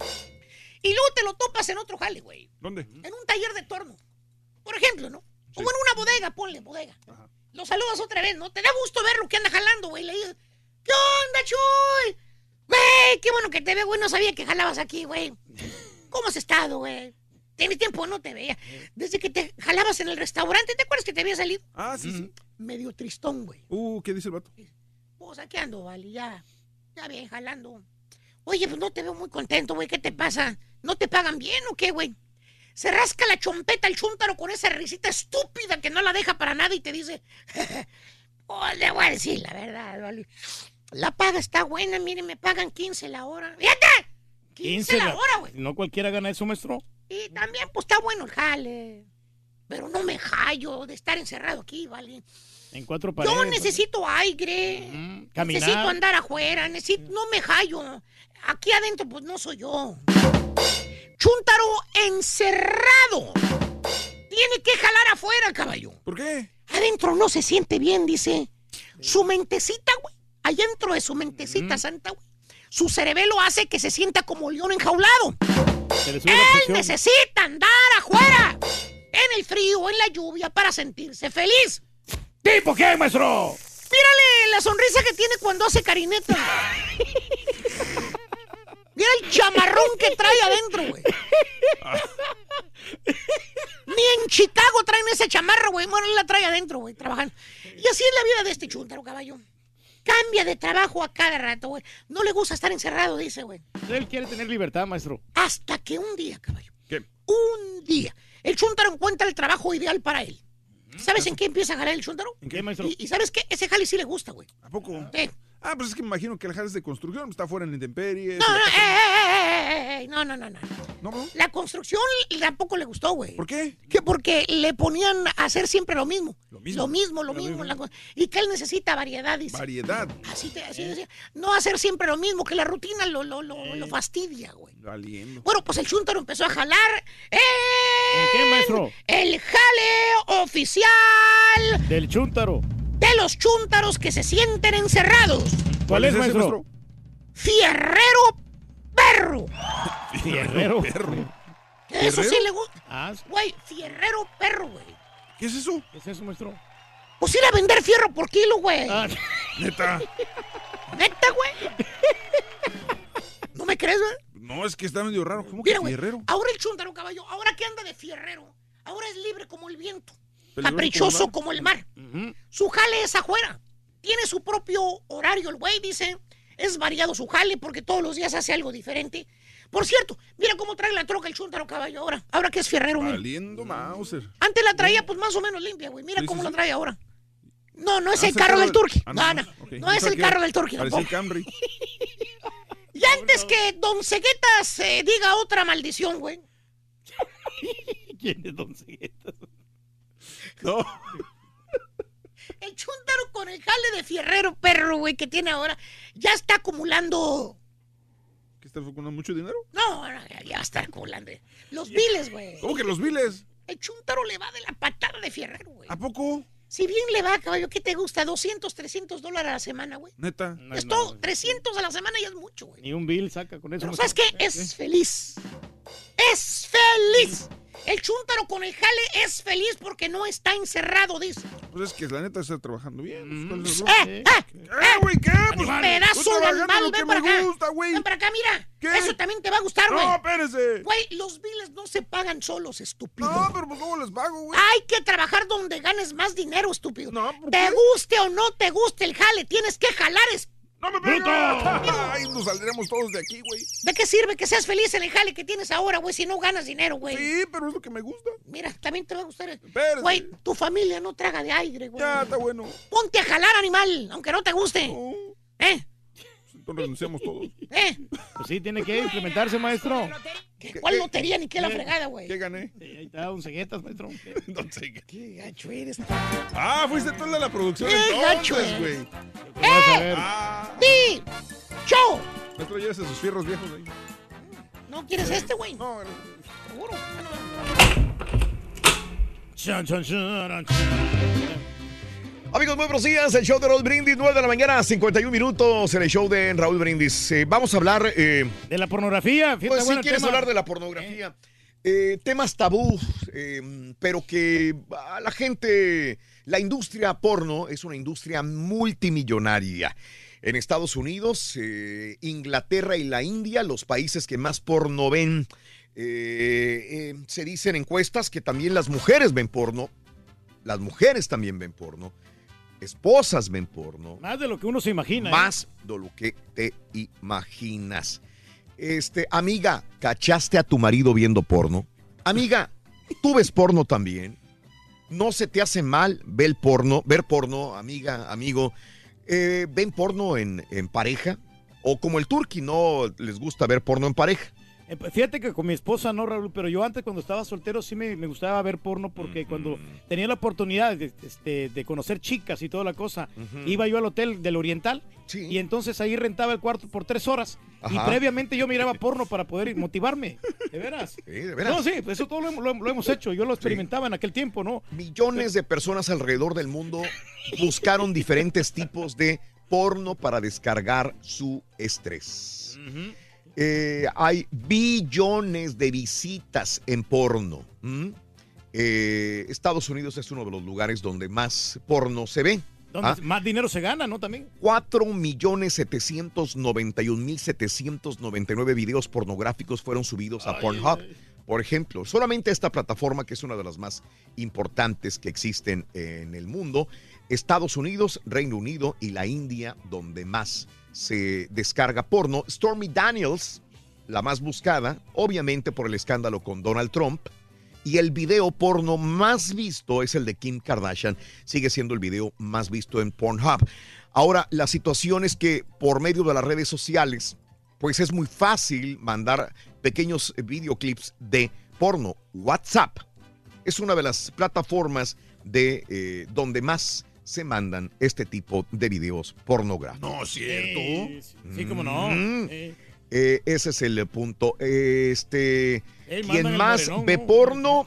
Y luego te lo topas en otro jale, güey. ¿Dónde? En un taller de torno. Por ejemplo, ¿no? Como en una bodega, ponle bodega. Lo saludas otra vez, ¿no? Te da gusto ver lo que anda jalando, güey. Le dices, ¿qué onda, Chuy? Güey, qué bueno que te veo, güey. No sabía que jalabas aquí, güey. ¿Cómo has estado, güey? Tienes tiempo no te veía. Desde que te jalabas en el restaurante, ¿te acuerdas que te había salido? Ah, sí, sí. Medio tristón, güey. Uh, ¿qué dice el vato? Pues aquí ando, vale, ya. Ya bien jalando. Oye, pues no te veo muy contento, güey. ¿Qué te pasa? ¿No te pagan bien o qué, güey? Se rasca la chompeta el chúntaro con esa risita estúpida que no la deja para nada y te dice. Pues le voy a decir la verdad, vale. La paga está buena, mire, me pagan 15 la hora. ¡Fíjate! 15, la hora, güey. No cualquiera gana eso, maestro. Y también, pues está bueno el jale. Pero no me hallo de estar encerrado aquí, ¿vale? En cuatro paredes. Yo necesito aire. Mm, caminar. Necesito andar afuera. Necesito, no me hallo. Aquí adentro, pues no soy yo. Chúntaro encerrado. Tiene que jalar afuera, caballo. ¿Por qué? Adentro no se siente bien, dice. Su mentecita, güey. Allá dentro de su mentecita santa, güey. Su cerebelo hace que se sienta como león enjaulado. Él necesita andar afuera. En el frío, en la lluvia, para sentirse feliz. ¿Tipo qué, maestro? Mírale la sonrisa que tiene cuando hace carineta. Mira el chamarrón que trae adentro, güey. Ni en Chicago traen ese chamarro, güey. Bueno, él la trae adentro, güey, trabajando. Y así es la vida de este chúntaro, caballo. Cambia de trabajo a cada rato, güey. No le gusta estar encerrado, dice, güey. Él quiere tener libertad, maestro. Hasta que un día, caballo. ¿Qué? Un día. El chúntaro encuentra el trabajo ideal para él. ¿Sabes en qué empieza a jalar el chúntaro? ¿En qué, maestro? Y, y ¿sabes qué? Ese jale sí le gusta, güey. ¿A poco? Sí. Ah, pues es que me imagino que el jale es de construcción, está fuera en la intemperie. No, no, eh, eh, eh, eh, no, no, no, no. La construcción tampoco le gustó, güey. ¿Por qué? Que porque le ponían a hacer siempre lo mismo. Lo mismo. Lo mismo, lo Lo mismo. mismo. la co- y que él necesita variedad, dice. Variedad. Así, te, así decía. No hacer siempre lo mismo, que la rutina lo, lo, lo, lo fastidia, güey. Valiendo. Bueno, pues el chúntaro empezó a jalar. ¿En qué, maestro? El jale oficial Del chúntaro. De los chúntaros que se sienten encerrados. ¿Cuál es, ese, maestro? Fierrero perro. Fierrero. Perro. Eso sí le gusta. Ah, Güey, fierrero perro, güey. ¿Qué es eso? ¿qué es eso, maestro? Pues ir a vender fierro por kilo, güey. Ah, Neta. Neta, güey. ¿No me crees, güey? No, es que está medio raro. ¿Cómo que Mira, güey. fierrero? Ahora el chúntaro, caballo. Ahora que anda de fierrero. Ahora es libre como el viento. Caprichoso como como el mar. Su jale es afuera. Tiene su propio horario, el güey dice. Es variado su jale porque todos los días hace algo diferente. Por cierto, mira cómo trae la troca el chúntaro caballo ahora. Ahora que es fierrero. Valiendo Mauser. Antes la traía pues más o menos limpia, güey. Mira Sí, cómo sí, la sí. trae ahora. No, no es Ah, el carro del turqui. No, no. No es el carro del turqui. Tampoco. Camry. Ya antes que Don Ceguetas eh, diga otra maldición, güey. ¿Quién es Don Ceguetas? No. El chúntaro con el jale de fierrero perro, güey, que tiene ahora, ya está acumulando. ¿Que está con mucho dinero? No, no, ya, está acumulando. Los biles, güey. ¿Cómo que los biles? El chúntaro le va de la patada de fierrero, güey. ¿A poco? Si bien le va, caballo, ¿qué te gusta? 200, 300 dólares a la semana, güey. Neta. es todo, 300 a la semana ya es mucho, güey. Ni un bill saca con eso. Pero no ¿sabes qué? Es feliz. Es feliz. El chúntaro con el jale es feliz porque no está encerrado, dice. Pues es que la neta está trabajando bien. ¿Cuál es el ¡Eh, eh! ¿Eh, güey? ¿Qué? Pues, Pedazo de animal, ven para acá. gusta. Ven para acá, mira. ¿Qué? Eso también te va a gustar, güey. No, espérese. Güey, los biles no se pagan solos, estúpido. No, pero pues ¿cómo les pago, güey? Hay que trabajar donde ganes más dinero, estúpido. ¿por te qué? guste o no te guste el jale, tienes que jalar. Es... ¡No me pegues! Ay, nos saldremos todos de aquí, güey. ¿De qué sirve que seas feliz en el jale que tienes ahora, güey, si no ganas dinero, güey? Sí, pero es lo que me gusta. Mira, también te va a gustar. el- Espérese. Güey, tu familia no traga de aire, güey. Ya, está bueno. Ponte a jalar, animal, aunque no te guste. ¿Eh? Entonces renunciamos todos. ¿Eh? Pues sí, tiene que implementarse, maestro. ¿Qué- ¿Cuál lotería ni qué la fregada, güey? ¿Qué gané? Sí, ahí está, un ceguetas, maestro. Don Ceguetas. Qué gacho eres. Ah, fuiste tú de la producción ¡Qué gacho entonces, es! güey. ¡Eh! Ah, ¡Di! ¡Show! maestro, llévese sus fierros viejos ahí. ¿No quieres este, güey? No, Seguro. Chan, chan, chan, chan. Amigos, muy buenos días. El show de Raúl Brindis, 9 de la mañana, 51 minutos en el show de Raúl Brindis. Eh, vamos a hablar. eh, De la pornografía. Fíjate, pues bueno, el quieres tema. hablar de la pornografía. Eh, temas tabú, eh, pero que a la gente. La industria porno es una industria multimillonaria. En Estados Unidos, Inglaterra y la India, los países que más porno ven. Eh, eh, se dicen encuestas que también las mujeres ven porno. Las mujeres también ven porno. Esposas ven porno. Más de lo que uno se imagina. ¿eh? Más de lo que te imaginas. Este, amiga, ¿cachaste a tu marido viendo porno? Amiga, ¿tú ves porno también? ¿No se te hace mal ver porno, ver porno, amiga, amigo? Eh, ¿Ven porno en, en pareja? O como el turqui, ¿no les gusta ver porno en pareja? Eh, pues, Fíjate que con mi esposa no, Raúl, pero yo antes cuando estaba soltero sí me, me gustaba ver porno porque cuando tenía la oportunidad de, este, de conocer chicas y toda la cosa, iba yo al hotel del Oriental Sí. y entonces ahí rentaba el cuarto por tres horas y previamente yo miraba porno para poder motivarme. ¿De veras? Sí, de veras. No, sí, pues eso todo lo, hemos- lo hemos- lo hemos hecho. Yo lo experimentaba en aquel tiempo, ¿no? Millones de personas alrededor del mundo buscaron diferentes tipos de porno para descargar su estrés. Eh, hay billones de visitas en porno. Eh, Estados Unidos es uno de los lugares donde más porno se ve. Donde ¿ah? más dinero se gana, ¿no? También. 4 millones 791 mil 799 videos pornográficos fueron subidos a Pornhub. Por ejemplo, solamente esta plataforma, que es una de las más importantes que existen en el mundo, Estados Unidos, Reino Unido y la India, donde más se descarga porno. Stormy Daniels, la más buscada, obviamente por el escándalo con Donald Trump. Y el video porno más visto es el de Kim Kardashian. Sigue siendo el video más visto en Pornhub. Ahora, la situación es que por medio de las redes sociales, pues es muy fácil mandar pequeños videoclips de porno. WhatsApp es una de las plataformas de eh, donde más se mandan este tipo de videos pornográficos. No, cierto. Sí, sí, sí, cómo no. Mm. Eh, Eh, ese es el punto. Este, quien más morenón, ve ¿no? porno,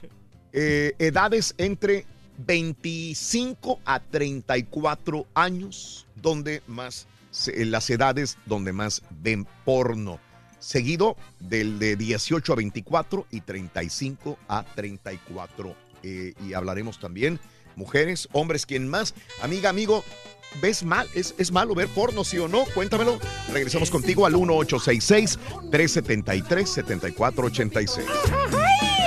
eh, edades entre 25 a 34 años, donde más, se- las edades donde más ven porno. Seguido del de 18 a 24 y 35 a 34. Eh, y hablaremos también, mujeres, hombres, quien más. Amiga, amigo, ¿ves mal? ¿Es, es malo ver porno, sí o no? Cuéntamelo. Regresamos contigo al 1866-373-7486. Y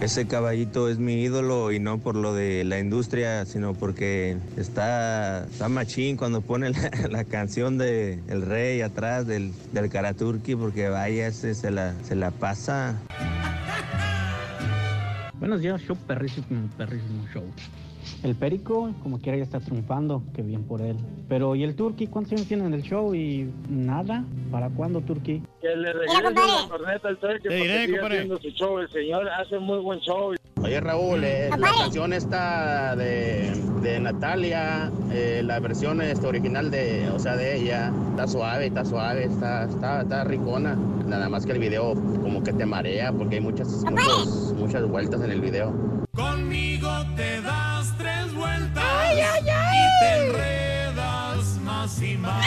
Ese caballito es mi ídolo y no por lo de la industria, sino porque está, está machín cuando pone la, canción de Rey atrás del, del Karaturki, porque vaya, se la, se la pasa. Buenos días, show perrísimo, perrísimo show. El Perico, como quiera, ya está triunfando, qué bien por él. Pero, ¿y el Turqui? ¿Cuántos años tiene en el show? Y nada, ¿para cuándo, Turqui? Que le regrese la corneta al Turqui porque sigue haciendo su show. El señor hace muy buen show. Oye Raúl, eh, la canción esta de, de Natalia, eh, la versión este, original de, o sea, de ella, está suave, está suave, está, está, está ricona. Nada más que el video como que te marea porque hay muchas, muchos- muchas vueltas en el video. Conmigo te vueltas Ay, ay, ay. y te enredas más y más.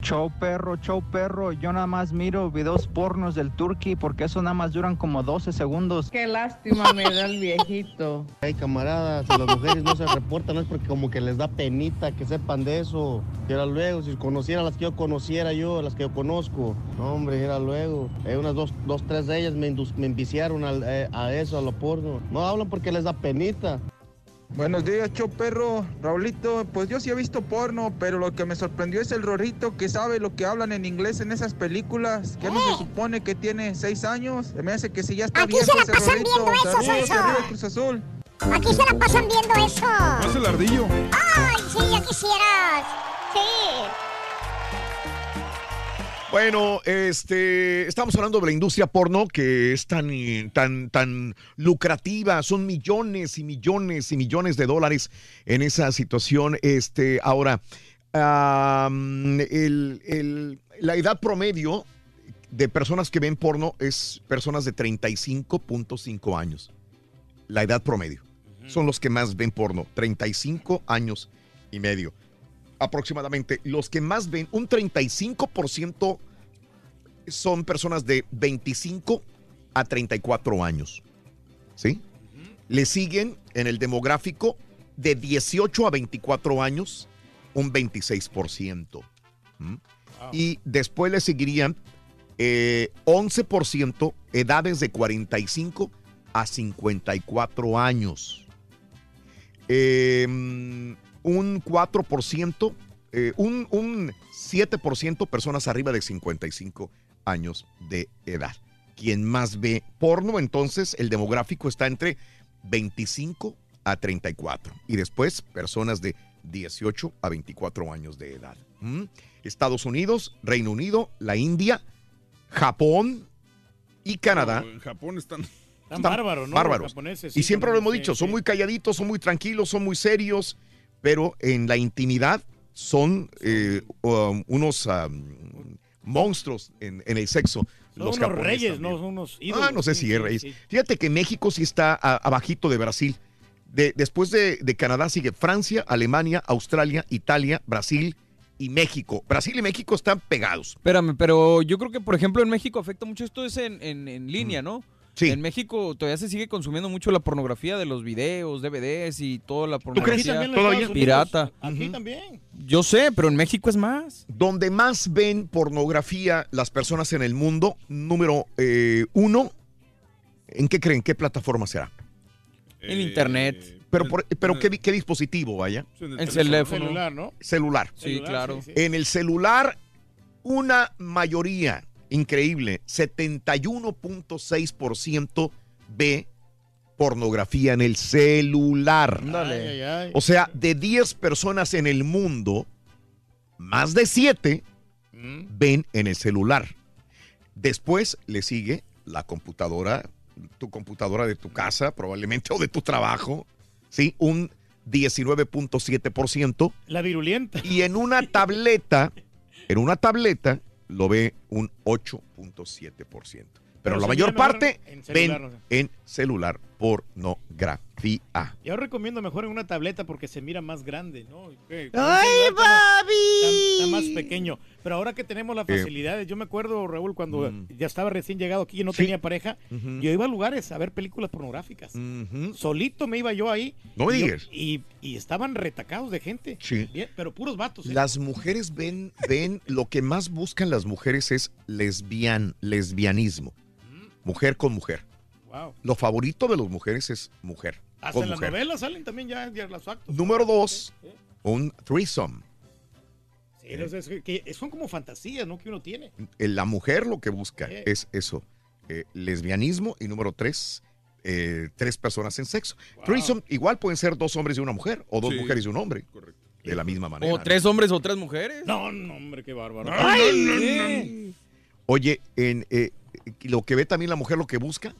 Show perro, show perro. Yo nada más miro videos pornos del Turkey porque eso nada más duran como 12 segundos. Qué lástima me da el viejito. Hay camaradas, si las mujeres no se reportan es porque como que les da penita que sepan de eso. Y era luego, si conociera las que yo conociera yo, las que yo conozco, no, hombre, era luego. Hay unas dos, dos, tres de ellas me, me enviciaron al- eh, a eso, a lo porno. No hablan porque les da penita. Buenos días, show perro. Raulito, pues yo sí he visto porno, pero lo que me sorprendió es el Rorrito que sabe lo que hablan en inglés en esas películas. Que no se supone que tiene seis años. Se me hace que si ya está Aquí se la ese pasan Rorrito. viendo eso, Saludos, Celso. arriba Cruz Azul. Aquí se la pasan viendo eso. ¿No es el ardillo? Ay, sí, ya quisieras. Sí. Bueno, este, estamos hablando de la industria porno que es tan, tan, tan lucrativa. Son millones y millones y millones de dólares en esa situación. Este, ahora, am, el- el- la edad promedio de personas que ven porno es personas de 35.5 años. La edad promedio. Son los que más ven porno. 35 años y medio aproximadamente. Los que más ven, un 35% son personas de 25 a 34 años. ¿Sí? Le siguen en el demográfico de 18 a 24 años, un 26%. ¿Mm? Y después le seguirían eh, 11% edades de 45 a 54 años. Eh, un 4%, eh, un, un 7% personas arriba de 55 años de edad. Quien más ve porno, entonces el demográfico está entre 25 a 34. Y después personas de 18 a 24 años de edad. ¿Mm? Estados Unidos, Reino Unido, la India, Japón y Canadá. En Japón están... Tan bárbaros, ¿no? Bárbaros. Los japoneses, y siempre lo hemos dicho, son muy calladitos, son muy tranquilos, son muy serios, pero en la intimidad son eh, um, unos um, monstruos en, en el sexo. Son los unos reyes, también. ¿no? Son unos ídolos. Ah, no sé si es reyes. sí. Fíjate que México sí está a- abajito de Brasil. De- después de, de Canadá sigue Francia, Alemania, Australia, Italia, Brasil y México. Brasil y México están pegados. Espérame, pero yo creo que, por ejemplo, en México afecta mucho esto es en, en, en línea, ¿no? Sí. En México todavía se sigue consumiendo mucho la pornografía de los videos, DVDs y toda la pornografía en Estados pirata. Aquí también. Yo sé, pero en México es más. Donde más ven pornografía las personas en el mundo, número eh, uno, ¿en qué creen? ¿Qué plataforma será? En internet. Pero, por- pero ¿qué, qué dispositivo vaya? El teléfono. Celular, ¿no? Celular. Sí, claro. En el celular, una mayoría increíble, 71.6% ve pornografía en el celular. Ay, ay. O sea, de 10 personas en el mundo, más de 7 Mm. ven en el celular. Después le sigue la computadora, tu computadora de tu casa, probablemente, o de tu trabajo, ¿sí? Un 19.7%. La virulenta. Y en una tableta, en una tableta, lo ve un 8.7%. Pero, Pero la mayor parte en celular, ven no sé. en celular pornografía. Yo recomiendo mejor en una tableta porque se mira más grande, ¿no? ¡Ay, papi! Está, está más pequeño. Pero ahora que tenemos las Eh. facilidades, yo me acuerdo, Raúl, cuando Mm. ya estaba recién llegado aquí y no Sí. tenía pareja, yo iba a lugares a ver películas pornográficas. Solito me iba yo ahí. No Y yo- digas. Y, y estaban retacados de gente. Sí. Bien, pero puros vatos. ¿eh? Las mujeres ven, ven, lo que más buscan las mujeres es lesbian, lesbianismo. Mujer con mujer. Wow. Lo favorito de las mujeres es mujer. Hasta en las novelas salen también ya, ya los actos. Número dos, un threesome. Sí, es que- son como fantasías, ¿no? Que uno tiene. Eh, La mujer lo que busca Sí. es eso, eh, lesbianismo y número tres, eh, tres personas en sexo. Threesome igual pueden ser dos hombres y una mujer o dos Sí. mujeres y un hombre. De la misma manera. O tres hombres o tres mujeres. No, no, hombre, qué bárbaro. Ay, Oye, en eh, lo que ve también la mujer lo que busca,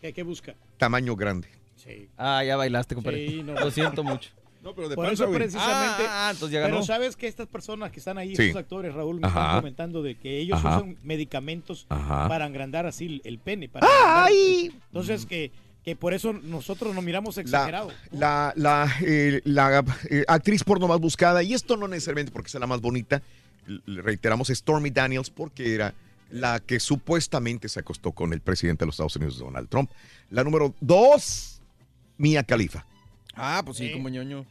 ¿Qué, qué busca? tamaño grande. Sí. Ah, ya bailaste, compadre. Sí, no. Lo siento mucho. No, pero de Por panza, eso güey. precisamente. Ah, ah, entonces ya Pero ganó. sabes que estas personas que están ahí, Sí. estos actores, Raúl, me Ajá. están comentando de que ellos Ajá. usan medicamentos Ajá. para engrandar así el- el pene. Para. Entonces que, que por eso nosotros nos miramos exagerados. la, la, eh, la, eh, actriz porno más buscada, y esto no necesariamente porque sea la más bonita, le reiteramos, es Stormy Daniels, porque era la que supuestamente se acostó con el presidente de los Estados Unidos, Donald Trump. La número dos, Mia Khalifa. Ah, pues sí, como ñoño.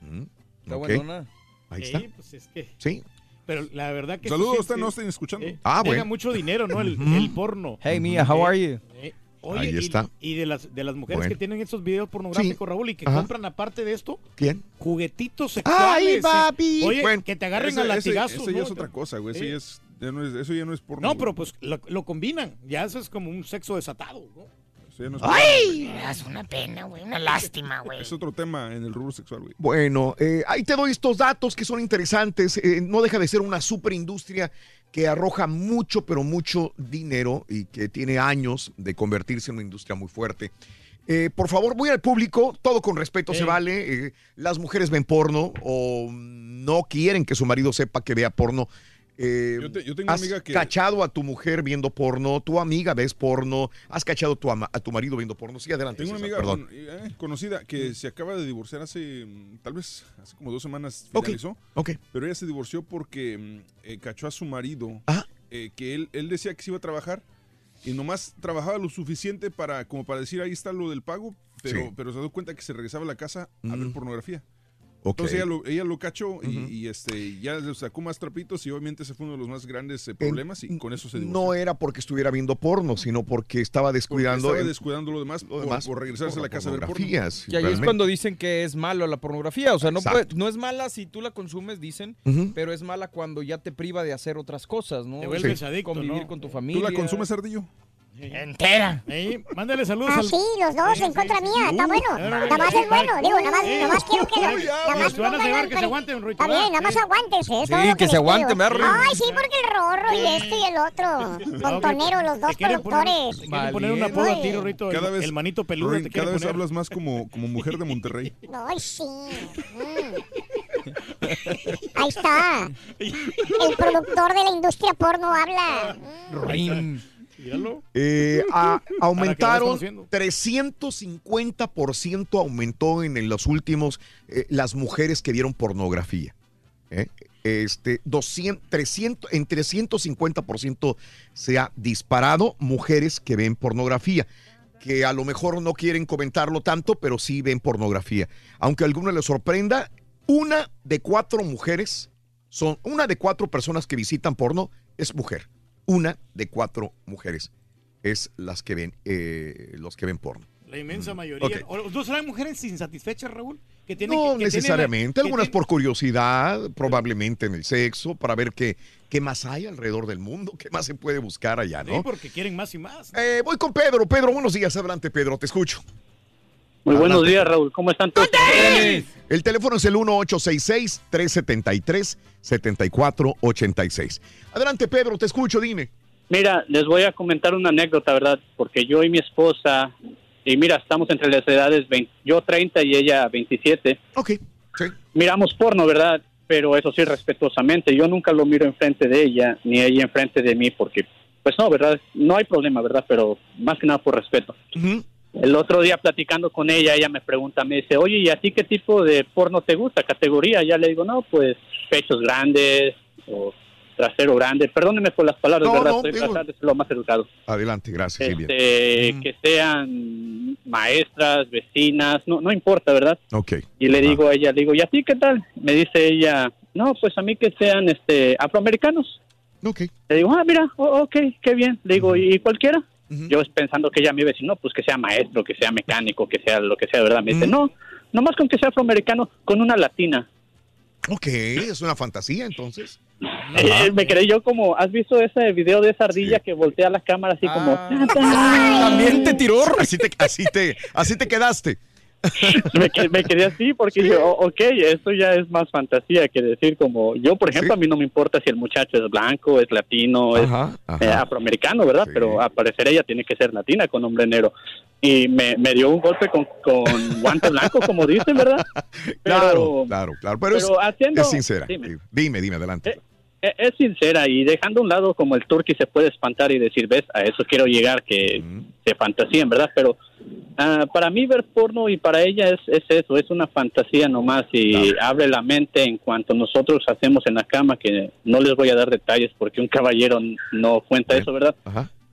Mm, Está ok. buenona. Ahí Sí, está. pues es que. Sí. Pero la verdad que. Saludos, sí, usted sí, no estén escuchando. eh, Ah, bueno. mucho dinero, ¿no? El, porno. Hey, Mia, how are you? Eh, oye, Ahí y- está. Y, de las de las mujeres Bueno. que tienen estos videos pornográficos, Raúl, y que Ajá. compran aparte de esto ¿Quién? juguetitos sexuales. ¡Ay, eh. papi! Oye, Bueno, que te agarren Ese- a latigazos. Eso ya ¿no? es otra cosa, güey. Eso, Sí. ya es, ya no es, eso ya no es porno. No, pero pues lo, lo combinan. Ya eso es como un sexo desatado, ¿no? Eso ya no es ¡Ay! Es una pena, güey. Una lástima, güey. Es otro tema en el rubro sexual, güey. Bueno, eh, ahí te doy estos datos que son interesantes. Eh, no deja de ser una superindustria que arroja mucho, pero mucho dinero y que tiene años de convertirse en una industria muy fuerte. Eh, por favor, voy al público, todo con respeto se vale. Eh, las mujeres ven porno o no quieren que su marido sepa que vea porno. Eh, Yo te- yo tengo una has amiga que- cachado a tu mujer viendo porno, tu amiga ves porno, has cachado a tu, ama- a tu marido viendo porno. Sí, adelante. Tengo una amiga con- eh, conocida que se acaba de divorciar hace, mm, tal vez, hace como dos semanas finalizó. ok. Pero ella se divorció porque mm, eh, cachó a su marido eh, que él, él decía que se iba a trabajar y nomás trabajaba lo suficiente para como para decir ahí está lo del pago, pero, Sí. pero se dio cuenta que se regresaba a la casa a ver Mm. pornografía. Ok. Entonces ella lo, ella lo cachó y, Ujú. y, este ya le sacó más trapitos y obviamente ese fue uno de los más grandes eh, problemas y con eso se divorció. No era porque estuviera viendo porno, sino porque estaba descuidando. Estaba el- descuidando lo demás, por, demás por regresarse por a la casa ver porno. pornografías, Y ahí es realmente. cuando dicen que es malo la pornografía. O sea, no, puede- no es mala si tú la consumes, dicen, Ujú. pero es mala cuando ya te priva de hacer otras cosas, ¿no? Te vuelves Sí. adicto, Convivir ¿no? con tu ¿Tú familia. la consumes, Ardillo? Entera. Ey, mándale saludos Ah, al... sí, los dos en contra mía. Está bueno. Nada más es bueno. Digo, nada más, nada más quiero que... Nada más Te van a pongan que se aguanten, Está bien, nada más aguántense. Sí, todo lo que se aguanten, pido. ¿verdad, Ruito? Ay, sí, porque el rorro y esto y el otro. Montonero, los dos productores. quieren poner un apodo a ti. Rorrito, el, Cada vez, el manito peludo cada vez poner. hablas más como, como mujer de Monterrey. Ay, sí. Mm. Ahí está. El productor de la industria porno habla. Eh, a- aumentaron vayas conociendo. 350% aumentó en, en los últimos eh, las mujeres que vieron pornografía. ¿eh? Este, 200, 300, en 350% se ha disparado mujeres que ven pornografía, que a lo mejor no quieren comentarlo tanto, pero sí ven pornografía. Aunque a algunos les sorprenda, una de cuatro mujeres son, una de cuatro personas que visitan porno es mujer. Una de cuatro mujeres es las que ven, eh, los que ven porno. La inmensa mayoría. Ok. ¿O ¿No serán mujeres insatisfechas, Raúl? Que tienen No que- que necesariamente, tienen- algunas por curiosidad, probablemente en el sexo, para ver qué, qué más hay alrededor del mundo, qué más se puede buscar allá, Sí, ¿no? porque quieren más y más. Eh, voy con Pedro. Pedro, buenos días. Adelante, Pedro, te escucho. Muy Adelante. buenos días, Raúl. ¿Cómo están todos? El teléfono es el 1866-373-7486. Adelante, Pedro, te escucho, dime. Mira, les voy a comentar una anécdota, ¿verdad? Porque yo y mi esposa, y mira, estamos entre las edades, 20 yo 30 y ella 27. Ok, sí. Miramos porno, ¿verdad? Pero eso sí, respetuosamente. Yo nunca lo miro enfrente de ella, ni ella enfrente de mí, porque, pues no, ¿verdad? No hay problema, ¿verdad? Pero más que nada por respeto. El otro día platicando con ella, ella me pregunta, me dice, oye, ¿y a ti qué tipo de porno te gusta? ¿Categoría? Ya le digo, no, pues pechos grandes o trasero grande. Perdóneme por las palabras, No, ¿verdad? no, Estoy digo- de ser lo más educado. Adelante, gracias. Este, Que sean maestras, vecinas, no, no importa, ¿verdad? Ok. Y le digo a ella, le digo, ¿y a ti qué tal? Me dice ella, no, pues a mí que sean este afroamericanos. Ok. Le digo, ah, mira, oh, ok, qué bien. Le digo, ¿y cualquiera? Yo es pensando que ella me iba a decir, no, pues que sea maestro, que sea mecánico, que sea lo que sea, ¿verdad? Me dice, no, nomás con que sea afroamericano, con una latina. Ok, es una fantasía entonces. Eh, me quedé yo como, ¿has visto ese video de esa ardilla que voltea la cámara así como... También te tiró. Así te, así te, así te quedaste. me, quedé, me quedé así porque yo, ok, esto ya es más fantasía que decir como, yo por ejemplo, a mí no me importa si el muchacho es blanco, es latino, es eh, afroamericano, ¿verdad? Pero al parecer ella tiene que ser latina con hombre negro. Y me, me dio un golpe con, con guante blanco, como dicen, ¿verdad? claro, claro, claro. Pero, es, haciendo- es sincera. dime. Dime, dime, adelante. Eh, es sincera y dejando a un lado como el turqui se puede espantar y decir, ves, a eso quiero llegar, que se fantasían, ¿verdad? Pero ah, para mí ver porno y para ella es, es eso, es una fantasía nomás y abre la mente en cuanto nosotros hacemos en la cama, que no les voy a dar detalles porque un caballero no cuenta eso, ¿verdad?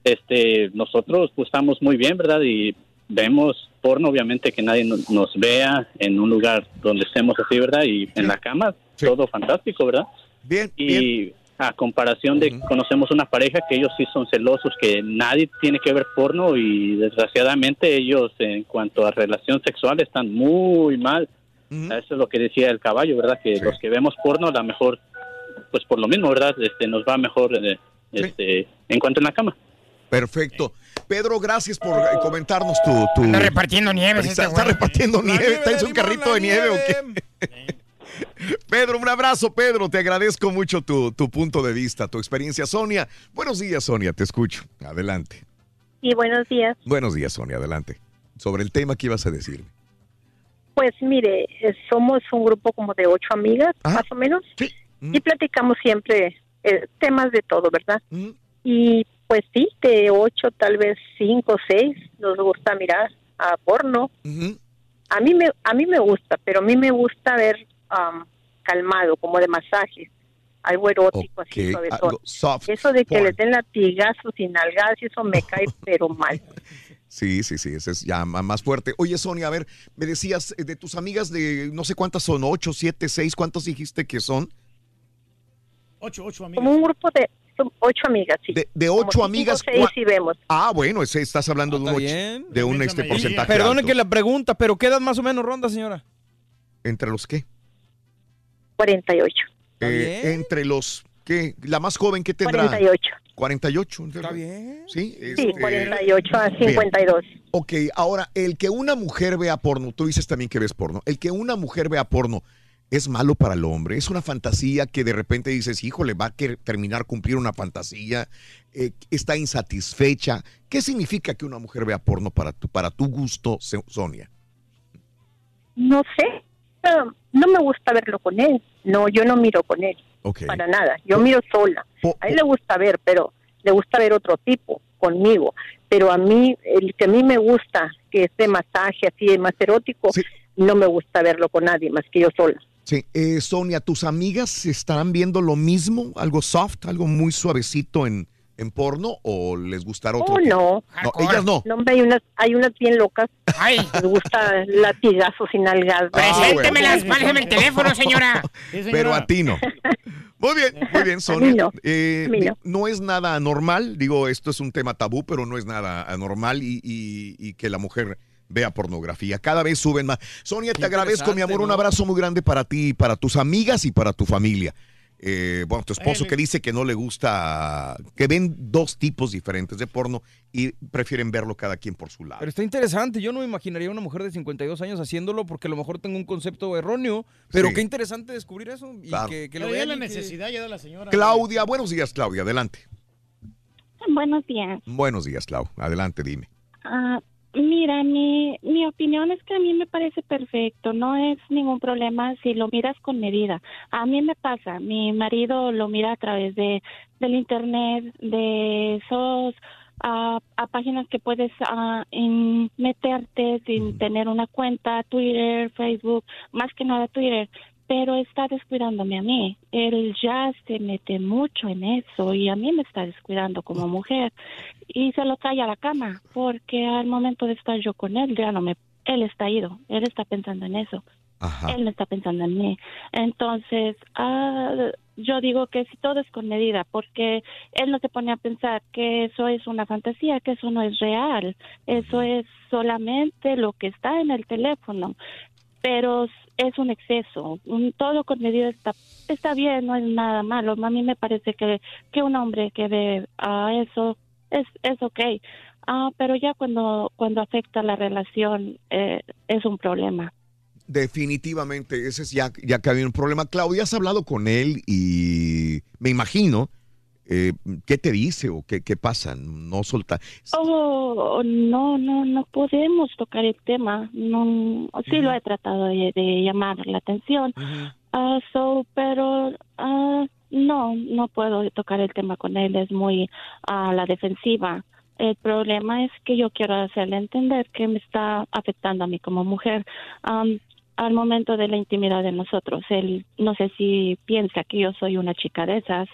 Este, nosotros pues, estamos muy bien, ¿verdad? Y vemos porno, obviamente que nadie no- nos vea en un lugar donde estemos así, ¿verdad? Y en la cama, todo fantástico, ¿verdad? Bien. Y a comparación de conocemos una pareja que ellos sí son celosos, que nadie tiene que ver porno y desgraciadamente ellos en cuanto a relación sexual están muy mal. Eso es lo que decía el caballo, ¿verdad? Que los que vemos porno, a lo mejor, pues por lo mismo, ¿verdad? Este, nos va mejor eh, este, en cuanto en la cama. Perfecto. Pedro, gracias por eh, comentarnos tu... tu... Anda repartiendo nieves Está, este está repartiendo nieve. ¿Está en un carrito de nieve o qué? Pedro, un abrazo, Pedro. Te agradezco mucho tu, tu punto de vista, tu experiencia. Sonia, buenos días, Sonia. Te escucho. Adelante. Y buenos días. Buenos días, Sonia. Adelante. Sobre el tema que ibas a decir. Pues mire, eh, somos un grupo como de ocho amigas, más o menos, y platicamos siempre eh, temas de todo, ¿verdad? Y pues sí, de ocho, tal vez cinco, seis, nos gusta mirar a porno. A mí me, a mí me gusta, pero a mí me gusta ver am, calmado, como de masajes, algo erótico, así soft Eso de que porn. les den latigazos y nalgadas, y eso me cae pero mal. Sí, sí, sí, ese es ya más fuerte. Oye, Sonia, a ver, me decías eh, de tus amigas de no sé cuántas son, ocho, siete, seis, ¿cuántos dijiste que son? Ocho, ocho amigas. Como un grupo de ocho amigas, sí. De, de Como ocho cinco, amigas. seis cua- y vemos. Ah, bueno, ese, estás hablando de un, está och- bien. de un este porcentaje Perdone alto. que la pregunta, pero ¿qué edad más o menos ronda, señora? ¿Entre los qué? 48. Eh, entre los, ¿qué? La más joven, ¿qué tendrá? 48. 48. Está bien. Sí, Sí, este, 48 a bien. 52. Ok, ahora, el que una mujer vea porno, tú dices también que ves porno, el que una mujer vea porno, ¿es malo para el hombre? ¿Es una fantasía que de repente dices, híjole, va a querer terminar cumplir una fantasía? Eh, ¿Está insatisfecha? ¿Qué significa que una mujer vea porno para tu, para tu gusto, Sonia? No sé. No, no me gusta verlo con él. No, yo no miro con él. Para nada. Yo miro sola. A él le gusta ver, pero le gusta ver otro tipo conmigo. Pero a mí, el que a mí me gusta, que es de masaje así, más erótico, no me gusta verlo con nadie más que yo sola. Sí, eh, Sonia, ¿tus amigas estarán viendo lo mismo? ¿Algo soft, algo muy suavecito en, en porno o les gustará otro? Oh, no. No, ellas no. hombre, hay unas, hay unas bien locas. Les gusta latigazos y nalgas. Preséntemelas, páseme el teléfono, señora. Pero a ti no. Muy bien, muy bien, Sonia. No. Eh, no. no es nada anormal, digo, esto es un tema tabú, pero no es nada anormal y, y- y que la mujer vea pornografía. Cada vez suben más. Sonia, te agradezco, mi amor, un ¿no? abrazo muy grande para ti, para tus amigas y para tu familia. Eh, bueno, tu esposo que dice que no le gusta, que ven dos tipos diferentes de porno y prefieren verlo cada quien por su lado. Pero está interesante. Yo no me imaginaría una mujer de 52 años haciéndolo porque a lo mejor tengo un concepto erróneo. Pero Sí. qué interesante descubrir eso y Claro. que, que lo Pero ya vean. la que- necesidad ya de la señora. Claudia, buenos días, Claudia, adelante. Buenos días. Buenos días, Clau, adelante, dime. Ah, mira, mi, mi opinión es que a mí me parece perfecto, no es ningún problema si lo miras con medida. A mí me pasa, mi marido lo mira a través de del internet, de esos ah, a páginas que puedes ah, en- meterte sin tener una cuenta, Twitter, Facebook, más que nada Twitter. Pero está descuidándome a mí. Él ya se mete mucho en eso y a mí me está descuidando como mujer. Y se lo trae a la cama porque al momento de estar yo con él ya no me él está ido él está pensando en eso. Él no está pensando en mí. Entonces ah, yo digo que si todo es con medida, porque él no se pone a pensar que eso es una fantasía, que eso no es real, eso es solamente lo que está en el teléfono, pero es un exceso, un, todo con medida está, está bien, no es nada malo, a mí me parece que, que un hombre que ve a eso es, es ok, Ah, pero ya cuando, cuando afecta la relación eh, es un problema. Definitivamente, ese es ya, ya que había un problema. Claudia, has hablado con él y me imagino, eh, ¿qué te dice o qué, qué pasa? No solta. Oh, no, no, no podemos tocar el tema. No, sí lo he tratado de, de llamar la atención. Ah, so, pero ah, no, no puedo tocar el tema con él. Es muy a la defensiva. El problema es que yo quiero hacerle entender que me está afectando a mí como mujer. Am, al momento de la intimidad de nosotros, él no sé si piensa que yo soy una chica de esas.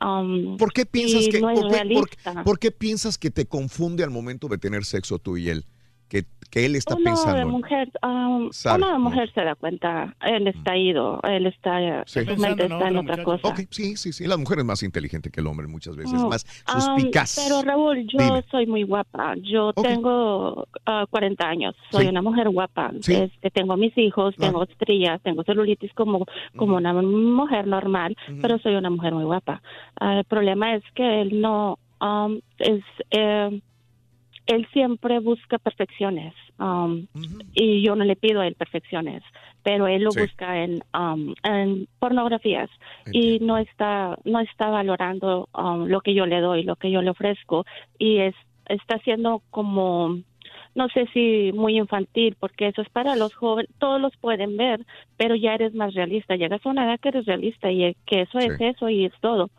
am, ¿Por qué piensas que, no es por qué- por- realista. por qué piensas que te confunde al momento de tener sexo tú y él? Que, que él está Una pensando. mujer, am, Sabe, una mujer se da cuenta, él está ido, él está, Sí. su mente está en otra cosa. Sí, sí, sí. La mujer es más inteligente que el hombre muchas veces, Oh, más am, suspicaz. pero Raúl, yo Dime. soy muy guapa. Yo tengo ah, 40 años. Soy Sí. una mujer guapa. Sí. Este, tengo mis hijos, Ah. tengo estrías, tengo celulitis como, como una mujer normal, pero soy una mujer muy guapa. Ah, el problema es que él no am, es eh, él siempre busca perfecciones um, y yo no le pido a él perfecciones, pero él lo Sí. busca en, um, en pornografías y no está no está valorando um, lo que yo le doy, lo que yo le ofrezco y es está siendo como no sé si muy infantil, porque eso es para los jóvenes, todos los pueden ver, pero ya eres más realista, llegas a una edad que eres realista y que eso es eso y es todo.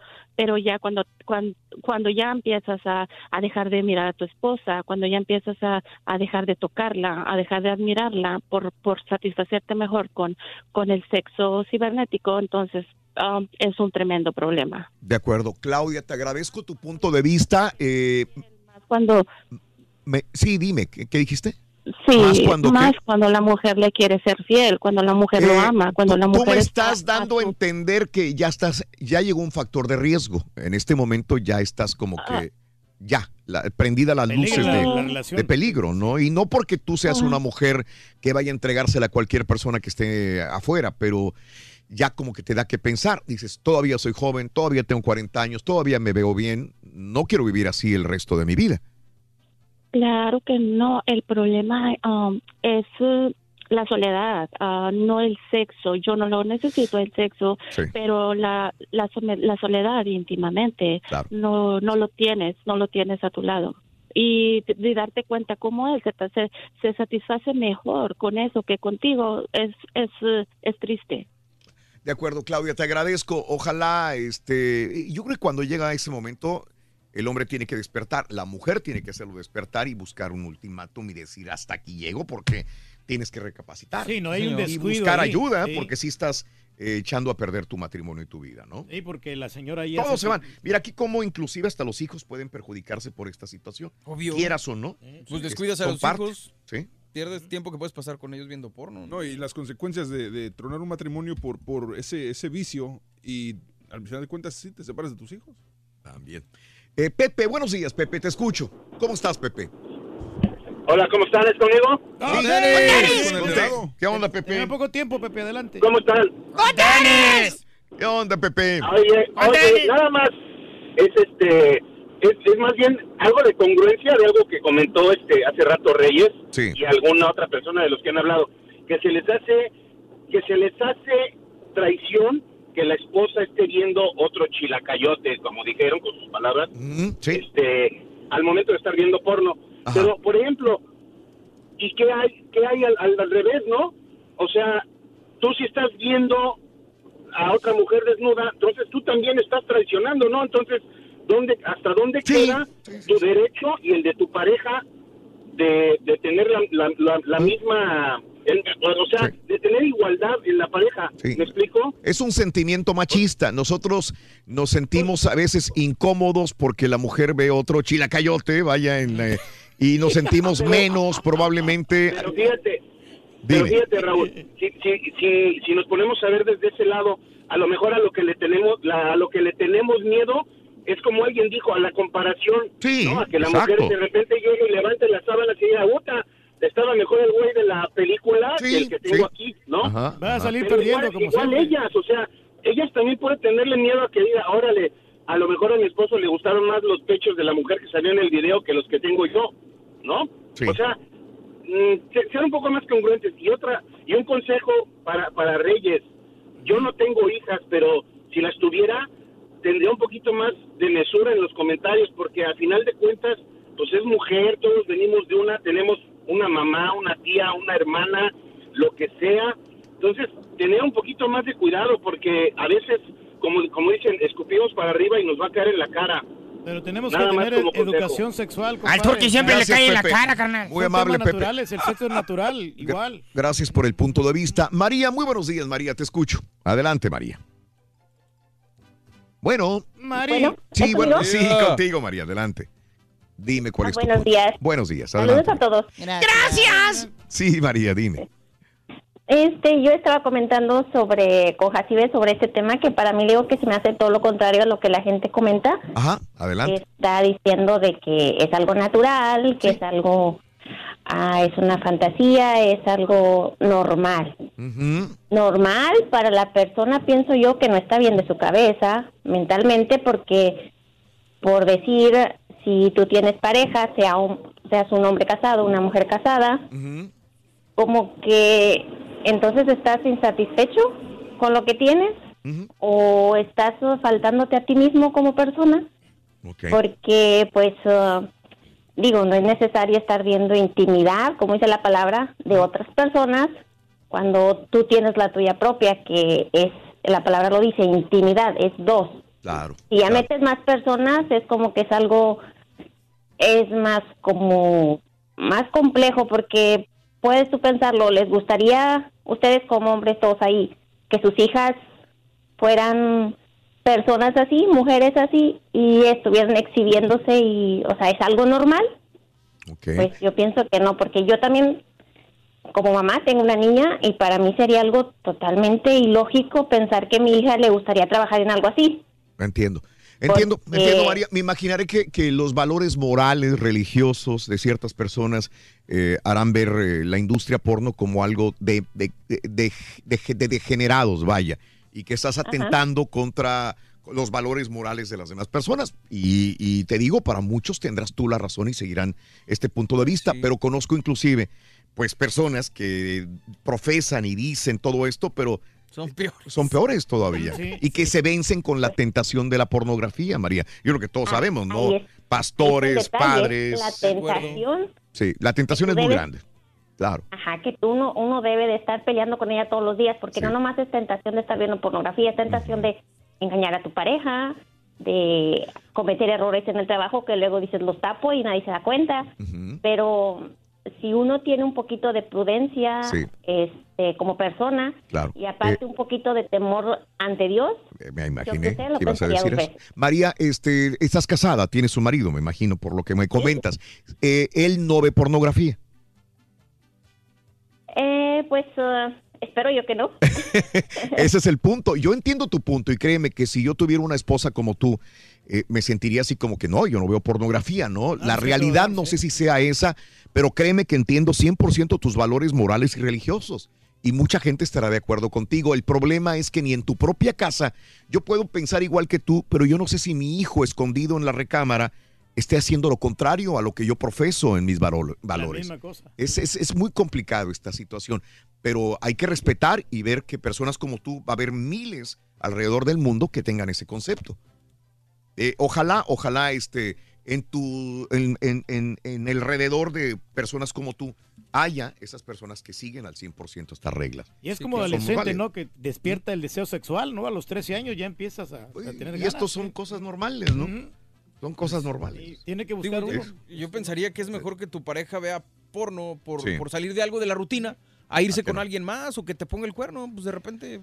Pero ya cuando, cuando, cuando ya empiezas a, a dejar de mirar a tu esposa, cuando ya empiezas a, a dejar de tocarla, a dejar de admirarla por, por satisfacerte mejor con, con el sexo cibernético, entonces um, es un tremendo problema. De acuerdo. Claudia, te agradezco tu punto de vista. Eh, Cuando me- sí, dime, ¿qué, qué dijiste? Sí, Más más cuando cuando, qué? la mujer le quiere ser fiel, cuando la mujer lo Eh, ama, cuando la Tú mujer me está- estás dando a entender que ya estás, ya llegó un factor de riesgo. En este momento ya estás como que ya la- prendida las Peligro luces de, la relación. de peligro, ¿no? Y no porque tú seas Ah. una mujer que vaya a entregársela a cualquier persona que esté afuera, pero ya como que te da que pensar. Dices, todavía soy joven, todavía tengo 40 años, todavía me veo bien, no quiero vivir así el resto de mi vida. Claro que no, el problema um, es eh, la soledad, ah, no el sexo. Yo no lo necesito el sexo, Sí. pero la, la, la soledad íntimamente no, no lo tienes, no lo tienes a tu lado. Y de, de darte cuenta cómo él se, se, se satisface mejor con eso que contigo es, es, eh, es triste. De acuerdo, Claudia, te agradezco. Ojalá, este, yo creo que cuando llega ese momento, el hombre tiene que despertar, la mujer tiene que hacerlo despertar y buscar un ultimátum y decir hasta aquí llego porque tienes que recapacitar. Sí, no hay un y descuido buscar ahí, ayuda sí. porque si estás eh, echando a perder tu matrimonio y tu vida, ¿no? Sí, porque la señora ahí Todos se van. Mira aquí cómo inclusive hasta los hijos pueden perjudicarse por esta situación. Obvio. Quieras o no. Pues descuidas a Son los parte. hijos. Sí. Pierdes tiempo que puedes pasar con ellos viendo porno. No, y las consecuencias de, de tronar un matrimonio por, por ese, ese vicio y al final de cuentas sí te separas de tus hijos. También. Eh, Pepe, buenos días, Pepe, te escucho. ¿Cómo estás, Pepe? Hola, ¿cómo están? ¿Es conmigo? Denis! Ponte. ¿Qué onda, Pepe? Tiene poco tiempo, Pepe, adelante. ¿Cómo están? ¡Denis! ¿Qué onda, Pepe? Oye, oye, nada más es este es, es más bien algo de congruencia de algo que comentó este hace rato Reyes Sí. y alguna otra persona de los que han hablado que se les hace que se les hace traición que la esposa esté viendo otro chilacayote, como dijeron con sus palabras, este, al momento de estar viendo porno. Pero, por ejemplo, ¿y qué hay, qué hay al, al- al revés, no? O sea, tú si estás viendo a otra mujer desnuda, entonces tú también estás traicionando, ¿no? Entonces, ¿dónde, ¿hasta dónde queda tu derecho y el de tu pareja de, de tener la, la- la- la misma, el- o sea, de tener igualdad en la pareja? ¿Me explico? Es un sentimiento machista. Nosotros nos sentimos a veces incómodos porque la mujer ve otro chilacayote, vaya, en, y nos sentimos menos probablemente. Pero fíjate, pero fíjate, Raúl, si, si, si, si nos ponemos a ver desde ese lado, a lo mejor a lo que le tenemos, la- a lo que le tenemos miedo es como alguien dijo, a la comparación, ¿no? A que la exacto. mujer de repente llegue y levante las sábanas y diga, estaba mejor el güey de la película que el que tengo sí. aquí, ¿no? Ajá, Va a salir Pero perdiendo igual, como igual siempre. ellas, o sea, ellas también pueden tenerle miedo a que diga, órale, a lo mejor a mi esposo le gustaron más los pechos de la mujer que salió en el video que los que tengo yo, ¿no? O sea, mm, se- sean un poco más congruentes. Y otra, y un consejo para, para Reyes, yo no tengo hijas, pero si las tuviera, tendría un poquito más de mesura en los comentarios, porque a final de cuentas, pues es mujer, todos venimos de una, tenemos una mamá, una tía, una hermana, lo que sea. Entonces, tener un poquito más de cuidado, porque a veces, como, como dicen, escupimos para arriba y nos va a caer en la cara. Pero tenemos Nada que tener consejo. educación sexual. Al compadre. Turqui siempre le cae en la cara, carnal. Muy amable, Pepe. naturales, el sexo es natural, igual. Gracias por el punto de vista. María, muy buenos días, María, te escucho. Adelante, María. Bueno. Bueno, Sí, ¿es bueno, sí, contigo, María, adelante. Dime cuál Ah, es buenos días. Buenos días, Saludos a todos. Gracias. Sí, María, dime. Este, yo estaba comentando sobre con Jacibe sobre este tema que para mí digo que se me hace todo lo contrario a lo que la gente comenta. Ajá, adelante. Está diciendo de que es algo natural, que es algo, ah, es una fantasía, es algo normal. Normal para la persona, pienso yo, que no está bien de su cabeza mentalmente, porque por decir, si tú tienes pareja, sea un, seas un hombre casado, una mujer casada, como que entonces estás insatisfecho con lo que tienes o estás faltándote a ti mismo como persona porque pues uh, digo no es necesario estar viendo intimidad como dice la palabra de otras personas cuando tú tienes la tuya propia que es la palabra lo dice intimidad es dos Claro. si ya metes más personas es como que es algo es más como más complejo porque puedes tú pensarlo les gustaría ustedes como hombres todos ahí que sus hijas fueran personas así mujeres así y estuvieran exhibiéndose y o sea es algo normal pues yo pienso que no porque yo también como mamá tengo una niña y para mí sería algo totalmente ilógico pensar que a mi hija le gustaría trabajar en algo así Entiendo. Entiendo, Porque- entiendo, María. Me imaginaré que, que los valores morales, religiosos de ciertas personas eh, harán ver eh, la industria porno como algo de, de, de- de- de- de degenerados, vaya, y que estás Ajá. atentando contra los valores morales de las demás personas. Y, y te digo, para muchos tendrás tú la razón y seguirán este punto de vista, pero conozco inclusive pues personas que profesan y dicen todo esto, pero Son peores. son peores todavía. Sí. Y que se vencen con la tentación de la pornografía, María. Yo creo que todos sabemos, ¿no? Ah, ahí es- Pastores, detalle, padres. la tentación Sí, la tentación es muy Debes- grande. Claro. Ajá, que uno, uno debe de estar peleando con ella todos los días, porque no nomás es tentación de estar viendo pornografía, es tentación de engañar a tu pareja, de cometer errores en el trabajo que luego dices los tapo y nadie se da cuenta. Pero si uno tiene un poquito de prudencia Sí. Este, como persona Claro. y aparte un poquito de temor ante Dios, Eh, me imaginé que ibas a decir eso. María, este, estás casada, tienes un marido, me imagino, por lo que me comentas. Eh, él no ve pornografía. eh, pues eh, espero yo que no. Ese es el punto. Yo entiendo tu punto y créeme que si yo tuviera una esposa como tú, eh, me sentiría así como que no, yo no veo pornografía, ¿no? La sí, realidad no sé si sea esa, pero créeme que entiendo 100% tus valores morales y religiosos. Y mucha gente estará de acuerdo contigo. El problema es que ni en tu propia casa, yo puedo pensar igual que tú, pero yo no sé si mi hijo escondido en la recámara esté haciendo lo contrario a lo que yo profeso en mis valo- valores. misma cosa. Es, es- es muy complicado esta situación, pero hay que respetar y ver que personas como tú, va a haber miles alrededor del mundo que tengan ese concepto. Eh, ojalá, ojalá este, en, tu, en, en- en- en alrededor de personas como tú haya esas personas que siguen al 100% estas reglas. Y es Sí, como adolescente. ¿no? Que despierta el deseo sexual, ¿no? A los 13 años ya empiezas a, a tener Y ganas. estos son cosas normales, ¿no? Son cosas normales. Tiene que buscar yo, uno. yo pensaría que es mejor que tu pareja vea porno por, Sí. por salir de algo de la rutina a irse con alguien más o que te ponga el cuerno, pues de repente...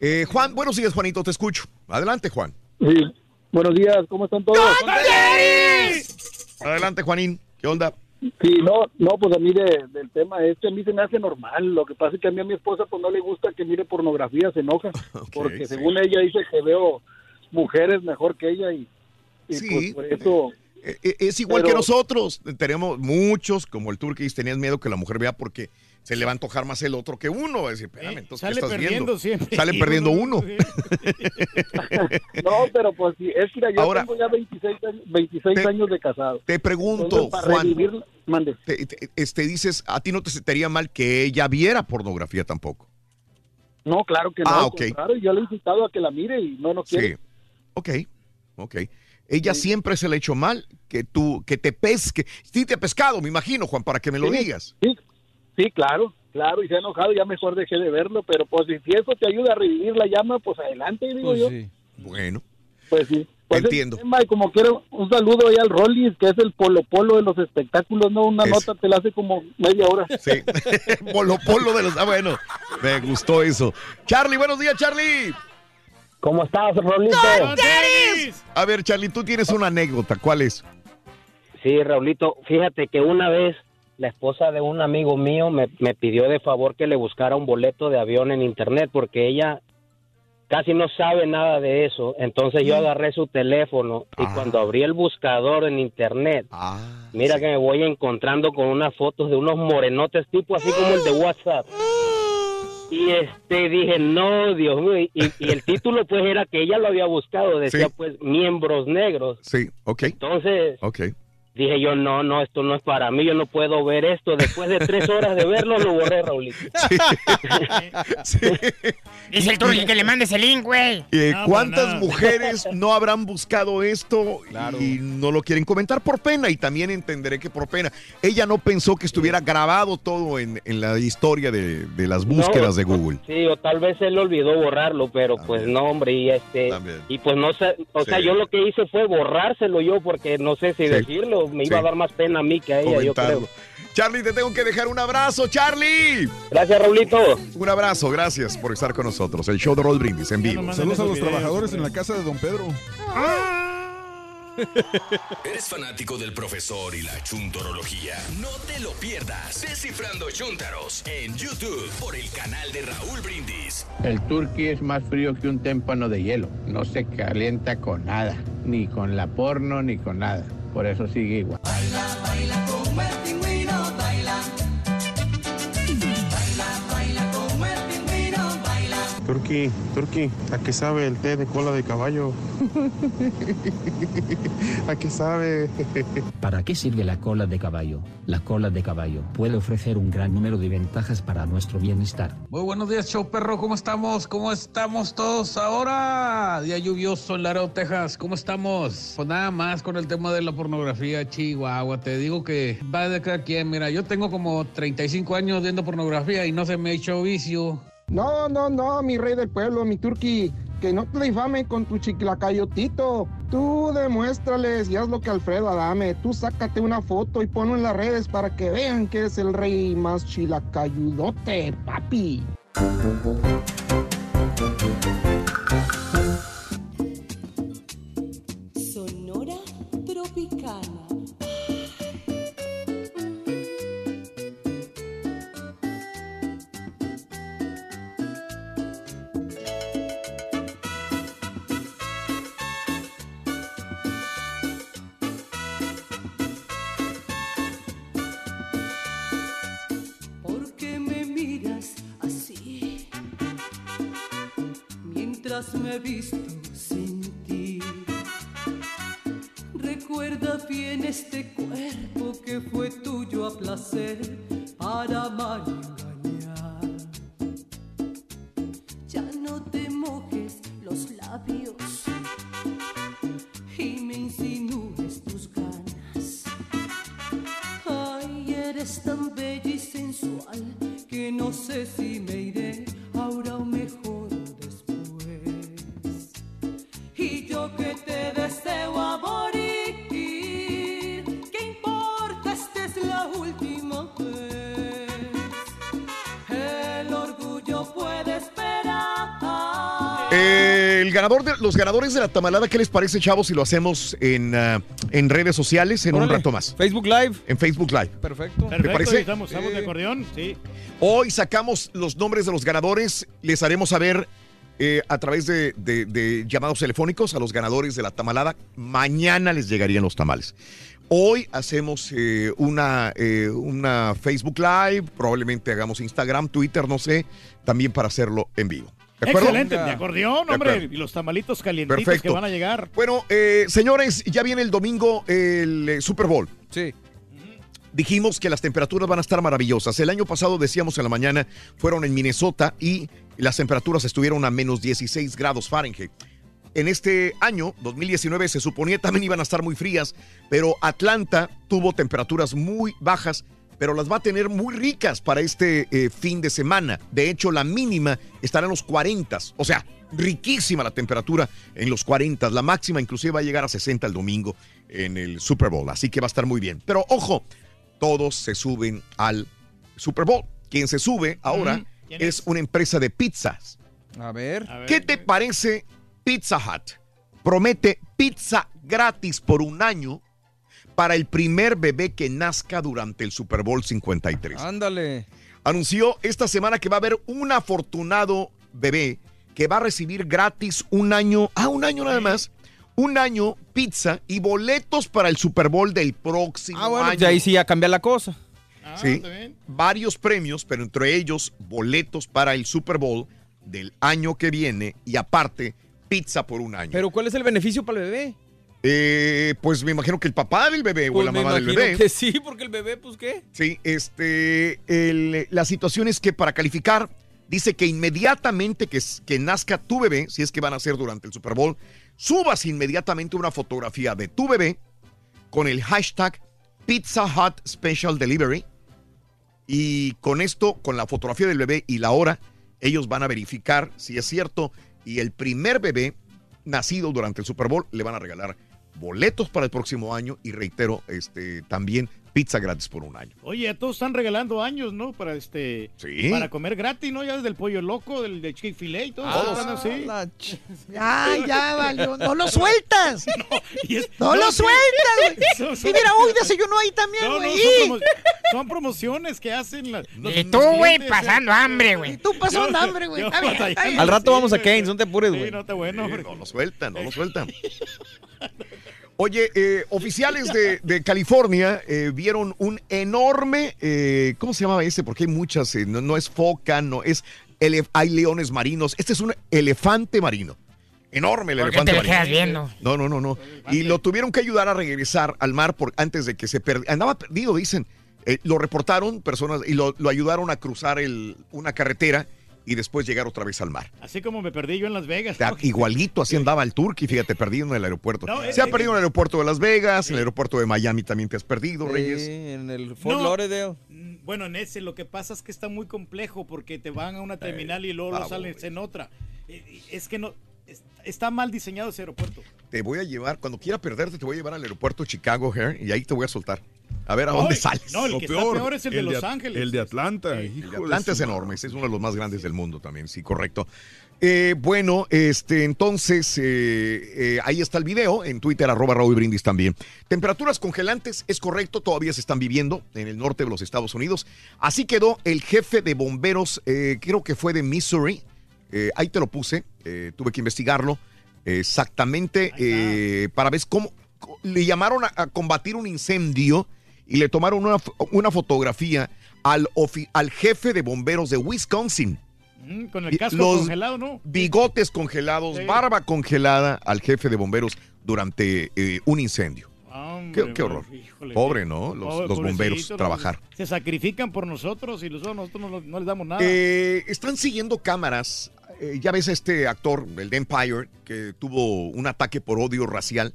Eh, Juan, buenos días, Juanito, te escucho. Adelante, Juan. Sí, buenos días, ¿cómo están todos? Adelante, Juanín. ¿Qué onda? Sí, no, no, pues a mí de- del tema este, a mí se me hace normal. Lo que pasa es que a mí a mi esposa pues no le gusta que mire pornografía, se enoja. porque según ella dice que veo mujeres mejor que ella y, y Sí. pues por eso... Eh, eh, Es igual Pero- que nosotros. Tenemos muchos, como el Turquís, tenían miedo que la mujer vea porque se le va a antojar más el otro que uno. Va a decir, espérame, entonces, ¿qué sale estás perdiendo viendo? siempre. Sale perdiendo uno. No, pero pues sí, es que mira, yo Ahora- tengo ya 26, años- 26 años de casado. Te pregunto, Entonces, para Juan. revivir- mande. te- te- este, dices, a ti no te sentiría mal que ella viera pornografía tampoco. No, claro que no. Ah, ok. contrario, yo le he invitado a que la mire y no, no quiere. Sí. Ok, ok. Ella siempre se le ha hecho mal que tú, que te pesque. Sí te ha pescado, me imagino, Juan, para que me lo Sí, digas. Sí, sí, claro, claro, y se ha enojado, ya mejor dejé de verlo, pero pues si eso te ayuda a revivir la llama, pues adelante, digo yo. Bueno. Pues sí. Pues Entiendo. tema, y como quiero, un saludo ahí al Rollis, que es el polo polo de los espectáculos, ¿no? Una Es- nota te la hace como media hora. Sí. Polo Polo de los. Ah, bueno, me gustó eso. Charlie, buenos días, Charlie. ¿Cómo estás, Rolito? A ver, Charlie, tú tienes una anécdota. ¿Cuál es? Sí, Raulito, fíjate que una vez la esposa de un amigo mío me, me pidió de favor que le buscara un boleto de avión en internet porque ella casi no sabe nada de eso. Entonces yo agarré su teléfono y cuando abrí el buscador en internet, mira que me voy encontrando con unas fotos de unos morenotes tipo así como el de WhatsApp. Y este dije, no, Dios mío, y, y el título pues era que ella lo había buscado, decía Sí. pues miembros negros. Sí, ok. Entonces, Ok. Dije yo, no, no, esto no es para mí, yo no puedo ver esto. Después de tres horas de verlo, lo borré, Raulito. Dice el Turki que le mandes el link, güey. Eh, No, ¿Cuántas no. mujeres no habrán buscado esto y no lo quieren comentar por pena? Y también entenderé que por pena. Ella no pensó que estuviera grabado todo en, en la historia de, de las búsquedas No, de Google. Sí, o tal vez él olvidó borrarlo, pero pues no, hombre, y este, y pues no sé, o sea, Sí. yo lo que hice fue borrárselo yo porque no sé si Sí. Me iba Sí. a dar más pena a mí que a ella, yo creo. Charlie, te tengo que dejar un abrazo, Charlie. Gracias, Raulito. Un abrazo, gracias por estar con nosotros. El show de Roll Brindis en vivo. Saludos a los trabajadores en la casa de Don Pedro. ¿Eres fanático del profesor y la chuntorología? No te lo pierdas. Descifrando Chuntaros en YouTube por el canal de Raúl Brindis. El turqui es más frío que un témpano de hielo. No se calienta con nada, ni con la porno, ni con nada. Por eso sigue igual. Baila como Turqui, Turqui, ¿a qué sabe el té de cola de caballo? ¿A qué sabe? ¿Para qué sirve la cola de caballo? La cola de caballo puede ofrecer un gran número de ventajas para nuestro bienestar. Muy buenos días, show perro. ¿Cómo estamos? ¿Cómo estamos todos ahora? Día lluvioso en Laredo, Texas. ¿Cómo estamos? Pues nada más con el tema de la pornografía, Chihuahua. Te digo que va de cada quien. Mira, yo tengo como 35 años viendo pornografía y no se me ha hecho vicio. No, no, no, mi rey del pueblo, mi turqui, que no te difamen con tu chiclacayotito. Tú demuéstrales y haz lo que Alfredo Adame. Tú sácate una foto y ponlo en las redes para que vean que es el rey más chilacayudote, papi. Ganador de, los ganadores de la tamalada, ¿qué les parece, chavos, si lo hacemos en, ah, en redes sociales en un rato más? Facebook Live. En Facebook Live. Perfecto. ¿Te parece? Estamos, estamos de acordeón, sí. Hoy sacamos los nombres de los ganadores. Les haremos saber eh, a través de, de- de llamados telefónicos a los ganadores de la tamalada. Mañana les llegarían los tamales. Hoy hacemos eh, una, eh, una Facebook Live, probablemente hagamos Instagram, Twitter, no sé, también para hacerlo en vivo. ¿De acuerdo? Excelente, de acordeón, De hombre. Y los tamalitos calientitos Perfecto. que van a llegar. Bueno, eh, señores, ya viene el domingo el eh, Super Bowl. Sí. Dijimos que las temperaturas van a estar maravillosas. El año pasado decíamos en la mañana fueron en Minnesota y las temperaturas estuvieron a menos 16 grados Fahrenheit. En este año, 2019, se suponía también iban a estar muy frías, pero Atlanta tuvo temperaturas muy bajas, pero las va a tener muy ricas para este eh, fin de semana. De hecho, la mínima estará en los 40, o sea, riquísima la temperatura en los 40. La máxima inclusive va a llegar a 60 el domingo en el Super Bowl, así que va a estar muy bien. Pero ojo, todos se suben al Super Bowl. Quien se sube ahora ¿Quién es una empresa de pizzas. A ver. ¿Qué te parece Pizza Hut? Promete pizza gratis por un año para el primer bebé que nazca durante el Super Bowl 53. Ándale. Anunció esta semana que va a haber un afortunado bebé que va a recibir gratis un año, ah, un año nada más, un año pizza y boletos para el Super Bowl del próximo Ah, bueno, año. ya ahí sí ya cambia la cosa. Sí, varios premios, pero entre ellos boletos para el Super Bowl del año que viene y aparte pizza por un año. Pero ¿cuál es el beneficio para el bebé? Eh, pues me imagino que el papá del bebé o Pues la mamá del bebé. que sí, porque el bebé, pues ¿qué? Sí, este, el- la situación es que para calificar, dice que inmediatamente que, que nazca tu bebé, si es que van a ser durante el Super Bowl, subas inmediatamente una fotografía de tu bebé con el hashtag Pizza Hut Special Delivery. Y con esto, con la fotografía del bebé y la hora, ellos van a verificar si es cierto. Y el primer bebé nacido durante el Super Bowl le van a regalar boletos para el próximo año y reitero, este, también pizza gratis por un año. Oye, todos están regalando años, ¿no? Para este. Sí. Para comer gratis, ¿no? Ya desde el pollo loco, del, del Chick-fil-A y todo. Todos. están así. Ya, ya, valió. No lo sueltas. y es- No, lo sí. sueltas, Son- son- Y mira, hoy desayuno ahí también, No, no, güey. son, promo- son promociones que hacen la- los Y tú, güey, clientes, pasando ¿eh? hambre, güey. Y tú pasando hambre, güey. Al rato vamos a Keynes, no te apures, Sí, güey. no está bueno. No lo sueltan, no lo sueltan. Oye, eh, oficiales de, de California eh, vieron un enorme, eh, ¿cómo se llamaba ese? Porque hay muchas, eh, no, no es foca, no es, hay leones marinos. Este es un elefante marino. Enorme el ¿Por qué elefante te marino. viendo? No, no, no, no. Y lo tuvieron que ayudar a regresar al mar por, antes de que se perdiera. Andaba perdido, dicen. Eh, lo reportaron personas y lo, lo ayudaron a cruzar el, una carretera y después llegar otra vez al mar. Así como me perdí yo en Las Vegas. Igualito, así andaba el Turkey, fíjate, perdido en el aeropuerto. No, Se ha eh, perdido en el aeropuerto de Las Vegas, en el aeropuerto de Miami también te has perdido, Sí, Reyes. en el Fort No. Lauderdale. Mm, Bueno, en ese lo que pasa es que está muy complejo porque te van a una terminal y luego lo bravo, sales en otra. Eh, Es que no es- está mal diseñado ese aeropuerto. Te voy a llevar, cuando quiera perderte, te voy a llevar al aeropuerto Chicago, Hair, y ahí te voy a soltar. A ver a dónde sales. no, el Lo que está peor es el de Los Ángeles. El de Atlanta. El de Atlanta es enorme, es uno de los más grandes del mundo también, sí, correcto. Eh, bueno, este, entonces, eh, eh, ahí está el video, en Twitter, arroba Raúl Brindis también. Temperaturas congelantes, es correcto, todavía se están viviendo en el norte de los Estados Unidos. Así quedó el jefe de bomberos, eh, creo que fue de Missouri, eh, ahí te lo puse, eh, tuve que investigarlo exactamente eh, para ver cómo le llamaron a, a combatir un incendio y le tomaron una, una fotografía al, ofi- al jefe de bomberos de Wisconsin. Mm, con el casco los congelado, ¿no? Bigotes congelados, Sí. barba congelada al jefe de bomberos durante eh, un incendio. Hombre, Qué, qué horror. híjole. Pobre, ¿no? Los, Pobre- los bomberos trabajar. Se sacrifican por nosotros y nosotros, nosotros no, no les damos nada. Eh, están siguiendo cámaras. Eh, ya ves este actor, el de Empire, que tuvo un ataque por odio racial,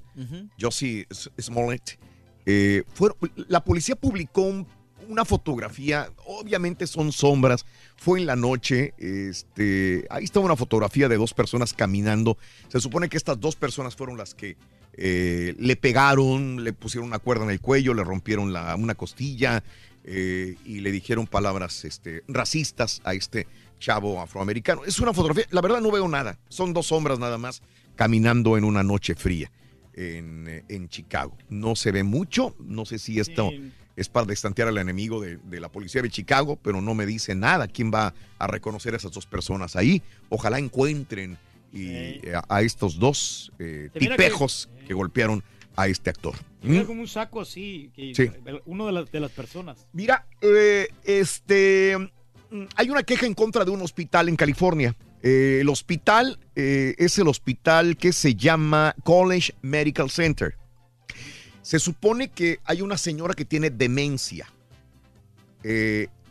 Josie Smollett. Eh, fueron- la policía publicó un- una fotografía, obviamente son sombras, fue en la noche, este, ahí está una fotografía de dos personas caminando. Se supone que estas dos personas fueron las que eh, le pegaron, le pusieron una cuerda en el cuello, le rompieron la- una costilla, eh, y le dijeron palabras este, racistas a este chavo afroamericano. Es una fotografía, la verdad no veo nada, son dos sombras nada más caminando en una noche fría en, eh, en Chicago. No se ve mucho, no sé si esto es para destantear al enemigo de, de la policía de Chicago, pero no me dice nada. ¿Quién va a reconocer a esas dos personas ahí? Ojalá encuentren y, a, a estos dos eh, que- tipejos que, golpearon a este actor. Era como un saco así, que Sí. uno de las, de las personas. Mira, eh, este, mm, hay una queja en contra de un hospital en California. Eh, el hospital eh, es el hospital que se llama College Medical Center. Se supone que hay una señora que tiene demencia.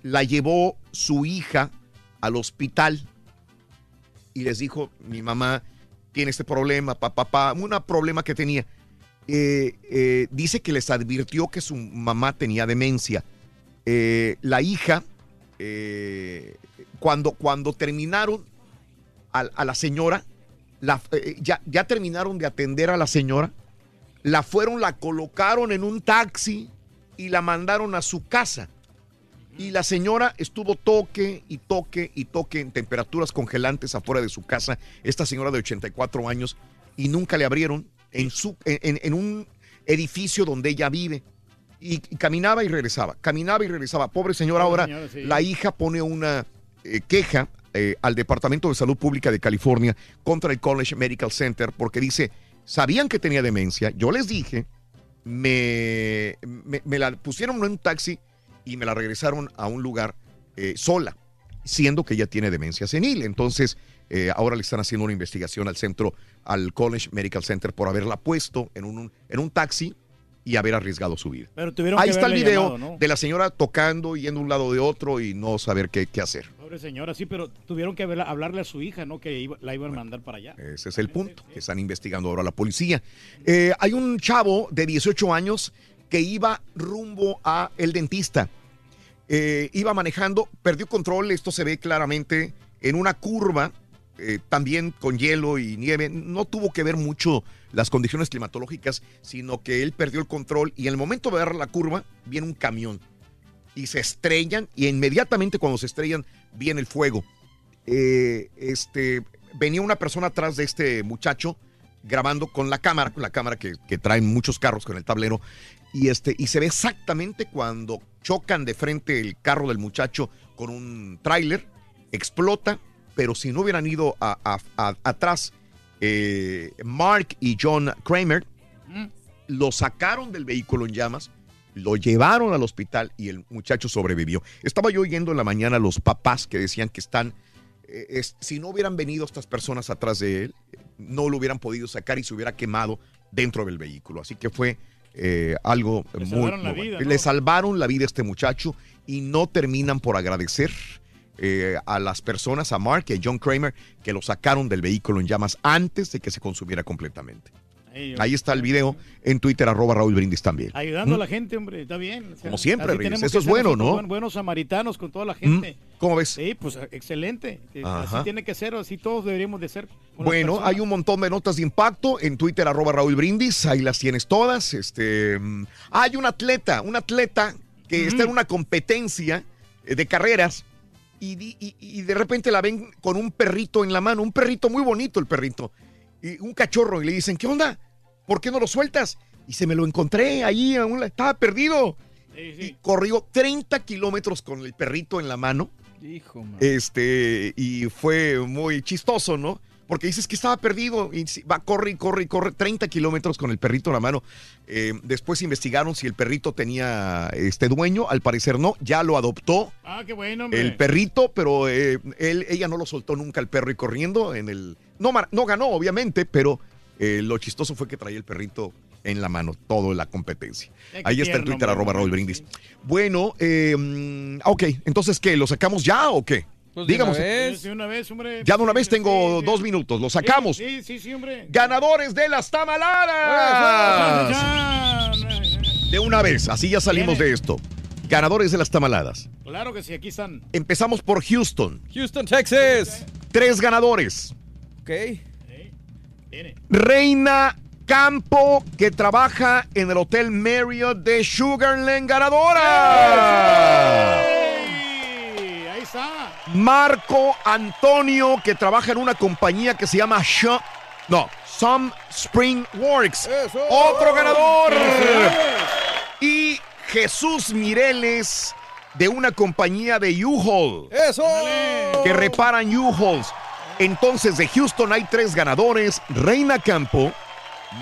La llevó su hija al hospital y les dijo, mi mamá tiene este problema, papá, papá, un problema que tenía. Eh, eh, dice que les advirtió que su mamá tenía demencia. Eh, la hija, cuando, cuando terminaron a, la señora, la- ya, ya terminaron de atender a la señora, la fueron, la colocaron en un taxi y la mandaron a su casa. Y la señora estuvo toque y toque y toque en temperaturas congelantes afuera de su casa, esta señora de 84 años, y nunca le abrieron en, su, en, en- un edificio donde ella vive. Y, y caminaba y regresaba, caminaba y regresaba. Pobre señora, Pobre ahora señora, sí. la hija pone una eh, queja eh, al Departamento de Salud Pública de California contra el College Medical Center porque dice, sabían que tenía demencia, yo les dije, me, me, me la pusieron en un taxi y me la regresaron a un lugar eh, sola, siendo que ella tiene demencia senil. Entonces, eh, ahora le están haciendo una investigación al centro, al College Medical Center, por haberla puesto en un, en un taxi y haber arriesgado su vida. Pero tuvieron Ahí que está el video llamado, ¿no? de la señora tocando, yendo de un lado de otro y no saber qué, qué hacer. Pobre señora, sí, pero tuvieron que haberla- hablarle a su hija, ¿no? Que iba- la iban a mandar para allá. Ese es el punto que están investigando ahora la policía. Eh, hay un chavo de 18 años que iba rumbo a el dentista. Eh, iba manejando, perdió control, esto se ve claramente en una curva, eh, también con hielo y nieve. No tuvo que ver mucho las condiciones climatológicas, sino que él perdió el control y en el momento de dar la curva viene un camión y se estrellan y inmediatamente cuando se estrellan viene el fuego. Eh, este, venía una persona atrás de este muchacho grabando con la cámara, con la cámara que, que traen muchos carros con el tablero, y, este, y se ve exactamente cuando chocan de frente el carro del muchacho con un tráiler, explota, pero si no hubieran ido a- a- a- atrás eh, Mark y John Kramer, lo sacaron del vehículo en llamas, lo llevaron al hospital y el muchacho sobrevivió. Estaba yo oyendo en la mañana a los papás que decían que están, eh, es- si no hubieran venido estas personas atrás de él, no lo hubieran podido sacar y se hubiera quemado dentro del vehículo. Así que fue eh, algo Le muy... salvaron muy vida. Le salvaron la vida a este muchacho y no terminan por agradecer eh, a las personas, a Mark y a John Kramer, que lo sacaron del vehículo en llamas antes de que se consumiera completamente. Ahí, Ahí está el video en Twitter, arroba Raúl Brindis también. Ayudando a ¿Mm? la gente, hombre, está bien. O sea, Como siempre, Reyes, eso es bueno, ¿no? buen- Buenos samaritanos con toda la gente. ¿Cómo ves? Sí, pues excelente. Ajá. Así tiene que ser, así todos deberíamos de ser. Bueno, personas. hay un montón de notas de impacto en Twitter, arroba Raúl Brindis, ahí las tienes todas. Este, mm, hay un atleta, un atleta que está en una competencia eh, de carreras y, di- y- y de repente la ven con un perrito en la mano, un perrito muy bonito el perrito, y un cachorro, y le dicen, ¿qué onda? ¿Por qué no lo sueltas? Y se me lo encontré ahí, a un la- estaba perdido. Y corrió 30 kilómetros con el perrito en la mano. Hijo, man. Este, y fue muy chistoso, ¿no? Porque dices que estaba perdido y va, corre y corre y corre 30 kilómetros con el perrito en la mano. Eh, después investigaron si el perrito tenía este dueño, al parecer no, ya lo adoptó Ah, qué bueno, hombre. el perrito, pero eh, él, ella no lo soltó nunca el perro y corriendo en el... No, ganó, obviamente, pero eh, lo chistoso fue que traía el perrito en la mano, todo la competencia. Qué Ahí está en Twitter, arroba Raúl Brindis. Bueno, mm, ok, entonces, ¿qué? ¿Lo sacamos ya o qué? Pues una vez. De una vez, hombre. Ya de una vez tengo dos minutos, lo sacamos. Sí, sí, sí, hombre. Ganadores de las tamaladas. De una vez, así ya salimos de esto. Ganadores de las tamaladas. Claro que sí, aquí están. Empezamos por Houston. Houston, Texas. Tres ganadores. Ok. Reina Campo, que trabaja en el Hotel Marriott de Sugarland, ganadora. Marco Antonio, que trabaja en una compañía que se llama no, Some Spring Works. Otro ganador. Y Jesús Mireles, de una compañía de U-Haul. ¡Eso! Que reparan U-Hauls. Entonces, de Houston hay tres ganadores: Reina Campo,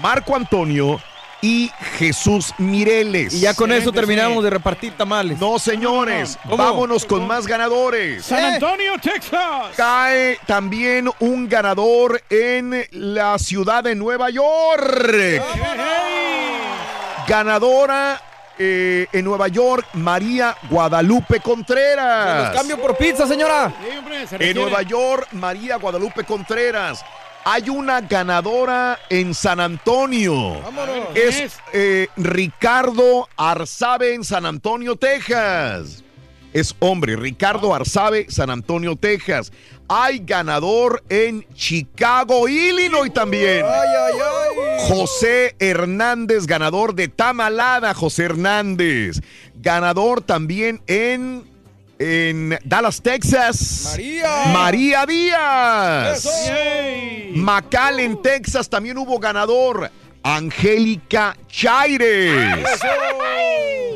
Marco Antonio y Jesús Mireles. Y ya con eso terminamos de repartir tamales. No, señores, ¿Cómo? vámonos con más ganadores. San Antonio, Texas. Cae también un ganador en la ciudad de Nueva York. Ganadora eh, en Nueva York, María Guadalupe Contreras. Los cambio por pizza, señora. En Nueva York, María Guadalupe Contreras. Hay una ganadora en San Antonio. Es eh, Ricardo Arzabe en San Antonio, Texas. Es hombre, Ricardo Arzabe, San Antonio, Texas. Hay ganador en Chicago, Illinois también. José Hernández, ganador de Tamalada, José Hernández. Ganador también en, en Dallas, Texas. María. María Díaz. McAllen, Texas, también hubo ganador. Angélica Chaires.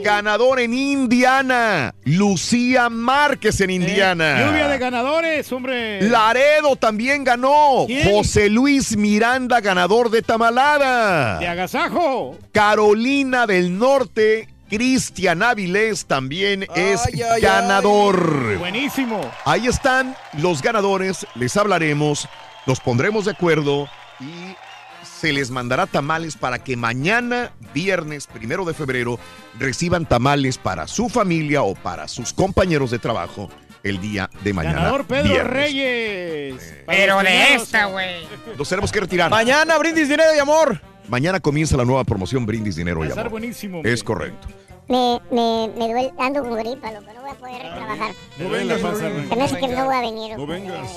Ganador en Indiana. Lucía Márquez en Indiana. Lluvia de ganadores, hombre. Laredo también ganó. ¿Quién? José Luis Miranda, ganador de Tamalada. De agasajo. Carolina del Norte, Cristian Avilés también es Ay, ay, ganador. Buenísimo. Ahí están los ganadores, les hablaremos, nos pondremos de acuerdo y se les mandará tamales para que mañana, viernes primero de febrero, reciban tamales para su familia o para sus compañeros de trabajo el día de mañana. Ganador Pedro viernes. Reyes. Para Pero los de esta, güey. Nos tenemos que retirar. Mañana brindis dinero y amor. Mañana comienza la nueva promoción Brindis Dinero Va a y Amor. buenísimo. hombre. Es correcto. Me, me, me duele, ando con gripa, loco, no voy a poder trabajar. Duele la panza, güey. Se me hace que no voy a venir. No vengas.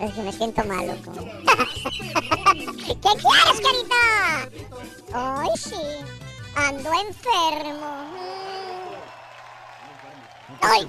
Es que me siento mal, loco. ¿Qué quieres, carita? Ay, sí. Ando enfermo. Ay.